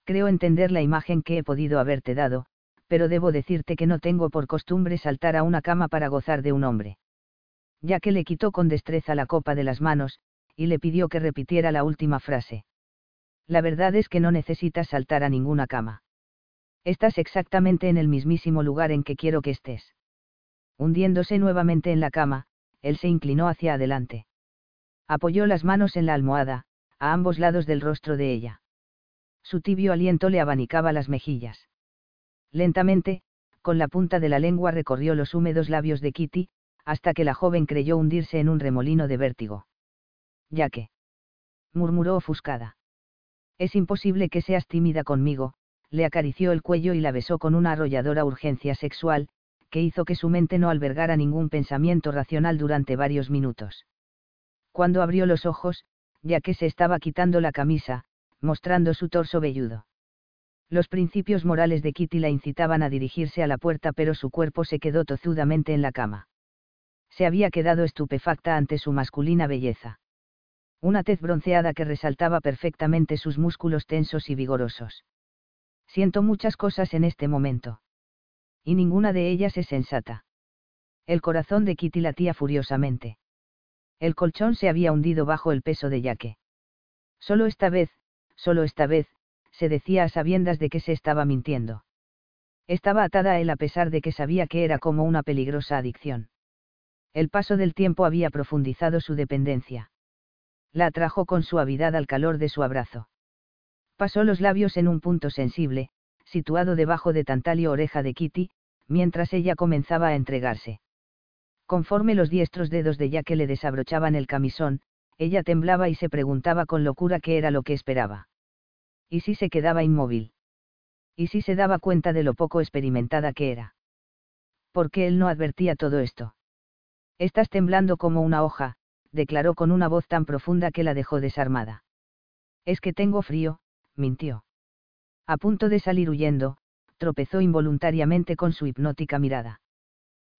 Creo entender la imagen que he podido haberte dado, pero debo decirte que no tengo por costumbre saltar a una cama para gozar de un hombre. Ya que le quitó con destreza la copa de las manos, y le pidió que repitiera la última frase. La verdad es que no necesitas saltar a ninguna cama. Estás exactamente en el mismísimo lugar en que quiero que estés. Hundiéndose nuevamente en la cama, él se inclinó hacia adelante. Apoyó las manos en la almohada, a ambos lados del rostro de ella. Su tibio aliento le abanicaba las mejillas. Lentamente, con la punta de la lengua recorrió los húmedos labios de Kitty, hasta que la joven creyó hundirse en un remolino de vértigo. Ya que. murmuró ofuscada. Es imposible que seas tímida conmigo, le acarició el cuello y la besó con una arrolladora urgencia sexual, que hizo que su mente no albergara ningún pensamiento racional durante varios minutos. Cuando abrió los ojos, ya que se estaba quitando la camisa, mostrando su torso velludo. Los principios morales de Kitty la incitaban a dirigirse a la puerta pero su cuerpo se quedó tozudamente en la cama. Se había quedado estupefacta ante su masculina belleza. Una tez bronceada que resaltaba perfectamente sus músculos tensos y vigorosos. Siento muchas cosas en este momento. Y ninguna de ellas es sensata. El corazón de Kitty latía furiosamente. El colchón se había hundido bajo el peso de Yaque. Solo esta vez, solo esta vez, se decía a sabiendas de que se estaba mintiendo. Estaba atada a él a pesar de que sabía que era como una peligrosa adicción. El paso del tiempo había profundizado su dependencia. La atrajo con suavidad al calor de su abrazo. Pasó los labios en un punto sensible, situado debajo de Tantalio oreja de Kitty, mientras ella comenzaba a entregarse. Conforme los diestros dedos de Jack le desabrochaban el camisón, ella temblaba y se preguntaba con locura qué era lo que esperaba. ¿Y si se quedaba inmóvil? ¿Y si se daba cuenta de lo poco experimentada que era? ¿Por qué él no advertía todo esto? Estás temblando como una hoja, declaró con una voz tan profunda que la dejó desarmada. Es que tengo frío, mintió. A punto de salir huyendo, tropezó involuntariamente con su hipnótica mirada.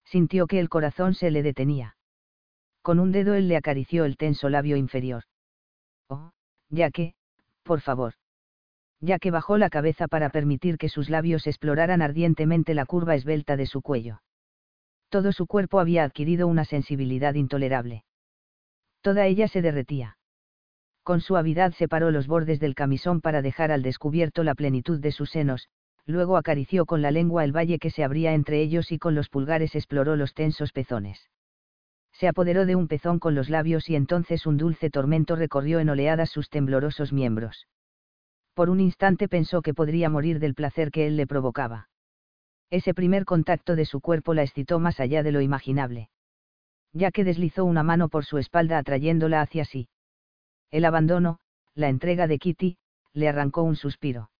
Sintió que el corazón se le detenía. Con un dedo él le acarició el tenso labio inferior. Oh, ya que, por favor ya que bajó la cabeza para permitir que sus labios exploraran ardientemente la curva esbelta de su cuello. Todo su cuerpo había adquirido una sensibilidad intolerable. Toda ella se derretía. Con suavidad separó los bordes del camisón para dejar al descubierto la plenitud de sus senos, luego acarició con la lengua el valle que se abría entre ellos y con los pulgares exploró los tensos pezones. Se apoderó de un pezón con los labios y entonces un dulce tormento recorrió en oleadas sus temblorosos miembros por un instante pensó que podría morir del placer que él le provocaba. Ese primer contacto de su cuerpo la excitó más allá de lo imaginable. ya que deslizó una mano por su espalda atrayéndola hacia sí. El abandono, la entrega de Kitty, le arrancó un suspiro.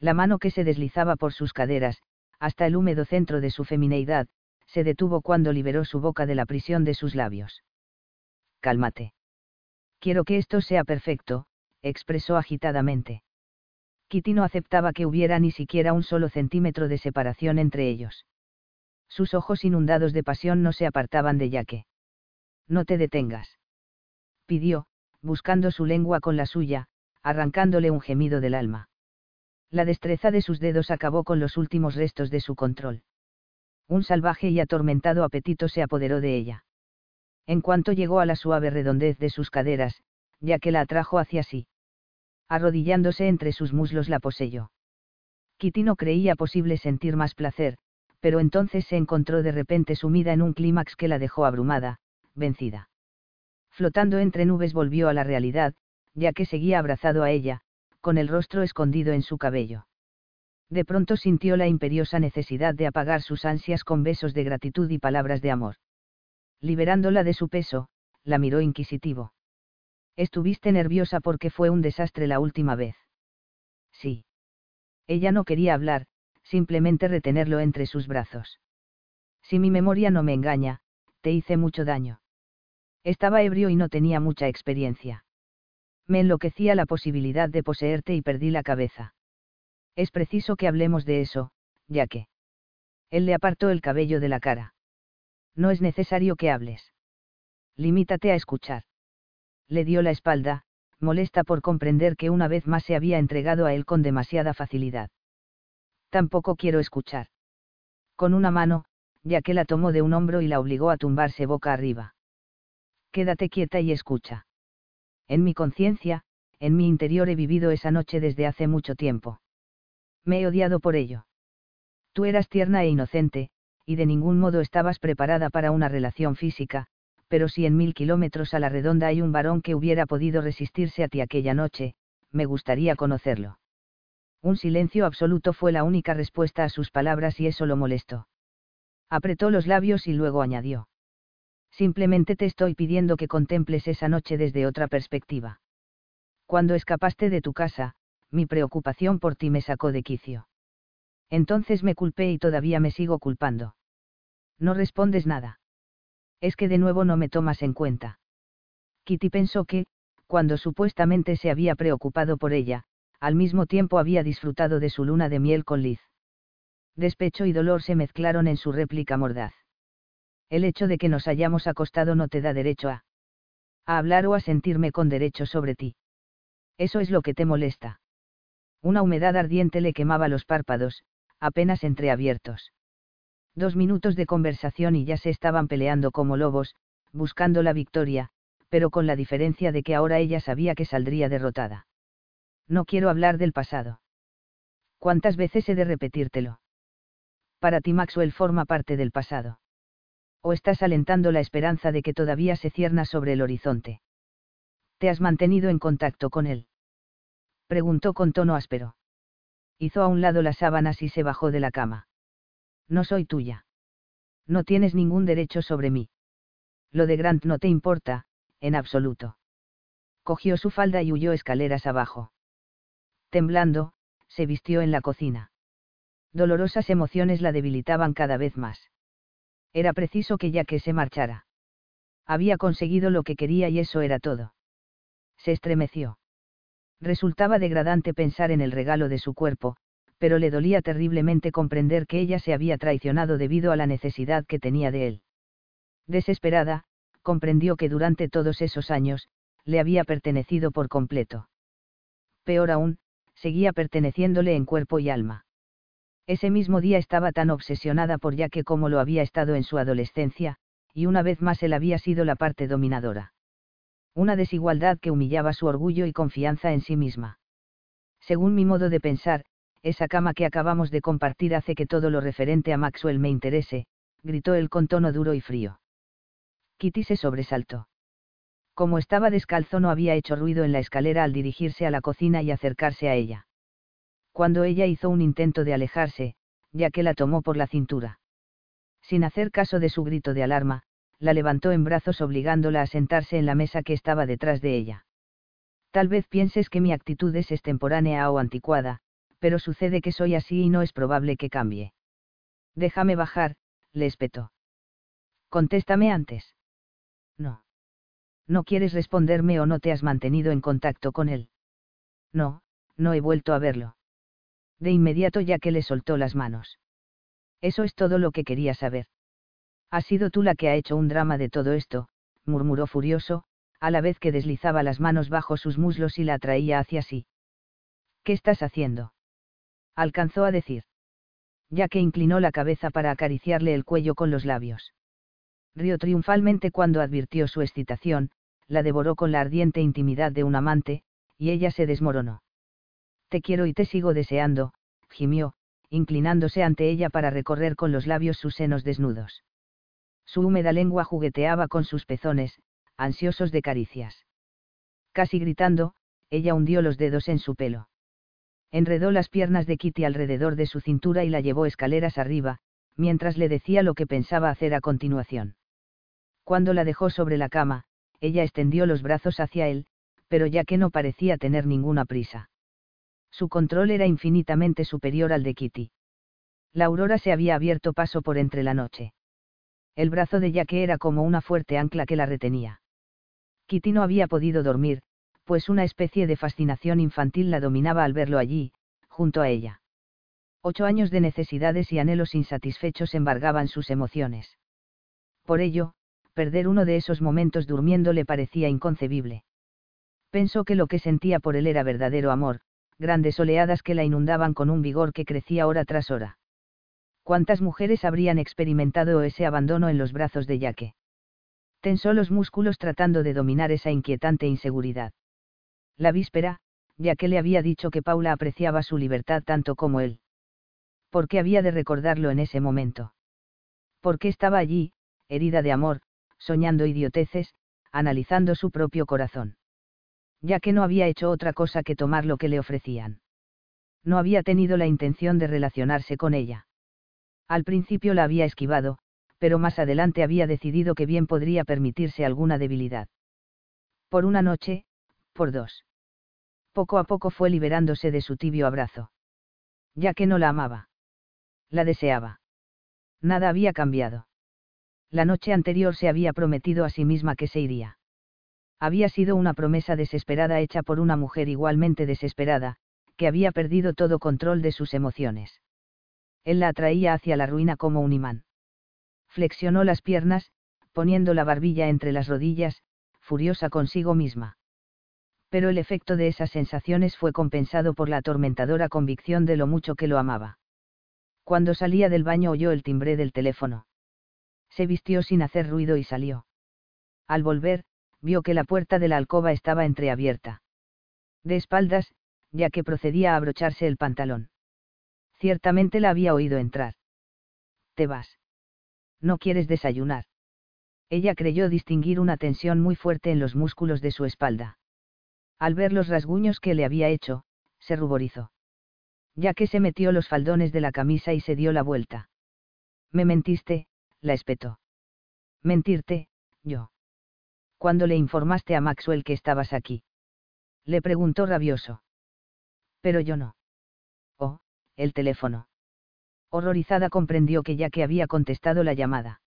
La mano que se deslizaba por sus caderas, hasta el húmedo centro de su femineidad, se detuvo cuando liberó su boca de la prisión de sus labios. Cálmate. Quiero que esto sea perfecto, expresó agitadamente. Kitty no aceptaba que hubiera ni siquiera un solo centímetro de separación entre ellos. Sus ojos inundados de pasión no se apartaban de Yaque. No te detengas. Pidió, buscando su lengua con la suya, arrancándole un gemido del alma. La destreza de sus dedos acabó con los últimos restos de su control. Un salvaje y atormentado apetito se apoderó de ella. En cuanto llegó a la suave redondez de sus caderas, ya que la atrajo hacia sí. Arrodillándose entre sus muslos la poseyó. Kitty no creía posible sentir más placer, pero entonces se encontró de repente sumida en un clímax que la dejó abrumada, vencida. Flotando entre nubes volvió a la realidad, ya que seguía abrazado a ella, con el rostro escondido en su cabello. De pronto sintió la imperiosa necesidad de apagar sus ansias con besos de gratitud y palabras de amor. Liberándola de su peso, la miró inquisitivo. Estuviste nerviosa porque fue un desastre la última vez. Sí. Ella no quería hablar, simplemente retenerlo entre sus brazos. Si mi memoria no me engaña, te hice mucho daño. Estaba ebrio y no tenía mucha experiencia. Me enloquecía la posibilidad de poseerte y perdí la cabeza. Es preciso que hablemos de eso, ya que. Él le apartó el cabello de la cara. No es necesario que hables. Limítate a escuchar. Le dio la espalda, molesta por comprender que una vez más se había entregado a él con demasiada facilidad. Tampoco quiero escuchar. Con una mano, ya que la tomó de un hombro y la obligó a tumbarse boca arriba. Quédate quieta y escucha. En mi conciencia, en mi interior he vivido esa noche desde hace mucho tiempo. Me he odiado por ello. Tú eras tierna e inocente, y de ningún modo estabas preparada para una relación física, pero si en mil kilómetros a la redonda hay un varón que hubiera podido resistirse a ti aquella noche, me gustaría conocerlo. Un silencio absoluto fue la única respuesta a sus palabras y eso lo molestó. Apretó los labios y luego añadió. Simplemente te estoy pidiendo que contemples esa noche desde otra perspectiva. Cuando escapaste de tu casa, mi preocupación por ti me sacó de quicio. Entonces me culpé y todavía me sigo culpando. No respondes nada. Es que de nuevo no me tomas en cuenta. Kitty pensó que, cuando supuestamente se había preocupado por ella, al mismo tiempo había disfrutado de su luna de miel con Liz. Despecho y dolor se mezclaron en su réplica mordaz. El hecho de que nos hayamos acostado no te da derecho a... a hablar o a sentirme con derecho sobre ti. Eso es lo que te molesta. Una humedad ardiente le quemaba los párpados, apenas entreabiertos. Dos minutos de conversación y ya se estaban peleando como lobos, buscando la victoria, pero con la diferencia de que ahora ella sabía que saldría derrotada. No quiero hablar del pasado. ¿Cuántas veces he de repetírtelo? Para ti Maxwell forma parte del pasado. ¿O estás alentando la esperanza de que todavía se cierna sobre el horizonte? ¿Te has mantenido en contacto con él? Preguntó con tono áspero. Hizo a un lado las sábanas y se bajó de la cama. No soy tuya. No tienes ningún derecho sobre mí. Lo de Grant no te importa, en absoluto. Cogió su falda y huyó escaleras abajo temblando, se vistió en la cocina. Dolorosas emociones la debilitaban cada vez más. Era preciso que ya que se marchara. Había conseguido lo que quería y eso era todo. Se estremeció. Resultaba degradante pensar en el regalo de su cuerpo, pero le dolía terriblemente comprender que ella se había traicionado debido a la necesidad que tenía de él. Desesperada, comprendió que durante todos esos años, le había pertenecido por completo. Peor aún, seguía perteneciéndole en cuerpo y alma. Ese mismo día estaba tan obsesionada por que como lo había estado en su adolescencia, y una vez más él había sido la parte dominadora. Una desigualdad que humillaba su orgullo y confianza en sí misma. Según mi modo de pensar, esa cama que acabamos de compartir hace que todo lo referente a Maxwell me interese, gritó él con tono duro y frío. Kitty se sobresaltó. Como estaba descalzo no había hecho ruido en la escalera al dirigirse a la cocina y acercarse a ella. Cuando ella hizo un intento de alejarse, ya que la tomó por la cintura. Sin hacer caso de su grito de alarma, la levantó en brazos obligándola a sentarse en la mesa que estaba detrás de ella. Tal vez pienses que mi actitud es extemporánea o anticuada, pero sucede que soy así y no es probable que cambie. Déjame bajar, le espetó. Contéstame antes. No. ¿No quieres responderme o no te has mantenido en contacto con él? No, no he vuelto a verlo. De inmediato ya que le soltó las manos. Eso es todo lo que quería saber. Has sido tú la que ha hecho un drama de todo esto, murmuró furioso, a la vez que deslizaba las manos bajo sus muslos y la atraía hacia sí. ¿Qué estás haciendo? Alcanzó a decir. Ya que inclinó la cabeza para acariciarle el cuello con los labios. Rió triunfalmente cuando advirtió su excitación, la devoró con la ardiente intimidad de un amante, y ella se desmoronó. Te quiero y te sigo deseando, gimió, inclinándose ante ella para recorrer con los labios sus senos desnudos. Su húmeda lengua jugueteaba con sus pezones, ansiosos de caricias. Casi gritando, ella hundió los dedos en su pelo. Enredó las piernas de Kitty alrededor de su cintura y la llevó escaleras arriba, mientras le decía lo que pensaba hacer a continuación. Cuando la dejó sobre la cama, ella extendió los brazos hacia él, pero ya que no parecía tener ninguna prisa. Su control era infinitamente superior al de Kitty. La aurora se había abierto paso por entre la noche. El brazo de Jaque era como una fuerte ancla que la retenía. Kitty no había podido dormir, pues una especie de fascinación infantil la dominaba al verlo allí, junto a ella. Ocho años de necesidades y anhelos insatisfechos embargaban sus emociones. Por ello, perder uno de esos momentos durmiendo le parecía inconcebible. Pensó que lo que sentía por él era verdadero amor, grandes oleadas que la inundaban con un vigor que crecía hora tras hora. ¿Cuántas mujeres habrían experimentado ese abandono en los brazos de Yaque? Tensó los músculos tratando de dominar esa inquietante inseguridad. La víspera, ya que le había dicho que Paula apreciaba su libertad tanto como él. ¿Por qué había de recordarlo en ese momento? ¿Por qué estaba allí, herida de amor, soñando idioteces, analizando su propio corazón. Ya que no había hecho otra cosa que tomar lo que le ofrecían. No había tenido la intención de relacionarse con ella. Al principio la había esquivado, pero más adelante había decidido que bien podría permitirse alguna debilidad. Por una noche, por dos. Poco a poco fue liberándose de su tibio abrazo. Ya que no la amaba. La deseaba. Nada había cambiado. La noche anterior se había prometido a sí misma que se iría. Había sido una promesa desesperada hecha por una mujer igualmente desesperada, que había perdido todo control de sus emociones. Él la atraía hacia la ruina como un imán. Flexionó las piernas, poniendo la barbilla entre las rodillas, furiosa consigo misma. Pero el efecto de esas sensaciones fue compensado por la atormentadora convicción de lo mucho que lo amaba. Cuando salía del baño oyó el timbre del teléfono se vistió sin hacer ruido y salió. Al volver, vio que la puerta de la alcoba estaba entreabierta. De espaldas, ya que procedía a abrocharse el pantalón. Ciertamente la había oído entrar. Te vas. No quieres desayunar. Ella creyó distinguir una tensión muy fuerte en los músculos de su espalda. Al ver los rasguños que le había hecho, se ruborizó. Ya que se metió los faldones de la camisa y se dio la vuelta. Me mentiste, la espetó. Mentirte, yo. ¿Cuándo le informaste a Maxwell que estabas aquí? Le preguntó rabioso. Pero yo no. Oh, el teléfono. Horrorizada comprendió que ya que había contestado la llamada.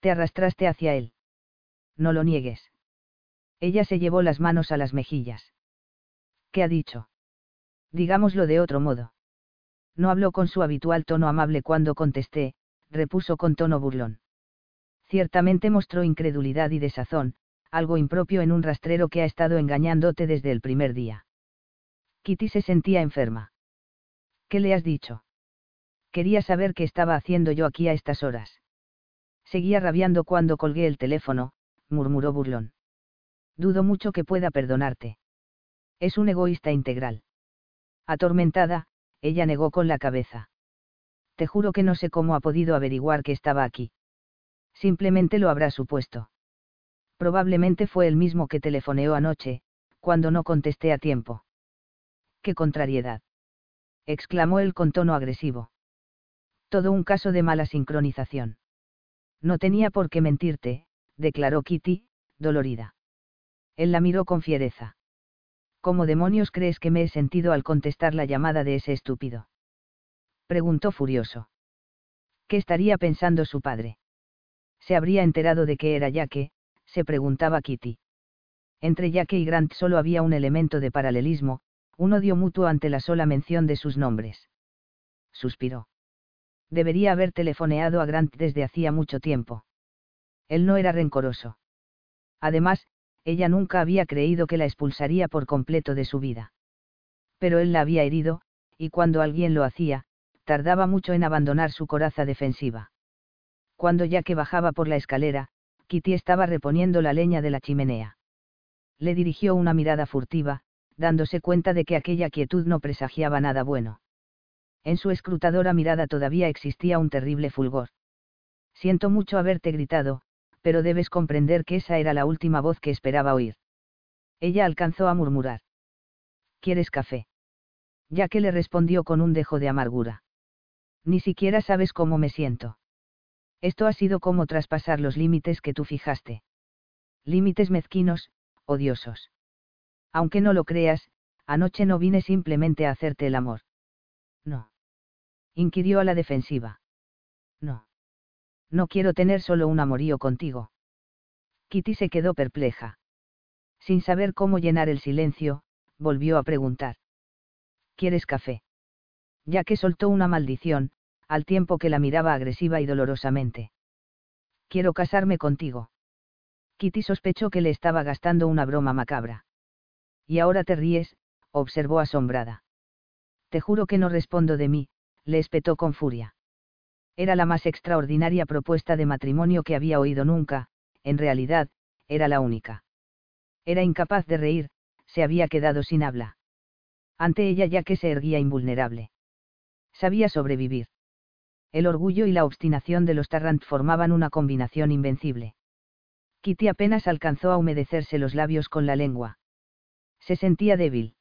Te arrastraste hacia él. No lo niegues. Ella se llevó las manos a las mejillas. ¿Qué ha dicho? Digámoslo de otro modo. No habló con su habitual tono amable cuando contesté, repuso con tono burlón. Ciertamente mostró incredulidad y desazón, algo impropio en un rastrero que ha estado engañándote desde el primer día. Kitty se sentía enferma. ¿Qué le has dicho? Quería saber qué estaba haciendo yo aquí a estas horas. Seguía rabiando cuando colgué el teléfono, murmuró burlón. Dudo mucho que pueda perdonarte. Es un egoísta integral. Atormentada, ella negó con la cabeza te juro que no sé cómo ha podido averiguar que estaba aquí. Simplemente lo habrá supuesto. Probablemente fue el mismo que telefoneó anoche, cuando no contesté a tiempo. ¡Qué contrariedad! exclamó él con tono agresivo. Todo un caso de mala sincronización. No tenía por qué mentirte, declaró Kitty, dolorida. Él la miró con fiereza. ¿Cómo demonios crees que me he sentido al contestar la llamada de ese estúpido? Preguntó furioso. ¿Qué estaría pensando su padre? Se habría enterado de que era Jaque, se preguntaba Kitty. Entre Jaque y Grant solo había un elemento de paralelismo, un odio mutuo ante la sola mención de sus nombres. Suspiró. Debería haber telefoneado a Grant desde hacía mucho tiempo. Él no era rencoroso. Además, ella nunca había creído que la expulsaría por completo de su vida. Pero él la había herido, y cuando alguien lo hacía, tardaba mucho en abandonar su coraza defensiva. Cuando ya que bajaba por la escalera, Kitty estaba reponiendo la leña de la chimenea. Le dirigió una mirada furtiva, dándose cuenta de que aquella quietud no presagiaba nada bueno. En su escrutadora mirada todavía existía un terrible fulgor. Siento mucho haberte gritado, pero debes comprender que esa era la última voz que esperaba oír. Ella alcanzó a murmurar. ¿Quieres café? Ya que le respondió con un dejo de amargura. Ni siquiera sabes cómo me siento. Esto ha sido como traspasar los límites que tú fijaste. Límites mezquinos, odiosos. Aunque no lo creas, anoche no vine simplemente a hacerte el amor. No. Inquirió a la defensiva. No. No quiero tener solo un amorío contigo. Kitty se quedó perpleja. Sin saber cómo llenar el silencio, volvió a preguntar. ¿Quieres café? Ya que soltó una maldición, al tiempo que la miraba agresiva y dolorosamente. Quiero casarme contigo. Kitty sospechó que le estaba gastando una broma macabra. Y ahora te ríes, observó asombrada. Te juro que no respondo de mí, le espetó con furia. Era la más extraordinaria propuesta de matrimonio que había oído nunca, en realidad, era la única. Era incapaz de reír, se había quedado sin habla. Ante ella ya que se erguía invulnerable. Sabía sobrevivir. El orgullo y la obstinación de los Tarrant formaban una combinación invencible. Kitty apenas alcanzó a humedecerse los labios con la lengua. Se sentía débil.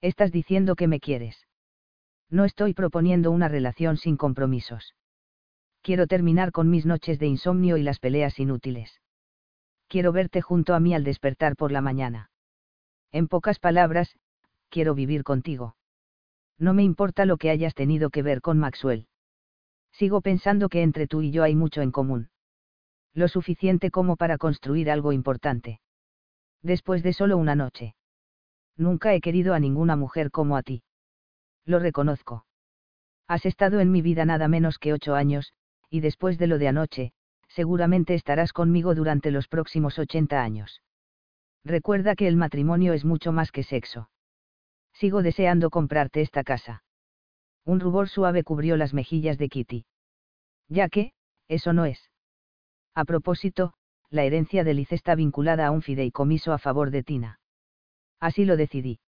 Estás diciendo que me quieres. No estoy proponiendo una relación sin compromisos quiero terminar con mis noches de insomnio y las peleas inútiles. Quiero verte junto a mí al despertar por la mañana. En pocas palabras, quiero vivir contigo. No me importa lo que hayas tenido que ver con Maxwell. Sigo pensando que entre tú y yo hay mucho en común. Lo suficiente como para construir algo importante. Después de solo una noche. Nunca he querido a ninguna mujer como a ti. Lo reconozco. Has estado en mi vida nada menos que ocho años, y después de lo de anoche, seguramente estarás conmigo durante los próximos 80 años. Recuerda que el matrimonio es mucho más que sexo. Sigo deseando comprarte esta casa. Un rubor suave cubrió las mejillas de Kitty. Ya que, eso no es. A propósito, la herencia de Liz está vinculada a un fideicomiso a favor de Tina. Así lo decidí.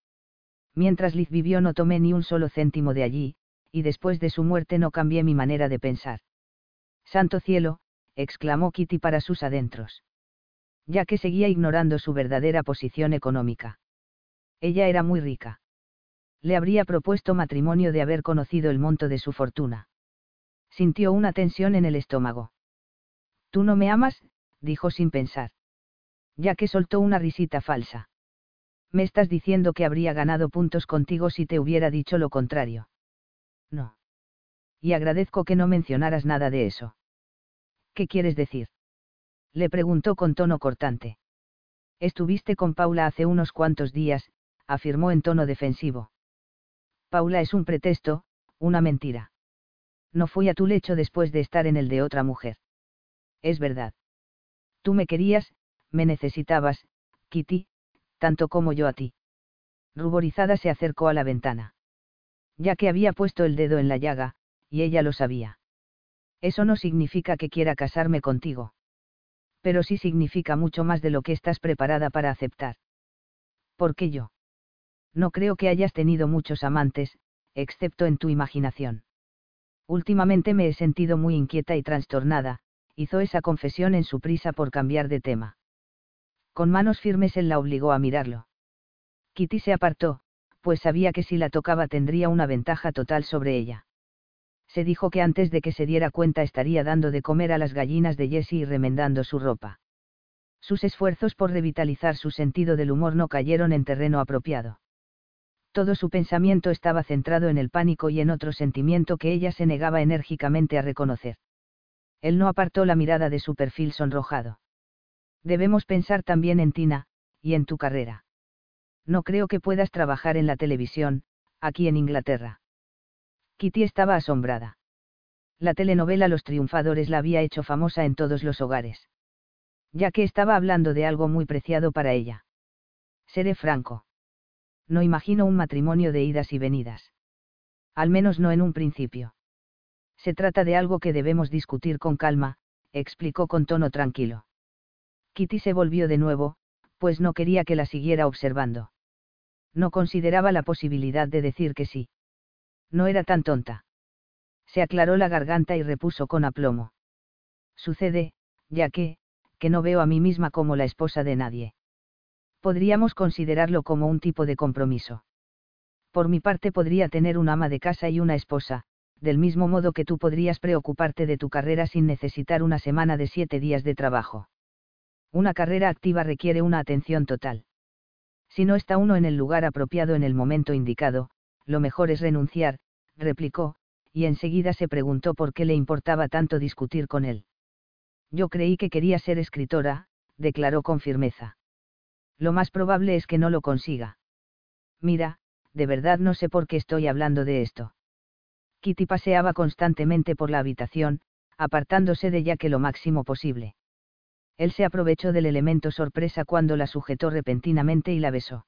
Mientras Liz vivió no tomé ni un solo céntimo de allí, y después de su muerte no cambié mi manera de pensar. Santo cielo, exclamó Kitty para sus adentros. Ya que seguía ignorando su verdadera posición económica. Ella era muy rica. Le habría propuesto matrimonio de haber conocido el monto de su fortuna. Sintió una tensión en el estómago. Tú no me amas, dijo sin pensar. Ya que soltó una risita falsa. Me estás diciendo que habría ganado puntos contigo si te hubiera dicho lo contrario. No y agradezco que no mencionaras nada de eso. ¿Qué quieres decir? Le preguntó con tono cortante. Estuviste con Paula hace unos cuantos días, afirmó en tono defensivo. Paula es un pretexto, una mentira. No fui a tu lecho después de estar en el de otra mujer. Es verdad. Tú me querías, me necesitabas, Kitty, tanto como yo a ti. Ruborizada se acercó a la ventana. Ya que había puesto el dedo en la llaga, y ella lo sabía. Eso no significa que quiera casarme contigo. Pero sí significa mucho más de lo que estás preparada para aceptar. ¿Por qué yo? No creo que hayas tenido muchos amantes, excepto en tu imaginación. Últimamente me he sentido muy inquieta y trastornada, hizo esa confesión en su prisa por cambiar de tema. Con manos firmes él la obligó a mirarlo. Kitty se apartó, pues sabía que si la tocaba tendría una ventaja total sobre ella Se dijo que antes de que se diera cuenta estaría dando de comer a las gallinas de Jessie y remendando su ropa. Sus esfuerzos por revitalizar su sentido del humor no cayeron en terreno apropiado. Todo su pensamiento estaba centrado en el pánico y en otro sentimiento que ella se negaba enérgicamente a reconocer. Él no apartó la mirada de su perfil sonrojado. Debemos pensar también en Tina, y en tu carrera. No creo que puedas trabajar en la televisión, aquí en Inglaterra. Kitty estaba asombrada. La telenovela Los Triunfadores la había hecho famosa en todos los hogares. Ya que estaba hablando de algo muy preciado para ella. Seré franco. No imagino un matrimonio de idas y venidas. Al menos no en un principio. Se trata de algo que debemos discutir con calma, explicó con tono tranquilo. Kitty se volvió de nuevo, pues no quería que la siguiera observando. No consideraba la posibilidad de decir que sí. No era tan tonta. Se aclaró la garganta y repuso con aplomo. Sucede, ya que, que no veo a mí misma como la esposa de nadie. Podríamos considerarlo como un tipo de compromiso. Por mi parte podría tener un ama de casa y una esposa, del mismo modo que tú podrías preocuparte de tu carrera sin necesitar una semana de siete días de trabajo. Una carrera activa requiere una atención total. Si no está uno en el lugar apropiado en el momento indicado, lo mejor es renunciar, replicó, y enseguida se preguntó por qué le importaba tanto discutir con él. Yo creí que quería ser escritora, declaró con firmeza. Lo más probable es que no lo consiga. Mira, de verdad no sé por qué estoy hablando de esto. Kitty paseaba constantemente por la habitación, apartándose de que lo máximo posible. Él se aprovechó del elemento sorpresa cuando la sujetó repentinamente y la besó.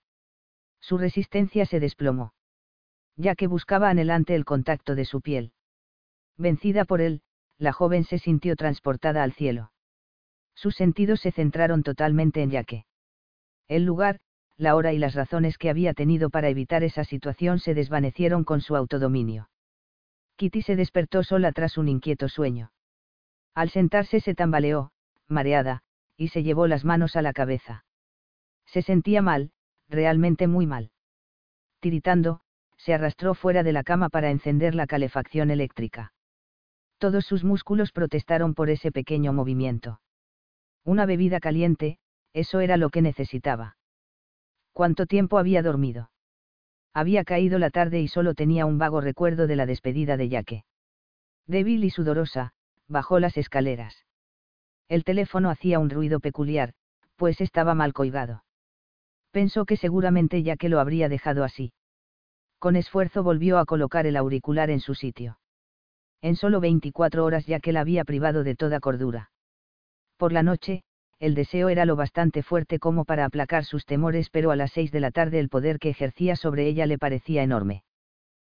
Su resistencia se desplomó ya que buscaba anhelante el contacto de su piel. Vencida por él, la joven se sintió transportada al cielo. Sus sentidos se centraron totalmente en Yaque. El lugar, la hora y las razones que había tenido para evitar esa situación se desvanecieron con su autodominio. Kitty se despertó sola tras un inquieto sueño. Al sentarse se tambaleó, mareada, y se llevó las manos a la cabeza. Se sentía mal, realmente muy mal. Tiritando, se arrastró fuera de la cama para encender la calefacción eléctrica. Todos sus músculos protestaron por ese pequeño movimiento. Una bebida caliente, eso era lo que necesitaba. ¿Cuánto tiempo había dormido? Había caído la tarde y solo tenía un vago recuerdo de la despedida de Yaque. Débil y sudorosa, bajó las escaleras. El teléfono hacía un ruido peculiar, pues estaba mal colgado. Pensó que seguramente Yaque lo habría dejado así con esfuerzo volvió a colocar el auricular en su sitio. En solo 24 horas ya que la había privado de toda cordura. Por la noche, el deseo era lo bastante fuerte como para aplacar sus temores, pero a las seis de la tarde el poder que ejercía sobre ella le parecía enorme.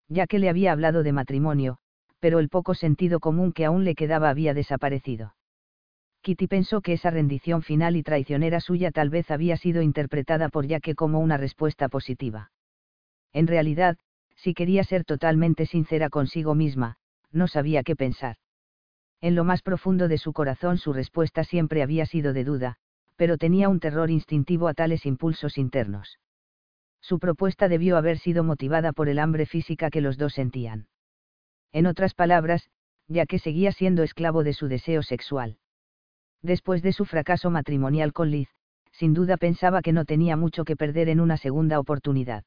Ya que le había hablado de matrimonio, pero el poco sentido común que aún le quedaba había desaparecido. Kitty pensó que esa rendición final y traicionera suya tal vez había sido interpretada por Yaque como una respuesta positiva. En realidad, si quería ser totalmente sincera consigo misma, no sabía qué pensar. En lo más profundo de su corazón su respuesta siempre había sido de duda, pero tenía un terror instintivo a tales impulsos internos. Su propuesta debió haber sido motivada por el hambre física que los dos sentían. En otras palabras, ya que seguía siendo esclavo de su deseo sexual. Después de su fracaso matrimonial con Liz, sin duda pensaba que no tenía mucho que perder en una segunda oportunidad.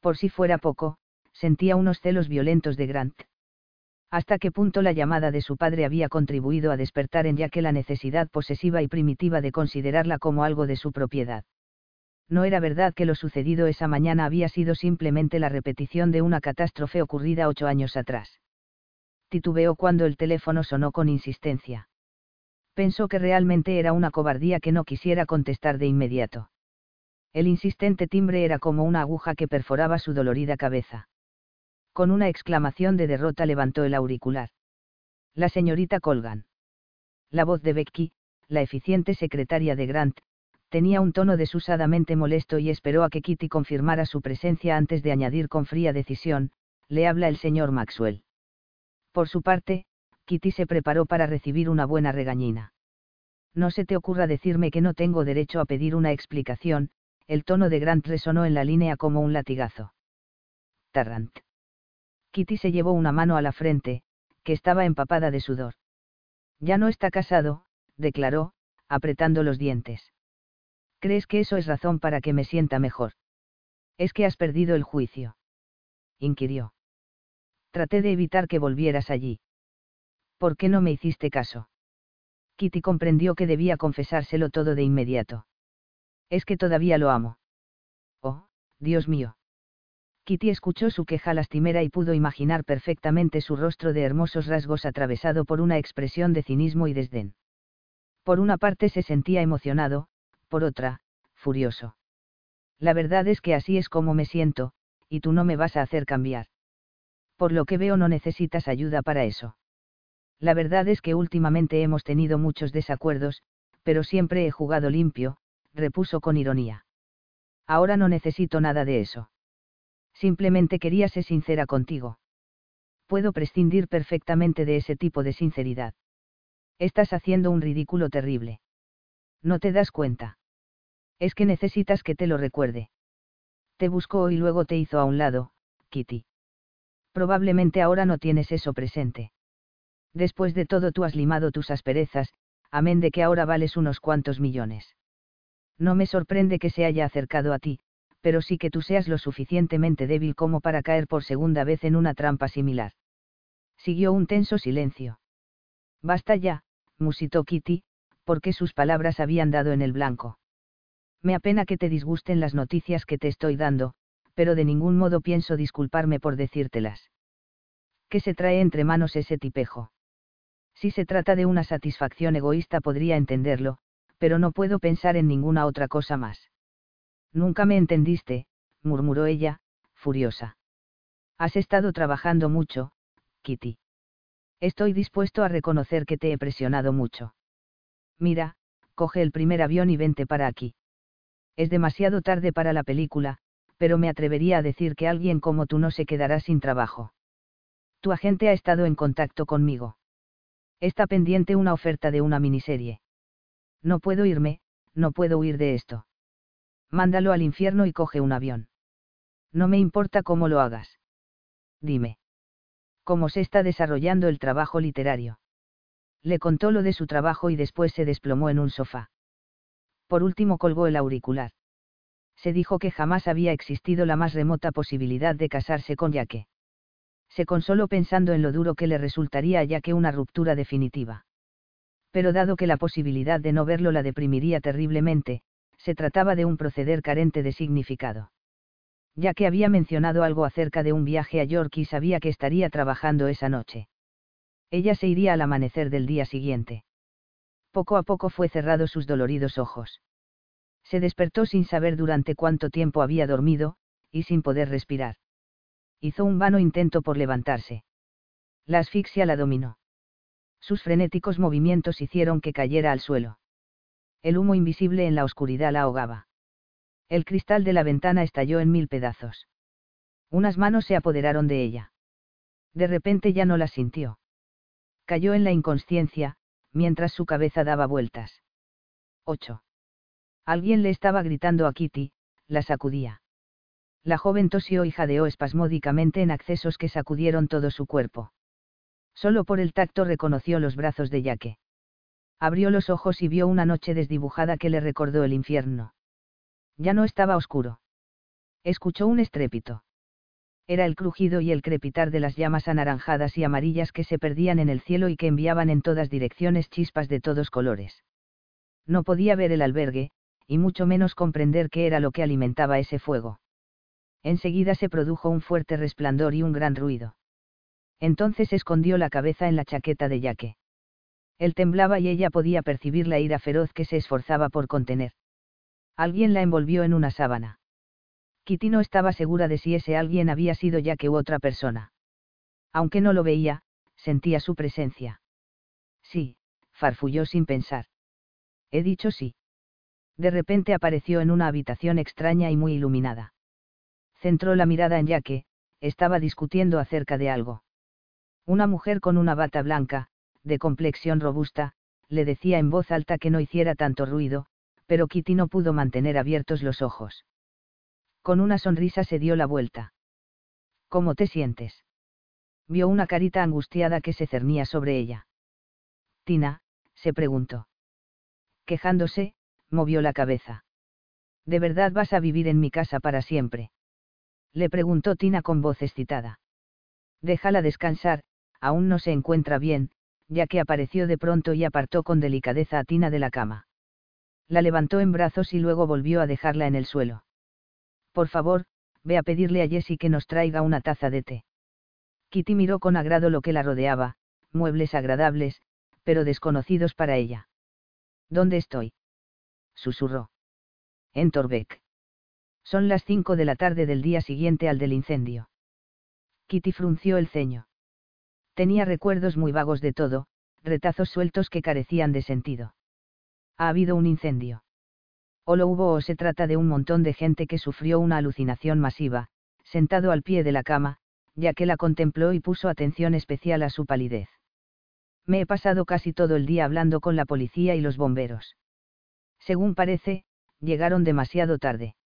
Por si fuera poco, sentía unos celos violentos de Grant. Hasta qué punto la llamada de su padre había contribuido a despertar en que la necesidad posesiva y primitiva de considerarla como algo de su propiedad. No era verdad que lo sucedido esa mañana había sido simplemente la repetición de una catástrofe ocurrida ocho años atrás. Titubeó cuando el teléfono sonó con insistencia. Pensó que realmente era una cobardía que no quisiera contestar de inmediato. El insistente timbre era como una aguja que perforaba su dolorida cabeza. Con una exclamación de derrota levantó el auricular. La señorita Colgan. La voz de Becky, la eficiente secretaria de Grant, tenía un tono desusadamente molesto y esperó a que Kitty confirmara su presencia antes de añadir con fría decisión, le habla el señor Maxwell. Por su parte, Kitty se preparó para recibir una buena regañina. No se te ocurra decirme que no tengo derecho a pedir una explicación, el tono de Grant resonó en la línea como un latigazo. Tarrant. Kitty se llevó una mano a la frente, que estaba empapada de sudor. Ya no está casado, declaró, apretando los dientes. ¿Crees que eso es razón para que me sienta mejor? Es que has perdido el juicio. Inquirió. Traté de evitar que volvieras allí. ¿Por qué no me hiciste caso? Kitty comprendió que debía confesárselo todo de inmediato. Es que todavía lo amo. Oh, Dios mío. Kitty escuchó su queja lastimera y pudo imaginar perfectamente su rostro de hermosos rasgos atravesado por una expresión de cinismo y desdén. Por una parte se sentía emocionado, por otra, furioso. La verdad es que así es como me siento, y tú no me vas a hacer cambiar. Por lo que veo no necesitas ayuda para eso. La verdad es que últimamente hemos tenido muchos desacuerdos, pero siempre he jugado limpio, repuso con ironía. Ahora no necesito nada de eso. Simplemente quería ser sincera contigo. Puedo prescindir perfectamente de ese tipo de sinceridad. Estás haciendo un ridículo terrible. ¿No te das cuenta? Es que necesitas que te lo recuerde. Te buscó y luego te hizo a un lado, Kitty. Probablemente ahora no tienes eso presente. Después de todo tú has limado tus asperezas, amén de que ahora vales unos cuantos millones. No me sorprende que se haya acercado a ti, pero sí que tú seas lo suficientemente débil como para caer por segunda vez en una trampa similar. Siguió un tenso silencio. Basta ya, musitó Kitty, porque sus palabras habían dado en el blanco. Me apena que te disgusten las noticias que te estoy dando, pero de ningún modo pienso disculparme por decírtelas. ¿Qué se trae entre manos ese tipejo? Si se trata de una satisfacción egoísta podría entenderlo, pero no puedo pensar en ninguna otra cosa más. Nunca me entendiste, murmuró ella, furiosa. Has estado trabajando mucho, Kitty. Estoy dispuesto a reconocer que te he presionado mucho. Mira, coge el primer avión y vente para aquí. Es demasiado tarde para la película, pero me atrevería a decir que alguien como tú no se quedará sin trabajo. Tu agente ha estado en contacto conmigo. Está pendiente una oferta de una miniserie. No puedo irme, no puedo huir de esto mándalo al infierno y coge un avión. No me importa cómo lo hagas. Dime. ¿Cómo se está desarrollando el trabajo literario? Le contó lo de su trabajo y después se desplomó en un sofá. Por último colgó el auricular. Se dijo que jamás había existido la más remota posibilidad de casarse con Yaque. Se consoló pensando en lo duro que le resultaría a Yaque una ruptura definitiva. Pero dado que la posibilidad de no verlo la deprimiría terriblemente, se trataba de un proceder carente de significado. Ya que había mencionado algo acerca de un viaje a York y sabía que estaría trabajando esa noche. Ella se iría al amanecer del día siguiente. Poco a poco fue cerrado sus doloridos ojos. Se despertó sin saber durante cuánto tiempo había dormido, y sin poder respirar. Hizo un vano intento por levantarse. La asfixia la dominó. Sus frenéticos movimientos hicieron que cayera al suelo el humo invisible en la oscuridad la ahogaba. El cristal de la ventana estalló en mil pedazos. Unas manos se apoderaron de ella. De repente ya no la sintió. Cayó en la inconsciencia, mientras su cabeza daba vueltas. 8. Alguien le estaba gritando a Kitty, la sacudía. La joven tosió y jadeó espasmódicamente en accesos que sacudieron todo su cuerpo. Solo por el tacto reconoció los brazos de Yaque abrió los ojos y vio una noche desdibujada que le recordó el infierno. Ya no estaba oscuro. Escuchó un estrépito. Era el crujido y el crepitar de las llamas anaranjadas y amarillas que se perdían en el cielo y que enviaban en todas direcciones chispas de todos colores. No podía ver el albergue, y mucho menos comprender qué era lo que alimentaba ese fuego. Enseguida se produjo un fuerte resplandor y un gran ruido. Entonces escondió la cabeza en la chaqueta de yaque. Él temblaba y ella podía percibir la ira feroz que se esforzaba por contener. Alguien la envolvió en una sábana. Kitty no estaba segura de si ese alguien había sido ya que u otra persona. Aunque no lo veía, sentía su presencia. Sí, farfulló sin pensar. He dicho sí. De repente apareció en una habitación extraña y muy iluminada. Centró la mirada en Yaque, estaba discutiendo acerca de algo. Una mujer con una bata blanca, de complexión robusta, le decía en voz alta que no hiciera tanto ruido, pero Kitty no pudo mantener abiertos los ojos. Con una sonrisa se dio la vuelta. ¿Cómo te sientes? Vio una carita angustiada que se cernía sobre ella. Tina, se preguntó. Quejándose, movió la cabeza. ¿De verdad vas a vivir en mi casa para siempre? Le preguntó Tina con voz excitada. Déjala descansar, aún no se encuentra bien, ya que apareció de pronto y apartó con delicadeza a Tina de la cama. La levantó en brazos y luego volvió a dejarla en el suelo. Por favor, ve a pedirle a Jessie que nos traiga una taza de té. Kitty miró con agrado lo que la rodeaba, muebles agradables, pero desconocidos para ella. ¿Dónde estoy? susurró. En Torbeck. Son las cinco de la tarde del día siguiente al del incendio. Kitty frunció el ceño. Tenía recuerdos muy vagos de todo, retazos sueltos que carecían de sentido. Ha habido un incendio. O lo hubo o se trata de un montón de gente que sufrió una alucinación masiva, sentado al pie de la cama, ya que la contempló y puso atención especial a su palidez. Me he pasado casi todo el día hablando con la policía y los bomberos. Según parece, llegaron demasiado tarde.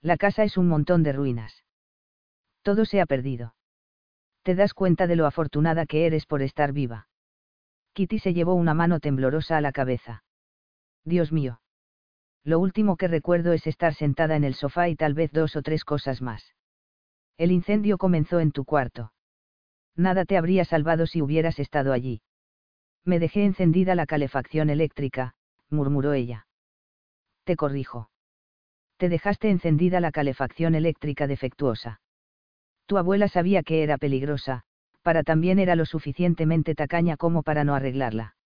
La casa es un montón de ruinas. Todo se ha perdido. Te das cuenta de lo afortunada que eres por estar viva. Kitty se llevó una mano temblorosa a la cabeza. Dios mío. Lo último que recuerdo es estar sentada en el sofá y tal vez dos o tres cosas más. El incendio comenzó en tu cuarto. Nada te habría salvado si hubieras estado allí. Me dejé encendida la calefacción eléctrica, murmuró ella. Te corrijo. Te dejaste encendida la calefacción eléctrica defectuosa. Tu abuela sabía que era peligrosa, para también era lo suficientemente tacaña como para no arreglarla.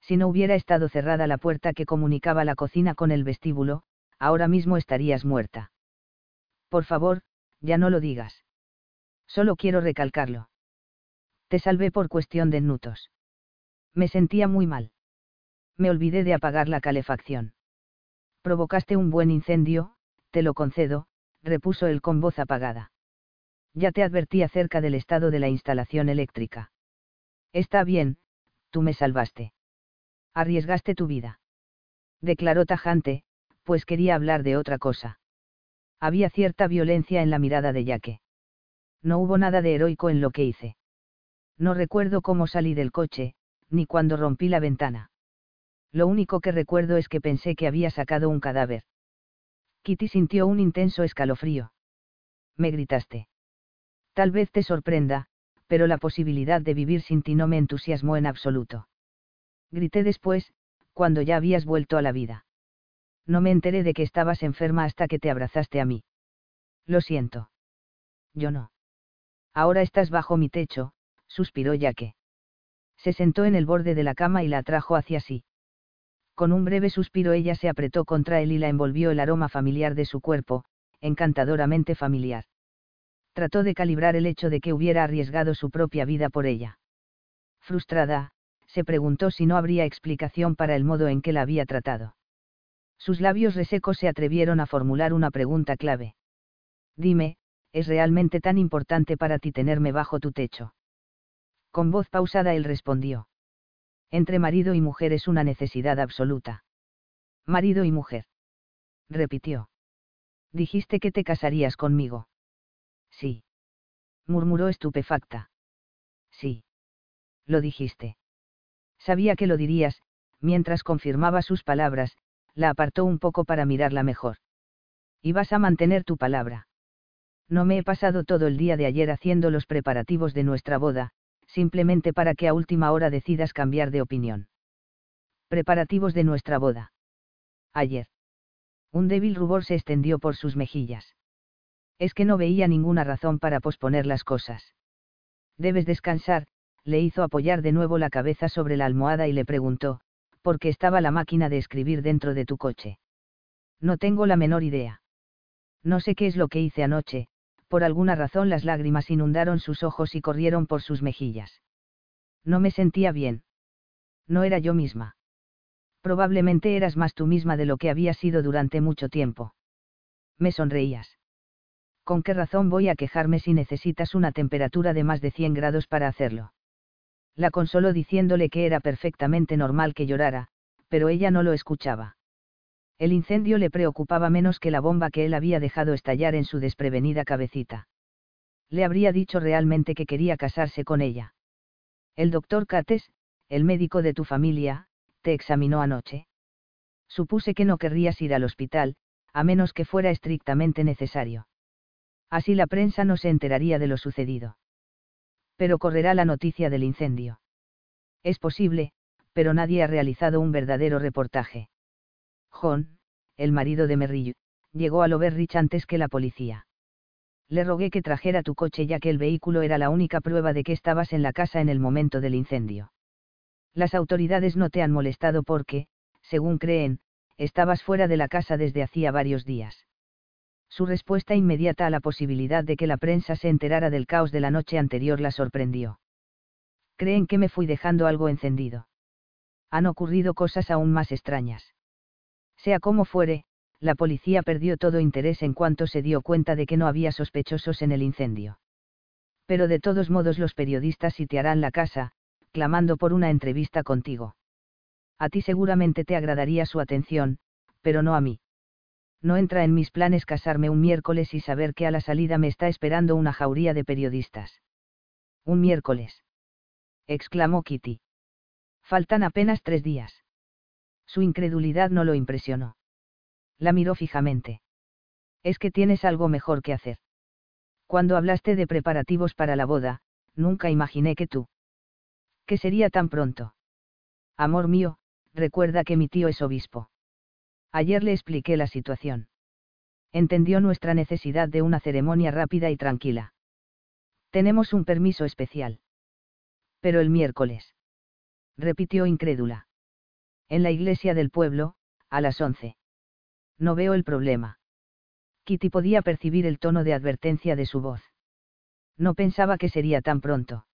Si no hubiera estado cerrada la puerta que comunicaba la cocina con el vestíbulo, ahora mismo estarías muerta. Por favor, ya no lo digas. Solo quiero recalcarlo. Te salvé por cuestión de minutos. Me sentía muy mal. Me olvidé de apagar la calefacción. Provocaste un buen incendio, te lo concedo, repuso él con voz apagada. Ya te advertí acerca del estado de la instalación eléctrica. Está bien, tú me salvaste. Arriesgaste tu vida. Declaró tajante, pues quería hablar de otra cosa. Había cierta violencia en la mirada de Yaque. No hubo nada de heroico en lo que hice. No recuerdo cómo salí del coche, ni cuando rompí la ventana. Lo único que recuerdo es que pensé que había sacado un cadáver. Kitty sintió un intenso escalofrío. Me gritaste. Tal vez te sorprenda, pero la posibilidad de vivir sin ti no me entusiasmó en absoluto. Grité después, cuando ya habías vuelto a la vida. No me enteré de que estabas enferma hasta que te abrazaste a mí. Lo siento. Yo no. Ahora estás bajo mi techo, suspiró Yaque se sentó en el borde de la cama y la atrajo hacia sí. Con un breve suspiro ella se apretó contra él y la envolvió el aroma familiar de su cuerpo, encantadoramente familiar. Trató de calibrar el hecho de que hubiera arriesgado su propia vida por ella. Frustrada, se preguntó si no habría explicación para el modo en que la había tratado. Sus labios resecos se atrevieron a formular una pregunta clave. Dime, ¿es realmente tan importante para ti tenerme bajo tu techo? Con voz pausada él respondió. Entre marido y mujer es una necesidad absoluta. Marido y mujer. Repitió. Dijiste que te casarías conmigo. Sí. Murmuró estupefacta. Sí. Lo dijiste. Sabía que lo dirías, mientras confirmaba sus palabras, la apartó un poco para mirarla mejor. Y vas a mantener tu palabra. No me he pasado todo el día de ayer haciendo los preparativos de nuestra boda, simplemente para que a última hora decidas cambiar de opinión. Preparativos de nuestra boda. Ayer. Un débil rubor se extendió por sus mejillas. Es que no veía ninguna razón para posponer las cosas. Debes descansar, le hizo apoyar de nuevo la cabeza sobre la almohada y le preguntó, ¿por qué estaba la máquina de escribir dentro de tu coche? No tengo la menor idea. No sé qué es lo que hice anoche, por alguna razón las lágrimas inundaron sus ojos y corrieron por sus mejillas. No me sentía bien. No era yo misma. Probablemente eras más tú misma de lo que había sido durante mucho tiempo. Me sonreías. ¿Con qué razón voy a quejarme si necesitas una temperatura de más de 100 grados para hacerlo? La consoló diciéndole que era perfectamente normal que llorara, pero ella no lo escuchaba. El incendio le preocupaba menos que la bomba que él había dejado estallar en su desprevenida cabecita. Le habría dicho realmente que quería casarse con ella. El doctor Cates, el médico de tu familia, te examinó anoche. Supuse que no querrías ir al hospital, a menos que fuera estrictamente necesario. Así la prensa no se enteraría de lo sucedido. Pero correrá la noticia del incendio. Es posible, pero nadie ha realizado un verdadero reportaje. John, el marido de Merrill, llegó a Loverrich antes que la policía. Le rogué que trajera tu coche ya que el vehículo era la única prueba de que estabas en la casa en el momento del incendio. Las autoridades no te han molestado porque, según creen, estabas fuera de la casa desde hacía varios días. Su respuesta inmediata a la posibilidad de que la prensa se enterara del caos de la noche anterior la sorprendió. Creen que me fui dejando algo encendido. Han ocurrido cosas aún más extrañas. Sea como fuere, la policía perdió todo interés en cuanto se dio cuenta de que no había sospechosos en el incendio. Pero de todos modos los periodistas sitiarán la casa, clamando por una entrevista contigo. A ti seguramente te agradaría su atención, pero no a mí. No entra en mis planes casarme un miércoles y saber que a la salida me está esperando una jauría de periodistas. Un miércoles. exclamó Kitty. Faltan apenas tres días. Su incredulidad no lo impresionó la miró fijamente. Es que tienes algo mejor que hacer. Cuando hablaste de preparativos para la boda, nunca imaginé que tú. Que sería tan pronto. Amor mío, recuerda que mi tío es obispo. Ayer le expliqué la situación. Entendió nuestra necesidad de una ceremonia rápida y tranquila. Tenemos un permiso especial. Pero el miércoles. Repitió incrédula. En la iglesia del pueblo, a las once. No veo el problema. Kitty podía percibir el tono de advertencia de su voz. No pensaba que sería tan pronto.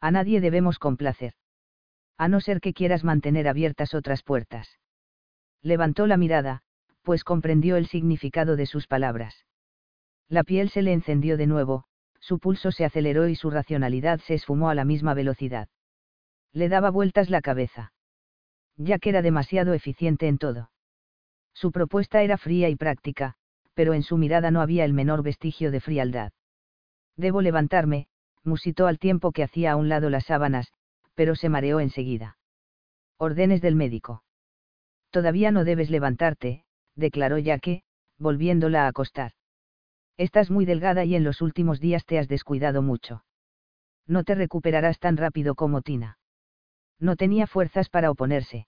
A nadie debemos complacer. A no ser que quieras mantener abiertas otras puertas. Levantó la mirada, pues comprendió el significado de sus palabras. La piel se le encendió de nuevo, su pulso se aceleró y su racionalidad se esfumó a la misma velocidad. Le daba vueltas la cabeza. Ya que era demasiado eficiente en todo. Su propuesta era fría y práctica, pero en su mirada no había el menor vestigio de frialdad. Debo levantarme, musitó al tiempo que hacía a un lado las sábanas, pero se mareó enseguida. Órdenes del médico. Todavía no debes levantarte, declaró Yaque, volviéndola a acostar. Estás muy delgada y en los últimos días te has descuidado mucho. No te recuperarás tan rápido como Tina. No tenía fuerzas para oponerse.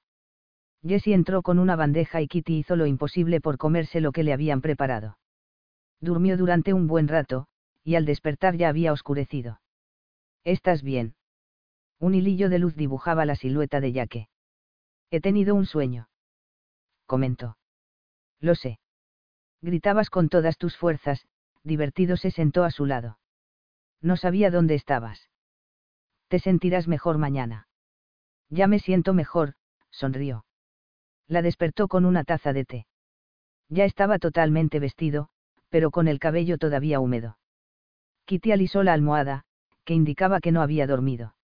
Jessie entró con una bandeja y Kitty hizo lo imposible por comerse lo que le habían preparado. Durmió durante un buen rato, y al despertar ya había oscurecido. ¿Estás bien? Un hilillo de luz dibujaba la silueta de Yaque. He tenido un sueño. Comentó. Lo sé. Gritabas con todas tus fuerzas, divertido se sentó a su lado. No sabía dónde estabas. Te sentirás mejor mañana. Ya me siento mejor, sonrió la despertó con una taza de té. Ya estaba totalmente vestido, pero con el cabello todavía húmedo. Kitty alisó la almohada, que indicaba que no había dormido.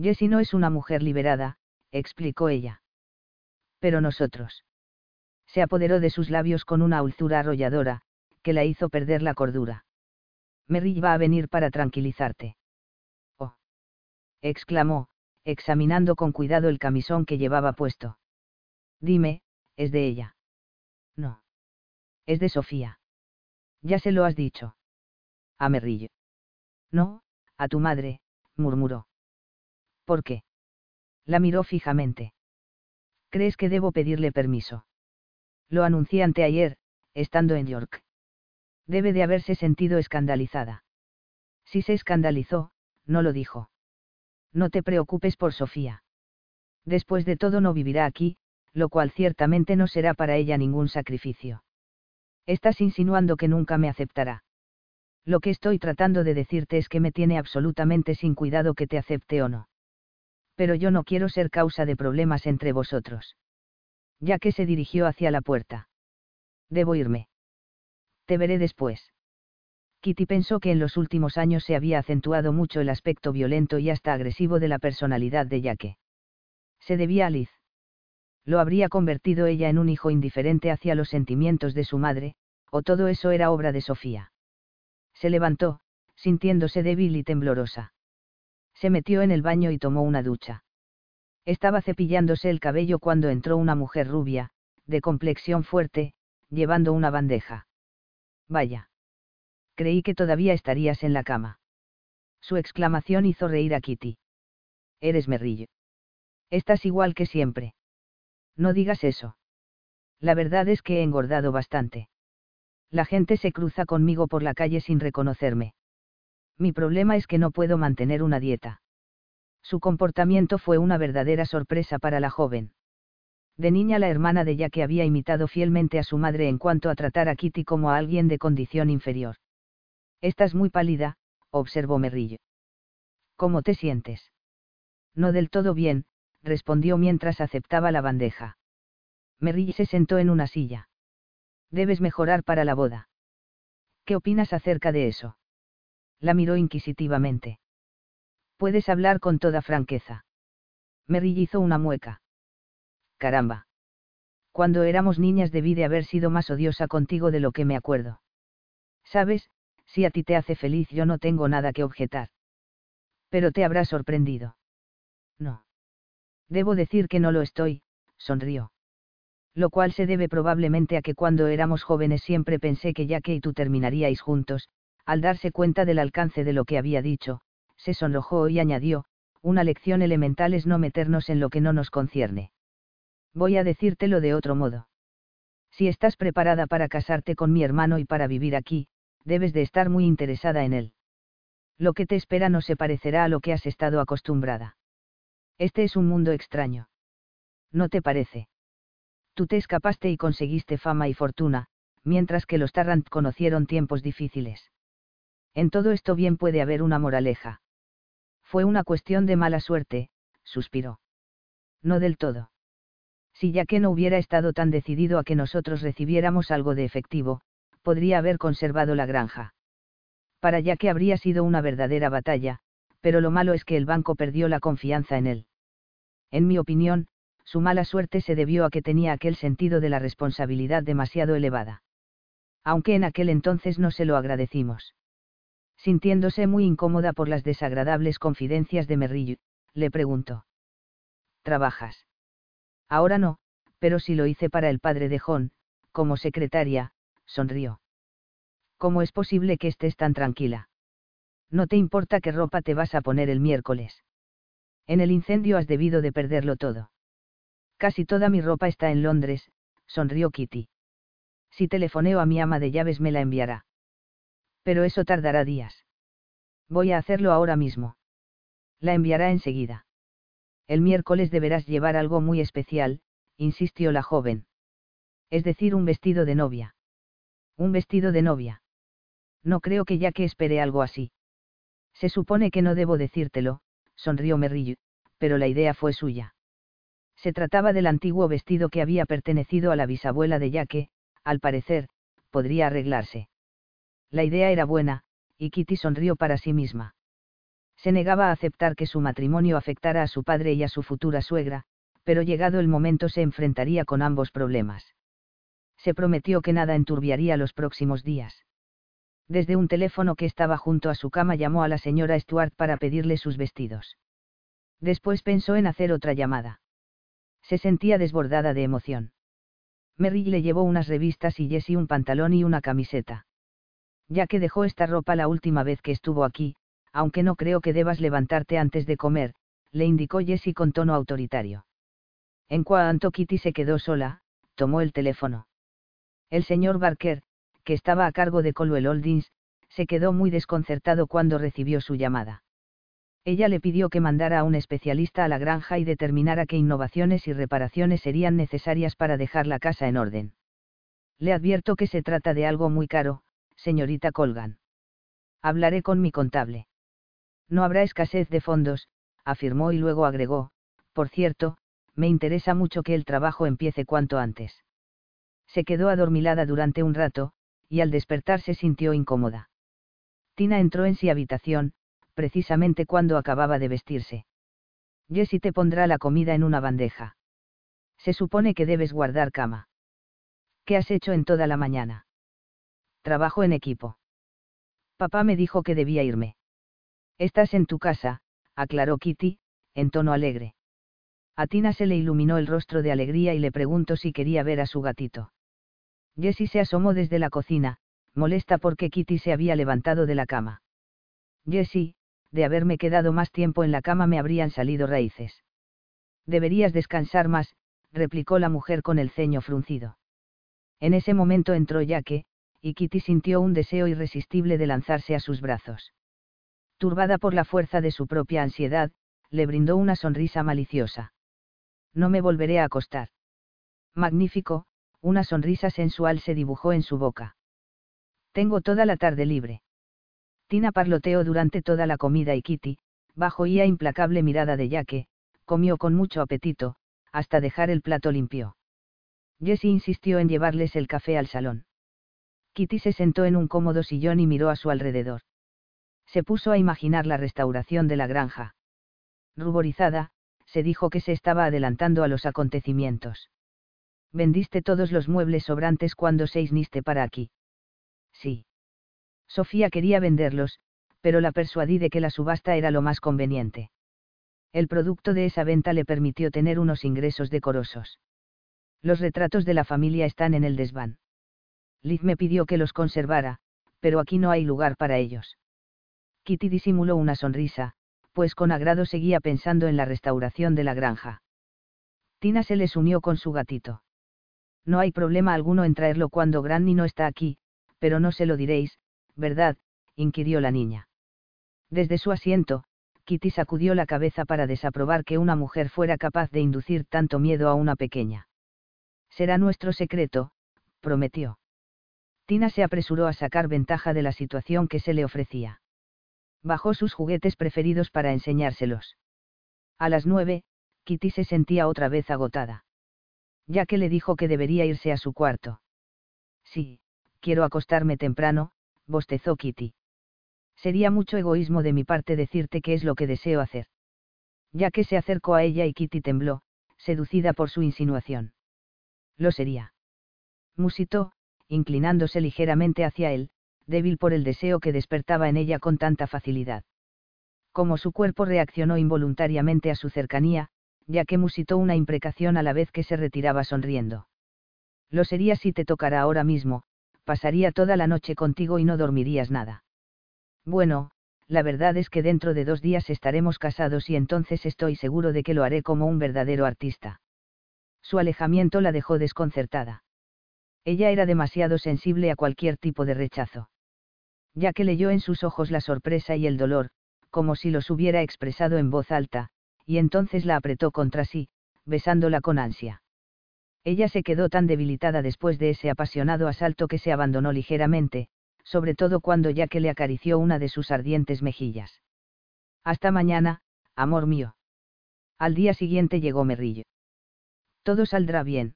Jessie no es una mujer liberada, explicó ella. Pero nosotros. Se apoderó de sus labios con una dulzura arrolladora, que la hizo perder la cordura. Merrill va a venir para tranquilizarte. Oh. exclamó, examinando con cuidado el camisón que llevaba puesto. Dime, ¿es de ella? No. Es de Sofía. Ya se lo has dicho. A Merrillo. No, a tu madre, murmuró. ¿Por qué? La miró fijamente. ¿Crees que debo pedirle permiso? Lo anuncié anteayer, estando en York. Debe de haberse sentido escandalizada. Si se escandalizó, no lo dijo. No te preocupes por Sofía. Después de todo no vivirá aquí, lo cual ciertamente no será para ella ningún sacrificio. Estás insinuando que nunca me aceptará. Lo que estoy tratando de decirte es que me tiene absolutamente sin cuidado que te acepte o no. Pero yo no quiero ser causa de problemas entre vosotros. Ya que se dirigió hacia la puerta. Debo irme. Te veré después. Kitty pensó que en los últimos años se había acentuado mucho el aspecto violento y hasta agresivo de la personalidad de Yaque. Se debía a Liz lo habría convertido ella en un hijo indiferente hacia los sentimientos de su madre, o todo eso era obra de Sofía. Se levantó, sintiéndose débil y temblorosa. Se metió en el baño y tomó una ducha. Estaba cepillándose el cabello cuando entró una mujer rubia, de complexión fuerte, llevando una bandeja. Vaya. Creí que todavía estarías en la cama. Su exclamación hizo reír a Kitty. Eres merrillo. Estás igual que siempre. No digas eso. La verdad es que he engordado bastante. La gente se cruza conmigo por la calle sin reconocerme. Mi problema es que no puedo mantener una dieta. Su comportamiento fue una verdadera sorpresa para la joven. De niña la hermana de que había imitado fielmente a su madre en cuanto a tratar a Kitty como a alguien de condición inferior. Estás muy pálida, observó Merrillo. ¿Cómo te sientes? No del todo bien, respondió mientras aceptaba la bandeja. Merrillo se sentó en una silla. Debes mejorar para la boda. ¿Qué opinas acerca de eso? La miró inquisitivamente. Puedes hablar con toda franqueza. Merrill hizo una mueca. Caramba. Cuando éramos niñas debí de haber sido más odiosa contigo de lo que me acuerdo. Sabes, si a ti te hace feliz yo no tengo nada que objetar. Pero te habrá sorprendido. No. Debo decir que no lo estoy, sonrió. Lo cual se debe probablemente a que cuando éramos jóvenes siempre pensé que Jack y tú terminaríais juntos, al darse cuenta del alcance de lo que había dicho, se sonrojó y añadió, una lección elemental es no meternos en lo que no nos concierne. Voy a decírtelo de otro modo. Si estás preparada para casarte con mi hermano y para vivir aquí, debes de estar muy interesada en él. Lo que te espera no se parecerá a lo que has estado acostumbrada. Este es un mundo extraño. ¿No te parece? Tú te escapaste y conseguiste fama y fortuna, mientras que los Tarrant conocieron tiempos difíciles. En todo esto bien puede haber una moraleja. Fue una cuestión de mala suerte, suspiró. No del todo. Si ya que no hubiera estado tan decidido a que nosotros recibiéramos algo de efectivo, podría haber conservado la granja. Para ya que habría sido una verdadera batalla, pero lo malo es que el banco perdió la confianza en él. En mi opinión, su mala suerte se debió a que tenía aquel sentido de la responsabilidad demasiado elevada. Aunque en aquel entonces no se lo agradecimos. Sintiéndose muy incómoda por las desagradables confidencias de Merrill, le preguntó. ¿Trabajas? Ahora no, pero sí lo hice para el padre de John, como secretaria, sonrió. ¿Cómo es posible que estés tan tranquila? No te importa qué ropa te vas a poner el miércoles. En el incendio has debido de perderlo todo. Casi toda mi ropa está en Londres, sonrió Kitty. Si telefoneo a mi ama de llaves me la enviará. Pero eso tardará días. Voy a hacerlo ahora mismo. La enviará enseguida. El miércoles deberás llevar algo muy especial, insistió la joven. Es decir, un vestido de novia. Un vestido de novia. No creo que ya que espere algo así. Se supone que no debo decírtelo, sonrió Merrill, pero la idea fue suya. Se trataba del antiguo vestido que había pertenecido a la bisabuela de Yaque, al parecer, podría arreglarse. La idea era buena, y Kitty sonrió para sí misma. Se negaba a aceptar que su matrimonio afectara a su padre y a su futura suegra, pero llegado el momento se enfrentaría con ambos problemas. Se prometió que nada enturbiaría los próximos días. Desde un teléfono que estaba junto a su cama llamó a la señora Stuart para pedirle sus vestidos. Después pensó en hacer otra llamada. Se sentía desbordada de emoción. Merrill le llevó unas revistas y Jessie un pantalón y una camiseta ya que dejó esta ropa la última vez que estuvo aquí, aunque no creo que debas levantarte antes de comer, le indicó Jessie con tono autoritario. En cuanto Kitty se quedó sola, tomó el teléfono. El señor Barker, que estaba a cargo de Colwell Holdings, se quedó muy desconcertado cuando recibió su llamada. Ella le pidió que mandara a un especialista a la granja y determinara qué innovaciones y reparaciones serían necesarias para dejar la casa en orden. Le advierto que se trata de algo muy caro, señorita Colgan. Hablaré con mi contable. No habrá escasez de fondos, afirmó y luego agregó, por cierto, me interesa mucho que el trabajo empiece cuanto antes. Se quedó adormilada durante un rato, y al despertar se sintió incómoda. Tina entró en su habitación, precisamente cuando acababa de vestirse. Jessie te pondrá la comida en una bandeja. Se supone que debes guardar cama. ¿Qué has hecho en toda la mañana? Trabajo en equipo. Papá me dijo que debía irme. Estás en tu casa, aclaró Kitty, en tono alegre. A Tina se le iluminó el rostro de alegría y le preguntó si quería ver a su gatito. Jessie se asomó desde la cocina, molesta porque Kitty se había levantado de la cama. Jessie, de haberme quedado más tiempo en la cama me habrían salido raíces. Deberías descansar más, replicó la mujer con el ceño fruncido. En ese momento entró Yaque, y Kitty sintió un deseo irresistible de lanzarse a sus brazos. Turbada por la fuerza de su propia ansiedad, le brindó una sonrisa maliciosa. No me volveré a acostar. Magnífico, una sonrisa sensual se dibujó en su boca. Tengo toda la tarde libre. Tina parloteó durante toda la comida y Kitty, bajo ía implacable mirada de Yaque, comió con mucho apetito, hasta dejar el plato limpio. Jessie insistió en llevarles el café al salón. Kitty se sentó en un cómodo sillón y miró a su alrededor. Se puso a imaginar la restauración de la granja. Ruborizada, se dijo que se estaba adelantando a los acontecimientos. Vendiste todos los muebles sobrantes cuando se isniste para aquí. Sí. Sofía quería venderlos, pero la persuadí de que la subasta era lo más conveniente. El producto de esa venta le permitió tener unos ingresos decorosos. Los retratos de la familia están en el desván. Liz me pidió que los conservara, pero aquí no hay lugar para ellos. Kitty disimuló una sonrisa, pues con agrado seguía pensando en la restauración de la granja. Tina se les unió con su gatito. No hay problema alguno en traerlo cuando Granny no está aquí, pero no se lo diréis, ¿verdad? inquirió la niña. Desde su asiento, Kitty sacudió la cabeza para desaprobar que una mujer fuera capaz de inducir tanto miedo a una pequeña. Será nuestro secreto, prometió. Tina se apresuró a sacar ventaja de la situación que se le ofrecía. Bajó sus juguetes preferidos para enseñárselos. A las nueve, Kitty se sentía otra vez agotada. Ya que le dijo que debería irse a su cuarto. Sí, quiero acostarme temprano, bostezó Kitty. Sería mucho egoísmo de mi parte decirte qué es lo que deseo hacer. Ya que se acercó a ella y Kitty tembló, seducida por su insinuación. Lo sería. Musitó, inclinándose ligeramente hacia él, débil por el deseo que despertaba en ella con tanta facilidad. Como su cuerpo reaccionó involuntariamente a su cercanía, ya que musitó una imprecación a la vez que se retiraba sonriendo. Lo sería si te tocara ahora mismo, pasaría toda la noche contigo y no dormirías nada. Bueno, la verdad es que dentro de dos días estaremos casados y entonces estoy seguro de que lo haré como un verdadero artista. Su alejamiento la dejó desconcertada. Ella era demasiado sensible a cualquier tipo de rechazo. Ya que leyó en sus ojos la sorpresa y el dolor, como si los hubiera expresado en voz alta, y entonces la apretó contra sí, besándola con ansia. Ella se quedó tan debilitada después de ese apasionado asalto que se abandonó ligeramente, sobre todo cuando ya que le acarició una de sus ardientes mejillas. Hasta mañana, amor mío. Al día siguiente llegó Merrillo. Todo saldrá bien.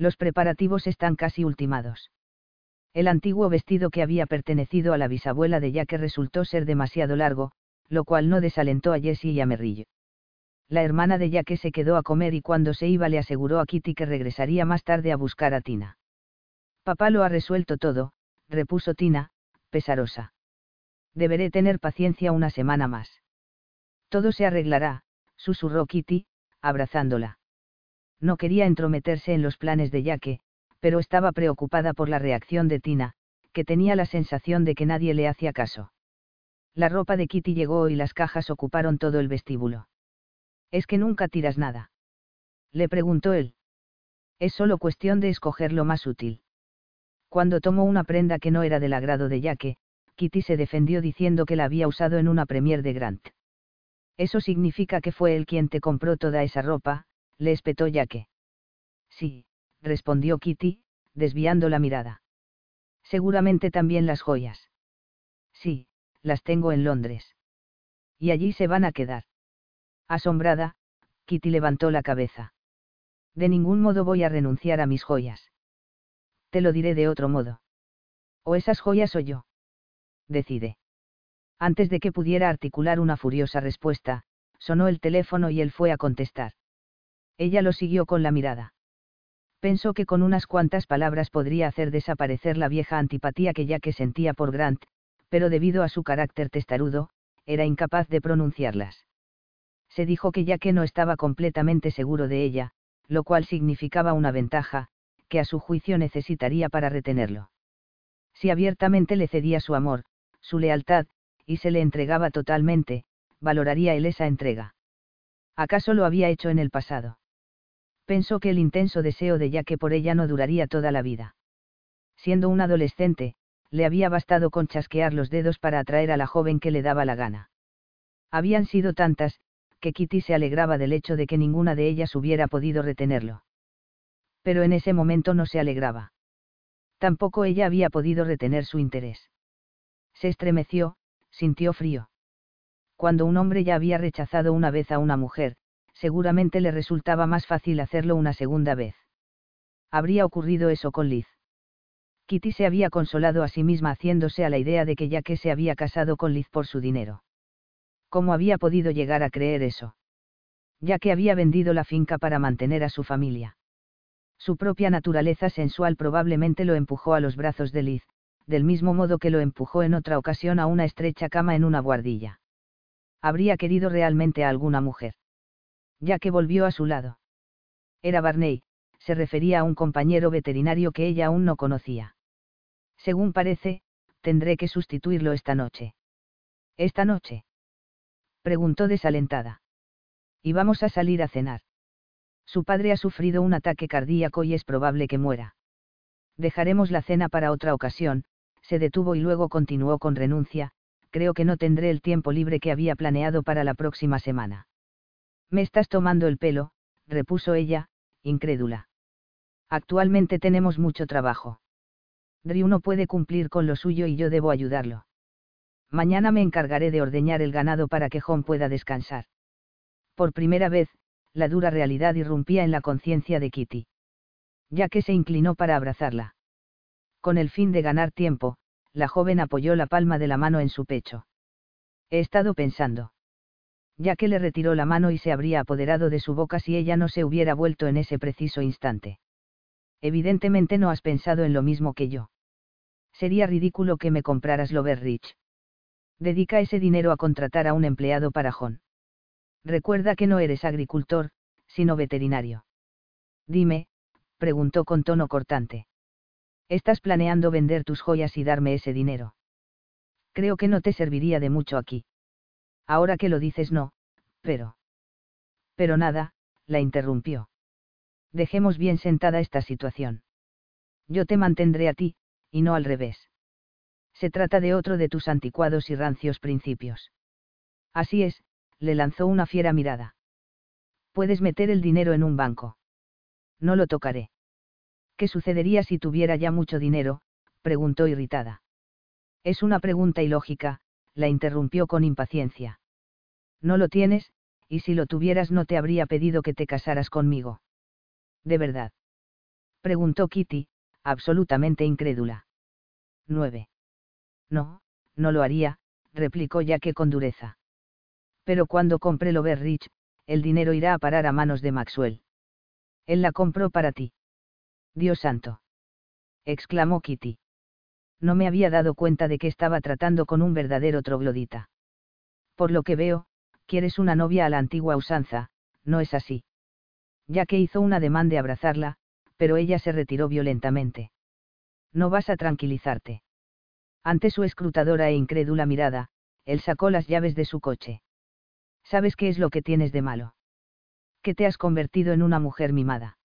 Los preparativos están casi ultimados. El antiguo vestido que había pertenecido a la bisabuela de Jack resultó ser demasiado largo, lo cual no desalentó a Jessie y a Merrillo la hermana de Jaque se quedó a comer y cuando se iba le aseguró a Kitty que regresaría más tarde a buscar a Tina. Papá lo ha resuelto todo, repuso Tina, pesarosa. Deberé tener paciencia una semana más. Todo se arreglará, susurró Kitty, abrazándola. No quería entrometerse en los planes de Jaque, pero estaba preocupada por la reacción de Tina, que tenía la sensación de que nadie le hacía caso. La ropa de Kitty llegó y las cajas ocuparon todo el vestíbulo. ¿Es que nunca tiras nada? Le preguntó él. Es solo cuestión de escoger lo más útil. Cuando tomó una prenda que no era del agrado de Yaque, Kitty se defendió diciendo que la había usado en una premier de Grant. Eso significa que fue él quien te compró toda esa ropa, le espetó. Sí, respondió Kitty, desviando la mirada. Seguramente también las joyas. Sí, las tengo en Londres. Y allí se van a quedar. Asombrada, Kitty levantó la cabeza. De ningún modo voy a renunciar a mis joyas. Te lo diré de otro modo. O esas joyas o yo. Decide. Antes de que pudiera articular una furiosa respuesta, sonó el teléfono y él fue a contestar. Ella lo siguió con la mirada. Pensó que con unas cuantas palabras podría hacer desaparecer la vieja antipatía que ya que sentía por Grant, pero debido a su carácter testarudo, era incapaz de pronunciarlas. Se dijo que ya que no estaba completamente seguro de ella, lo cual significaba una ventaja, que a su juicio necesitaría para retenerlo. Si abiertamente le cedía su amor, su lealtad, y se le entregaba totalmente, valoraría él esa entrega. ¿Acaso lo había hecho en el pasado? Pensó que el intenso deseo de Yaque por ella no duraría toda la vida. Siendo un adolescente, le había bastado con chasquear los dedos para atraer a la joven que le daba la gana. Habían sido tantas, que Kitty se alegraba del hecho de que ninguna de ellas hubiera podido retenerlo. Pero en ese momento no se alegraba. Tampoco ella había podido retener su interés. Se estremeció, sintió frío. Cuando un hombre ya había rechazado una vez a una mujer, seguramente le resultaba más fácil hacerlo una segunda vez. Habría ocurrido eso con Liz. Kitty se había consolado a sí misma haciéndose a la idea de que ya que se había casado con Liz por su dinero. ¿Cómo había podido llegar a creer eso? Ya que había vendido la finca para mantener a su familia. Su propia naturaleza sensual probablemente lo empujó a los brazos de Liz, del mismo modo que lo empujó en otra ocasión a una estrecha cama en una guardilla. Habría querido realmente a alguna mujer ya que volvió a su lado. Era Barney, se refería a un compañero veterinario que ella aún no conocía. Según parece, tendré que sustituirlo esta noche. ¿Esta noche? preguntó desalentada. Y vamos a salir a cenar. Su padre ha sufrido un ataque cardíaco y es probable que muera. Dejaremos la cena para otra ocasión, se detuvo y luego continuó con renuncia, creo que no tendré el tiempo libre que había planeado para la próxima semana. Me estás tomando el pelo, repuso ella, incrédula. Actualmente tenemos mucho trabajo. Drew no puede cumplir con lo suyo y yo debo ayudarlo. Mañana me encargaré de ordeñar el ganado para que John pueda descansar. Por primera vez, la dura realidad irrumpía en la conciencia de Kitty. Ya que se inclinó para abrazarla. Con el fin de ganar tiempo, la joven apoyó la palma de la mano en su pecho. He estado pensando ya que le retiró la mano y se habría apoderado de su boca si ella no se hubiera vuelto en ese preciso instante. Evidentemente no has pensado en lo mismo que yo. Sería ridículo que me compraras Rich. Dedica ese dinero a contratar a un empleado para John. Recuerda que no eres agricultor, sino veterinario. Dime, preguntó con tono cortante. ¿Estás planeando vender tus joyas y darme ese dinero? Creo que no te serviría de mucho aquí. Ahora que lo dices no, pero... Pero nada, la interrumpió. Dejemos bien sentada esta situación. Yo te mantendré a ti, y no al revés. Se trata de otro de tus anticuados y rancios principios. Así es, le lanzó una fiera mirada. Puedes meter el dinero en un banco. No lo tocaré. ¿Qué sucedería si tuviera ya mucho dinero? preguntó irritada. Es una pregunta ilógica, la interrumpió con impaciencia no lo tienes, y si lo tuvieras no te habría pedido que te casaras conmigo. ¿De verdad? Preguntó Kitty, absolutamente incrédula. 9. No, no lo haría, replicó que con dureza. Pero cuando compré Rich, el dinero irá a parar a manos de Maxwell. Él la compró para ti. Dios santo. exclamó Kitty. No me había dado cuenta de que estaba tratando con un verdadero troglodita. Por lo que veo, quieres una novia a la antigua usanza, no es así. Ya que hizo un ademán de abrazarla, pero ella se retiró violentamente. No vas a tranquilizarte. Ante su escrutadora e incrédula mirada, él sacó las llaves de su coche. ¿Sabes qué es lo que tienes de malo? Que te has convertido en una mujer mimada.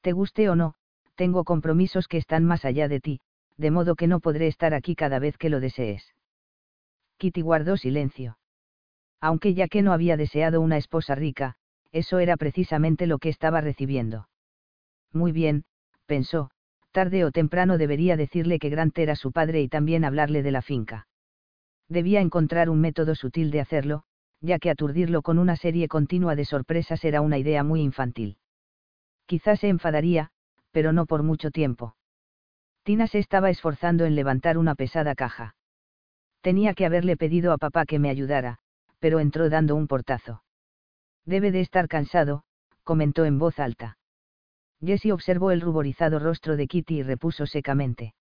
Te guste o no, tengo compromisos que están más allá de ti, de modo que no podré estar aquí cada vez que lo desees. Kitty guardó silencio. Aunque ya que no había deseado una esposa rica, eso era precisamente lo que estaba recibiendo. Muy bien, pensó, tarde o temprano debería decirle que Grant era su padre y también hablarle de la finca. Debía encontrar un método sutil de hacerlo, ya que aturdirlo con una serie continua de sorpresas era una idea muy infantil. Quizás se enfadaría, pero no por mucho tiempo. Tina se estaba esforzando en levantar una pesada caja. Tenía que haberle pedido a papá que me ayudara, pero entró dando un portazo. Debe de estar cansado, comentó en voz alta. Jessie observó el ruborizado rostro de Kitty y repuso secamente.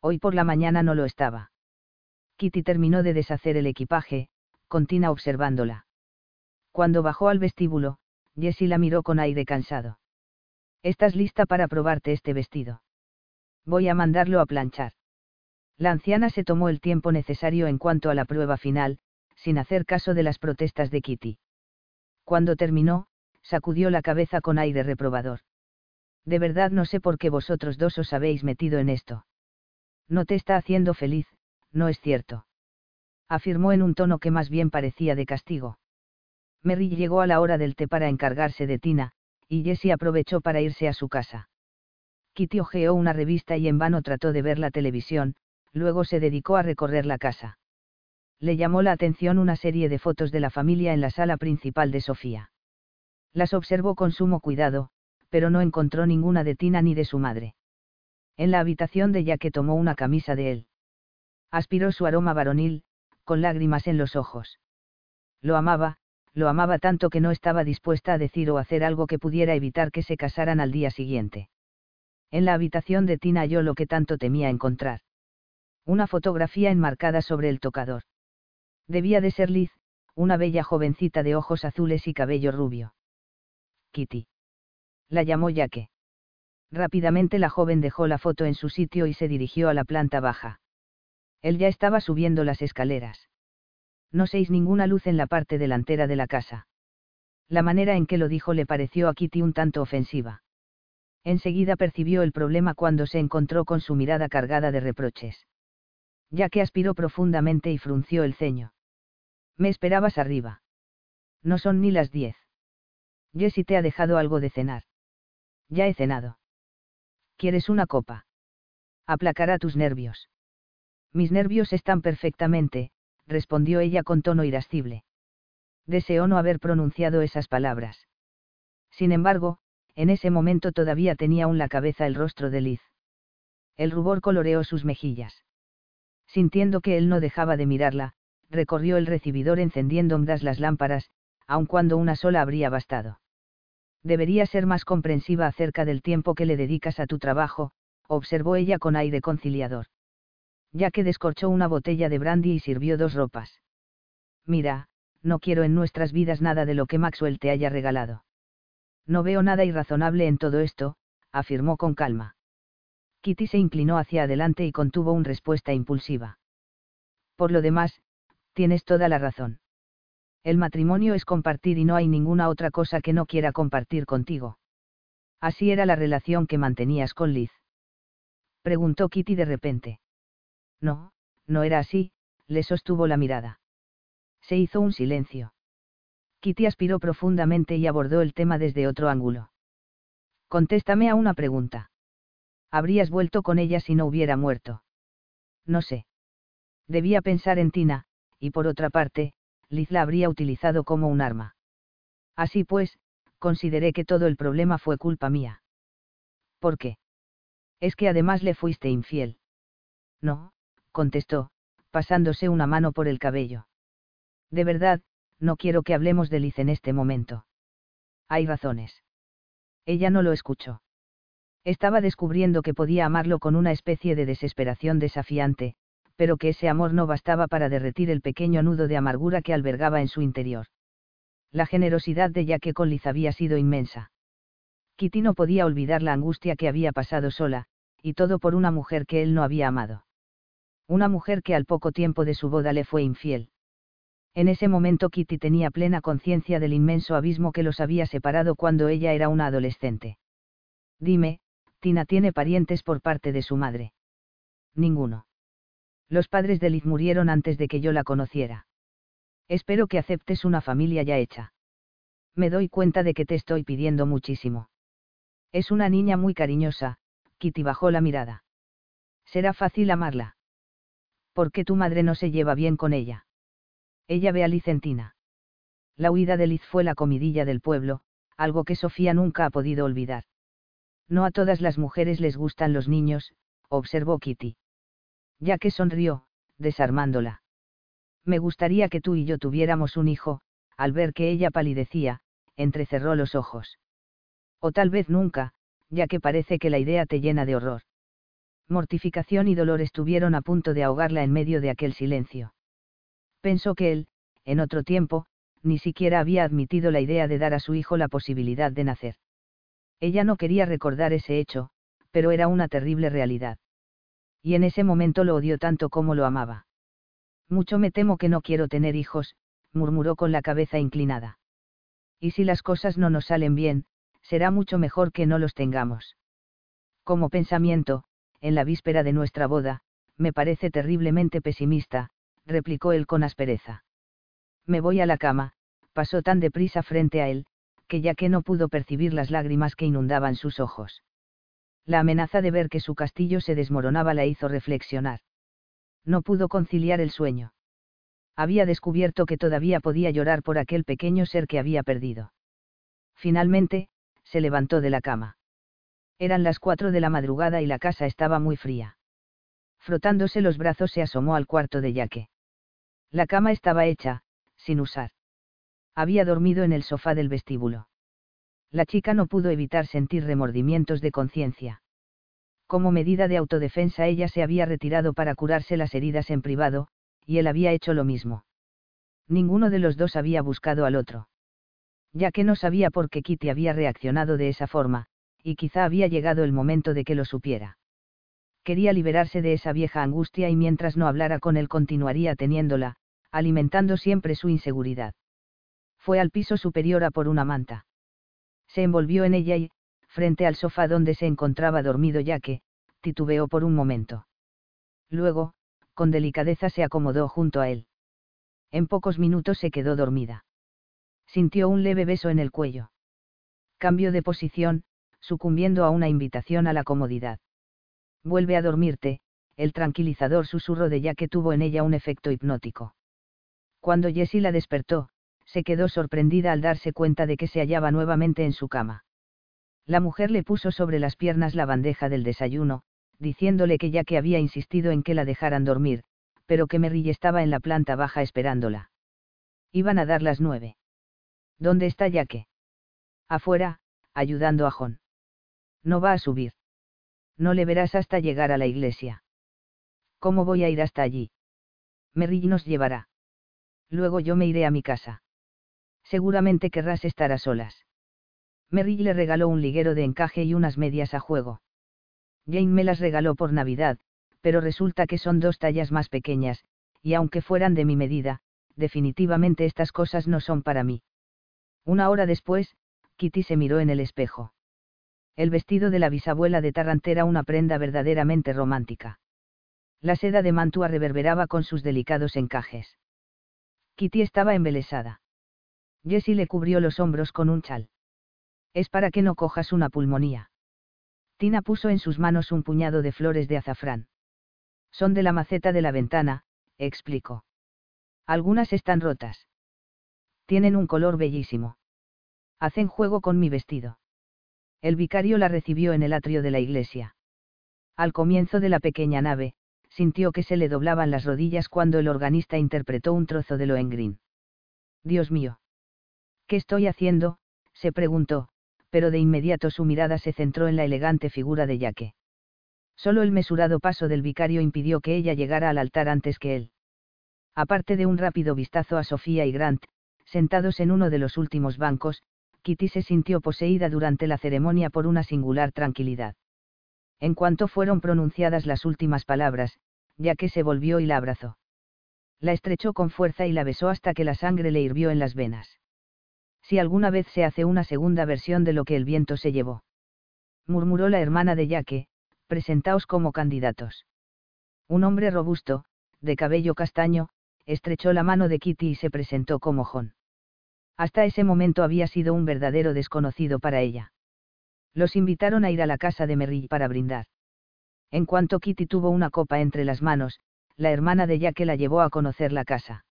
Hoy por la mañana no lo estaba. Kitty terminó de deshacer el equipaje, con Tina observándola. Cuando bajó al vestíbulo, Jessie la miró con aire cansado. ¿Estás lista para probarte este vestido? Voy a mandarlo a planchar. La anciana se tomó el tiempo necesario en cuanto a la prueba final, sin hacer caso de las protestas de Kitty. Cuando terminó, sacudió la cabeza con aire reprobador. De verdad no sé por qué vosotros dos os habéis metido en esto. No te está haciendo feliz, no es cierto. Afirmó en un tono que más bien parecía de castigo. Mary llegó a la hora del té para encargarse de Tina, y Jessie aprovechó para irse a su casa. Kitty hojeó una revista y en vano trató de ver la televisión, luego se dedicó a recorrer la casa. Le llamó la atención una serie de fotos de la familia en la sala principal de Sofía. Las observó con sumo cuidado, pero no encontró ninguna de Tina ni de su madre. En la habitación de que tomó una camisa de él. Aspiró su aroma varonil, con lágrimas en los ojos. Lo amaba, lo amaba tanto que no estaba dispuesta a decir o hacer algo que pudiera evitar que se casaran al día siguiente. En la habitación de Tina halló lo que tanto temía encontrar. Una fotografía enmarcada sobre el tocador. Debía de ser Liz, una bella jovencita de ojos azules y cabello rubio. Kitty. La llamó Yaque. Rápidamente la joven dejó la foto en su sitio y se dirigió a la planta baja. Él ya estaba subiendo las escaleras. No seis ninguna luz en la parte delantera de la casa. La manera en que lo dijo le pareció a Kitty un tanto ofensiva. Enseguida percibió el problema cuando se encontró con su mirada cargada de reproches ya que aspiró profundamente y frunció el ceño. Me esperabas arriba. No son ni las diez. Jessie te ha dejado algo de cenar. Ya he cenado. ¿Quieres una copa? Aplacará tus nervios. Mis nervios están perfectamente, respondió ella con tono irascible. Deseó no haber pronunciado esas palabras. Sin embargo, en ese momento todavía tenía aún la cabeza el rostro de Liz. El rubor coloreó sus mejillas sintiendo que él no dejaba de mirarla, recorrió el recibidor encendiendo ondas las lámparas, aun cuando una sola habría bastado. Debería ser más comprensiva acerca del tiempo que le dedicas a tu trabajo, observó ella con aire conciliador. Ya que descorchó una botella de brandy y sirvió dos ropas. Mira, no quiero en nuestras vidas nada de lo que Maxwell te haya regalado. No veo nada irrazonable en todo esto, afirmó con calma. Kitty se inclinó hacia adelante y contuvo una respuesta impulsiva. Por lo demás, tienes toda la razón. El matrimonio es compartir y no hay ninguna otra cosa que no quiera compartir contigo. Así era la relación que mantenías con Liz. Preguntó Kitty de repente. No, no era así, le sostuvo la mirada. Se hizo un silencio. Kitty aspiró profundamente y abordó el tema desde otro ángulo. Contéstame a una pregunta habrías vuelto con ella si no hubiera muerto. No sé. Debía pensar en Tina, y por otra parte, Liz la habría utilizado como un arma. Así pues, consideré que todo el problema fue culpa mía. ¿Por qué? Es que además le fuiste infiel. No, contestó, pasándose una mano por el cabello. De verdad, no quiero que hablemos de Liz en este momento. Hay razones. Ella no lo escuchó. Estaba descubriendo que podía amarlo con una especie de desesperación desafiante, pero que ese amor no bastaba para derretir el pequeño nudo de amargura que albergaba en su interior. La generosidad de Jack con Liz había sido inmensa. Kitty no podía olvidar la angustia que había pasado sola, y todo por una mujer que él no había amado. Una mujer que al poco tiempo de su boda le fue infiel. En ese momento Kitty tenía plena conciencia del inmenso abismo que los había separado cuando ella era una adolescente. Dime, Tina tiene parientes por parte de su madre. Ninguno. Los padres de Liz murieron antes de que yo la conociera. Espero que aceptes una familia ya hecha. Me doy cuenta de que te estoy pidiendo muchísimo. Es una niña muy cariñosa, Kitty bajó la mirada. Será fácil amarla. ¿Por qué tu madre no se lleva bien con ella? Ella ve a Liz en Tina. La huida de Liz fue la comidilla del pueblo, algo que Sofía nunca ha podido olvidar. No a todas las mujeres les gustan los niños, observó Kitty. Ya que sonrió, desarmándola. Me gustaría que tú y yo tuviéramos un hijo, al ver que ella palidecía, entrecerró los ojos. O tal vez nunca, ya que parece que la idea te llena de horror. Mortificación y dolor estuvieron a punto de ahogarla en medio de aquel silencio. Pensó que él, en otro tiempo, ni siquiera había admitido la idea de dar a su hijo la posibilidad de nacer. Ella no quería recordar ese hecho, pero era una terrible realidad. Y en ese momento lo odió tanto como lo amaba. Mucho me temo que no quiero tener hijos, murmuró con la cabeza inclinada. Y si las cosas no nos salen bien, será mucho mejor que no los tengamos. Como pensamiento, en la víspera de nuestra boda, me parece terriblemente pesimista, replicó él con aspereza. Me voy a la cama, pasó tan deprisa frente a él, que ya que no pudo percibir las lágrimas que inundaban sus ojos. La amenaza de ver que su castillo se desmoronaba la hizo reflexionar. No pudo conciliar el sueño. Había descubierto que todavía podía llorar por aquel pequeño ser que había perdido. Finalmente, se levantó de la cama. Eran las cuatro de la madrugada y la casa estaba muy fría. Frotándose los brazos se asomó al cuarto de Yaque. La cama estaba hecha, sin usar. Había dormido en el sofá del vestíbulo. La chica no pudo evitar sentir remordimientos de conciencia. Como medida de autodefensa ella se había retirado para curarse las heridas en privado, y él había hecho lo mismo. Ninguno de los dos había buscado al otro. Ya que no sabía por qué Kitty había reaccionado de esa forma, y quizá había llegado el momento de que lo supiera. Quería liberarse de esa vieja angustia y mientras no hablara con él continuaría teniéndola, alimentando siempre su inseguridad. Fue al piso superior a por una manta. Se envolvió en ella y, frente al sofá donde se encontraba dormido ya que, titubeó por un momento. Luego, con delicadeza se acomodó junto a él. En pocos minutos se quedó dormida. Sintió un leve beso en el cuello. Cambió de posición, sucumbiendo a una invitación a la comodidad. Vuelve a dormirte, el tranquilizador susurro de ya que tuvo en ella un efecto hipnótico. Cuando Jessie la despertó, se quedó sorprendida al darse cuenta de que se hallaba nuevamente en su cama. La mujer le puso sobre las piernas la bandeja del desayuno, diciéndole que ya que había insistido en que la dejaran dormir, pero que Merrill estaba en la planta baja esperándola. Iban a dar las nueve. ¿Dónde está Yaque? Afuera, ayudando a Jon. No va a subir. No le verás hasta llegar a la iglesia. ¿Cómo voy a ir hasta allí? Merrill nos llevará. Luego yo me iré a mi casa. Seguramente querrás estar a solas. Merrill le regaló un liguero de encaje y unas medias a juego. Jane me las regaló por Navidad, pero resulta que son dos tallas más pequeñas, y aunque fueran de mi medida, definitivamente estas cosas no son para mí. Una hora después, Kitty se miró en el espejo. El vestido de la bisabuela de Tarrant era una prenda verdaderamente romántica. La seda de mantua reverberaba con sus delicados encajes. Kitty estaba embelesada. Jessie le cubrió los hombros con un chal. Es para que no cojas una pulmonía. Tina puso en sus manos un puñado de flores de azafrán. Son de la maceta de la ventana, explicó. Algunas están rotas. Tienen un color bellísimo. Hacen juego con mi vestido. El vicario la recibió en el atrio de la iglesia. Al comienzo de la pequeña nave, sintió que se le doblaban las rodillas cuando el organista interpretó un trozo de Lohengrin. Dios mío. ¿Qué estoy haciendo? se preguntó, pero de inmediato su mirada se centró en la elegante figura de Yaque. Solo el mesurado paso del vicario impidió que ella llegara al altar antes que él. Aparte de un rápido vistazo a Sofía y Grant, sentados en uno de los últimos bancos, Kitty se sintió poseída durante la ceremonia por una singular tranquilidad. En cuanto fueron pronunciadas las últimas palabras, ya que se volvió y la abrazó. La estrechó con fuerza y la besó hasta que la sangre le hirvió en las venas. Si alguna vez se hace una segunda versión de lo que el viento se llevó. Murmuró la hermana de Yaque, presentaos como candidatos. Un hombre robusto, de cabello castaño, estrechó la mano de Kitty y se presentó como Jon. Hasta ese momento había sido un verdadero desconocido para ella. Los invitaron a ir a la casa de Merrill para brindar. En cuanto Kitty tuvo una copa entre las manos, la hermana de Jack la llevó a conocer la casa.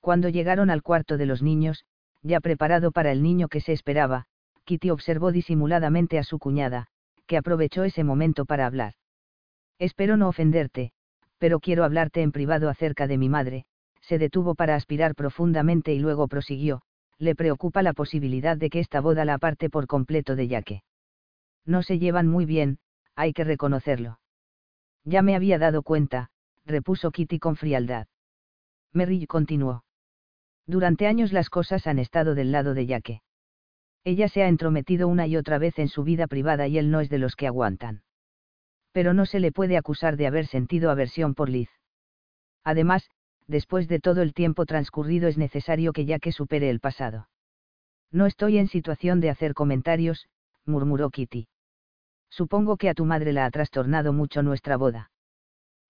Cuando llegaron al cuarto de los niños, ya preparado para el niño que se esperaba, Kitty observó disimuladamente a su cuñada, que aprovechó ese momento para hablar. Espero no ofenderte, pero quiero hablarte en privado acerca de mi madre, se detuvo para aspirar profundamente y luego prosiguió, le preocupa la posibilidad de que esta boda la aparte por completo de Yaque. No se llevan muy bien, hay que reconocerlo. Ya me había dado cuenta, repuso Kitty con frialdad. Merrill continuó. Durante años las cosas han estado del lado de Yaque. Ella se ha entrometido una y otra vez en su vida privada y él no es de los que aguantan. Pero no se le puede acusar de haber sentido aversión por Liz. Además, después de todo el tiempo transcurrido es necesario que Yaque supere el pasado. No estoy en situación de hacer comentarios, murmuró Kitty. Supongo que a tu madre la ha trastornado mucho nuestra boda.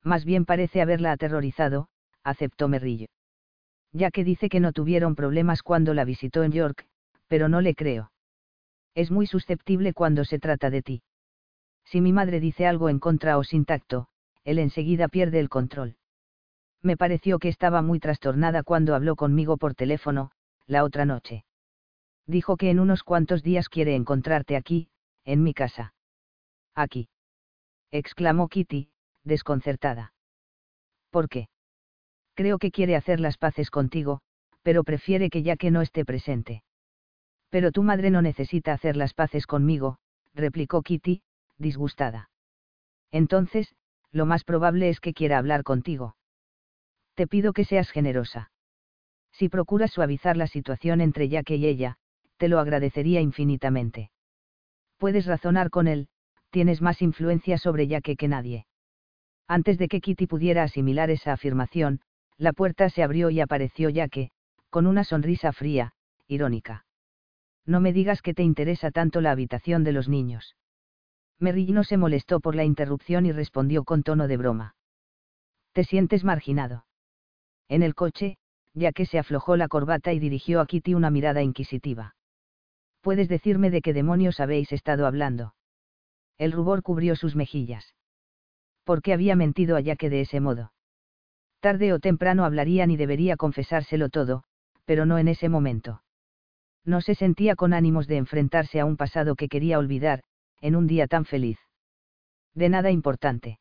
Más bien parece haberla aterrorizado, aceptó Merrillo. Ya que dice que no tuvieron problemas cuando la visitó en York, pero no le creo. Es muy susceptible cuando se trata de ti. Si mi madre dice algo en contra o sin tacto, él enseguida pierde el control. Me pareció que estaba muy trastornada cuando habló conmigo por teléfono, la otra noche. Dijo que en unos cuantos días quiere encontrarte aquí, en mi casa. Aquí. exclamó Kitty, desconcertada. ¿Por qué? Creo que quiere hacer las paces contigo, pero prefiere que ya que no esté presente. Pero tu madre no necesita hacer las paces conmigo, replicó Kitty, disgustada. Entonces, lo más probable es que quiera hablar contigo. Te pido que seas generosa. Si procuras suavizar la situación entre Jack y ella, te lo agradecería infinitamente. Puedes razonar con él, tienes más influencia sobre Jack que nadie. Antes de que Kitty pudiera asimilar esa afirmación, la puerta se abrió y apareció Jack, con una sonrisa fría, irónica. No me digas que te interesa tanto la habitación de los niños. Merrill no se molestó por la interrupción y respondió con tono de broma. ¿Te sientes marginado? En el coche, ya que se aflojó la corbata y dirigió a Kitty una mirada inquisitiva. ¿Puedes decirme de qué demonios habéis estado hablando? El rubor cubrió sus mejillas. ¿Por qué había mentido a Jaque de ese modo? Tarde o temprano hablarían y debería confesárselo todo, pero no en ese momento. No se sentía con ánimos de enfrentarse a un pasado que quería olvidar, en un día tan feliz. De nada importante.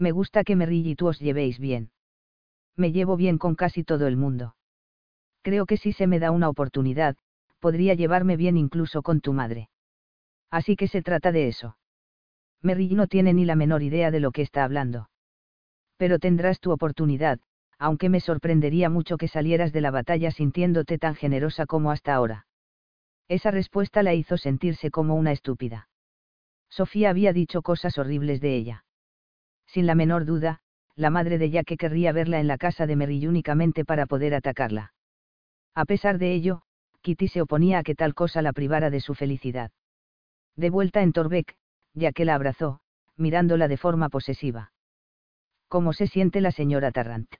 Me gusta que Merrill y tú os llevéis bien. Me llevo bien con casi todo el mundo. Creo que si se me da una oportunidad, podría llevarme bien incluso con tu madre. Así que se trata de eso. Merrill no tiene ni la menor idea de lo que está hablando. Pero tendrás tu oportunidad, aunque me sorprendería mucho que salieras de la batalla sintiéndote tan generosa como hasta ahora. Esa respuesta la hizo sentirse como una estúpida. Sofía había dicho cosas horribles de ella. Sin la menor duda, la madre de Jack querría verla en la casa de Merrill únicamente para poder atacarla. A pesar de ello, Kitty se oponía a que tal cosa la privara de su felicidad. De vuelta en Torbeck, que la abrazó, mirándola de forma posesiva. ¿Cómo se siente la señora Tarrant?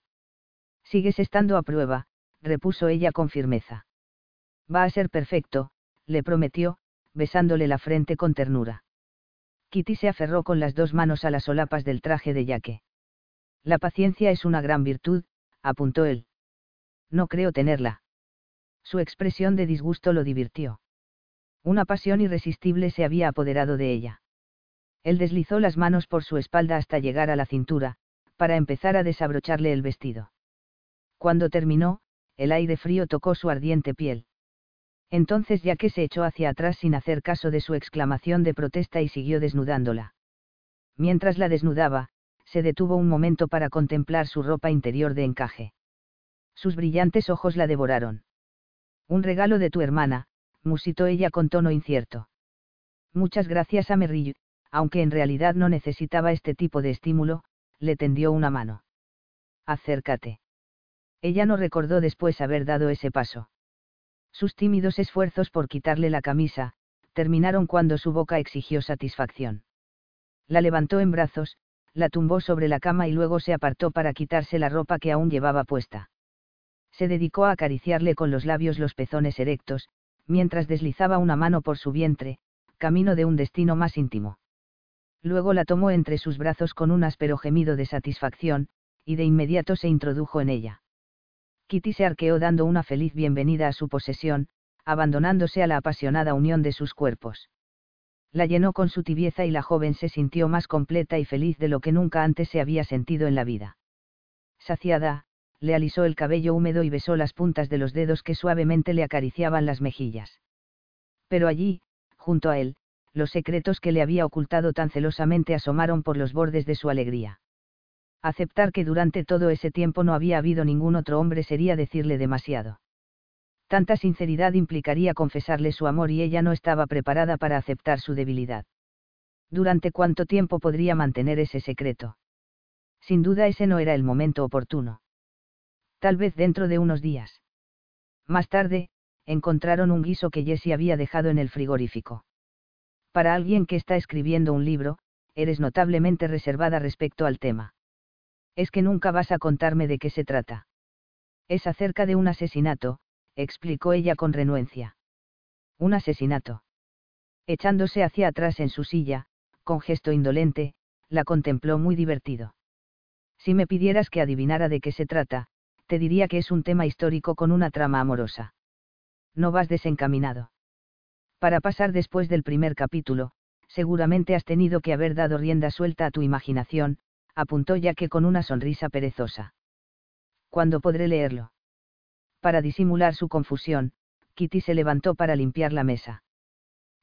Sigues estando a prueba, repuso ella con firmeza. Va a ser perfecto, le prometió, besándole la frente con ternura. Kitty se aferró con las dos manos a las solapas del traje de Yaque. La paciencia es una gran virtud, apuntó él. No creo tenerla. Su expresión de disgusto lo divirtió. Una pasión irresistible se había apoderado de ella. Él deslizó las manos por su espalda hasta llegar a la cintura, para empezar a desabrocharle el vestido. Cuando terminó, el aire frío tocó su ardiente piel. Entonces ya que se echó hacia atrás sin hacer caso de su exclamación de protesta y siguió desnudándola. Mientras la desnudaba, se detuvo un momento para contemplar su ropa interior de encaje. Sus brillantes ojos la devoraron. Un regalo de tu hermana, musitó ella con tono incierto. Muchas gracias a Merrill, aunque en realidad no necesitaba este tipo de estímulo, le tendió una mano. Acércate. Ella no recordó después haber dado ese paso. Sus tímidos esfuerzos por quitarle la camisa, terminaron cuando su boca exigió satisfacción. La levantó en brazos, la tumbó sobre la cama y luego se apartó para quitarse la ropa que aún llevaba puesta. Se dedicó a acariciarle con los labios los pezones erectos, mientras deslizaba una mano por su vientre, camino de un destino más íntimo luego la tomó entre sus brazos con un áspero gemido de satisfacción, y de inmediato se introdujo en ella. Kitty se arqueó dando una feliz bienvenida a su posesión, abandonándose a la apasionada unión de sus cuerpos. La llenó con su tibieza y la joven se sintió más completa y feliz de lo que nunca antes se había sentido en la vida. Saciada, le alisó el cabello húmedo y besó las puntas de los dedos que suavemente le acariciaban las mejillas. Pero allí, junto a él, los secretos que le había ocultado tan celosamente asomaron por los bordes de su alegría. Aceptar que durante todo ese tiempo no había habido ningún otro hombre sería decirle demasiado. Tanta sinceridad implicaría confesarle su amor y ella no estaba preparada para aceptar su debilidad. ¿Durante cuánto tiempo podría mantener ese secreto? Sin duda ese no era el momento oportuno. Tal vez dentro de unos días. Más tarde, encontraron un guiso que Jessie había dejado en el frigorífico. Para alguien que está escribiendo un libro, eres notablemente reservada respecto al tema. Es que nunca vas a contarme de qué se trata. Es acerca de un asesinato, explicó ella con renuencia. Un asesinato. Echándose hacia atrás en su silla, con gesto indolente, la contempló muy divertido. Si me pidieras que adivinara de qué se trata, te diría que es un tema histórico con una trama amorosa. No vas desencaminado. Para pasar después del primer capítulo, seguramente has tenido que haber dado rienda suelta a tu imaginación, apuntó ya que con una sonrisa perezosa. ¿Cuándo podré leerlo? Para disimular su confusión, Kitty se levantó para limpiar la mesa.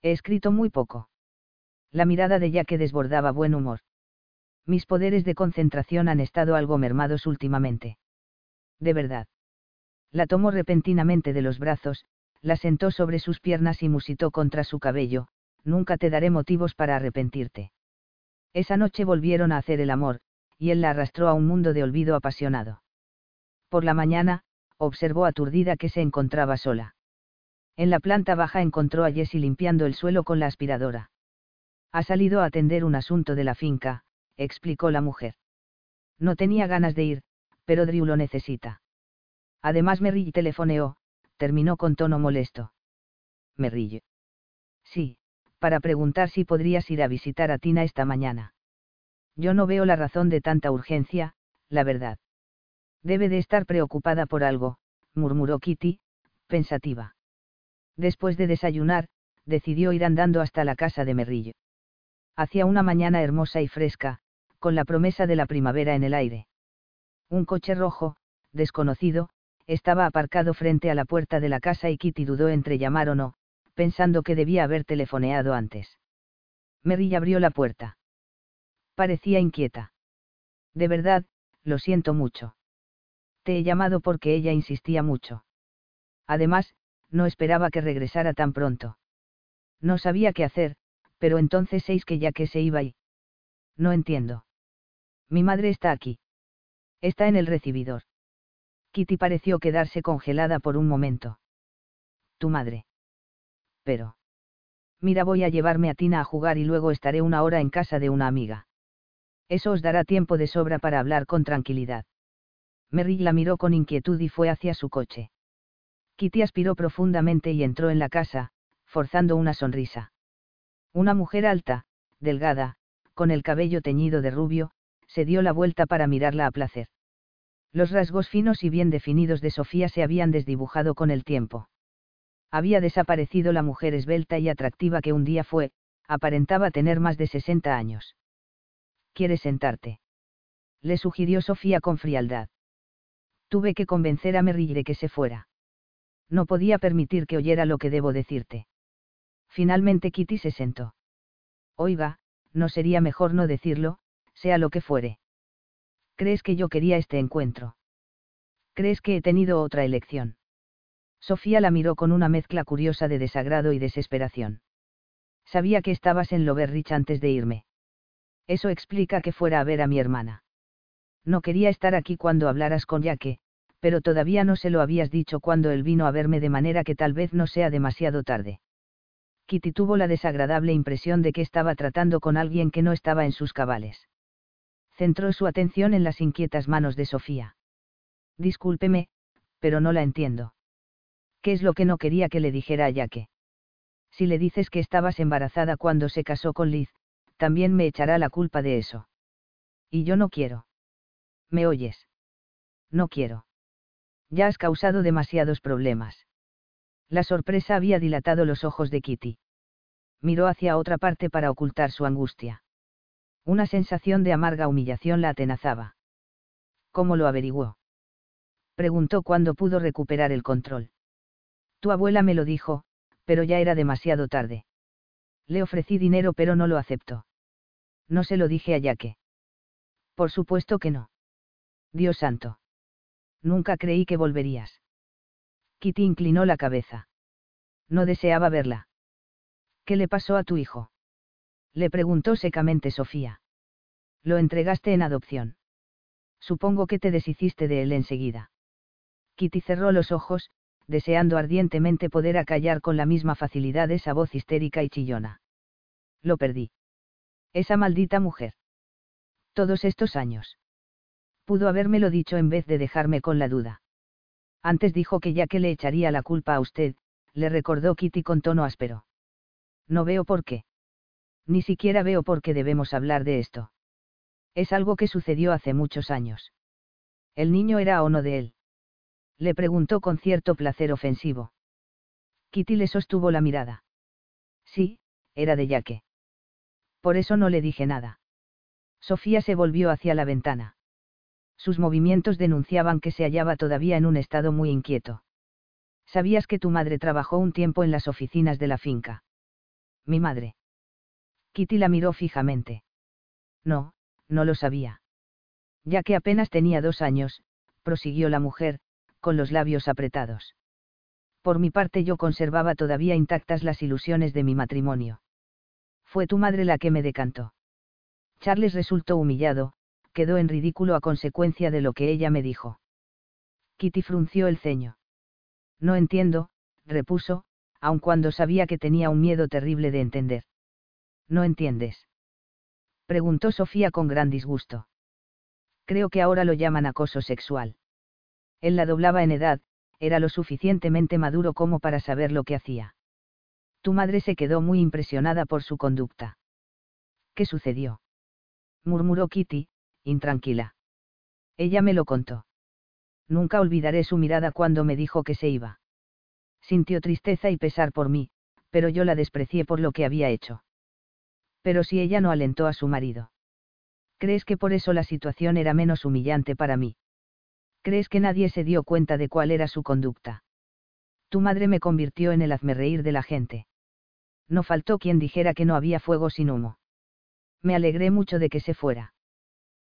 He escrito muy poco. La mirada de Jack desbordaba buen humor. Mis poderes de concentración han estado algo mermados últimamente. De verdad. La tomó repentinamente de los brazos, la sentó sobre sus piernas y musitó contra su cabello, nunca te daré motivos para arrepentirte. Esa noche volvieron a hacer el amor, y él la arrastró a un mundo de olvido apasionado. Por la mañana, observó aturdida que se encontraba sola. En la planta baja encontró a Jessie limpiando el suelo con la aspiradora. Ha salido a atender un asunto de la finca, explicó la mujer. No tenía ganas de ir, pero Drew lo necesita. Además Merrill telefoneó, terminó con tono molesto. Merrill. Sí, para preguntar si podrías ir a visitar a Tina esta mañana. Yo no veo la razón de tanta urgencia, la verdad. Debe de estar preocupada por algo, murmuró Kitty, pensativa. Después de desayunar, decidió ir andando hasta la casa de Merrillo. Hacía una mañana hermosa y fresca, con la promesa de la primavera en el aire. Un coche rojo, desconocido, estaba aparcado frente a la puerta de la casa y Kitty dudó entre llamar o no, pensando que debía haber telefoneado antes. Merrill abrió la puerta. Parecía inquieta. De verdad, lo siento mucho. Te he llamado porque ella insistía mucho. Además, no esperaba que regresara tan pronto. No sabía qué hacer, pero entonces seis que ya que se iba y... No entiendo. Mi madre está aquí. Está en el recibidor. Kitty pareció quedarse congelada por un momento. Tu madre. Pero. Mira, voy a llevarme a Tina a jugar y luego estaré una hora en casa de una amiga. Eso os dará tiempo de sobra para hablar con tranquilidad. Merrill la miró con inquietud y fue hacia su coche. Kitty aspiró profundamente y entró en la casa, forzando una sonrisa. Una mujer alta, delgada, con el cabello teñido de rubio, se dio la vuelta para mirarla a placer. Los rasgos finos y bien definidos de Sofía se habían desdibujado con el tiempo. Había desaparecido la mujer esbelta y atractiva que un día fue, aparentaba tener más de 60 años. ¿Quieres sentarte? Le sugirió Sofía con frialdad. Tuve que convencer a Merrill de que se fuera. No podía permitir que oyera lo que debo decirte. Finalmente Kitty se sentó. Oiga, no sería mejor no decirlo, sea lo que fuere. ¿Crees que yo quería este encuentro? ¿Crees que he tenido otra elección? Sofía la miró con una mezcla curiosa de desagrado y desesperación. Sabía que estabas en Loverrich antes de irme. Eso explica que fuera a ver a mi hermana. No quería estar aquí cuando hablaras con Yaque, pero todavía no se lo habías dicho cuando él vino a verme de manera que tal vez no sea demasiado tarde. Kitty tuvo la desagradable impresión de que estaba tratando con alguien que no estaba en sus cabales. Centró su atención en las inquietas manos de Sofía. Discúlpeme, pero no la entiendo. ¿Qué es lo que no quería que le dijera a Yaque? Si le dices que estabas embarazada cuando se casó con Liz, también me echará la culpa de eso. Y yo no quiero. ¿Me oyes? No quiero. Ya has causado demasiados problemas. La sorpresa había dilatado los ojos de Kitty. Miró hacia otra parte para ocultar su angustia. Una sensación de amarga humillación la atenazaba. ¿Cómo lo averiguó? Preguntó cuando pudo recuperar el control. Tu abuela me lo dijo, pero ya era demasiado tarde. Le ofrecí dinero pero no lo aceptó. No se lo dije a Yaque. Por supuesto que no. Dios santo. Nunca creí que volverías. Kitty inclinó la cabeza. No deseaba verla. ¿Qué le pasó a tu hijo? Le preguntó secamente Sofía. Lo entregaste en adopción. Supongo que te deshiciste de él enseguida. Kitty cerró los ojos, deseando ardientemente poder acallar con la misma facilidad esa voz histérica y chillona. Lo perdí. Esa maldita mujer. Todos estos años. Pudo habérmelo dicho en vez de dejarme con la duda. Antes dijo que ya que le echaría la culpa a usted, le recordó Kitty con tono áspero. No veo por qué. Ni siquiera veo por qué debemos hablar de esto. Es algo que sucedió hace muchos años. ¿El niño era o no de él? Le preguntó con cierto placer ofensivo. Kitty le sostuvo la mirada. Sí, era de Yaque. Por eso no le dije nada. Sofía se volvió hacia la ventana. Sus movimientos denunciaban que se hallaba todavía en un estado muy inquieto. ¿Sabías que tu madre trabajó un tiempo en las oficinas de la finca? Mi madre. Kitty la miró fijamente. No, no lo sabía. Ya que apenas tenía dos años, prosiguió la mujer, con los labios apretados. Por mi parte yo conservaba todavía intactas las ilusiones de mi matrimonio. Fue tu madre la que me decantó. Charles resultó humillado, quedó en ridículo a consecuencia de lo que ella me dijo. Kitty frunció el ceño. No entiendo, repuso, aun cuando sabía que tenía un miedo terrible de entender. ¿No entiendes? Preguntó Sofía con gran disgusto. Creo que ahora lo llaman acoso sexual. Él la doblaba en edad, era lo suficientemente maduro como para saber lo que hacía. Tu madre se quedó muy impresionada por su conducta. ¿Qué sucedió? murmuró Kitty, intranquila. Ella me lo contó. Nunca olvidaré su mirada cuando me dijo que se iba. Sintió tristeza y pesar por mí, pero yo la desprecié por lo que había hecho. Pero si ella no alentó a su marido. ¿Crees que por eso la situación era menos humillante para mí? ¿Crees que nadie se dio cuenta de cuál era su conducta? Tu madre me convirtió en el hazmerreír de la gente. No faltó quien dijera que no había fuego sin humo. Me alegré mucho de que se fuera.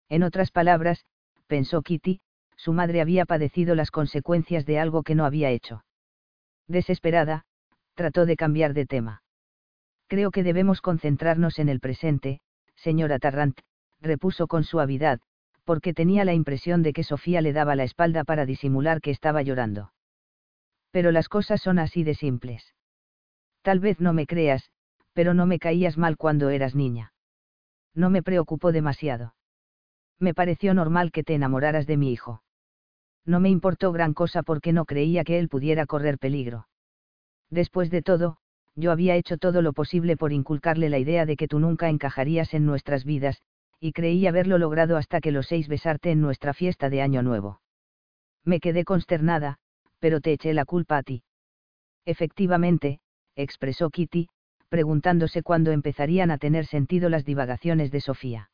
En otras palabras, pensó Kitty, su madre había padecido las consecuencias de algo que no había hecho. Desesperada, trató de cambiar de tema. Creo que debemos concentrarnos en el presente, señora Tarrant, repuso con suavidad, porque tenía la impresión de que Sofía le daba la espalda para disimular que estaba llorando. Pero las cosas son así de simples. Tal vez no me creas, pero no me caías mal cuando eras niña. No me preocupó demasiado. Me pareció normal que te enamoraras de mi hijo. No me importó gran cosa porque no creía que él pudiera correr peligro. Después de todo, yo había hecho todo lo posible por inculcarle la idea de que tú nunca encajarías en nuestras vidas, y creí haberlo logrado hasta que los seis besarte en nuestra fiesta de Año Nuevo. Me quedé consternada, pero te eché la culpa a ti. Efectivamente, expresó Kitty, preguntándose cuándo empezarían a tener sentido las divagaciones de Sofía.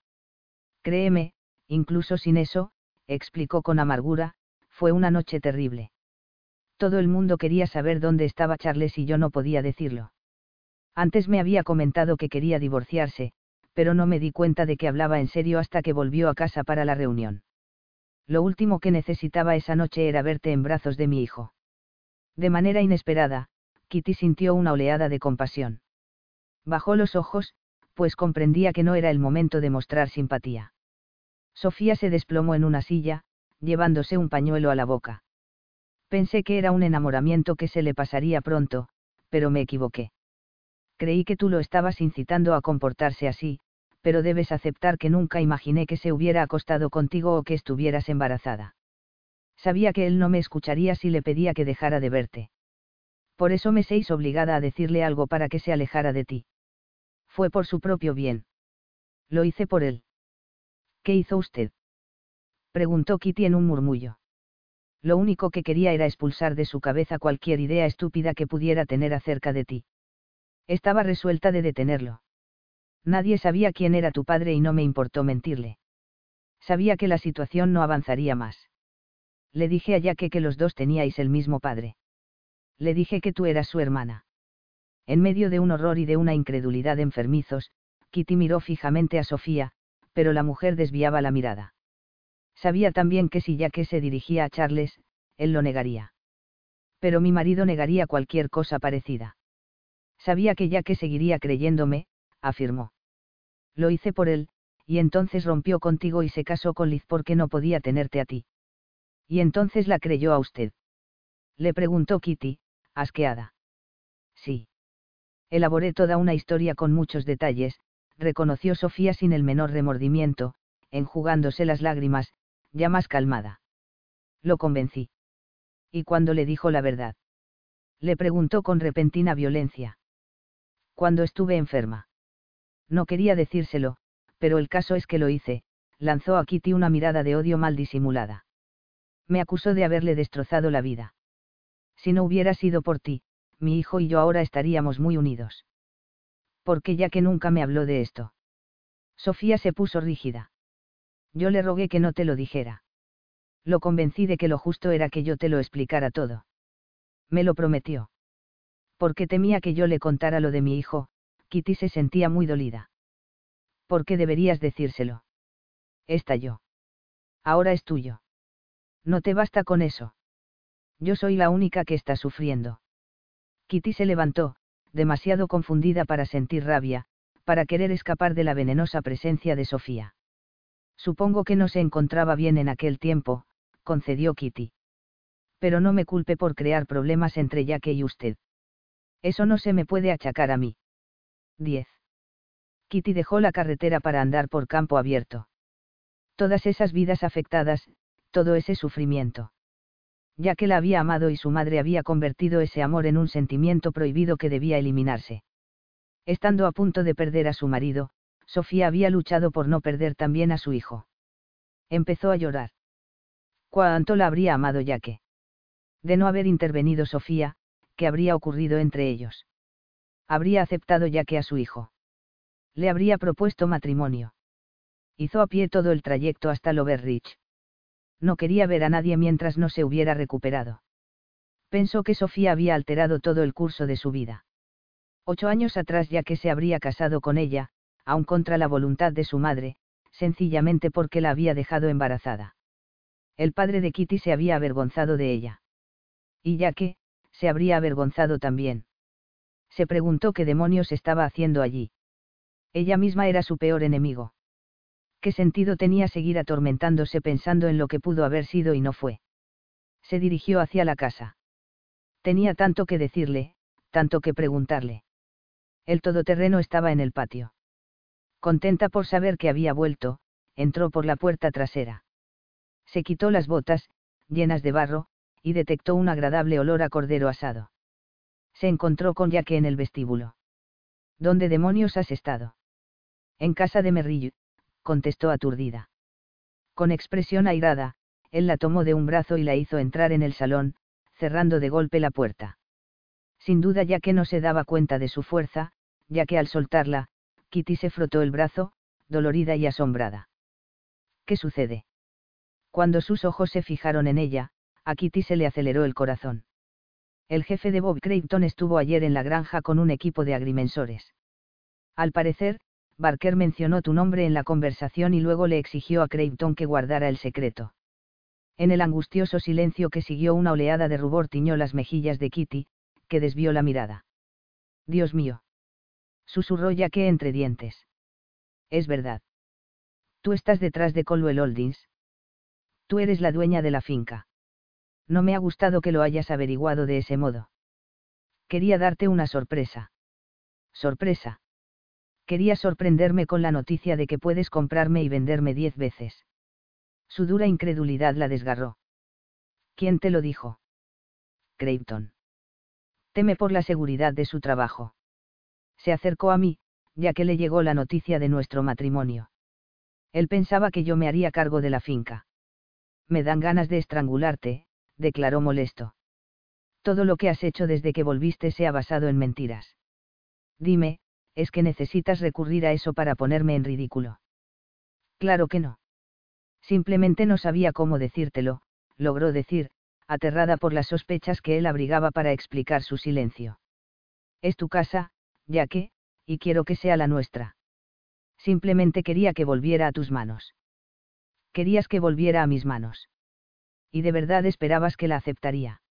Créeme, incluso sin eso, explicó con amargura, fue una noche terrible. Todo el mundo quería saber dónde estaba Charles y yo no podía decirlo. Antes me había comentado que quería divorciarse, pero no me di cuenta de que hablaba en serio hasta que volvió a casa para la reunión. Lo último que necesitaba esa noche era verte en brazos de mi hijo. De manera inesperada, Kitty sintió una oleada de compasión. Bajó los ojos, pues comprendía que no era el momento de mostrar simpatía. Sofía se desplomó en una silla, llevándose un pañuelo a la boca. Pensé que era un enamoramiento que se le pasaría pronto, pero me equivoqué. Creí que tú lo estabas incitando a comportarse así, pero debes aceptar que nunca imaginé que se hubiera acostado contigo o que estuvieras embarazada. Sabía que él no me escucharía si le pedía que dejara de verte. Por eso me seis obligada a decirle algo para que se alejara de ti. Fue por su propio bien. Lo hice por él. ¿Qué hizo usted? Preguntó Kitty en un murmullo lo único que quería era expulsar de su cabeza cualquier idea estúpida que pudiera tener acerca de ti. Estaba resuelta de detenerlo. Nadie sabía quién era tu padre y no me importó mentirle. Sabía que la situación no avanzaría más. Le dije a Yaque que los dos teníais el mismo padre. Le dije que tú eras su hermana. En medio de un horror y de una incredulidad enfermizos, Kitty miró fijamente a Sofía, pero la mujer desviaba la mirada. Sabía también que si Jack se dirigía a Charles, él lo negaría. Pero mi marido negaría cualquier cosa parecida. Sabía que Jack seguiría creyéndome, afirmó. Lo hice por él, y entonces rompió contigo y se casó con Liz porque no podía tenerte a ti. Y entonces la creyó a usted. Le preguntó Kitty, asqueada. Sí. Elaboré toda una historia con muchos detalles, reconoció Sofía sin el menor remordimiento, enjugándose las lágrimas, ya más calmada. Lo convencí. ¿Y cuando le dijo la verdad? Le preguntó con repentina violencia. Cuando estuve enferma. No quería decírselo, pero el caso es que lo hice, lanzó a Kitty una mirada de odio mal disimulada. Me acusó de haberle destrozado la vida. Si no hubiera sido por ti, mi hijo y yo ahora estaríamos muy unidos. Porque ya que nunca me habló de esto. Sofía se puso rígida. Yo le rogué que no te lo dijera. Lo convencí de que lo justo era que yo te lo explicara todo. Me lo prometió. Porque temía que yo le contara lo de mi hijo, Kitty se sentía muy dolida. ¿Por qué deberías decírselo? yo. Ahora es tuyo. No te basta con eso. Yo soy la única que está sufriendo. Kitty se levantó, demasiado confundida para sentir rabia, para querer escapar de la venenosa presencia de Sofía. Supongo que no se encontraba bien en aquel tiempo, concedió Kitty. Pero no me culpe por crear problemas entre Jack y usted. Eso no se me puede achacar a mí. 10. Kitty dejó la carretera para andar por campo abierto. Todas esas vidas afectadas, todo ese sufrimiento. Ya que la había amado y su madre había convertido ese amor en un sentimiento prohibido que debía eliminarse. Estando a punto de perder a su marido, Sofía había luchado por no perder también a su hijo. Empezó a llorar. ¿Cuánto la habría amado ya que? De no haber intervenido Sofía, ¿qué habría ocurrido entre ellos? Habría aceptado ya que a su hijo le habría propuesto matrimonio. Hizo a pie todo el trayecto hasta Loverrich. No quería ver a nadie mientras no se hubiera recuperado. Pensó que Sofía había alterado todo el curso de su vida. Ocho años atrás ya que se habría casado con ella, aun contra la voluntad de su madre, sencillamente porque la había dejado embarazada. El padre de Kitty se había avergonzado de ella. Y ya que, se habría avergonzado también. Se preguntó qué demonios estaba haciendo allí. Ella misma era su peor enemigo. ¿Qué sentido tenía seguir atormentándose pensando en lo que pudo haber sido y no fue? Se dirigió hacia la casa. Tenía tanto que decirle, tanto que preguntarle. El todoterreno estaba en el patio. Contenta por saber que había vuelto, entró por la puerta trasera. Se quitó las botas, llenas de barro, y detectó un agradable olor a cordero asado. Se encontró con Yaque en el vestíbulo. ¿Dónde demonios has estado? En casa de Merrill, contestó aturdida. Con expresión airada, él la tomó de un brazo y la hizo entrar en el salón, cerrando de golpe la puerta. Sin duda ya que no se daba cuenta de su fuerza, ya que al soltarla, Kitty se frotó el brazo, dolorida y asombrada. ¿Qué sucede? Cuando sus ojos se fijaron en ella, a Kitty se le aceleró el corazón. El jefe de Bob Creighton estuvo ayer en la granja con un equipo de agrimensores. Al parecer, Barker mencionó tu nombre en la conversación y luego le exigió a Creighton que guardara el secreto. En el angustioso silencio que siguió una oleada de rubor tiñó las mejillas de Kitty, que desvió la mirada. Dios mío. Susurró ya que entre dientes. Es verdad. Tú estás detrás de Colwell Holdings. Tú eres la dueña de la finca. No me ha gustado que lo hayas averiguado de ese modo. Quería darte una sorpresa. Sorpresa quería sorprenderme con la noticia de que puedes comprarme y venderme diez veces. Su dura incredulidad la desgarró. ¿Quién te lo dijo? Creighton. Teme por la seguridad de su trabajo. Se acercó a mí, ya que le llegó la noticia de nuestro matrimonio. Él pensaba que yo me haría cargo de la finca. Me dan ganas de estrangularte, declaró molesto. Todo lo que has hecho desde que volviste se ha basado en mentiras. Dime, es que necesitas recurrir a eso para ponerme en ridículo. Claro que no. Simplemente no sabía cómo decírtelo, logró decir, aterrada por las sospechas que él abrigaba para explicar su silencio. Es tu casa, ya que, y quiero que sea la nuestra. Simplemente quería que volviera a tus manos. Querías que volviera a mis manos. ¿Y de verdad esperabas que la aceptaría?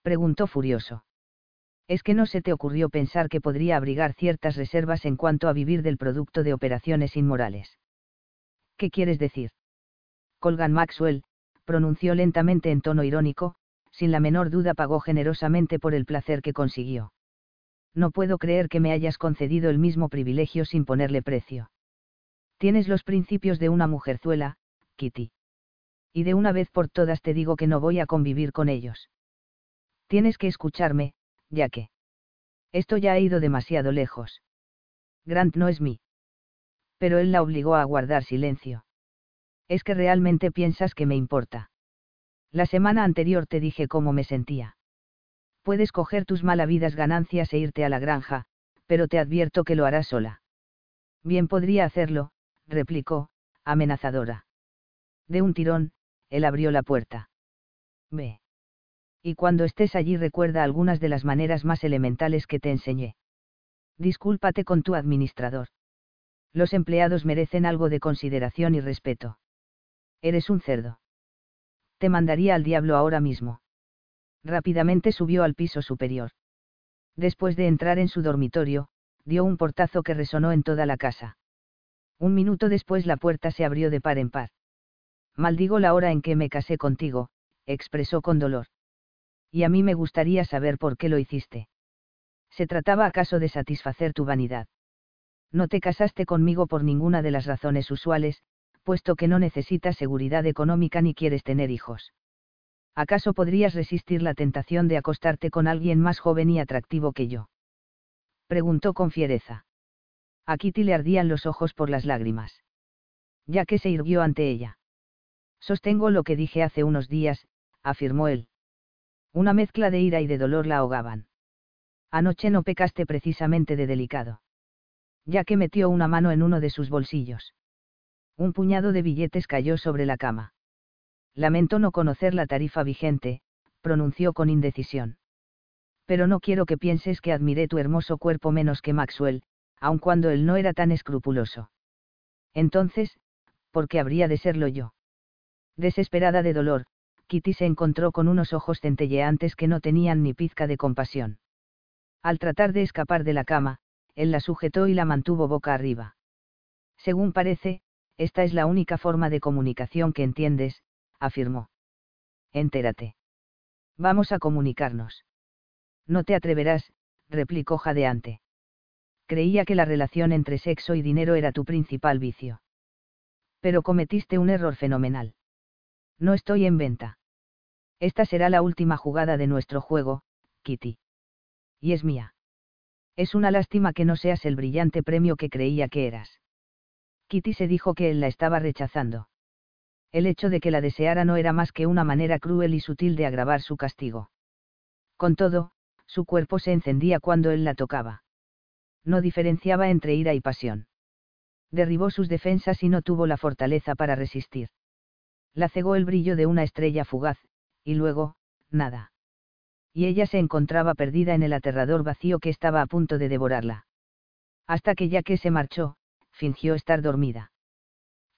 Preguntó furioso. ¿Es que no se te ocurrió pensar que podría abrigar ciertas reservas en cuanto a vivir del producto de operaciones inmorales? ¿Qué quieres decir? Colgan Maxwell, pronunció lentamente en tono irónico, sin la menor duda pagó generosamente por el placer que consiguió. No puedo creer que me hayas concedido el mismo privilegio sin ponerle precio. Tienes los principios de una mujerzuela, Kitty. Y de una vez por todas te digo que no voy a convivir con ellos. Tienes que escucharme, ya que. Esto ya ha ido demasiado lejos. Grant no es mí. Pero él la obligó a guardar silencio. Es que realmente piensas que me importa. La semana anterior te dije cómo me sentía. Puedes coger tus malavidas ganancias e irte a la granja, pero te advierto que lo harás sola. Bien podría hacerlo, replicó, amenazadora. De un tirón, él abrió la puerta. Ve. Y cuando estés allí recuerda algunas de las maneras más elementales que te enseñé. Discúlpate con tu administrador. Los empleados merecen algo de consideración y respeto. Eres un cerdo. Te mandaría al diablo ahora mismo. Rápidamente subió al piso superior. Después de entrar en su dormitorio, dio un portazo que resonó en toda la casa. Un minuto después la puerta se abrió de par en par. Maldigo la hora en que me casé contigo, expresó con dolor. Y a mí me gustaría saber por qué lo hiciste. ¿Se trataba acaso de satisfacer tu vanidad? No te casaste conmigo por ninguna de las razones usuales, puesto que no necesitas seguridad económica ni quieres tener hijos. ¿Acaso podrías resistir la tentación de acostarte con alguien más joven y atractivo que yo? Preguntó con fiereza. A Kitty le ardían los ojos por las lágrimas. Ya que se irguió ante ella. Sostengo lo que dije hace unos días, afirmó él. Una mezcla de ira y de dolor la ahogaban. Anoche no pecaste precisamente de delicado. Ya que metió una mano en uno de sus bolsillos. Un puñado de billetes cayó sobre la cama. Lamento no conocer la tarifa vigente, pronunció con indecisión. Pero no quiero que pienses que admiré tu hermoso cuerpo menos que Maxwell, aun cuando él no era tan escrupuloso. Entonces, ¿por qué habría de serlo yo? Desesperada de dolor, Kitty se encontró con unos ojos centelleantes que no tenían ni pizca de compasión. Al tratar de escapar de la cama, él la sujetó y la mantuvo boca arriba. Según parece, esta es la única forma de comunicación que entiendes, afirmó. Entérate. Vamos a comunicarnos. No te atreverás, replicó jadeante. Creía que la relación entre sexo y dinero era tu principal vicio. Pero cometiste un error fenomenal. No estoy en venta. Esta será la última jugada de nuestro juego, Kitty. Y es mía. Es una lástima que no seas el brillante premio que creía que eras. Kitty se dijo que él la estaba rechazando el hecho de que la deseara no era más que una manera cruel y sutil de agravar su castigo. Con todo, su cuerpo se encendía cuando él la tocaba. No diferenciaba entre ira y pasión. Derribó sus defensas y no tuvo la fortaleza para resistir. La cegó el brillo de una estrella fugaz, y luego, nada. Y ella se encontraba perdida en el aterrador vacío que estaba a punto de devorarla. Hasta que ya que se marchó, fingió estar dormida.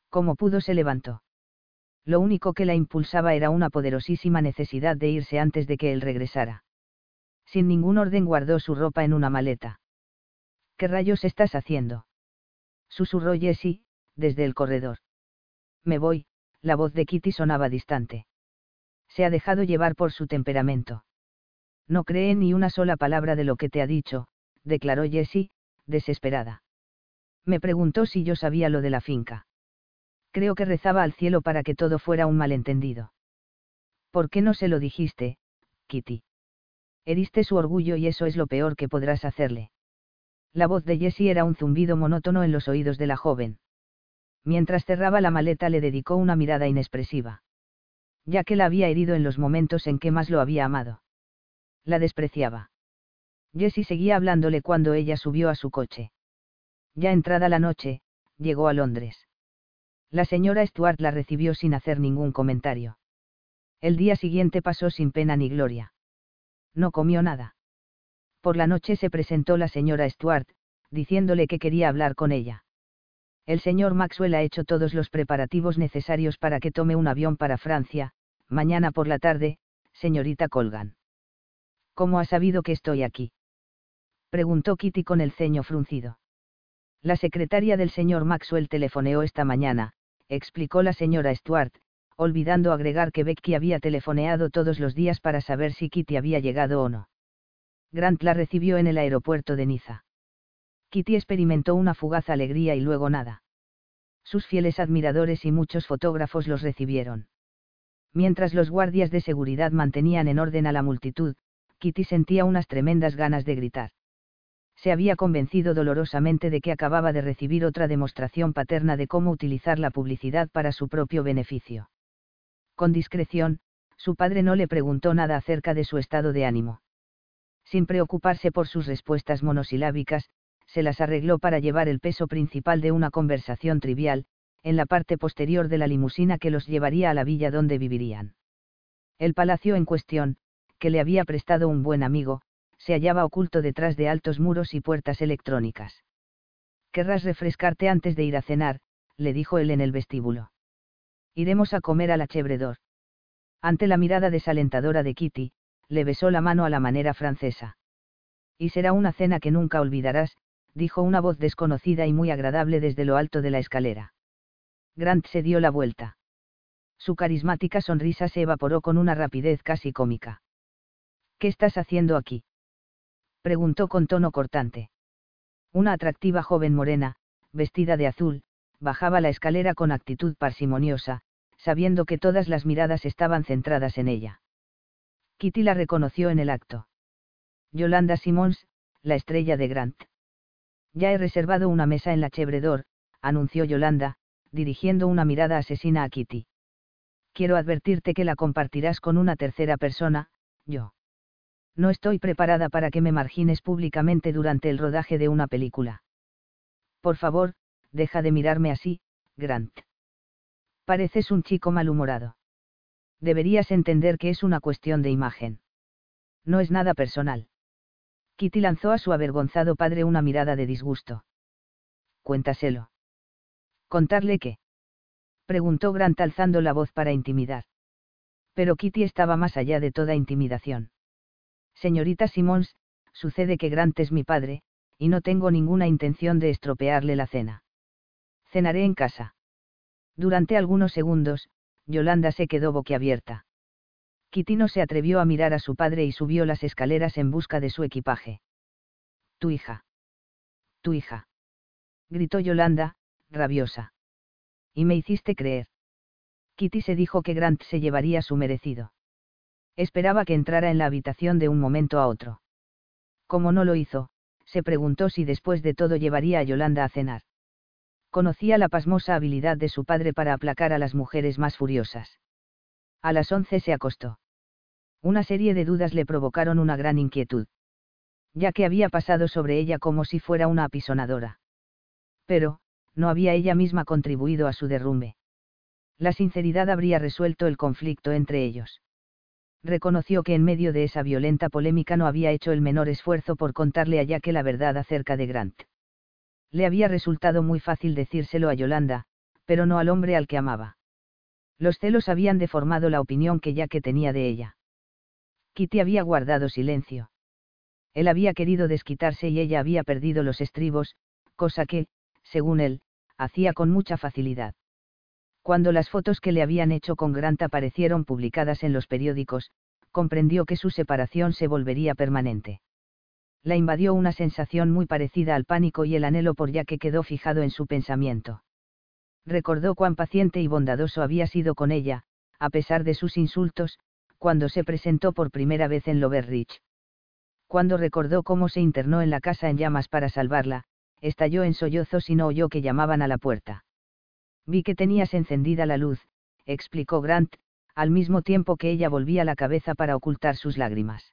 Como pudo se levantó lo único que la impulsaba era una poderosísima necesidad de irse antes de que él regresara. Sin ningún orden guardó su ropa en una maleta. ¿Qué rayos estás haciendo? Susurró Jessie, desde el corredor. Me voy, la voz de Kitty sonaba distante. Se ha dejado llevar por su temperamento. No cree ni una sola palabra de lo que te ha dicho, declaró Jessie, desesperada. Me preguntó si yo sabía lo de la finca creo que rezaba al cielo para que todo fuera un malentendido. ¿Por qué no se lo dijiste, Kitty? Heriste su orgullo y eso es lo peor que podrás hacerle. La voz de Jessie era un zumbido monótono en los oídos de la joven. Mientras cerraba la maleta le dedicó una mirada inexpresiva. Ya que la había herido en los momentos en que más lo había amado. La despreciaba. Jessie seguía hablándole cuando ella subió a su coche. Ya entrada la noche, llegó a Londres. La señora Stuart la recibió sin hacer ningún comentario. El día siguiente pasó sin pena ni gloria. No comió nada. Por la noche se presentó la señora Stuart, diciéndole que quería hablar con ella. El señor Maxwell ha hecho todos los preparativos necesarios para que tome un avión para Francia, mañana por la tarde, señorita Colgan. ¿Cómo ha sabido que estoy aquí? preguntó Kitty con el ceño fruncido. La secretaria del señor Maxwell telefoneó esta mañana, explicó la señora Stuart, olvidando agregar que Becky había telefoneado todos los días para saber si Kitty había llegado o no. Grant la recibió en el aeropuerto de Niza. Kitty experimentó una fugaz alegría y luego nada. Sus fieles admiradores y muchos fotógrafos los recibieron. Mientras los guardias de seguridad mantenían en orden a la multitud, Kitty sentía unas tremendas ganas de gritar. Se había convencido dolorosamente de que acababa de recibir otra demostración paterna de cómo utilizar la publicidad para su propio beneficio. Con discreción, su padre no le preguntó nada acerca de su estado de ánimo. Sin preocuparse por sus respuestas monosilábicas, se las arregló para llevar el peso principal de una conversación trivial, en la parte posterior de la limusina que los llevaría a la villa donde vivirían. El palacio en cuestión, que le había prestado un buen amigo, se hallaba oculto detrás de altos muros y puertas electrónicas. Querrás refrescarte antes de ir a cenar, le dijo él en el vestíbulo. Iremos a comer a la. Ante la mirada desalentadora de Kitty, le besó la mano a la manera francesa. Y será una cena que nunca olvidarás, dijo una voz desconocida y muy agradable desde lo alto de la escalera. Grant se dio la vuelta. Su carismática sonrisa se evaporó con una rapidez casi cómica. ¿Qué estás haciendo aquí? Preguntó con tono cortante. Una atractiva joven morena, vestida de azul, bajaba la escalera con actitud parsimoniosa, sabiendo que todas las miradas estaban centradas en ella. Kitty la reconoció en el acto. Yolanda Simons, la estrella de Grant. Ya he reservado una mesa en la Chebredor, anunció Yolanda, dirigiendo una mirada asesina a Kitty. Quiero advertirte que la compartirás con una tercera persona, yo. No estoy preparada para que me margines públicamente durante el rodaje de una película. Por favor, deja de mirarme así, Grant. Pareces un chico malhumorado. Deberías entender que es una cuestión de imagen. No es nada personal. Kitty lanzó a su avergonzado padre una mirada de disgusto. Cuéntaselo. ¿Contarle qué? Preguntó Grant alzando la voz para intimidar. Pero Kitty estaba más allá de toda intimidación. Señorita Simons, sucede que Grant es mi padre, y no tengo ninguna intención de estropearle la cena. Cenaré en casa. Durante algunos segundos, Yolanda se quedó boquiabierta. Kitty no se atrevió a mirar a su padre y subió las escaleras en busca de su equipaje. Tu hija. Tu hija. Gritó Yolanda, rabiosa. Y me hiciste creer. Kitty se dijo que Grant se llevaría su merecido. Esperaba que entrara en la habitación de un momento a otro. Como no lo hizo, se preguntó si después de todo llevaría a Yolanda a cenar. Conocía la pasmosa habilidad de su padre para aplacar a las mujeres más furiosas. A las once se acostó. Una serie de dudas le provocaron una gran inquietud. Ya que había pasado sobre ella como si fuera una apisonadora. Pero, no había ella misma contribuido a su derrumbe. La sinceridad habría resuelto el conflicto entre ellos. Reconoció que en medio de esa violenta polémica no había hecho el menor esfuerzo por contarle a que la verdad acerca de Grant. Le había resultado muy fácil decírselo a Yolanda, pero no al hombre al que amaba. Los celos habían deformado la opinión que que tenía de ella. Kitty había guardado silencio. Él había querido desquitarse y ella había perdido los estribos, cosa que, según él, hacía con mucha facilidad. Cuando las fotos que le habían hecho con Grant aparecieron publicadas en los periódicos, comprendió que su separación se volvería permanente. La invadió una sensación muy parecida al pánico y el anhelo por ya que quedó fijado en su pensamiento. Recordó cuán paciente y bondadoso había sido con ella, a pesar de sus insultos, cuando se presentó por primera vez en Loverridge. Cuando recordó cómo se internó en la casa en llamas para salvarla, estalló en sollozos y no oyó que llamaban a la puerta. Vi que tenías encendida la luz, explicó Grant, al mismo tiempo que ella volvía la cabeza para ocultar sus lágrimas.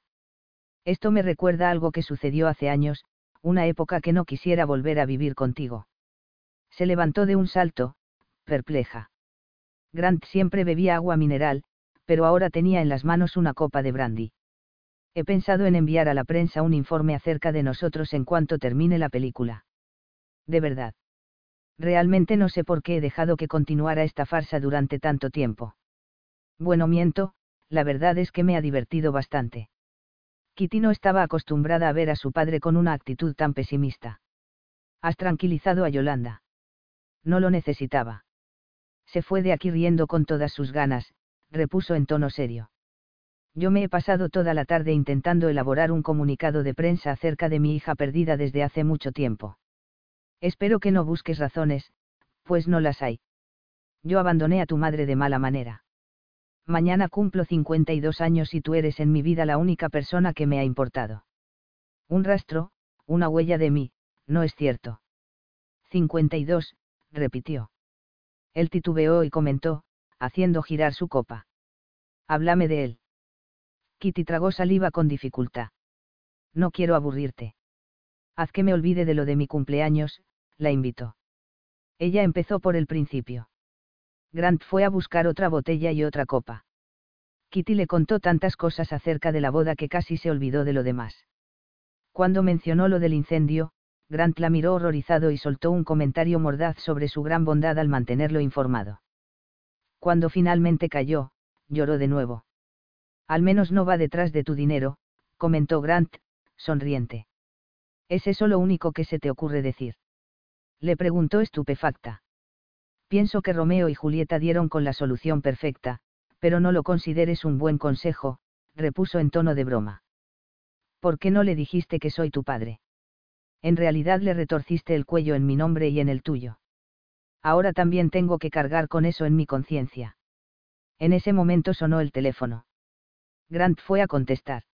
Esto me recuerda algo que sucedió hace años, una época que no quisiera volver a vivir contigo. Se levantó de un salto, perpleja. Grant siempre bebía agua mineral, pero ahora tenía en las manos una copa de brandy. He pensado en enviar a la prensa un informe acerca de nosotros en cuanto termine la película. De verdad. Realmente no sé por qué he dejado que continuara esta farsa durante tanto tiempo. Bueno, miento, la verdad es que me ha divertido bastante. Kitty no estaba acostumbrada a ver a su padre con una actitud tan pesimista. Has tranquilizado a Yolanda. No lo necesitaba. Se fue de aquí riendo con todas sus ganas, repuso en tono serio. Yo me he pasado toda la tarde intentando elaborar un comunicado de prensa acerca de mi hija perdida desde hace mucho tiempo. Espero que no busques razones, pues no las hay. Yo abandoné a tu madre de mala manera. Mañana cumplo 52 años y tú eres en mi vida la única persona que me ha importado. Un rastro, una huella de mí, no es cierto. 52, repitió. Él titubeó y comentó, haciendo girar su copa. Háblame de él. Kitty tragó saliva con dificultad. No quiero aburrirte. Haz que me olvide de lo de mi cumpleaños, la invitó. Ella empezó por el principio. Grant fue a buscar otra botella y otra copa. Kitty le contó tantas cosas acerca de la boda que casi se olvidó de lo demás. Cuando mencionó lo del incendio, Grant la miró horrorizado y soltó un comentario mordaz sobre su gran bondad al mantenerlo informado. Cuando finalmente cayó, lloró de nuevo. Al menos no va detrás de tu dinero, comentó Grant, sonriente. ¿Es eso lo único que se te ocurre decir? Le preguntó estupefacta. Pienso que Romeo y Julieta dieron con la solución perfecta, pero no lo consideres un buen consejo, repuso en tono de broma. ¿Por qué no le dijiste que soy tu padre? En realidad le retorciste el cuello en mi nombre y en el tuyo. Ahora también tengo que cargar con eso en mi conciencia. En ese momento sonó el teléfono. Grant fue a contestar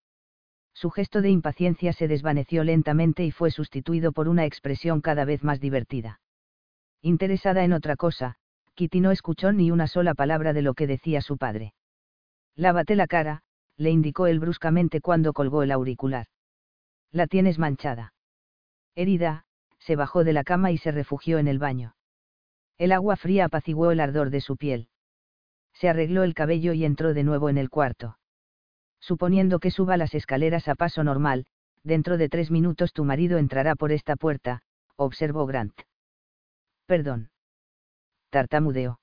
su gesto de impaciencia se desvaneció lentamente y fue sustituido por una expresión cada vez más divertida. Interesada en otra cosa, Kitty no escuchó ni una sola palabra de lo que decía su padre. Lávate la cara, le indicó él bruscamente cuando colgó el auricular. La tienes manchada. Herida, se bajó de la cama y se refugió en el baño. El agua fría apaciguó el ardor de su piel. Se arregló el cabello y entró de nuevo en el cuarto. Suponiendo que suba las escaleras a paso normal, dentro de tres minutos tu marido entrará por esta puerta, observó Grant. Perdón. Tartamudeó.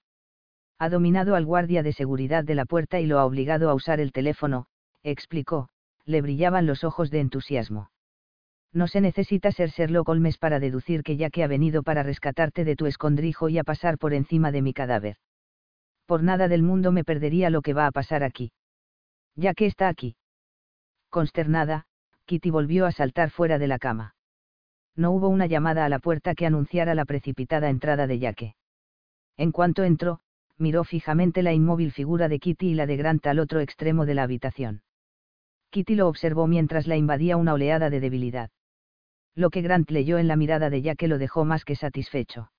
Ha dominado al guardia de seguridad de la puerta y lo ha obligado a usar el teléfono, explicó, le brillaban los ojos de entusiasmo. No se necesita ser Sherlock Holmes para deducir que ya que ha venido para rescatarte de tu escondrijo y a pasar por encima de mi cadáver. Por nada del mundo me perdería lo que va a pasar aquí ya que está aquí. Consternada, Kitty volvió a saltar fuera de la cama. No hubo una llamada a la puerta que anunciara la precipitada entrada de Yaque. En cuanto entró, miró fijamente la inmóvil figura de Kitty y la de Grant al otro extremo de la habitación. Kitty lo observó mientras la invadía una oleada de debilidad. Lo que Grant leyó en la mirada de Yaque lo dejó más que satisfecho.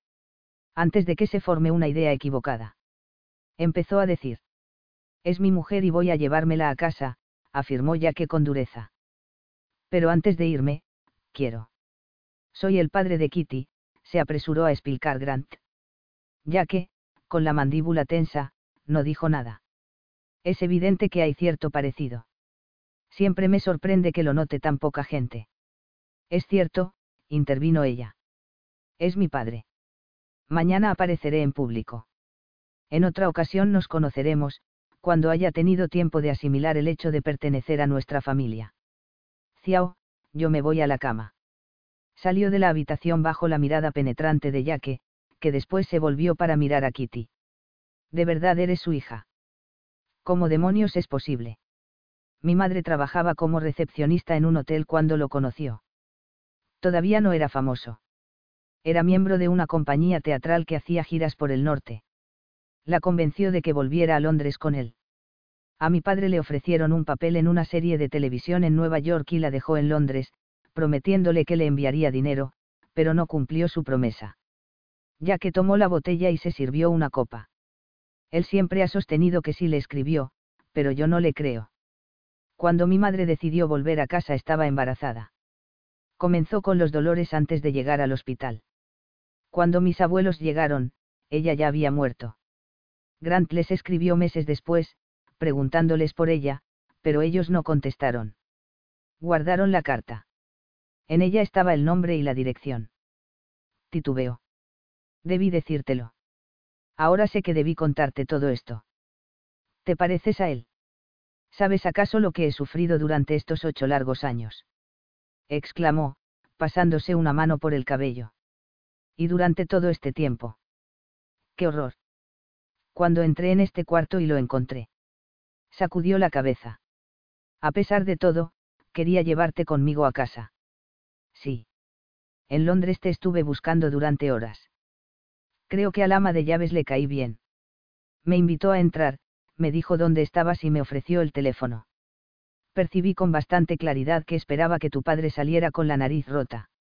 Antes de que se forme una idea equivocada. Empezó a decir. Es mi mujer y voy a llevármela a casa, afirmó Jaque con dureza. Pero antes de irme, quiero. Soy el padre de Kitty, se apresuró a explicar Grant. que, con la mandíbula tensa, no dijo nada. Es evidente que hay cierto parecido. Siempre me sorprende que lo note tan poca gente. Es cierto, intervino ella. Es mi padre. Mañana apareceré en público. En otra ocasión nos conoceremos, cuando haya tenido tiempo de asimilar el hecho de pertenecer a nuestra familia. Ciao, yo me voy a la cama. Salió de la habitación bajo la mirada penetrante de Yaque, que después se volvió para mirar a Kitty. ¿De verdad eres su hija? ¿Cómo demonios es posible? Mi madre trabajaba como recepcionista en un hotel cuando lo conoció. Todavía no era famoso. Era miembro de una compañía teatral que hacía giras por el norte. La convenció de que volviera a Londres con él. A mi padre le ofrecieron un papel en una serie de televisión en Nueva York y la dejó en Londres, prometiéndole que le enviaría dinero, pero no cumplió su promesa. Ya que tomó la botella y se sirvió una copa. Él siempre ha sostenido que sí le escribió, pero yo no le creo. Cuando mi madre decidió volver a casa estaba embarazada. Comenzó con los dolores antes de llegar al hospital. Cuando mis abuelos llegaron, ella ya había muerto. Grant les escribió meses después, preguntándoles por ella, pero ellos no contestaron. Guardaron la carta. En ella estaba el nombre y la dirección. Titubeó. Debí decírtelo. Ahora sé que debí contarte todo esto. ¿Te pareces a él? ¿Sabes acaso lo que he sufrido durante estos ocho largos años? exclamó, pasándose una mano por el cabello. Y durante todo este tiempo. ¡Qué horror! Cuando entré en este cuarto y lo encontré. Sacudió la cabeza. A pesar de todo, quería llevarte conmigo a casa. Sí. En Londres te estuve buscando durante horas. Creo que al ama de llaves le caí bien. Me invitó a entrar, me dijo dónde estabas y me ofreció el teléfono. Percibí con bastante claridad que esperaba que tu padre saliera con la nariz rota.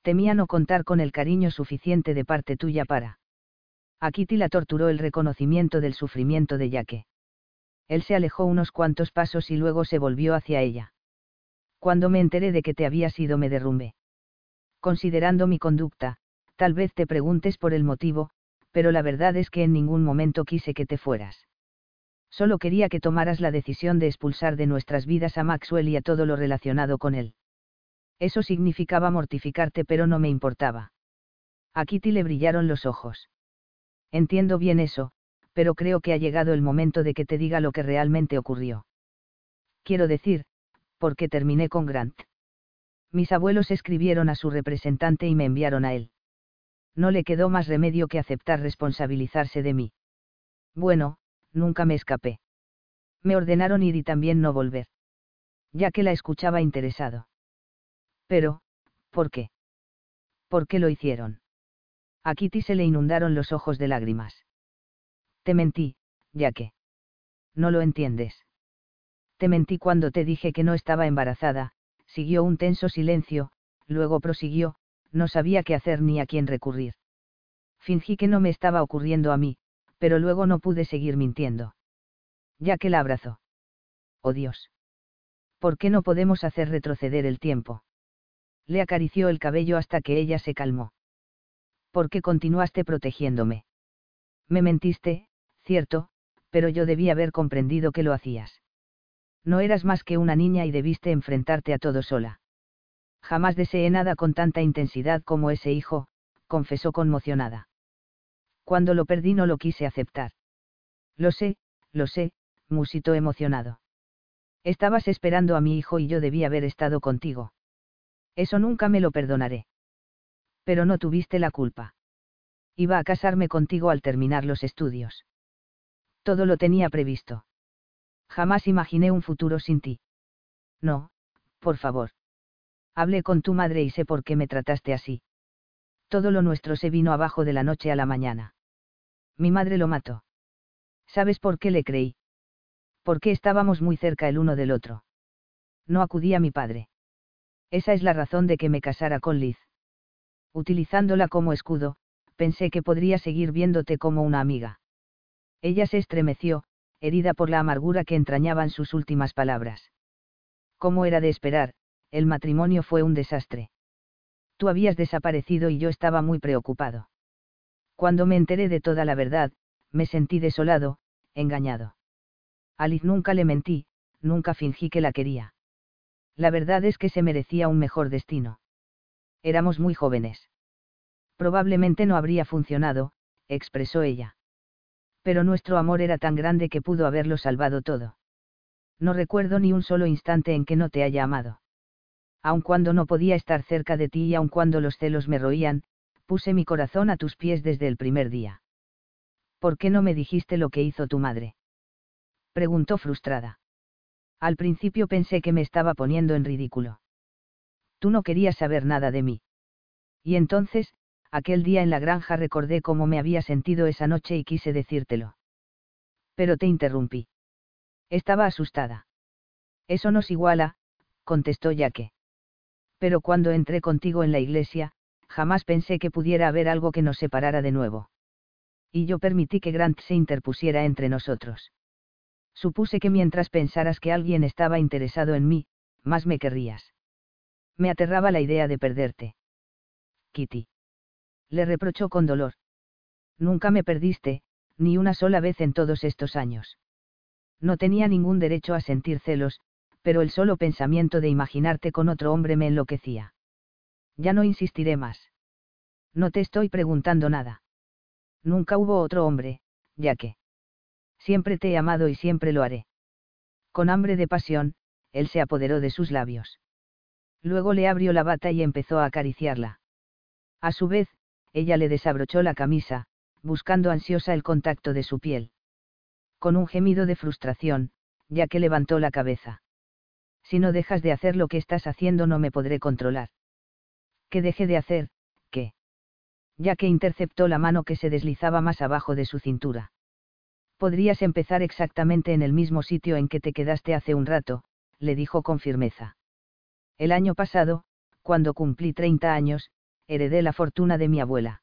Temía no contar con el cariño suficiente de parte tuya para. A Kitty la torturó el reconocimiento del sufrimiento de Yaque. Él se alejó unos cuantos pasos y luego se volvió hacia ella. Cuando me enteré de que te habías ido me derrumbé. Considerando mi conducta, tal vez te preguntes por el motivo, pero la verdad es que en ningún momento quise que te fueras. Solo quería que tomaras la decisión de expulsar de nuestras vidas a Maxwell y a todo lo relacionado con él. Eso significaba mortificarte pero no me importaba. A Kitty le brillaron los ojos. Entiendo bien eso, pero creo que ha llegado el momento de que te diga lo que realmente ocurrió. Quiero decir, ¿por qué terminé con Grant? Mis abuelos escribieron a su representante y me enviaron a él no le quedó más remedio que aceptar responsabilizarse de mí. Bueno, nunca me escapé. Me ordenaron ir y también no volver. Ya que la escuchaba interesado. Pero, ¿por qué? ¿Por qué lo hicieron? A Kitty se le inundaron los ojos de lágrimas. Te mentí, ya que. No lo entiendes. Te mentí cuando te dije que no estaba embarazada, siguió un tenso silencio, luego prosiguió, no sabía qué hacer ni a quién recurrir. Fingí que no me estaba ocurriendo a mí, pero luego no pude seguir mintiendo. Ya que la abrazó. Oh Dios. ¿Por qué no podemos hacer retroceder el tiempo? Le acarició el cabello hasta que ella se calmó. ¿Por qué continuaste protegiéndome? Me mentiste, cierto, pero yo debí haber comprendido que lo hacías. No eras más que una niña y debiste enfrentarte a todo sola. Jamás deseé nada con tanta intensidad como ese hijo, confesó conmocionada. Cuando lo perdí no lo quise aceptar. Lo sé, lo sé, musitó emocionado. Estabas esperando a mi hijo y yo debí haber estado contigo. Eso nunca me lo perdonaré. Pero no tuviste la culpa. Iba a casarme contigo al terminar los estudios. Todo lo tenía previsto. Jamás imaginé un futuro sin ti. No, por favor. Hablé con tu madre y sé por qué me trataste así. Todo lo nuestro se vino abajo de la noche a la mañana. Mi madre lo mató. ¿Sabes por qué le creí? Porque estábamos muy cerca el uno del otro. No acudí a mi padre. Esa es la razón de que me casara con Liz. Utilizándola como escudo, pensé que podría seguir viéndote como una amiga. Ella se estremeció, herida por la amargura que entrañaban sus últimas palabras. Como era de esperar, el matrimonio fue un desastre. Tú habías desaparecido y yo estaba muy preocupado. Cuando me enteré de toda la verdad, me sentí desolado, engañado. A Liz nunca le mentí, nunca fingí que la quería. La verdad es que se merecía un mejor destino. Éramos muy jóvenes. Probablemente no habría funcionado, expresó ella. Pero nuestro amor era tan grande que pudo haberlo salvado todo. No recuerdo ni un solo instante en que no te haya amado aun cuando no podía estar cerca de ti y aun cuando los celos me roían, puse mi corazón a tus pies desde el primer día. ¿Por qué no me dijiste lo que hizo tu madre? preguntó frustrada. Al principio pensé que me estaba poniendo en ridículo. Tú no querías saber nada de mí. Y entonces, aquel día en la granja recordé cómo me había sentido esa noche y quise decírtelo. Pero te interrumpí. Estaba asustada. Eso nos iguala, contestó Yaque pero cuando entré contigo en la iglesia, jamás pensé que pudiera haber algo que nos separara de nuevo. Y yo permití que Grant se interpusiera entre nosotros. Supuse que mientras pensaras que alguien estaba interesado en mí, más me querrías. Me aterraba la idea de perderte. Kitty. Le reprochó con dolor. Nunca me perdiste, ni una sola vez en todos estos años. No tenía ningún derecho a sentir celos, pero el solo pensamiento de imaginarte con otro hombre me enloquecía. Ya no insistiré más. No te estoy preguntando nada. Nunca hubo otro hombre, ya que. Siempre te he amado y siempre lo haré. Con hambre de pasión, él se apoderó de sus labios. Luego le abrió la bata y empezó a acariciarla. A su vez, ella le desabrochó la camisa, buscando ansiosa el contacto de su piel. Con un gemido de frustración, ya que levantó la cabeza. Si no dejas de hacer lo que estás haciendo no me podré controlar. ¿Qué deje de hacer? ¿Qué? Ya que interceptó la mano que se deslizaba más abajo de su cintura. Podrías empezar exactamente en el mismo sitio en que te quedaste hace un rato, le dijo con firmeza. El año pasado, cuando cumplí 30 años, heredé la fortuna de mi abuela.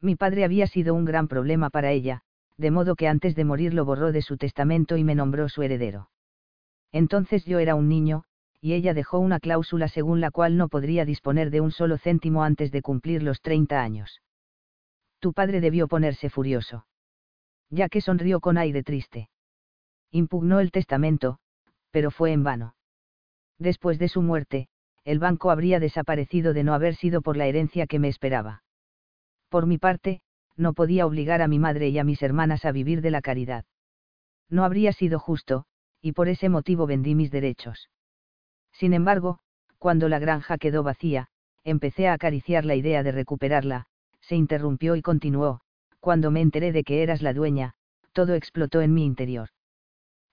Mi padre había sido un gran problema para ella, de modo que antes de morir lo borró de su testamento y me nombró su heredero. Entonces yo era un niño, y ella dejó una cláusula según la cual no podría disponer de un solo céntimo antes de cumplir los 30 años. Tu padre debió ponerse furioso ya que sonrió con aire triste. Impugnó el testamento, pero fue en vano. Después de su muerte, el banco habría desaparecido de no haber sido por la herencia que me esperaba. Por mi parte, no podía obligar a mi madre y a mis hermanas a vivir de la caridad. No habría sido justo, y por ese motivo vendí mis derechos. Sin embargo, cuando la granja quedó vacía, empecé a acariciar la idea de recuperarla, se interrumpió y continuó, cuando me enteré de que eras la dueña, todo explotó en mi interior.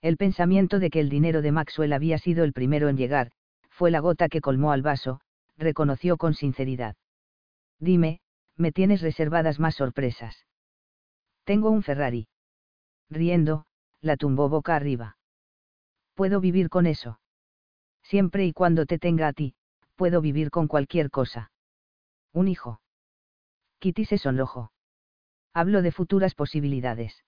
El pensamiento de que el dinero de Maxwell había sido el primero en llegar, fue la gota que colmó al vaso, reconoció con sinceridad. Dime, me tienes reservadas más sorpresas. Tengo un Ferrari. Riendo, la tumbó boca arriba. Puedo vivir con eso. Siempre y cuando te tenga a ti, puedo vivir con cualquier cosa. Un hijo. Kitty se sonrojó. Hablo de futuras posibilidades.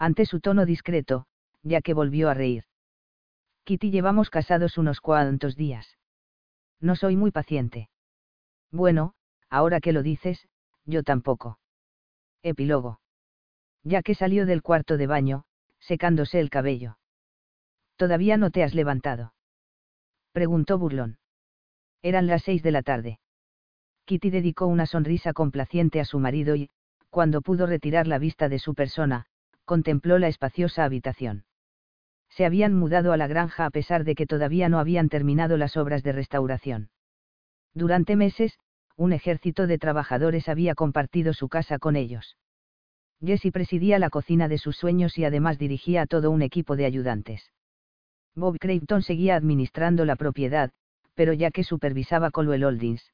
Ante su tono discreto, ya que volvió a reír. Kitty llevamos casados unos cuantos días. No soy muy paciente. Bueno, ahora que lo dices, yo tampoco. Epílogo. Ya que salió del cuarto de baño, secándose el cabello. ¿Todavía no te has levantado? Preguntó burlón. Eran las seis de la tarde. Kitty dedicó una sonrisa complaciente a su marido y, cuando pudo retirar la vista de su persona, contempló la espaciosa habitación. Se habían mudado a la granja a pesar de que todavía no habían terminado las obras de restauración. Durante meses, un ejército de trabajadores había compartido su casa con ellos. Jesse presidía la cocina de sus sueños y además dirigía a todo un equipo de ayudantes. Bob Creighton seguía administrando la propiedad, pero ya que supervisaba Colwell Holdings.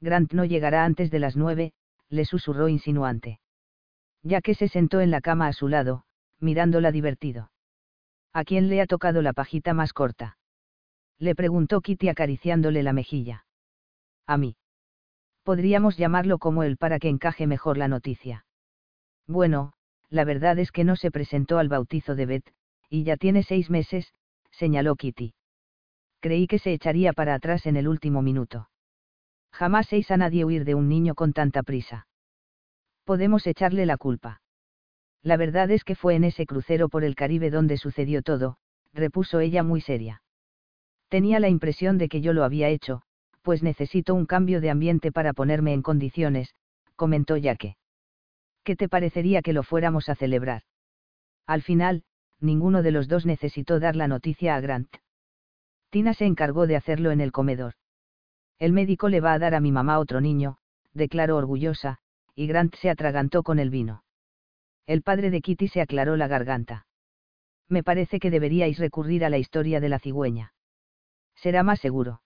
Grant no llegará antes de las nueve, le susurró insinuante. Ya que se sentó en la cama a su lado, mirándola divertido. ¿A quién le ha tocado la pajita más corta? Le preguntó Kitty acariciándole la mejilla. A mí. Podríamos llamarlo como él para que encaje mejor la noticia. Bueno, la verdad es que no se presentó al bautizo de Beth, y ya tiene seis meses, señaló Kitty. Creí que se echaría para atrás en el último minuto. Jamás seis a nadie huir de un niño con tanta prisa. Podemos echarle la culpa. La verdad es que fue en ese crucero por el Caribe donde sucedió todo, repuso ella muy seria. Tenía la impresión de que yo lo había hecho, pues necesito un cambio de ambiente para ponerme en condiciones, comentó Yaque. ¿Qué te parecería que lo fuéramos a celebrar? Al final, ninguno de los dos necesitó dar la noticia a Grant. Tina se encargó de hacerlo en el comedor. El médico le va a dar a mi mamá otro niño, declaró orgullosa, y Grant se atragantó con el vino. El padre de Kitty se aclaró la garganta. Me parece que deberíais recurrir a la historia de la cigüeña. Será más seguro.